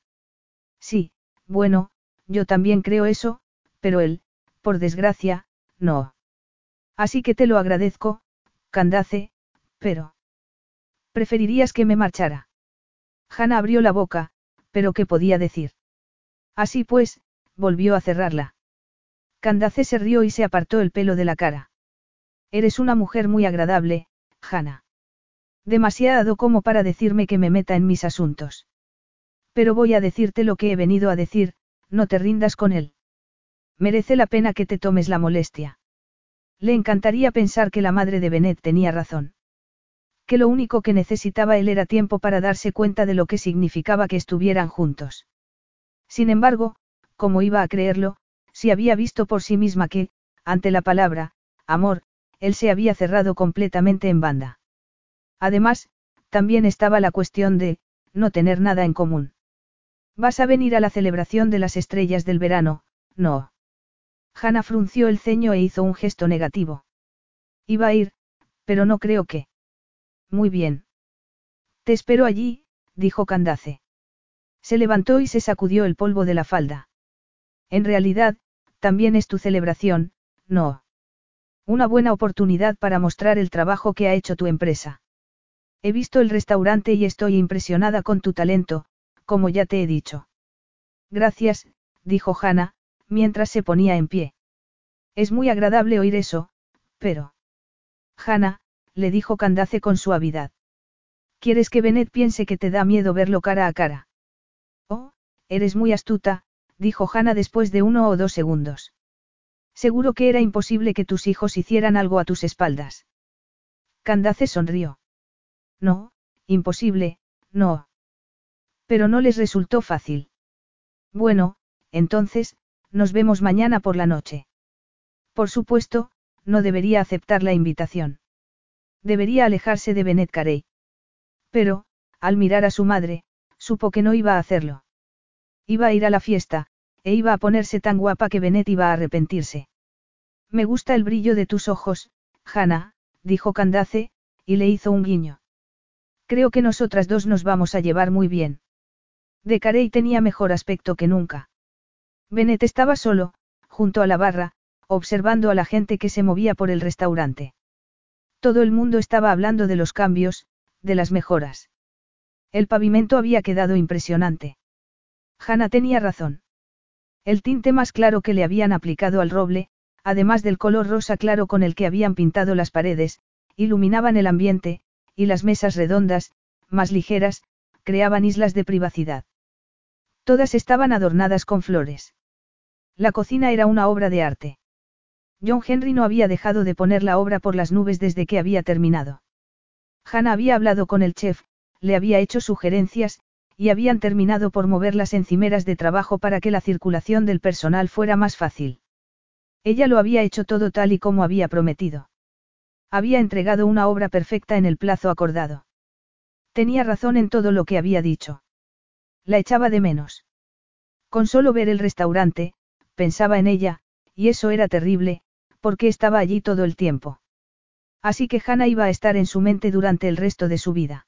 Sí, bueno, yo también creo eso, pero él, por desgracia, no. Así que te lo agradezco, Candace, pero... ¿Preferirías que me marchara? Hanna abrió la boca, pero ¿qué podía decir? Así pues, volvió a cerrarla. Candace se rió y se apartó el pelo de la cara. Eres una mujer muy agradable, Hannah. Demasiado como para decirme que me meta en mis asuntos. Pero voy a decirte lo que he venido a decir, no te rindas con él. Merece la pena que te tomes la molestia. Le encantaría pensar que la madre de Benet tenía razón. Que lo único que necesitaba él era tiempo para darse cuenta de lo que significaba que estuvieran juntos. Sin embargo, como iba a creerlo, Si había visto por sí misma que, ante la palabra, amor, él se había cerrado completamente en banda. Además, también estaba la cuestión de, no tener nada en común. ¿Vas a venir a la celebración de las estrellas del verano? No. Hannah frunció el ceño e hizo un gesto negativo. Iba a ir, pero no creo que. Muy bien. Te espero allí, dijo Candace. Se levantó y se sacudió el polvo de la falda. En realidad, también es tu celebración, no. Una buena oportunidad para mostrar el trabajo que ha hecho tu empresa. He visto el restaurante y estoy impresionada con tu talento, como ya te he dicho. Gracias, dijo Hannah, mientras se ponía en pie. Es muy agradable oír eso, pero... Hannah, le dijo Candace con suavidad. ¿Quieres que Bennett piense que te da miedo verlo cara a cara? Oh, eres muy astuta, dijo Hannah después de uno o dos segundos. Seguro que era imposible que tus hijos hicieran algo a tus espaldas. Candace sonrió. No, imposible, no. Pero no les resultó fácil. Bueno, entonces, nos vemos mañana por la noche. Por supuesto, no debería aceptar la invitación. Debería alejarse de Benet Carey. Pero, al mirar a su madre, supo que no iba a hacerlo. Iba a ir a la fiesta, e iba a ponerse tan guapa que Benet iba a arrepentirse. Me gusta el brillo de tus ojos, Hannah, dijo Candace, y le hizo un guiño. Creo que nosotras dos nos vamos a llevar muy bien. De Carey tenía mejor aspecto que nunca. Bennett estaba solo, junto a la barra, observando a la gente que se movía por el restaurante. Todo el mundo estaba hablando de los cambios, de las mejoras. El pavimento había quedado impresionante. Hannah tenía razón. El tinte más claro que le habían aplicado al roble, además del color rosa claro con el que habían pintado las paredes, iluminaban el ambiente, y las mesas redondas, más ligeras, creaban islas de privacidad. Todas estaban adornadas con flores. La cocina era una obra de arte. John Henry no había dejado de poner la obra por las nubes desde que había terminado. Hannah había hablado con el chef, le había hecho sugerencias, y habían terminado por mover las encimeras de trabajo para que la circulación del personal fuera más fácil. Ella lo había hecho todo tal y como había prometido. Había entregado una obra perfecta en el plazo acordado. Tenía razón en todo lo que había dicho. La echaba de menos. Con solo ver el restaurante, pensaba en ella, y eso era terrible, porque estaba allí todo el tiempo. Así que Hannah iba a estar en su mente durante el resto de su vida.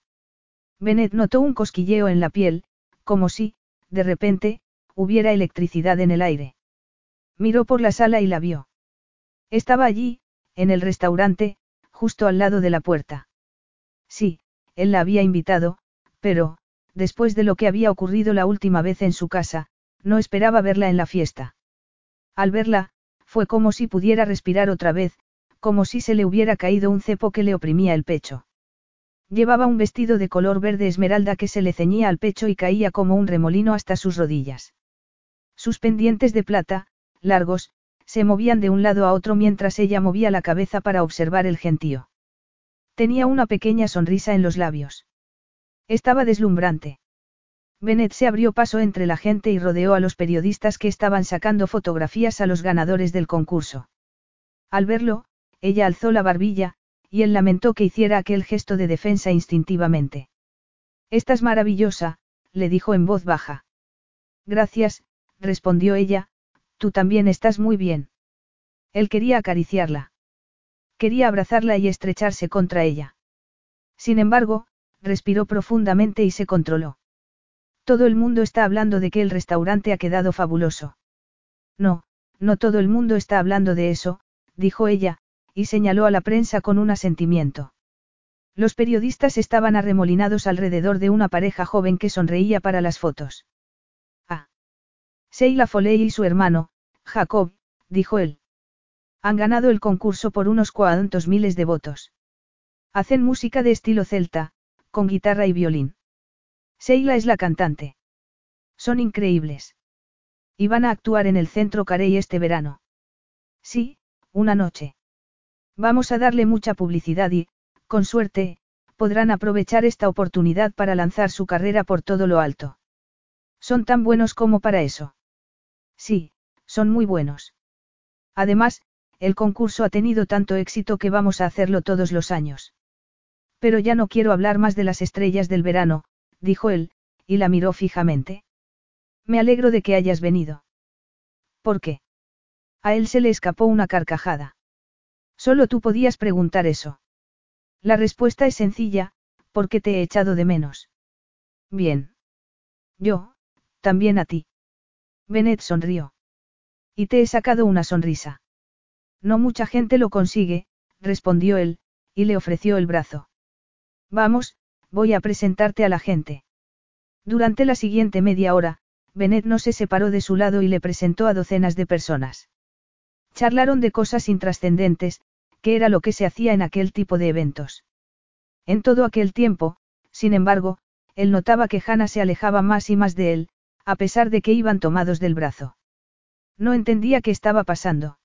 Bennett notó un cosquilleo en la piel, como si, de repente, hubiera electricidad en el aire. Miró por la sala y la vio. Estaba allí, en el restaurante, justo al lado de la puerta. Sí, él la había invitado, pero, después de lo que había ocurrido la última vez en su casa, no esperaba verla en la fiesta. Al verla, fue como si pudiera respirar otra vez, como si se le hubiera caído un cepo que le oprimía el pecho. Llevaba un vestido de color verde esmeralda que se le ceñía al pecho y caía como un remolino hasta sus rodillas. Sus pendientes de plata, largos, se movían de un lado a otro mientras ella movía la cabeza para observar el gentío. Tenía una pequeña sonrisa en los labios. Estaba deslumbrante. Bennett se abrió paso entre la gente y rodeó a los periodistas que estaban sacando fotografías a los ganadores del concurso. Al verlo, ella alzó la barbilla, y él lamentó que hiciera aquel gesto de defensa instintivamente. Estás maravillosa, le dijo en voz baja. Gracias, respondió ella, tú también estás muy bien. Él quería acariciarla. Quería abrazarla y estrecharse contra ella. Sin embargo, respiró profundamente y se controló. Todo el mundo está hablando de que el restaurante ha quedado fabuloso. No, no todo el mundo está hablando de eso, dijo ella, y señaló a la prensa con un asentimiento. Los periodistas estaban arremolinados alrededor de una pareja joven que sonreía para las fotos. Ah. Sheila Foley y su hermano, Jacob, dijo él. Han ganado el concurso por unos cuantos miles de votos. Hacen música de estilo celta, con guitarra y violín. Seila es la cantante. Son increíbles. Y van a actuar en el centro Carey este verano. Sí, una noche. Vamos a darle mucha publicidad y, con suerte, podrán aprovechar esta oportunidad para lanzar su carrera por todo lo alto. Son tan buenos como para eso. Sí, Son muy buenos. Además, el concurso ha tenido tanto éxito que vamos a hacerlo todos los años. Pero ya no quiero hablar más de las estrellas del verano, dijo él, y la miró fijamente. Me alegro de que hayas venido. ¿Por qué? A él se le escapó una carcajada. Solo tú podías preguntar eso. La respuesta es sencilla, porque te he echado de menos. Bien. Yo, también a ti. Bennett sonrió. Y te he sacado una sonrisa. No mucha gente lo consigue, respondió él, y le ofreció el brazo. Vamos, voy a presentarte a la gente. Durante la siguiente media hora, Bennett no se separó de su lado y le presentó a docenas de personas. Charlaron de cosas intrascendentes, que era lo que se hacía en aquel tipo de eventos. En todo aquel tiempo, sin embargo, él notaba que Hannah se alejaba más y más de él, a pesar de que iban tomados del brazo. No entendía qué estaba pasando.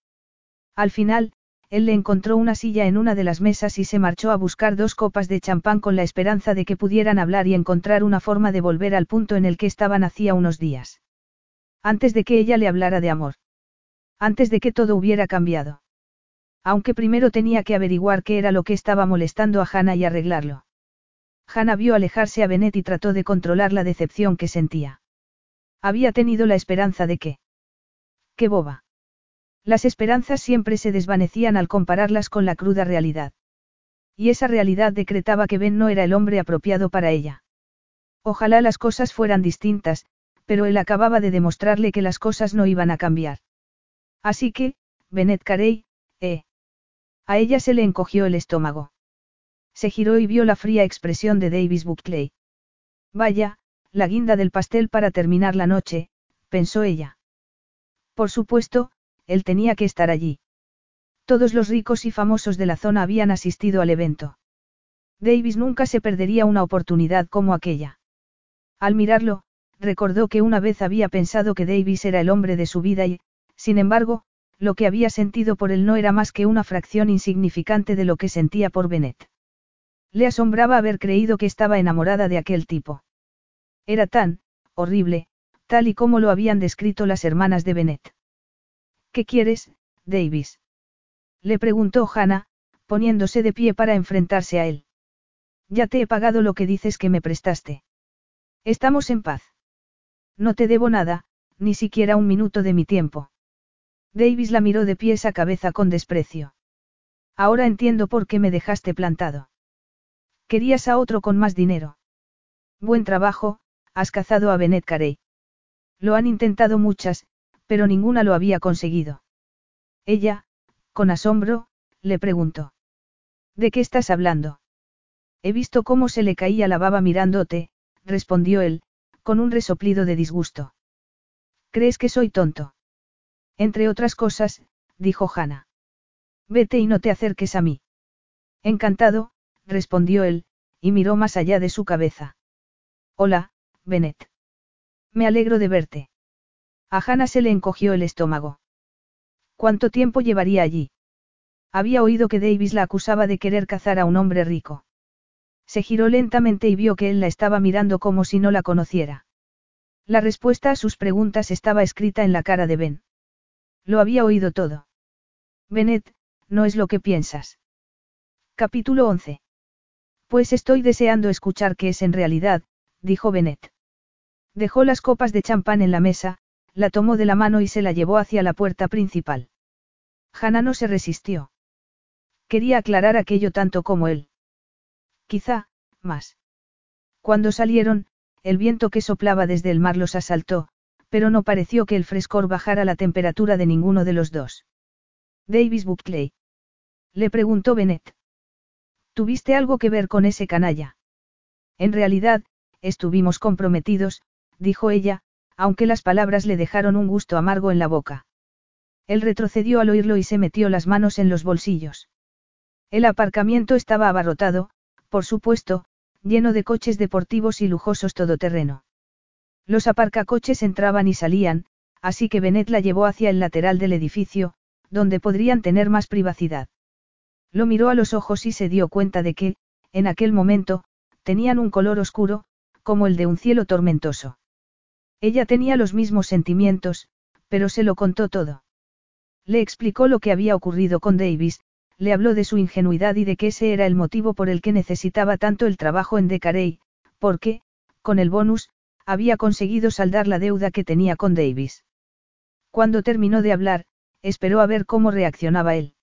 Al final, él le encontró una silla en una de las mesas y se marchó a buscar dos copas de champán con la esperanza de que pudieran hablar y encontrar una forma de volver al punto en el que estaban hacía unos días. Antes de que ella le hablara de amor. Antes de que todo hubiera cambiado. Aunque primero tenía que averiguar qué era lo que estaba molestando a Hannah y arreglarlo. Hannah vio alejarse a Bennett y trató de controlar la decepción que sentía. Había tenido la esperanza de que. ¡Qué boba! Las esperanzas siempre se desvanecían al compararlas con la cruda realidad. Y esa realidad decretaba que Ben no era el hombre apropiado para ella. Ojalá las cosas fueran distintas, pero él acababa de demostrarle que las cosas no iban a cambiar. Así que, Bennett Carey, eh. A ella se le encogió el estómago. Se giró y vio la fría expresión de Davis Buckley. Vaya, la guinda del pastel para terminar la noche, pensó ella. Por supuesto, él tenía que estar allí. Todos los ricos y famosos de la zona habían asistido al evento. Davis nunca se perdería una oportunidad como aquella. Al mirarlo, recordó que una vez había pensado que Davis era el hombre de su vida y, sin embargo, lo que había sentido por él no era más que una fracción insignificante de lo que sentía por Bennett. Le asombraba haber creído que estaba enamorada de aquel tipo. Era tan, horrible, tal y como lo habían descrito las hermanas de Bennett. ¿Qué quieres, Davis? Le preguntó Hannah, poniéndose de pie para enfrentarse a él. Ya te he pagado lo que dices que me prestaste. Estamos en paz. No te debo nada, ni siquiera un minuto de mi tiempo. Davis la miró de pies a cabeza con desprecio. Ahora entiendo por qué me dejaste plantado. Querías a otro con más dinero. Buen trabajo, has cazado a Bennett Carey. Lo han intentado muchas, pero ninguna lo había conseguido. Ella, con asombro, le preguntó. ¿De qué estás hablando? He visto cómo se le caía la baba mirándote, respondió él, con un resoplido de disgusto. ¿Crees que soy tonto? Entre otras cosas, dijo Hannah. Vete y no te acerques a mí. Encantado, respondió él, y miró más allá de su cabeza. Hola, Bennett. Me alegro de verte. A Hannah se le encogió el estómago. ¿Cuánto tiempo llevaría allí? Había oído que Davis la acusaba de querer cazar a un hombre rico. Se giró lentamente y vio que él la estaba mirando como si no la conociera. La respuesta a sus preguntas estaba escrita en la cara de Ben. Lo había oído todo. Bennett, no es lo que piensas. Capítulo 11. Pues estoy deseando escuchar qué es en realidad, dijo Bennett. Dejó las copas de champán en la mesa, la tomó de la mano y se la llevó hacia la puerta principal. Hannah no se resistió. Quería aclarar aquello tanto como él. Quizá, más. Cuando salieron, el viento que soplaba desde el mar los asaltó, pero no pareció que el frescor bajara la temperatura de ninguno de los dos. Davis Buckley. Le preguntó Bennett. ¿Tuviste algo que ver con ese canalla? En realidad, estuvimos comprometidos, dijo ella, aunque las palabras le dejaron un gusto amargo en la boca. Él retrocedió al oírlo y se metió las manos en los bolsillos. El aparcamiento estaba abarrotado, por supuesto, lleno de coches deportivos y lujosos todoterreno. Los aparcacoches entraban y salían, así que Bennett la llevó hacia el lateral del edificio, donde podrían tener más privacidad. Lo miró a los ojos y se dio cuenta de que, en aquel momento, tenían un color oscuro, como el de un cielo tormentoso. Ella tenía los mismos sentimientos, pero se lo contó todo. Le explicó lo que había ocurrido con Davis, le habló de su ingenuidad y de que ese era el motivo por el que necesitaba tanto el trabajo en Decarey, porque, con el bonus, había conseguido saldar la deuda que tenía con Davis. Cuando terminó de hablar, esperó a ver cómo reaccionaba él.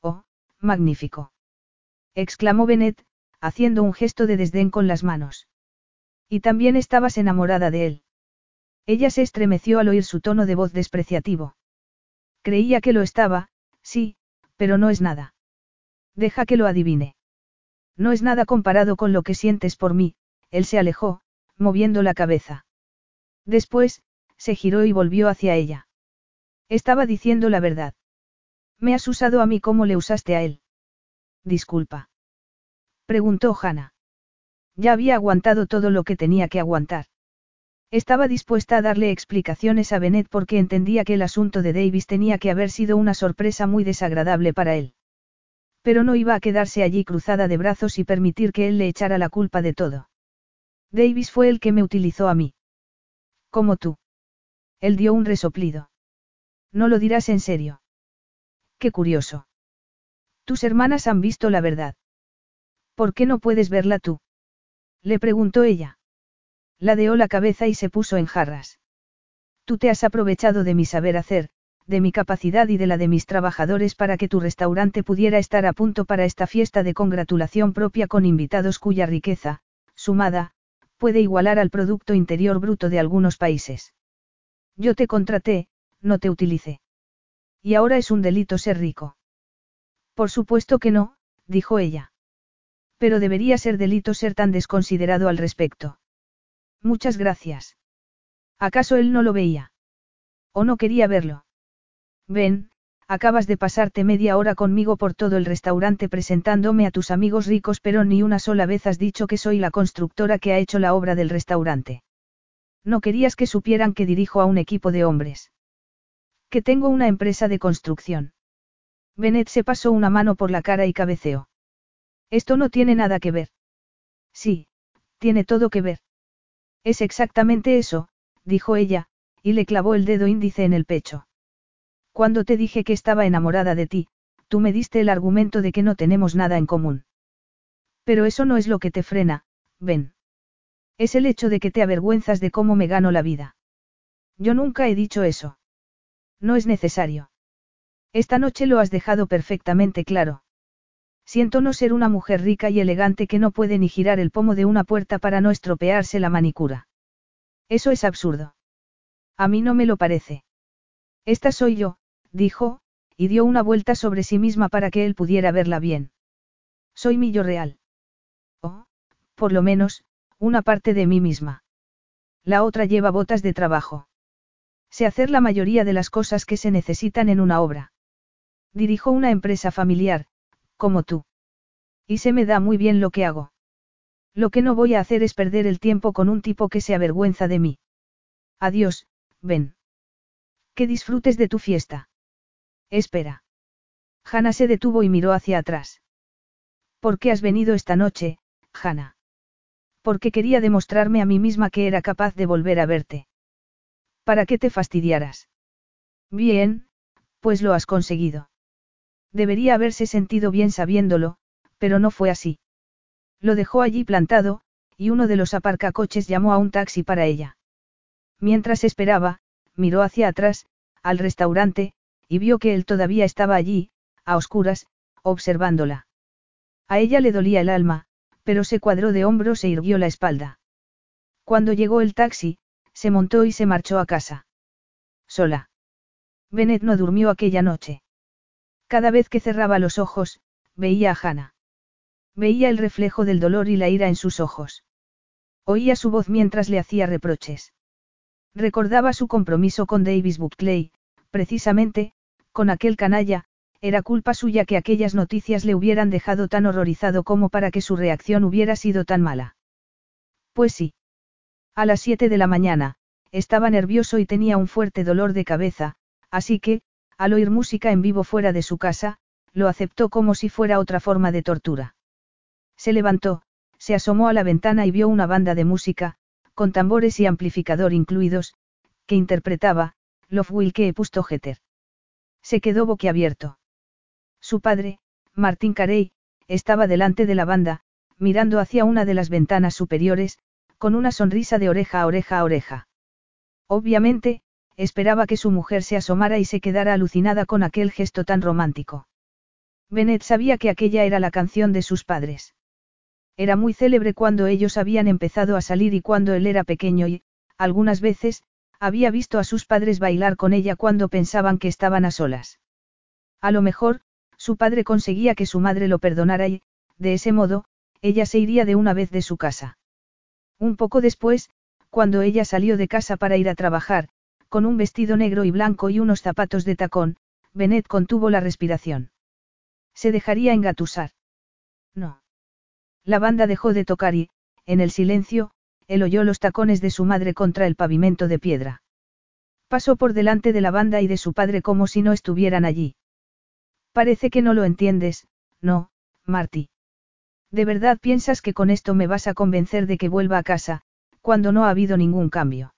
Oh, magnífico. exclamó Bennett, haciendo un gesto de desdén con las manos. Y también estabas enamorada de él. Ella se estremeció al oír su tono de voz despreciativo. Creía que lo estaba, sí, pero no es nada. Deja que lo adivine. No es nada comparado con lo que sientes por mí, él se alejó, moviendo la cabeza. Después, se giró y volvió hacia ella. Estaba diciendo la verdad. Me has usado a mí como le usaste a él. Disculpa. Preguntó Hannah. Ya había aguantado todo lo que tenía que aguantar. Estaba dispuesta a darle explicaciones a Bennett porque entendía que el asunto de Davis tenía que haber sido una sorpresa muy desagradable para él. Pero no iba a quedarse allí cruzada de brazos y permitir que él le echara la culpa de todo. Davis fue el que me utilizó a mí. Como tú. Él dio un resoplido. No lo dirás en serio. Qué curioso. Tus hermanas han visto la verdad. ¿Por qué no puedes verla tú? Le preguntó ella. Ladeó la cabeza y se puso en jarras. Tú te has aprovechado de mi saber hacer, de mi capacidad y de la de mis trabajadores para que tu restaurante pudiera estar a punto para esta fiesta de congratulación propia con invitados cuya riqueza, sumada, puede igualar al Producto Interior Bruto de algunos países. Yo te contraté, no te utilicé. Y ahora es un delito ser rico. Por supuesto que no, dijo ella. Pero debería ser delito ser tan desconsiderado al respecto. Muchas gracias. ¿Acaso él no lo veía? ¿O no quería verlo? Ven, acabas de pasarte media hora conmigo por todo el restaurante presentándome a tus amigos ricos, pero ni una sola vez has dicho que soy la constructora que ha hecho la obra del restaurante. No querías que supieran que dirijo a un equipo de hombres. Que tengo una empresa de construcción. Bennett se pasó una mano por la cara y cabeceó. Esto no tiene nada que ver. Sí, tiene todo que ver. Es exactamente eso, dijo ella, y le clavó el dedo índice en el pecho. Cuando te dije que estaba enamorada de ti, tú me diste el argumento de que no tenemos nada en común. Pero eso no es lo que te frena, ven. Es el hecho de que te avergüenzas de cómo me gano la vida. Yo nunca he dicho eso. No es necesario. Esta noche lo has dejado perfectamente claro. Siento no ser una mujer rica y elegante que no puede ni girar el pomo de una puerta para no estropearse la manicura. Eso es absurdo. A mí no me lo parece. Esta soy yo, dijo, y dio una vuelta sobre sí misma para que él pudiera verla bien. Soy mi yo real. O, por lo menos, una parte de mí misma. La otra lleva botas de trabajo. Sé hacer la mayoría de las cosas que se necesitan en una obra. Dirijo una empresa familiar, como tú. Y se me da muy bien lo que hago. Lo que no voy a hacer es perder el tiempo con un tipo que se avergüenza de mí. Adiós, ven. Que disfrutes de tu fiesta. Espera. Hanna se detuvo y miró hacia atrás. ¿Por qué has venido esta noche, Hanna? Porque quería demostrarme a mí misma que era capaz de volver a verte. ¿Para qué te fastidiaras? Bien, pues lo has conseguido. Debería haberse sentido bien sabiéndolo, pero no fue así. Lo dejó allí plantado, y uno de los aparcacoches llamó a un taxi para ella. Mientras esperaba, miró hacia atrás, al restaurante, y vio que él todavía estaba allí, a oscuras, observándola. A ella le dolía el alma, pero se cuadró de hombros e irguió la espalda. Cuando llegó el taxi, se montó y se marchó a casa. Sola. Bennett no durmió aquella noche. Cada vez que cerraba los ojos, veía a Hannah. Veía el reflejo del dolor y la ira en sus ojos. Oía su voz mientras le hacía reproches. Recordaba su compromiso con Davis Buckley, precisamente, con aquel canalla, era culpa suya que aquellas noticias le hubieran dejado tan horrorizado como para que su reacción hubiera sido tan mala. Pues sí. A las siete de la mañana, estaba nervioso y tenía un fuerte dolor de cabeza, así que, al oír música en vivo fuera de su casa, lo aceptó como si fuera otra forma de tortura. Se levantó, se asomó a la ventana y vio una banda de música, con tambores y amplificador incluidos, que interpretaba, Love will keep us together. Se quedó boquiabierto. Su padre, Martín Carey, estaba delante de la banda, mirando hacia una de las ventanas superiores, con una sonrisa de oreja a oreja a oreja. Obviamente, esperaba que su mujer se asomara y se quedara alucinada con aquel gesto tan romántico. Bennett sabía que aquella era la canción de sus padres. Era muy célebre cuando ellos habían empezado a salir y cuando él era pequeño y, algunas veces, había visto a sus padres bailar con ella cuando pensaban que estaban a solas. A lo mejor, su padre conseguía que su madre lo perdonara y, de ese modo, ella se iría de una vez de su casa. Un poco después, cuando ella salió de casa para ir a trabajar, con un vestido negro y blanco y unos zapatos de tacón, Bennett contuvo la respiración. Se dejaría engatusar. No. La banda dejó de tocar y, en el silencio, él oyó los tacones de su madre contra el pavimento de piedra. Pasó por delante de la banda y de su padre como si no estuvieran allí. Parece que no lo entiendes, no, Marty. ¿De verdad piensas que con esto me vas a convencer de que vuelva a casa, cuando no ha habido ningún cambio?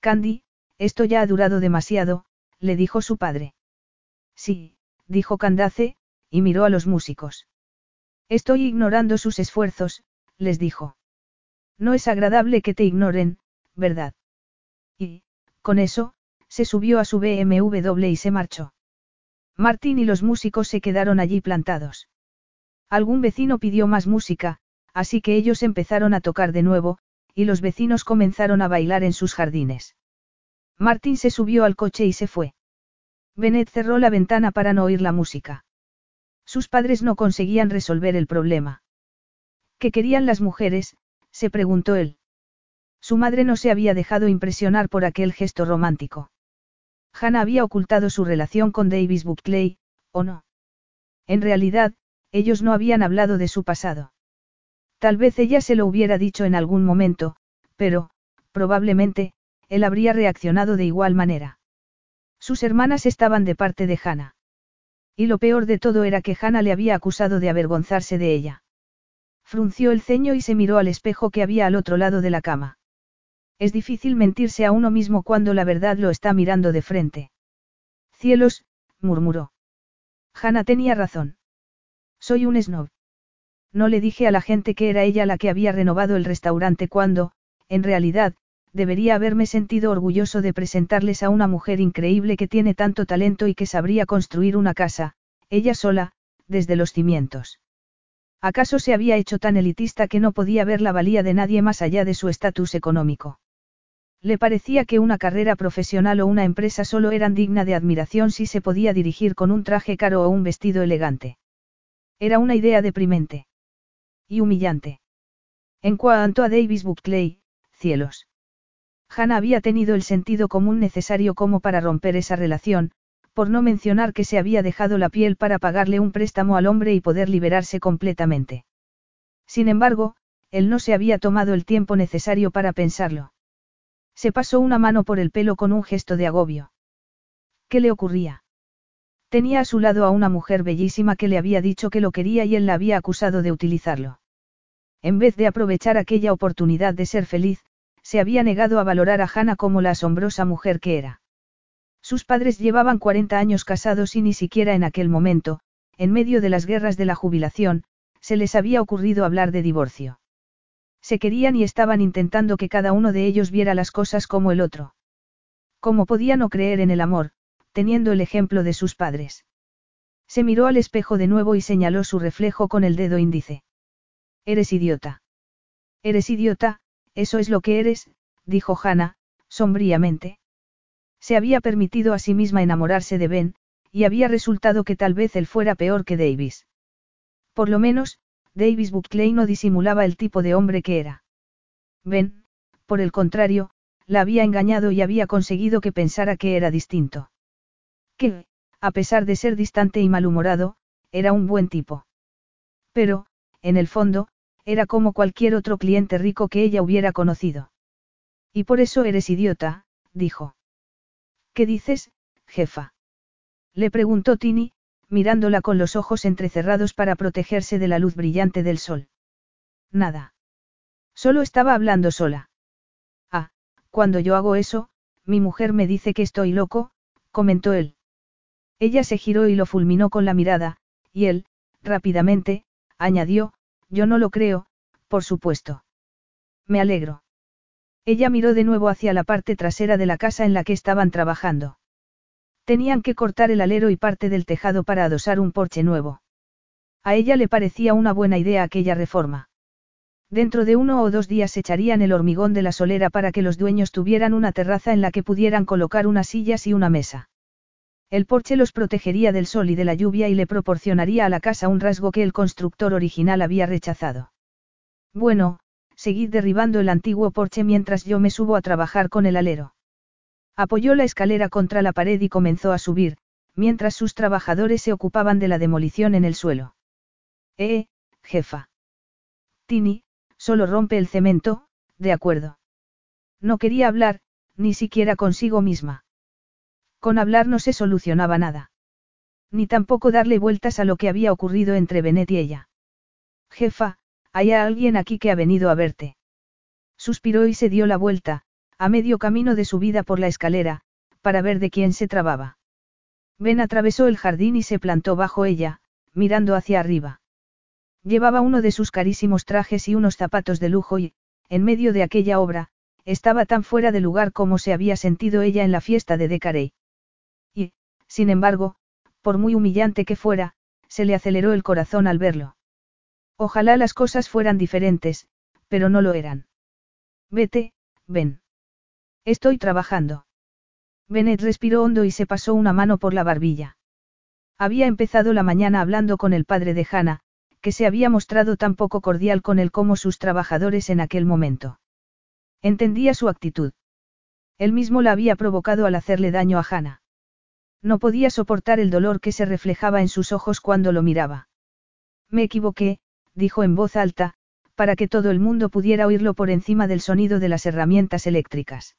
Candy, esto ya ha durado demasiado, le dijo su padre. Sí, dijo Candace, y miró a los músicos. Estoy ignorando sus esfuerzos, les dijo. No es agradable que te ignoren, ¿verdad? Y, con eso, se subió a su BMW y se marchó. Martín y los músicos se quedaron allí plantados. Algún vecino pidió más música, así que ellos empezaron a tocar de nuevo, y los vecinos comenzaron a bailar en sus jardines. Martín se subió al coche y se fue. Bennett cerró la ventana para no oír la música. Sus padres no conseguían resolver el problema. ¿Qué querían las mujeres? se preguntó él. Su madre no se había dejado impresionar por aquel gesto romántico. Hannah había ocultado su relación con Davis Buckley, ¿o no? En realidad, ellos no habían hablado de su pasado. Tal vez ella se lo hubiera dicho en algún momento, pero, probablemente, él habría reaccionado de igual manera. Sus hermanas estaban de parte de Hannah. Y lo peor de todo era que Hannah le había acusado de avergonzarse de ella. Frunció el ceño y se miró al espejo que había al otro lado de la cama. Es difícil mentirse a uno mismo cuando la verdad lo está mirando de frente. Cielos, murmuró. Hannah tenía razón. Soy un snob. No le dije a la gente que era ella la que había renovado el restaurante cuando, en realidad, debería haberme sentido orgulloso de presentarles a una mujer increíble que tiene tanto talento y que sabría construir una casa, ella sola, desde los cimientos. ¿Acaso se había hecho tan elitista que no podía ver la valía de nadie más allá de su estatus económico? Le parecía que una carrera profesional o una empresa solo eran digna de admiración si se podía dirigir con un traje caro o un vestido elegante. Era una idea deprimente. Y humillante. En cuanto a Davis Buckley, cielos. Hannah había tenido el sentido común necesario como para romper esa relación, por no mencionar que se había dejado la piel para pagarle un préstamo al hombre y poder liberarse completamente. Sin embargo, él no se había tomado el tiempo necesario para pensarlo. Se pasó una mano por el pelo con un gesto de agobio. ¿Qué le ocurría? Tenía a su lado a una mujer bellísima que le había dicho que lo quería y él la había acusado de utilizarlo. En vez de aprovechar aquella oportunidad de ser feliz, se había negado a valorar a Hannah como la asombrosa mujer que era. Sus padres llevaban 40 años casados y ni siquiera en aquel momento, en medio de las guerras de la jubilación, se les había ocurrido hablar de divorcio. Se querían y estaban intentando que cada uno de ellos viera las cosas como el otro. ¿Cómo podía no creer en el amor, teniendo el ejemplo de sus padres? Se miró al espejo de nuevo y señaló su reflejo con el dedo índice. Eres idiota. Eres idiota, eso es lo que eres, dijo Hannah, sombríamente. Se había permitido a sí misma enamorarse de Ben, y había resultado que tal vez él fuera peor que Davis. Por lo menos, Davis Buckley no disimulaba el tipo de hombre que era. Ben, por el contrario, la había engañado y había conseguido que pensara que era distinto. Que, a pesar de ser distante y malhumorado, era un buen tipo. Pero, en el fondo, era como cualquier otro cliente rico que ella hubiera conocido. Y por eso eres idiota, dijo. ¿Qué dices, jefa? Le preguntó Tini, mirándola con los ojos entrecerrados para protegerse de la luz brillante del sol. Nada. Solo estaba hablando sola. Ah, cuando yo hago eso, mi mujer me dice que estoy loco, comentó él. Ella se giró y lo fulminó con la mirada, y él, rápidamente, añadió, yo no lo creo, por supuesto. Me alegro. Ella miró de nuevo hacia la parte trasera de la casa en la que estaban trabajando. Tenían que cortar el alero y parte del tejado para adosar un porche nuevo. A ella le parecía una buena idea aquella reforma. Dentro de uno o dos días echarían el hormigón de la solera para que los dueños tuvieran una terraza en la que pudieran colocar unas sillas y una mesa. El porche los protegería del sol y de la lluvia y le proporcionaría a la casa un rasgo que el constructor original había rechazado. Bueno, seguid derribando el antiguo porche mientras yo me subo a trabajar con el alero. Apoyó la escalera contra la pared y comenzó a subir, mientras sus trabajadores se ocupaban de la demolición en el suelo. Eh, jefa. Tini, solo rompe el cemento, de acuerdo. No quería hablar, ni siquiera consigo misma. Con hablar no se solucionaba nada. Ni tampoco darle vueltas a lo que había ocurrido entre Benet y ella. Jefa, hay alguien aquí que ha venido a verte. Suspiró y se dio la vuelta, a medio camino de subida por la escalera, para ver de quién se trababa. Ben atravesó el jardín y se plantó bajo ella, mirando hacia arriba. Llevaba uno de sus carísimos trajes y unos zapatos de lujo y, en medio de aquella obra, estaba tan fuera de lugar como se había sentido ella en la fiesta de Decarey. Sin embargo, por muy humillante que fuera, se le aceleró el corazón al verlo. Ojalá las cosas fueran diferentes, pero no lo eran. Vete, ven. Estoy trabajando. Bennett respiró hondo y se pasó una mano por la barbilla. Había empezado la mañana hablando con el padre de Hannah, que se había mostrado tan poco cordial con él como sus trabajadores en aquel momento. Entendía su actitud. Él mismo la había provocado al hacerle daño a Hannah. No podía soportar el dolor que se reflejaba en sus ojos cuando lo miraba. Me equivoqué, dijo en voz alta, para que todo el mundo pudiera oírlo por encima del sonido de las herramientas eléctricas.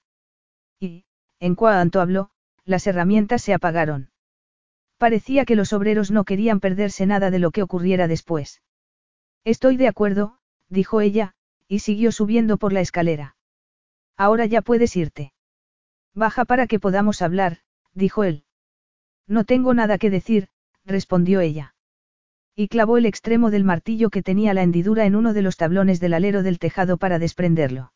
Y, en cuanto habló, las herramientas se apagaron. Parecía que los obreros no querían perderse nada de lo que ocurriera después. Estoy de acuerdo, dijo ella, y siguió subiendo por la escalera. Ahora ya puedes irte. Baja para que podamos hablar, dijo él. No tengo nada que decir, respondió ella. Y clavó el extremo del martillo que tenía la hendidura en uno de los tablones del alero del tejado para desprenderlo.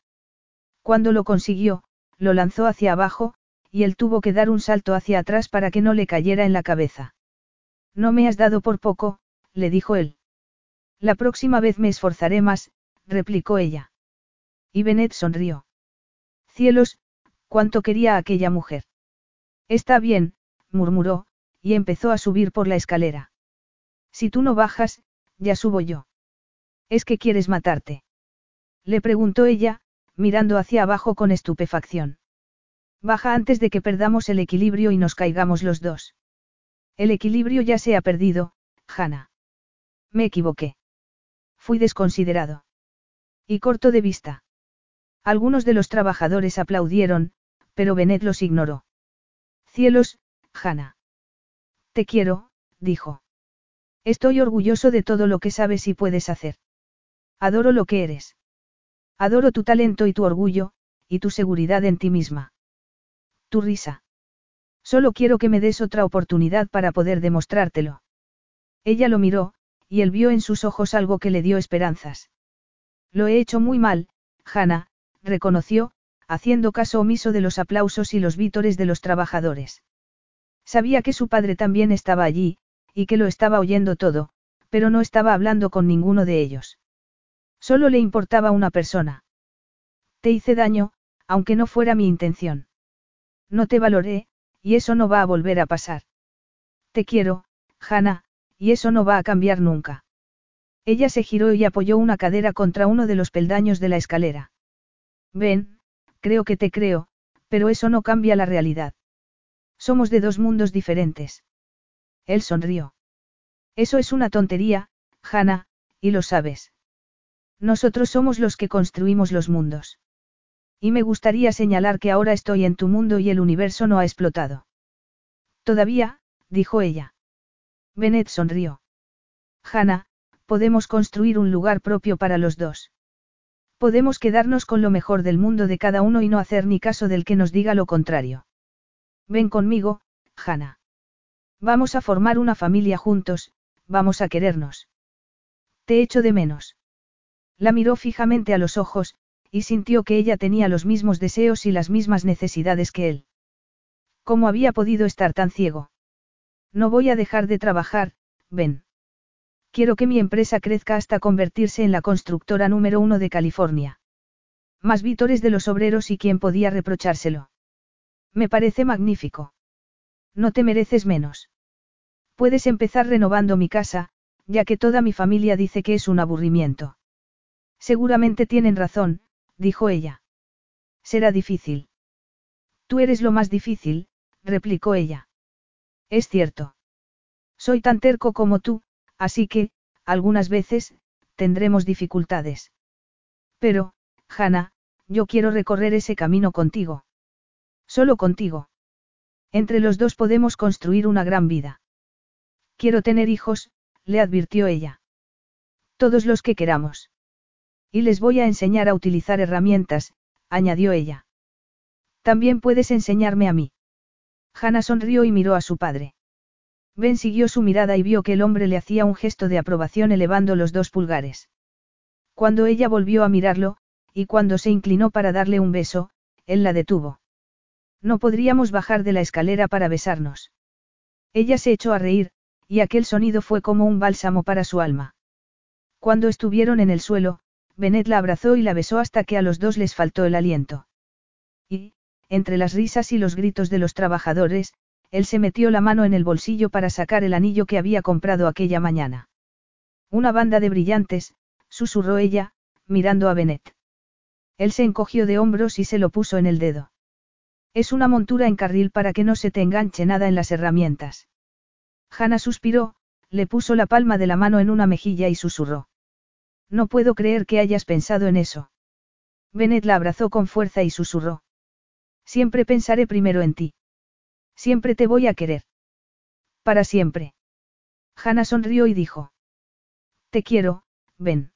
Cuando lo consiguió, lo lanzó hacia abajo, y él tuvo que dar un salto hacia atrás para que no le cayera en la cabeza. No me has dado por poco, le dijo él. La próxima vez me esforzaré más, replicó ella. Y Bennett sonrió. Cielos, cuánto quería aquella mujer. Está bien, murmuró, y empezó a subir por la escalera. Si tú no bajas, ya subo yo. ¿Es que quieres matarte? Le preguntó ella, mirando hacia abajo con estupefacción. Baja antes de que perdamos el equilibrio y nos caigamos los dos. El equilibrio ya se ha perdido, Hannah. Me equivoqué. Fui desconsiderado. Y corto de vista. Algunos de los trabajadores aplaudieron, pero Bennett los ignoró. Cielos, Hannah. Te quiero, dijo. Estoy orgulloso de todo lo que sabes y puedes hacer. Adoro lo que eres. Adoro tu talento y tu orgullo, y tu seguridad en ti misma. Tu risa. Solo quiero que me des otra oportunidad para poder demostrártelo. Ella lo miró, y él vio en sus ojos algo que le dio esperanzas. Lo he hecho muy mal, Hannah, reconoció, haciendo caso omiso de los aplausos y los vítores de los trabajadores. Sabía que su padre también estaba allí, y que lo estaba oyendo todo, pero no estaba hablando con ninguno de ellos. Solo le importaba una persona. Te hice daño, aunque no fuera mi intención. No te valoré, y eso no va a volver a pasar. Te quiero, Hannah, y eso no va a cambiar nunca. Ella se giró y apoyó una cadera contra uno de los peldaños de la escalera. Ven, creo que te creo, pero eso no cambia la realidad. Somos de dos mundos diferentes. Él sonrió. Eso es una tontería, Hannah, y lo sabes. Nosotros somos los que construimos los mundos. Y me gustaría señalar que ahora estoy en tu mundo y el universo no ha explotado. Todavía, dijo ella. Bennett sonrió. Hannah, podemos construir un lugar propio para los dos. Podemos quedarnos con lo mejor del mundo de cada uno y no hacer ni caso del que nos diga lo contrario. Ven conmigo, Hannah. Vamos a formar una familia juntos, vamos a querernos. Te echo de menos. La miró fijamente a los ojos, y sintió que ella tenía los mismos deseos y las mismas necesidades que él. ¿Cómo había podido estar tan ciego? No voy a dejar de trabajar, ven. Quiero que mi empresa crezca hasta convertirse en la constructora número uno de California. Más vítores de los obreros y quién podía reprochárselo. Me parece magnífico. No te mereces menos. Puedes empezar renovando mi casa, ya que toda mi familia dice que es un aburrimiento. Seguramente tienen razón, dijo ella. Será difícil. Tú eres lo más difícil, replicó ella. Es cierto. Soy tan terco como tú, así que, algunas veces, tendremos dificultades. Pero, Hannah, yo quiero recorrer ese camino contigo. Solo contigo. Entre los dos podemos construir una gran vida. Quiero tener hijos, le advirtió ella. Todos los que queramos. Y les voy a enseñar a utilizar herramientas, añadió ella. También puedes enseñarme a mí. Hannah sonrió y miró a su padre. Ben siguió su mirada y vio que el hombre le hacía un gesto de aprobación elevando los dos pulgares. Cuando ella volvió a mirarlo, y cuando se inclinó para darle un beso, él la detuvo. No podríamos bajar de la escalera para besarnos. Ella se echó a reír, y aquel sonido fue como un bálsamo para su alma. Cuando estuvieron en el suelo, Benet la abrazó y la besó hasta que a los dos les faltó el aliento. Y, entre las risas y los gritos de los trabajadores, él se metió la mano en el bolsillo para sacar el anillo que había comprado aquella mañana. Una banda de brillantes, susurró ella, mirando a Benet. Él se encogió de hombros y se lo puso en el dedo. Es una montura en carril para que no se te enganche nada en las herramientas. Hannah suspiró, le puso la palma de la mano en una mejilla y susurró. No puedo creer que hayas pensado en eso. Bennett la abrazó con fuerza y susurró. Siempre pensaré primero en ti. Siempre te voy a querer. Para siempre. Hannah sonrió y dijo. Te quiero, ven.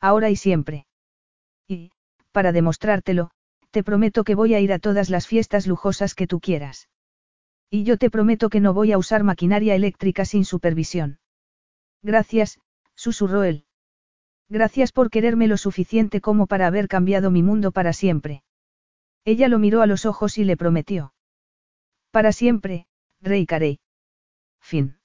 Ahora y siempre. Y, para demostrártelo, te prometo que voy a ir a todas las fiestas lujosas que tú quieras. Y yo te prometo que no voy a usar maquinaria eléctrica sin supervisión. Gracias, susurró él. Gracias por quererme lo suficiente como para haber cambiado mi mundo para siempre. Ella lo miró a los ojos y le prometió. Para siempre, Rey Carey. Fin.